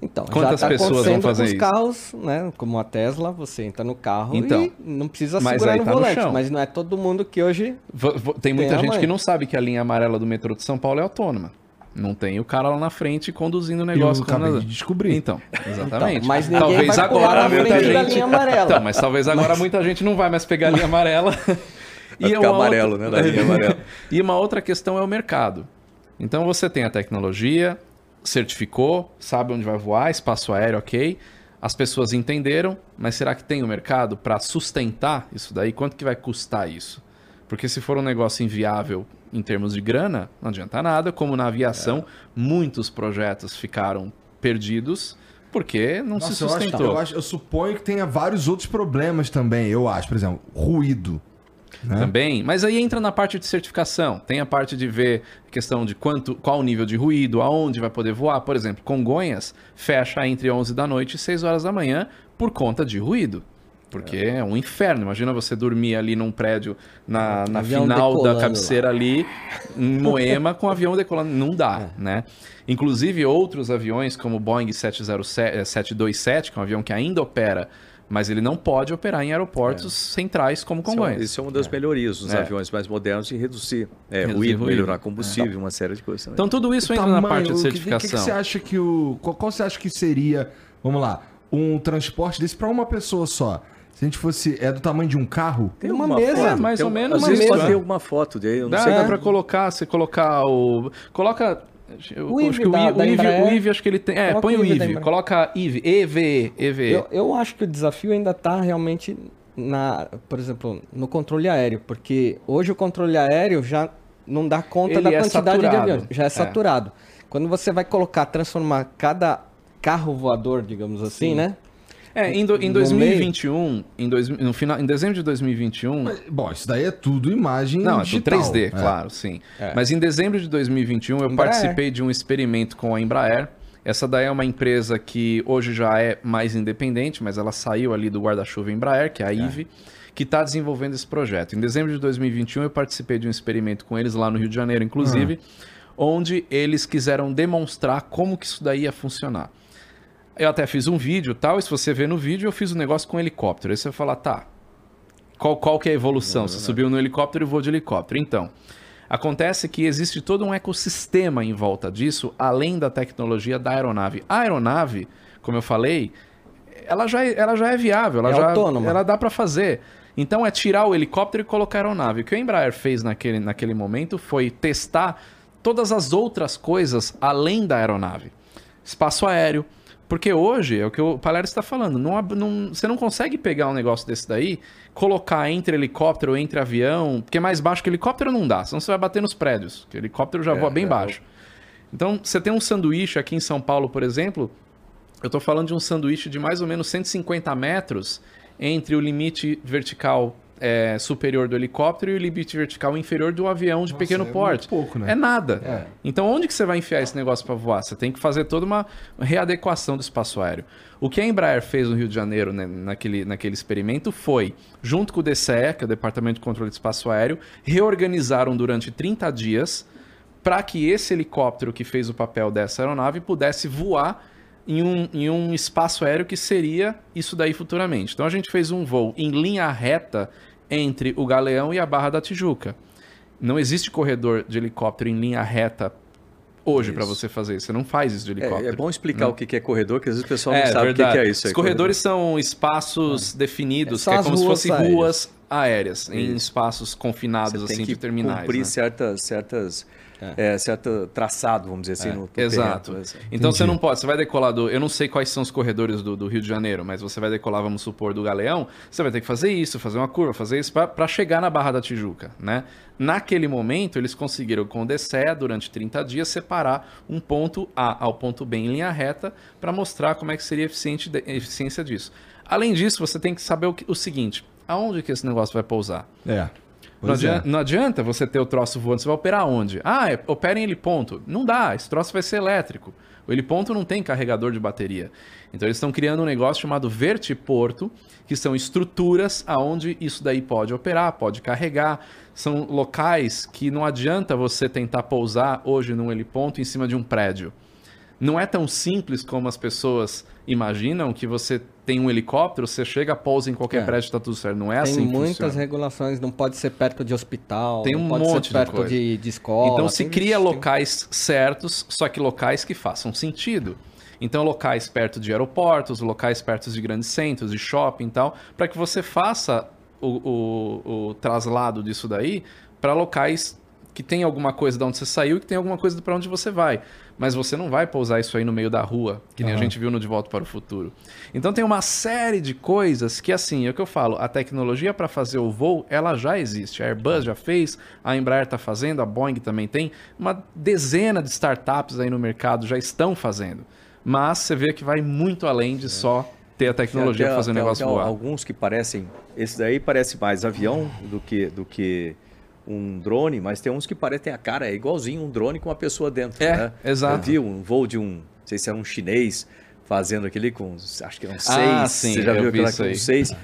Então, Quantas já tá pessoas vão fazer com os isso? carros, né? Como a Tesla, você entra no carro Então, e não precisa segurar no tá no volante. chão. mas não é todo mundo que hoje... Vo- Tem muita Tem gente que não sabe que a linha amarela do metrô de São Paulo é autônoma. Não tem o cara lá na frente conduzindo o negócio. eu acabei na- de descobrir. Então, exatamente. Então, mas ninguém talvez vai pular agora na muita frente da gente. linha amarela. Então, mas talvez agora muita gente não vai mais pegar a linha amarela. Vai ficar uma amarelo, outra- né, da linha amarela. e uma outra questão é o mercado. Então você tem a tecnologia, certificou, sabe onde vai voar, espaço aéreo, ok. As pessoas entenderam, mas será que tem o mercado para sustentar isso daí? Quanto que vai custar isso? Porque se for um negócio inviável em termos de grana, não adianta nada. Como na aviação, muitos projetos ficaram perdidos porque não se Nossa, eu, acho, sustentou. eu, acho- eu suponho que tenha vários outros problemas também, eu acho. Por exemplo, ruído. né? Também, mas aí entra na parte de certificação. Tem a parte de ver questão de quanto, qual o nível de ruído, aonde vai poder voar. Por exemplo, Congonhas fecha entre 11 da noite e 6 horas da manhã por conta de ruído. Porque é, um inferno. Imagina você dormir ali num prédio na, na final da cabeceira ali, em Moema, com o avião decolando. Não dá, É. né? Inclusive, outros aviões, como o Boeing 707, eh, 727, que é um avião que ainda opera, mas ele não pode operar em aeroportos centrais como é, Congonhas. isso é uma das melhorias dos É. aviões mais modernos de reduzir, é, Reduzir ruído, ruído. melhorar combustível, uma série de coisas. também. Então tudo isso O entra na tamanho, parte de o que- certificação. O que, que você acha que o. Qual, qual você acha que seria, vamos lá, um transporte desse pra uma pessoa só? Se a gente fosse. É do tamanho de um carro? Tem uma alguma mesa, foto? mais Tem ou um- menos Às uma vezes mesa. pode ter alguma foto dele, eu não Dá, sei. dá pra colocar, você colocar o. Coloca Eu, O acho que o, da- da o Ive, acho que ele tem. É, Coloca põe o. Embraer. Coloca Ive, EVE, EVE. Eu, eu acho que o desafio ainda está realmente na, por exemplo, no controle aéreo, porque hoje o controle aéreo já não dá conta Ele da é quantidade de saturado. aviões, já é, É. saturado. Quando você vai colocar, transformar cada carro voador, digamos assim, Sim. né? É, em, do- em No 2021, em, dois, no final, em dezembro de 2021. Mas, bom, isso daí é tudo imagem Não, é tudo digital. 3D, É. claro, sim. É. Mas em dezembro de 2021 eu Embraer. participei de um experimento com a Embraer. Essa daí é uma empresa que hoje já é mais independente, mas ela saiu ali do guarda-chuva Embraer, que é a IVE, que está desenvolvendo esse projeto. Em dezembro de 2021 eu participei de um experimento com eles lá no Rio de Janeiro, inclusive, onde eles quiseram demonstrar como que isso daí ia funcionar. Eu até fiz um vídeo e tal, e se você ver no vídeo, eu fiz um negócio com helicóptero. Aí você vai falar, tá, qual, qual que é a evolução? Você subiu no helicóptero e voou de helicóptero. Então, acontece que existe todo um ecossistema em volta disso, além da tecnologia da aeronave. A aeronave, como eu falei, ela já é, ela já é viável, ela É já autônoma. ela dá para fazer. Então é tirar o helicóptero e colocar a aeronave. O que a Embraer fez naquele, naquele momento foi testar todas as outras coisas além da aeronave. Espaço aéreo. Porque hoje, é o que o Palério está falando, não, não- você não consegue pegar um negócio desse daí, colocar entre helicóptero, entre avião, porque mais baixo que helicóptero não dá, senão você vai bater nos prédios, que helicóptero já voa bem baixo. Então, você tem um sanduíche aqui em São Paulo, por exemplo, eu tô falando de um sanduíche de mais ou menos 150 metros entre o limite vertical é, superior do helicóptero e o limite vertical inferior do avião de Nossa, pequeno é porte. muito pouco, né? É nada. É. Então, onde que você vai enfiar esse negócio para voar? Você tem que fazer toda uma readequação do espaço aéreo. O que a Embraer fez no Rio de Janeiro, né, naquele, naquele experimento, foi, junto com o DCE, que é o Departamento de Controle de Espaço Aéreo, reorganizaram durante 30 dias para que esse helicóptero que fez o papel dessa aeronave pudesse voar em um, em um espaço aéreo que seria isso daí futuramente. Então a gente fez um voo em linha reta entre o Galeão e a Barra da Tijuca. Não existe corredor de helicóptero em linha reta hoje para você fazer isso. Você não faz isso de helicóptero. É, é bom explicar o que é corredor, que às vezes o pessoal não É, sabe o que verdade. é isso. Os corredores são espaços definidos, São que é como se fossem ruas aéreas, em espaços confinados, Você assim, tem que de terminais. cumprir né? certas, certas, é, certo traçado, vamos dizer assim, no, no Exato. terreno, assim. Então você não pode, você vai decolar do. Eu não sei quais são os corredores do, do Rio de Janeiro, mas você vai decolar, vamos supor, do Galeão, você vai ter que fazer isso, fazer uma curva, fazer isso para chegar na Barra da Tijuca, né? Naquele momento, eles conseguiram, com o DCE, durante 30 dias, separar um ponto A ao ponto B em linha reta para mostrar como é que seria eficiente de- a eficiência disso. Além disso, você tem que saber o, que- o seguinte: aonde que esse negócio vai pousar? É. Não é. adianta, não adianta você ter o troço voando, você vai operar onde? Ah, é, opera em heliponto. Não dá, esse troço vai ser elétrico. O heliponto não tem carregador de bateria. Então eles estão criando um negócio chamado vertiporto, que são estruturas aonde isso daí pode operar, pode carregar. São locais que não adianta você tentar pousar hoje num heliponto em cima de um prédio. Não é tão simples como as pessoas imaginam que você tem um helicóptero, você chega, pousa em qualquer É. prédio e tá tudo certo. Não é Tem assim que muitas funciona. regulações, não pode ser perto de hospital, Tem não um pode monte de ser perto coisa. de, de escola. Então se tem- cria tem- locais certos, só que locais que façam sentido. Então locais perto de aeroportos, locais perto de grandes centros, de shopping e tal, para que você faça o, o, o traslado disso daí para locais que tem alguma coisa de onde você saiu e que tem alguma coisa para onde você vai. Mas você não vai pousar isso aí no meio da rua, que nem a Aham. gente viu no De Volta para o Futuro. Então tem uma série de coisas que, assim, é o que eu falo, a tecnologia para fazer o voo, ela já existe. A Airbus já fez, a Embraer está fazendo, a Boeing também tem. Uma dezena de startups aí no mercado já estão fazendo. Mas você vê que vai muito além de só ter a tecnologia para fazer o negócio voar. Alguns que parecem. Esse daí parece mais avião do que, do que um drone, mas tem uns que parecem a cara, é igualzinho um drone com uma pessoa dentro. É, né? exato. Eu vi um voo de um, não sei se era um chinês, fazendo aquele com, acho que eram seis. Ah, sim, Você já eu viu vi aquela isso com seis?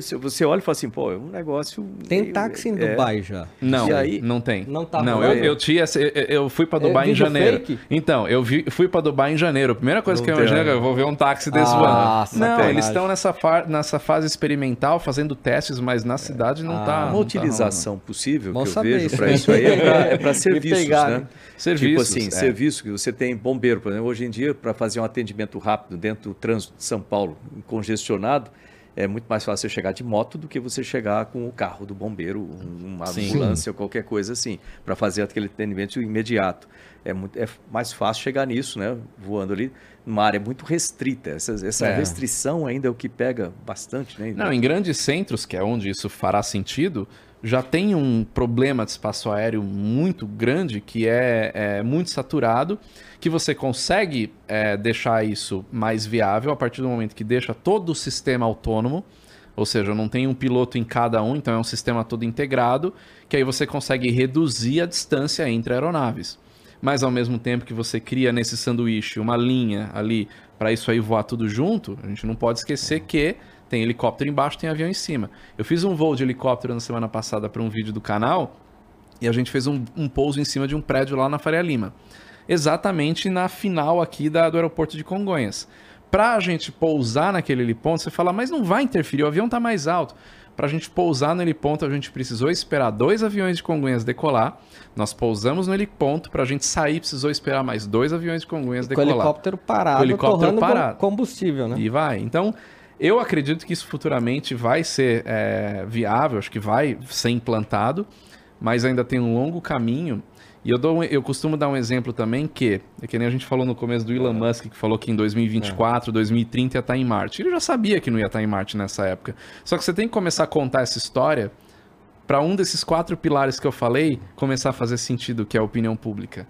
Se você olha e fala assim, pô, é um negócio. Tem meio- táxi em é, Dubai já. Não, E aí? não tem. Não tá Não, eu, eu tinha, eu, fui para É Dubai em vídeo janeiro. fake? Então, eu vi, fui para Dubai em janeiro. A primeira coisa Não que eu imaginei é que eu vou ver um táxi desse Ah, voando. Não, eles estão nessa, fa- nessa fase experimental, fazendo testes, mas na cidade não Ah, tá. Uma não tá utilização possível Bom que eu vejo para isso aí é para é serviços, pegaram. né? Serviços. tipo assim, é. serviço que você tem bombeiro, por exemplo, hoje em dia, para fazer um atendimento rápido dentro do trânsito de São Paulo, congestionado, é muito mais fácil você chegar de moto do que você chegar com o carro do bombeiro, um- uma Sim. ambulância ou qualquer coisa assim, para fazer aquele atendimento imediato. É, muito, é mais fácil chegar nisso, né? Voando ali numa área muito restrita. Essa, essa É. restrição ainda é o que pega bastante, né? Não, em grandes centros, que é onde isso fará sentido, já tem um problema de espaço aéreo muito grande, que é, é muito saturado, que você consegue é, deixar isso mais viável a partir do momento que deixa todo o sistema autônomo, ou seja, não tem um piloto em cada um, então é um sistema todo integrado, que aí você consegue reduzir a distância entre aeronaves. Mas ao mesmo tempo que você cria nesse sanduíche uma linha ali para isso aí voar tudo junto, a gente não pode esquecer que tem helicóptero embaixo, tem avião em cima. Eu fiz um voo de helicóptero na semana passada para um vídeo do canal e a gente fez um, um pouso em cima de um prédio lá na Faria Lima. Exatamente na final aqui da- do aeroporto de Congonhas. Pra gente pousar naquele heliponto, você fala, mas não vai interferir, o avião tá mais alto. Pra gente pousar no heliponto, a gente precisou esperar dois aviões de Congonhas decolar. Nós pousamos no heliponto, pra gente sair, precisou esperar mais dois aviões de Congonhas Com o decolar. helicóptero parado, Com o helicóptero parado. combustível, né? E vai. Então, eu acredito que isso futuramente vai ser é, viável, acho que vai ser implantado, mas ainda tem um longo caminho. E eu, dou, eu costumo dar um exemplo também que, é que nem a gente falou no começo do Elon Musk, que falou que em 2024, 2030 ia estar em Marte. Ele já sabia que não ia estar em Marte nessa época. Só que você tem que começar a contar essa história para um desses quatro pilares que eu falei começar a fazer sentido, que é a opinião pública.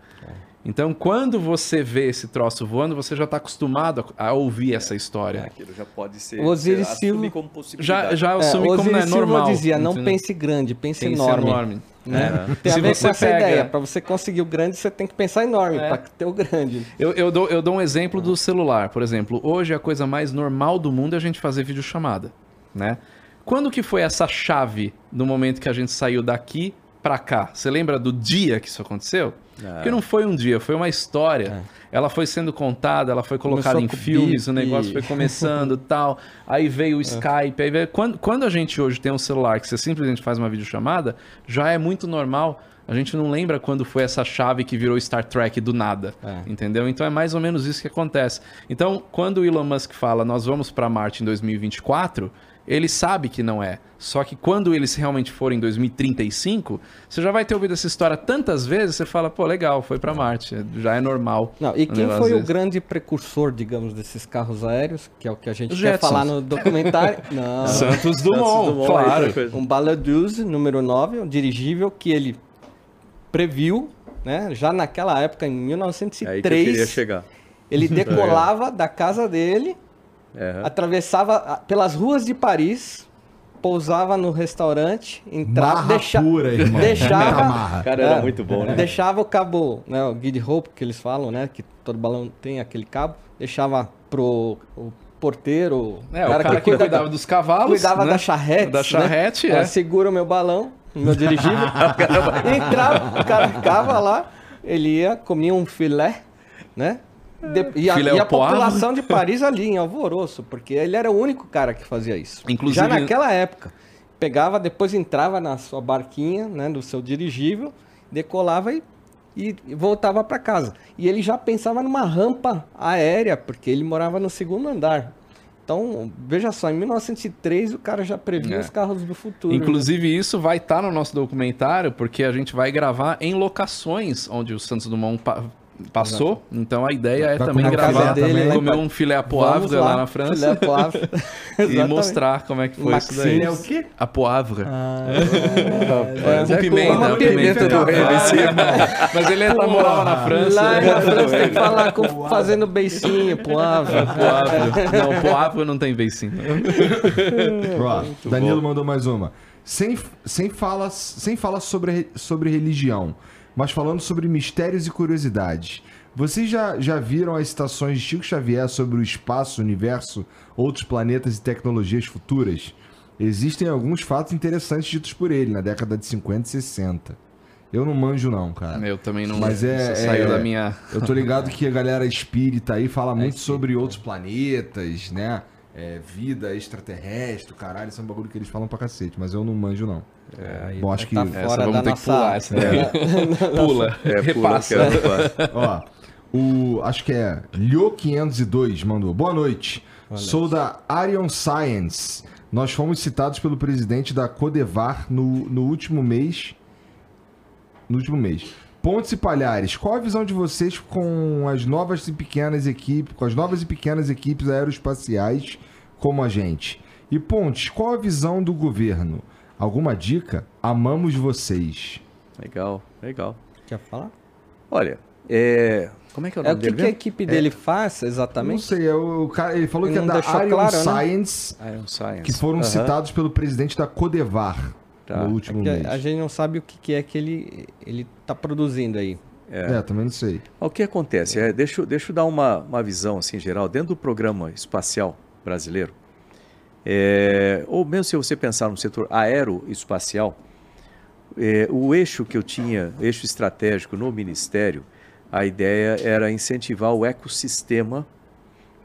Então, quando você vê esse troço voando, você já está acostumado a, ouvir essa história. Aquilo já pode ser. O Osiris você Silva- assume como possibilidade. Já, já É, assumi o como não é Osiris Silva normal. dizia, não entendeu? pense grande, pense, Pense enorme. enorme. Né? É. Tem a Se ver você com essa pega- ideia. Para você conseguir o grande, você tem que pensar enorme. É. Para ter o grande. Eu, eu, dou, eu dou um exemplo do celular. Por exemplo, hoje a coisa mais normal do mundo é a gente fazer videochamada, né? Quando que foi essa chave no momento que a gente saiu daqui pra cá? Você lembra do dia que isso aconteceu? Porque não foi um dia, foi uma história. Ela foi sendo contada, ela foi colocada Começou em filmes, o negócio foi começando tal. Aí veio o Skype. Aí veio... Quando, quando a gente hoje tem um celular que você simplesmente faz uma videochamada, já é muito normal. A gente não lembra quando foi essa chave que virou Star Trek do nada. É. Entendeu? Então é mais ou menos isso que acontece. Então, quando o Elon Musk fala nós vamos para Marte em 2024, ele sabe que não é. Só que quando eles realmente forem em 2035, você já vai ter ouvido essa história tantas vezes, você fala, pô, legal, foi para Marte, já é normal. Não, e o quem foi o desse. grande precursor, digamos, desses carros aéreos, que é o que a gente Os quer Jetsons. falar no documentário? Não. Santos Dumont, Dumont, claro. Um Baladuze número 9, um dirigível que ele previu, né? Já naquela época, em É aí que eu 1903, queria chegar. ele decolava da casa dele, É. atravessava pelas ruas de Paris, pousava no restaurante, entrava, Marra deixa- pura, irmão. deixava-. Cara, era É. muito bom, né? deixava o cabo, né, o guide rope que eles falam, né, que todo balão tem aquele cabo, deixava pro o porteiro, É, o cara que, cuidava dos cavalos. cuidava né? da charrete, Da charrete, né? é. Segura o meu balão, meu dirigível. Entrava, o cara ficava lá, ele ia, comia um filé, né? De- e, a, e a população de Paris ali, em alvoroço, porque ele era o único cara que fazia isso. Inclusive- Já naquela época. Pegava, depois entrava na sua barquinha, né, do seu dirigível, decolava e, e voltava para casa. E ele já pensava numa rampa aérea, porque ele morava no segundo andar. Então, veja só, em 1903 o cara já previa É. os carros do futuro. né? Inclusive, isso vai estar no nosso documentário, porque a gente vai gravar em locações onde o Santos Dumont pa- passou. Então a ideia é Vai também gravar, café também. comer um filé à poivre lá, na França e mostrar como é que foi isso daí. Maxine É o quê? A poivre. É, com pimenta, uma pimenta do rei em cima. Mas ele é morava na França. Lá na França tem que falar com, fazendo beicinho, poivre. Poivre. Não, poivre não tem beicinho. Danilo mandou mais uma. Sem, sem, fala, sem fala sobre, sobre religião, mas falando sobre mistérios e curiosidades. Vocês já, já viram as citações de Chico Xavier sobre o espaço, o universo, outros planetas e tecnologias futuras? Existem alguns fatos interessantes ditos por ele na década de 50 e 60. Eu não manjo não, cara. Eu também não. Mas é- isso saiu é- da minha. Eu tô ligado que a galera espírita aí fala muito sobre outros planetas, né? É, vida extraterrestre, caralho, isso é um bagulho que eles falam pra cacete, mas eu não manjo não. É, Bom, acho que. tá Essa vamos da ter que pular essa daí. Pula. É, pula, Repassa. Ó, O, acho que é Lio502 mandou. Boa noite. Sou da Arion Science. Nós fomos citados pelo presidente da Codevar no, no último mês. No último mês. Pontes e Palhares, qual a visão de vocês com as novas e pequenas equipes, com as novas e pequenas equipes aeroespaciais como a gente? E Pontes, qual a visão do governo? Alguma dica? Amamos vocês. Legal, legal. Quer falar? Olha, é... como é que é o É nome o que, dele que a equipe dele faz Não exatamente? sei, é o cara, ele falou Ele que é não da Arion claro, né? Science, Iron Science. que foram Aham. citados pelo presidente da Codevar Tá. no último Que mês. a, gente não sabe o que, que é que ele, ele tá produzindo aí. É. também não sei. O que acontece? É, deixa, eu- deixa eu dar uma, uma visão assim, geral. Dentro do programa espacial brasileiro, é, ou mesmo se você pensar no setor aeroespacial, é, o eixo que eu tinha, eixo estratégico no Ministério, a ideia era incentivar o ecossistema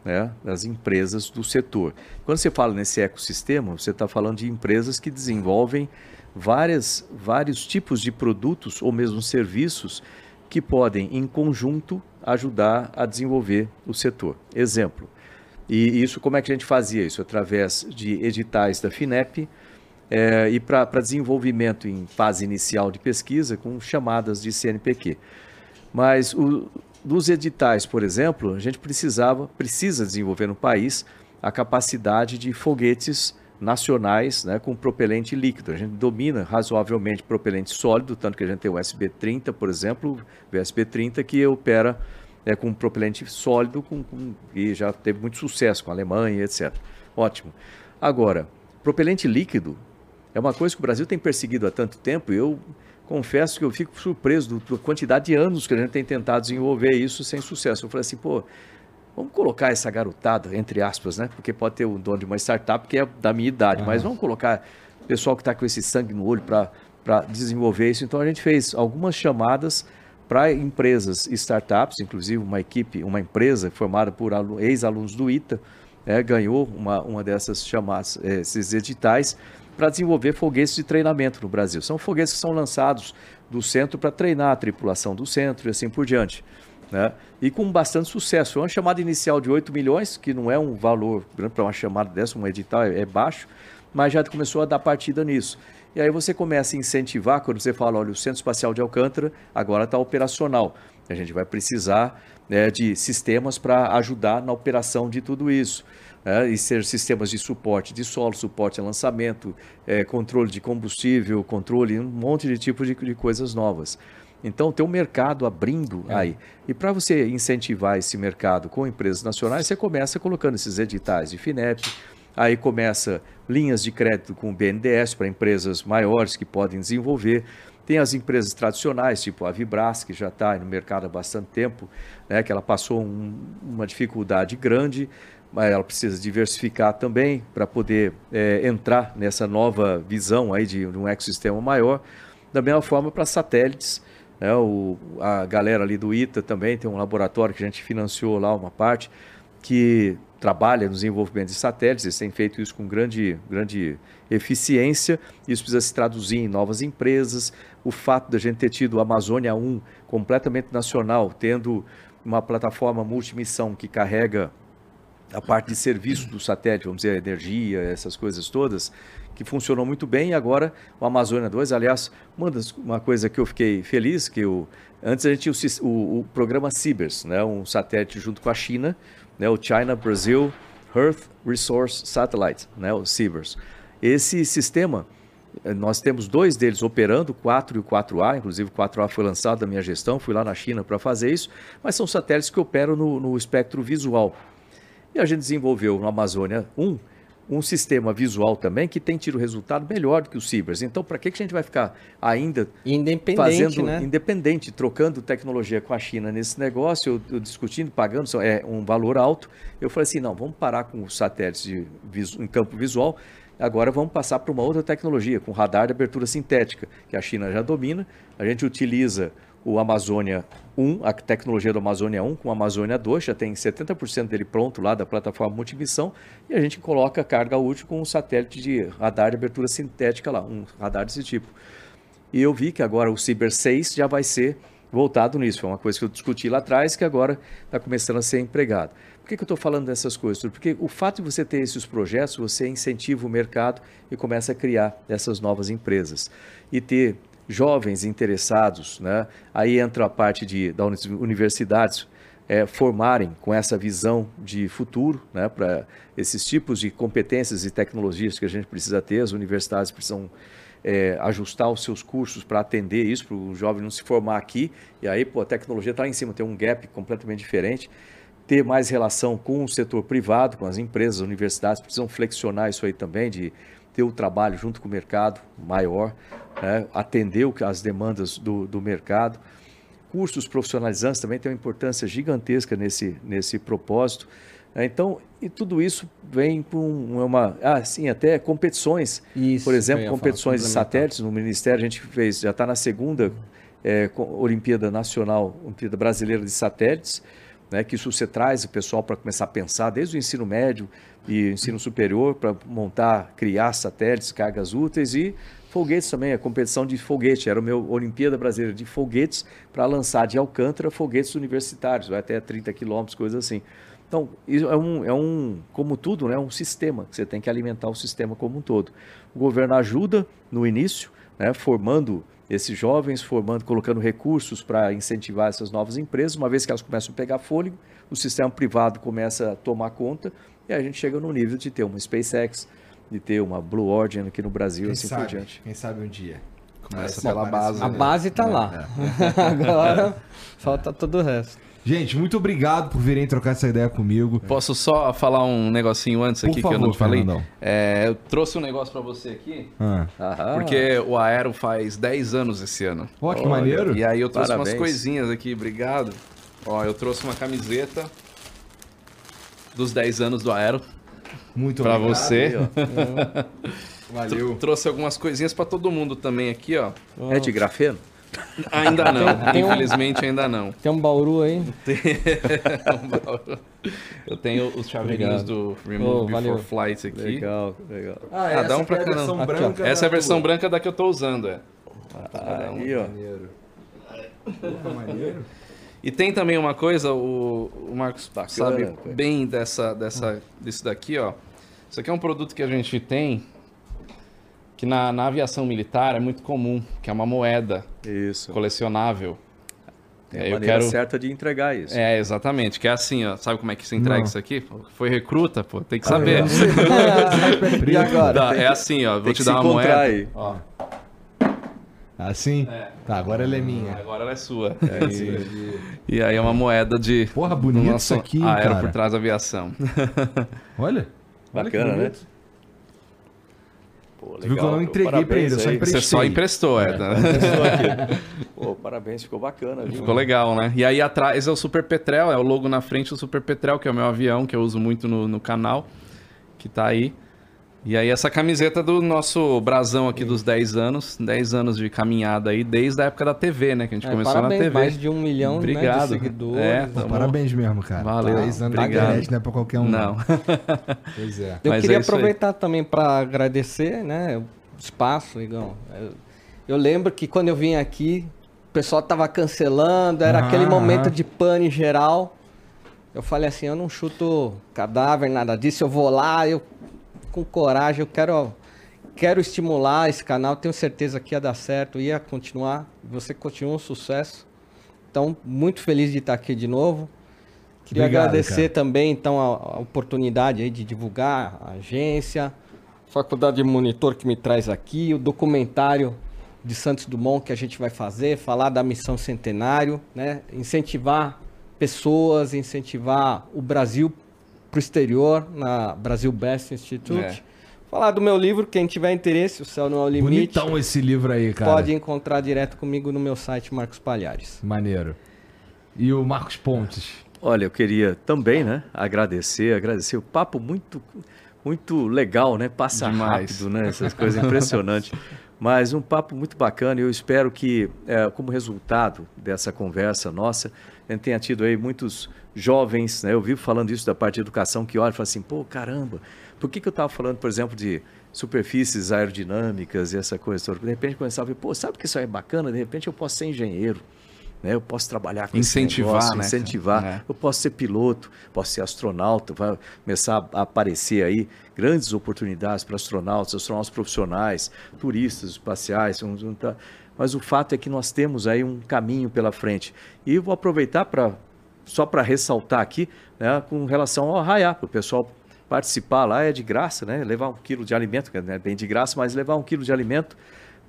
né, das empresas do setor. Quando você fala nesse ecossistema, você está falando de empresas que desenvolvem várias, vários tipos de produtos ou mesmo serviços que podem, em conjunto, ajudar a desenvolver o setor. Exemplo, e isso como é que a gente fazia isso? Através de editais da FINEP eh, e para desenvolvimento em fase inicial de pesquisa com chamadas de CNPq. Mas o, dos editais, por exemplo, a gente precisava, precisa desenvolver no país a capacidade de foguetes nacionais né, com propelente líquido. A gente domina razoavelmente propelente sólido, tanto que a gente tem o SB-30, por exemplo, o SB-30 que opera é, com propelente sólido com, com- e já teve muito sucesso com a Alemanha, etc. Ótimo. Agora, propelente líquido é uma coisa que o Brasil tem perseguido há tanto tempo e eu confesso que eu fico surpreso da quantidade de anos que a gente tem tentado desenvolver isso sem sucesso. Eu falei assim, pô, vamos colocar essa garotada, entre aspas, né? Porque pode ter o dono de uma startup que é da minha idade, mas vamos colocar pessoal que está com esse sangue no olho para desenvolver isso. Então a gente fez algumas chamadas para empresas e startups, inclusive uma equipe, uma empresa formada por alu- ex-alunos do ITA, né, ganhou uma, uma dessas chamadas, eh, esses editais, para desenvolver foguetes de treinamento no Brasil. São foguetes que são lançados do centro para treinar a tripulação do centro e assim por diante. Né? E com bastante sucesso. Foi uma chamada inicial de 8 milhões, que não é um valor grande para uma chamada dessa, um edital é, é baixo, mas já começou a dar partida nisso. E aí você começa a incentivar, quando você fala, olha, o Centro Espacial de Alcântara agora está operacional. A gente vai precisar né, de sistemas para ajudar na operação de tudo isso. Né, e ser sistemas de suporte de solo, suporte a lançamento, eh, controle de combustível, controle, um monte de tipos de, de coisas novas. Então, tem um mercado abrindo aí. E para você incentivar esse mercado com empresas nacionais, você começa colocando esses editais de FINEP, aí começa linhas de crédito com o BNDES para empresas maiores que podem desenvolver. Tem as empresas tradicionais, tipo a Vibras, que já está no mercado há bastante tempo, né, que ela passou um- uma dificuldade grande, mas ela precisa diversificar também para poder eh, entrar nessa nova visão aí de, de um ecossistema maior. Da mesma forma para satélites, né, o, a galera ali do ITA também tem um laboratório que a gente financiou lá uma parte, que trabalha no desenvolvimento de satélites, eles têm feito isso com grande, grande eficiência, isso precisa se traduzir em novas empresas, o fato da gente ter tido a Amazônia 1 completamente nacional, tendo uma plataforma multimissão que carrega a parte de serviço do satélite, vamos dizer, energia, essas coisas todas, que funcionou muito bem. E agora o Amazônia 2, aliás, uma, das, uma coisa que eu fiquei feliz, que eu, antes a gente tinha o, o, o programa Cibers, né, um satélite junto com a China, né, o China Brazil Earth Resource Satellite, né, o Cibers. Esse sistema, eh, nós temos dois deles operando, o 4 e o 4A, inclusive o 4A foi lançado da minha gestão, fui lá na China para fazer isso, mas são satélites que operam no, no espectro visual. E a gente desenvolveu no Amazônia 1 um sistema visual também que tem tido resultado melhor do que o Cibers. Então, para que, que a gente vai ficar ainda Independente, fazendo né? independente, trocando tecnologia com a China nesse negócio, eu, eu discutindo, pagando é um valor alto. Eu falei assim, não, vamos parar com os satélites de em campo visual. Agora vamos passar para uma outra tecnologia, com radar de abertura sintética, que a China já domina. A gente utiliza o Amazônia 1, a tecnologia do Amazônia 1 com o Amazônia 2, já tem 70% dele pronto lá da plataforma multimissão, e a gente coloca carga útil com um satélite de radar de abertura sintética lá, um radar desse tipo. E eu vi que agora o Cyber 6 já vai ser voltado nisso. Foi uma coisa que eu discuti lá atrás que agora está começando a ser empregado. Por que, que eu estou falando dessas coisas? Porque o fato de você ter esses projetos, você incentiva o mercado e começa a criar essas novas empresas. E ter jovens interessados, né? aí entra a parte de, da universidades, é, formarem com essa visão de futuro né, para esses tipos de competências e tecnologias que a gente precisa ter, as universidades precisam é, ajustar os seus cursos para atender isso, para o jovem não se formar aqui, e aí pô, a tecnologia está em cima, tem um gap completamente diferente. Ter mais relação com o setor privado, com as empresas, as universidades, precisam flexionar isso aí também, de ter o trabalho junto com o mercado maior, né, atender as demandas do, do mercado. Cursos profissionalizantes também têm uma importância gigantesca nesse, nesse propósito. Né? Então, e tudo isso vem com uma, ah, sim, até competições. Isso, Por exemplo, competições de satélites no Ministério, a gente fez, já está na segunda é, Olimpíada Nacional, Olimpíada Brasileira de Satélites, né, que isso você traz o pessoal para começar a pensar desde o ensino médio e ensino superior para montar, criar satélites, cargas úteis e foguetes também, a competição de foguete, era o meu Olimpíada Brasileira de Foguetes para lançar de Alcântara foguetes universitários, vai até 30 quilômetros, coisa assim. Então, isso é um, é um, como tudo, né, um sistema, você tem que alimentar o sistema como um todo. O governo ajuda no início, né, formando esses jovens, formando, colocando recursos para incentivar essas novas empresas. Uma vez que elas começam a pegar fôlego, o sistema privado começa a tomar conta e a gente chega no nível de ter uma SpaceX, de ter uma Blue Origin aqui no Brasil, quem assim sabe, por diante. Quem sabe um dia. Começa pela base. A base está É, lá. Agora falta todo o resto. Gente, muito obrigado por virem trocar essa ideia comigo. Posso só falar um negocinho antes Por aqui que eu não favor, te falei? É, eu trouxe um negócio pra você aqui, Ah. Porque o Aero faz 10 anos esse ano. Ó, que Olha, maneiro. E aí eu trouxe Parabéns. umas coisinhas aqui, obrigado. Ó, eu trouxe uma camiseta dos 10 anos do Aero Muito pra obrigado. você. Aí, Valeu. Trouxe algumas coisinhas pra todo mundo também aqui, ó. ó. É de grafeno? Ainda não, Tem um- infelizmente ainda não. Tem um bauru aí. Eu tenho os chaveirinhos do Remove Oh, Before valeu. Flight aqui. Legal, legal. Ah, Ah, dá um pra é a cada um. versão Aqui, branca. Essa é a versão tua. branca da que eu tô usando, é. Aí, ó. Maneiro. Porra, maneiro. E tem também uma coisa, o, o Marcos Bacana, sabe cara. bem dessa, dessa, disso daqui, ó. Isso aqui é um produto que a gente tem que na, na aviação militar é muito comum, que é uma moeda Isso. colecionável. Tem É, a eu maneira quero- certa de entregar isso. É, exatamente, que é assim, ó. Sabe como é que se entrega Não. isso aqui? Foi recruta, pô, tem que saber. e agora? Dá, é assim, ó, vou Tem te que dar se uma moeda. aí. Ó, Assim? É. Tá, agora ela é minha. agora ela é sua. Entendi. E aí é uma moeda de Porra, bonito nosso isso aqui, aero cara. por trás da aviação. Olha. Olha que Bacana, né? bonito. Pô, viu que eu não entreguei pra ele, eu só aí. emprestei. Você só emprestou, é. tá? Pô, parabéns, ficou bacana, viu? Ficou legal, né? E aí atrás é o Super Petrel, é o logo na frente do Super Petrel, que é o meu avião, que eu uso muito no, no canal, que tá aí. E aí essa camiseta do nosso brasão aqui dos 10 anos, 10 anos de caminhada aí, desde a época da TV, né? Que a gente É, começou parabéns, na TV. mais de um milhão né, Obrigado. de seguidores. É, Pô, Tamo- parabéns mesmo, cara. Valeu, 10 anos obrigado. na internet não é pra qualquer um. Não. Pois é. Eu Mas queria é isso aí. aproveitar também para agradecer, né, o espaço, Igão. Eu, eu lembro que quando eu vim aqui, o pessoal tava cancelando, era Aham, aquele momento aham. de pane geral. Eu falei assim, eu não chuto cadáver, nada disso, eu vou lá, eu com coragem, eu quero quero estimular esse canal, tenho certeza que ia dar certo, ia continuar, você continua um sucesso. Então, muito feliz de estar aqui de novo. Queria Obrigado, agradecer também, então, a, a oportunidade aí de divulgar a agência, Faculdade de Monitor que me traz aqui, o documentário de Santos Dumont que a gente vai fazer, falar da missão centenário, né? Incentivar pessoas, incentivar o Brasil para o exterior, na Brasil Best Institute. É. Falar do meu livro, quem tiver interesse, o Céu Não é o Limite, Bonitão esse livro aí, cara. pode encontrar direto comigo no meu site Marcos Palhares. Maneiro. E o Marcos Pontes. Olha, eu queria também, né, agradecer, agradecer o papo muito, muito legal, né? Passa Demais. rápido, né? Essas coisas impressionantes. Mas um papo muito bacana e eu espero que, eh, como resultado dessa conversa nossa, a gente tenha tido aí muitos jovens, né? Eu vivo falando isso da parte de educação, que olha e fala assim, pô, caramba, por que, que eu estava falando, por exemplo, de superfícies aerodinâmicas e essa coisa toda? De repente começava a ver, pô, sabe que isso é bacana? De repente eu posso ser engenheiro. né? Eu posso trabalhar com Incentivar, negócio, né, incentivar. É. Eu posso ser piloto, posso ser astronauta, vai começar a aparecer aí grandes oportunidades para astronautas, astronautas profissionais, turistas espaciais. juntar. Mas o fato é que nós temos aí um caminho pela frente. E eu vou aproveitar para só para ressaltar aqui, né, com relação ao Arraiá, para o pessoal participar lá é de graça, né? Levar um quilo de alimento, que não é bem de graça, mas levar um quilo de alimento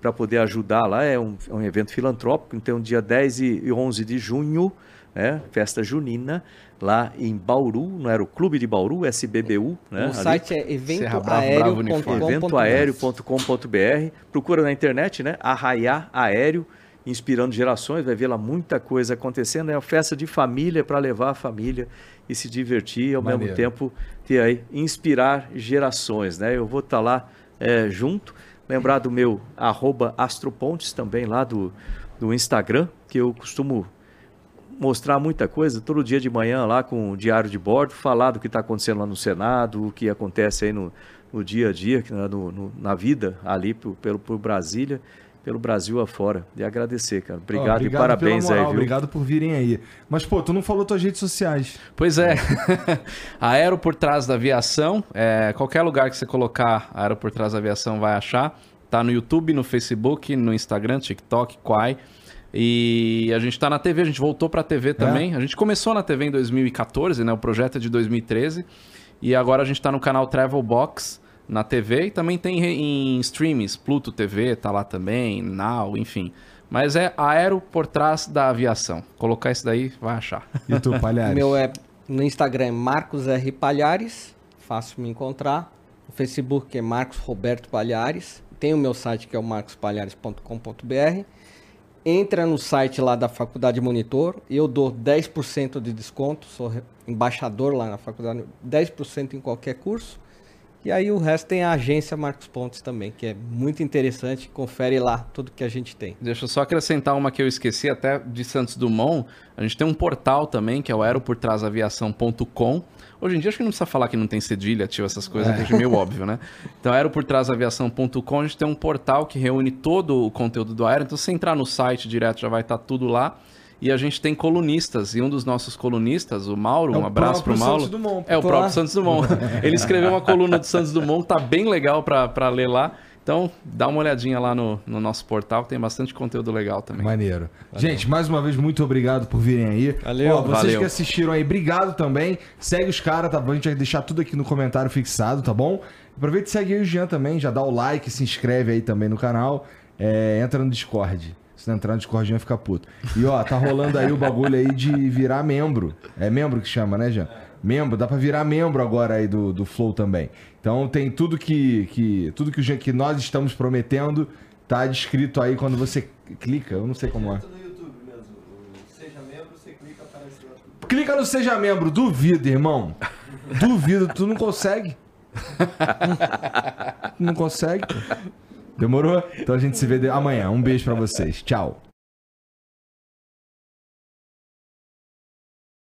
para poder ajudar lá. É um, é um evento filantrópico, então dia 10 e 11 de junho, né? festa junina, lá em Bauru, no Aeroclube de Bauru, SBBU. Né? o ali. site é eventoaéreo.com.br. Procura na internet, né? Arraiá Aéreo, inspirando gerações. Vai ver lá muita coisa acontecendo. É uma festa de família para levar a família e se divertir e ao Maneiro. mesmo tempo ter aí inspirar gerações, né? Eu vou estar lá é, junto. Lembrar do meu arroba astropontes também lá do, do Instagram, que eu costumo mostrar muita coisa todo dia de manhã lá com o diário de bordo, falar do que está acontecendo lá no Senado, o que acontece aí no, no dia a dia, que, né, no- no- na vida ali pro, pelo por Brasília, pelo Brasil afora. E agradecer, cara. Obrigado, Ó, e parabéns moral, aí, viu? Obrigado por virem aí. Mas, pô, tu não falou tuas redes sociais. Pois é. Aero por trás da aviação. É, qualquer lugar que você colocar Aero por trás da aviação vai achar. Tá no YouTube, no Facebook, no Instagram, TikTok, Quai. E a gente tá na TV, a gente voltou pra TV também. A gente começou na TV em 2014, né? O projeto é de 2013. E agora a gente tá no canal Travel Box na TV e também tem em streams, Pluto TV tá lá também, Now, enfim. Mas é Aero por trás da aviação. Colocar isso daí, vai achar. E tu, O Palhares? meu é no Instagram é Marcos R. Palhares, fácil me encontrar. No Facebook é Marcos Roberto Palhares. Tem o meu site que é o marcospalhares.com.br. Entra no site lá da Faculdade Monitor e eu dou 10% de desconto, sou embaixador lá na faculdade, 10% em qualquer curso. E aí o resto tem a agência Marcos Pontes também, que é muito interessante, confere lá tudo que a gente tem. Deixa eu só acrescentar uma que eu esqueci, até de Santos Dumont. A gente tem um portal também, que é o aeroportrasaviação.com. Hoje em dia acho que não precisa falar que não tem cedilha, ativa essas coisas, que é meio óbvio, né? Então, aeroportrasaviação.com, a gente tem um portal que reúne todo o conteúdo do aero. Então, se você entrar no site direto, já vai estar tudo lá. E a gente tem colunistas, e um dos nossos colunistas, o Mauro, É o um abraço pro próprio Mauro. Santos Dumont, é o próprio lá. Santos Dumont. Ele escreveu uma coluna do Santos Dumont, tá bem legal pra, pra ler lá. Então, dá uma olhadinha lá no, no nosso portal, que tem bastante conteúdo legal também. Maneiro. Gente, mais uma vez, muito obrigado por virem aí. Valeu. Ó, vocês Valeu. que assistiram aí, obrigado também. Segue os caras, tá bom? A gente vai deixar tudo aqui no comentário fixado, tá bom? Aproveita e segue aí o Jean também, já dá o like, se inscreve aí também no canal. É, entra no Discord. Se não entrar no Discord, Jean fica puto. E ó, tá rolando aí o bagulho aí de virar membro. É membro que chama, né, Jean? Membro, dá pra virar membro agora aí do, do Flow também. Então tem tudo que, que tudo que, o Jean- que nós estamos prometendo tá descrito aí quando você clica. Eu não sei como é. Direto no YouTube mesmo. O Seja membro, você clica, aparece lá tudo. Clica no Seja Membro, duvido, irmão. Duvido, tu não consegue. não consegue. Demorou? Então a gente se vê amanhã. Um beijo pra vocês. Tchau.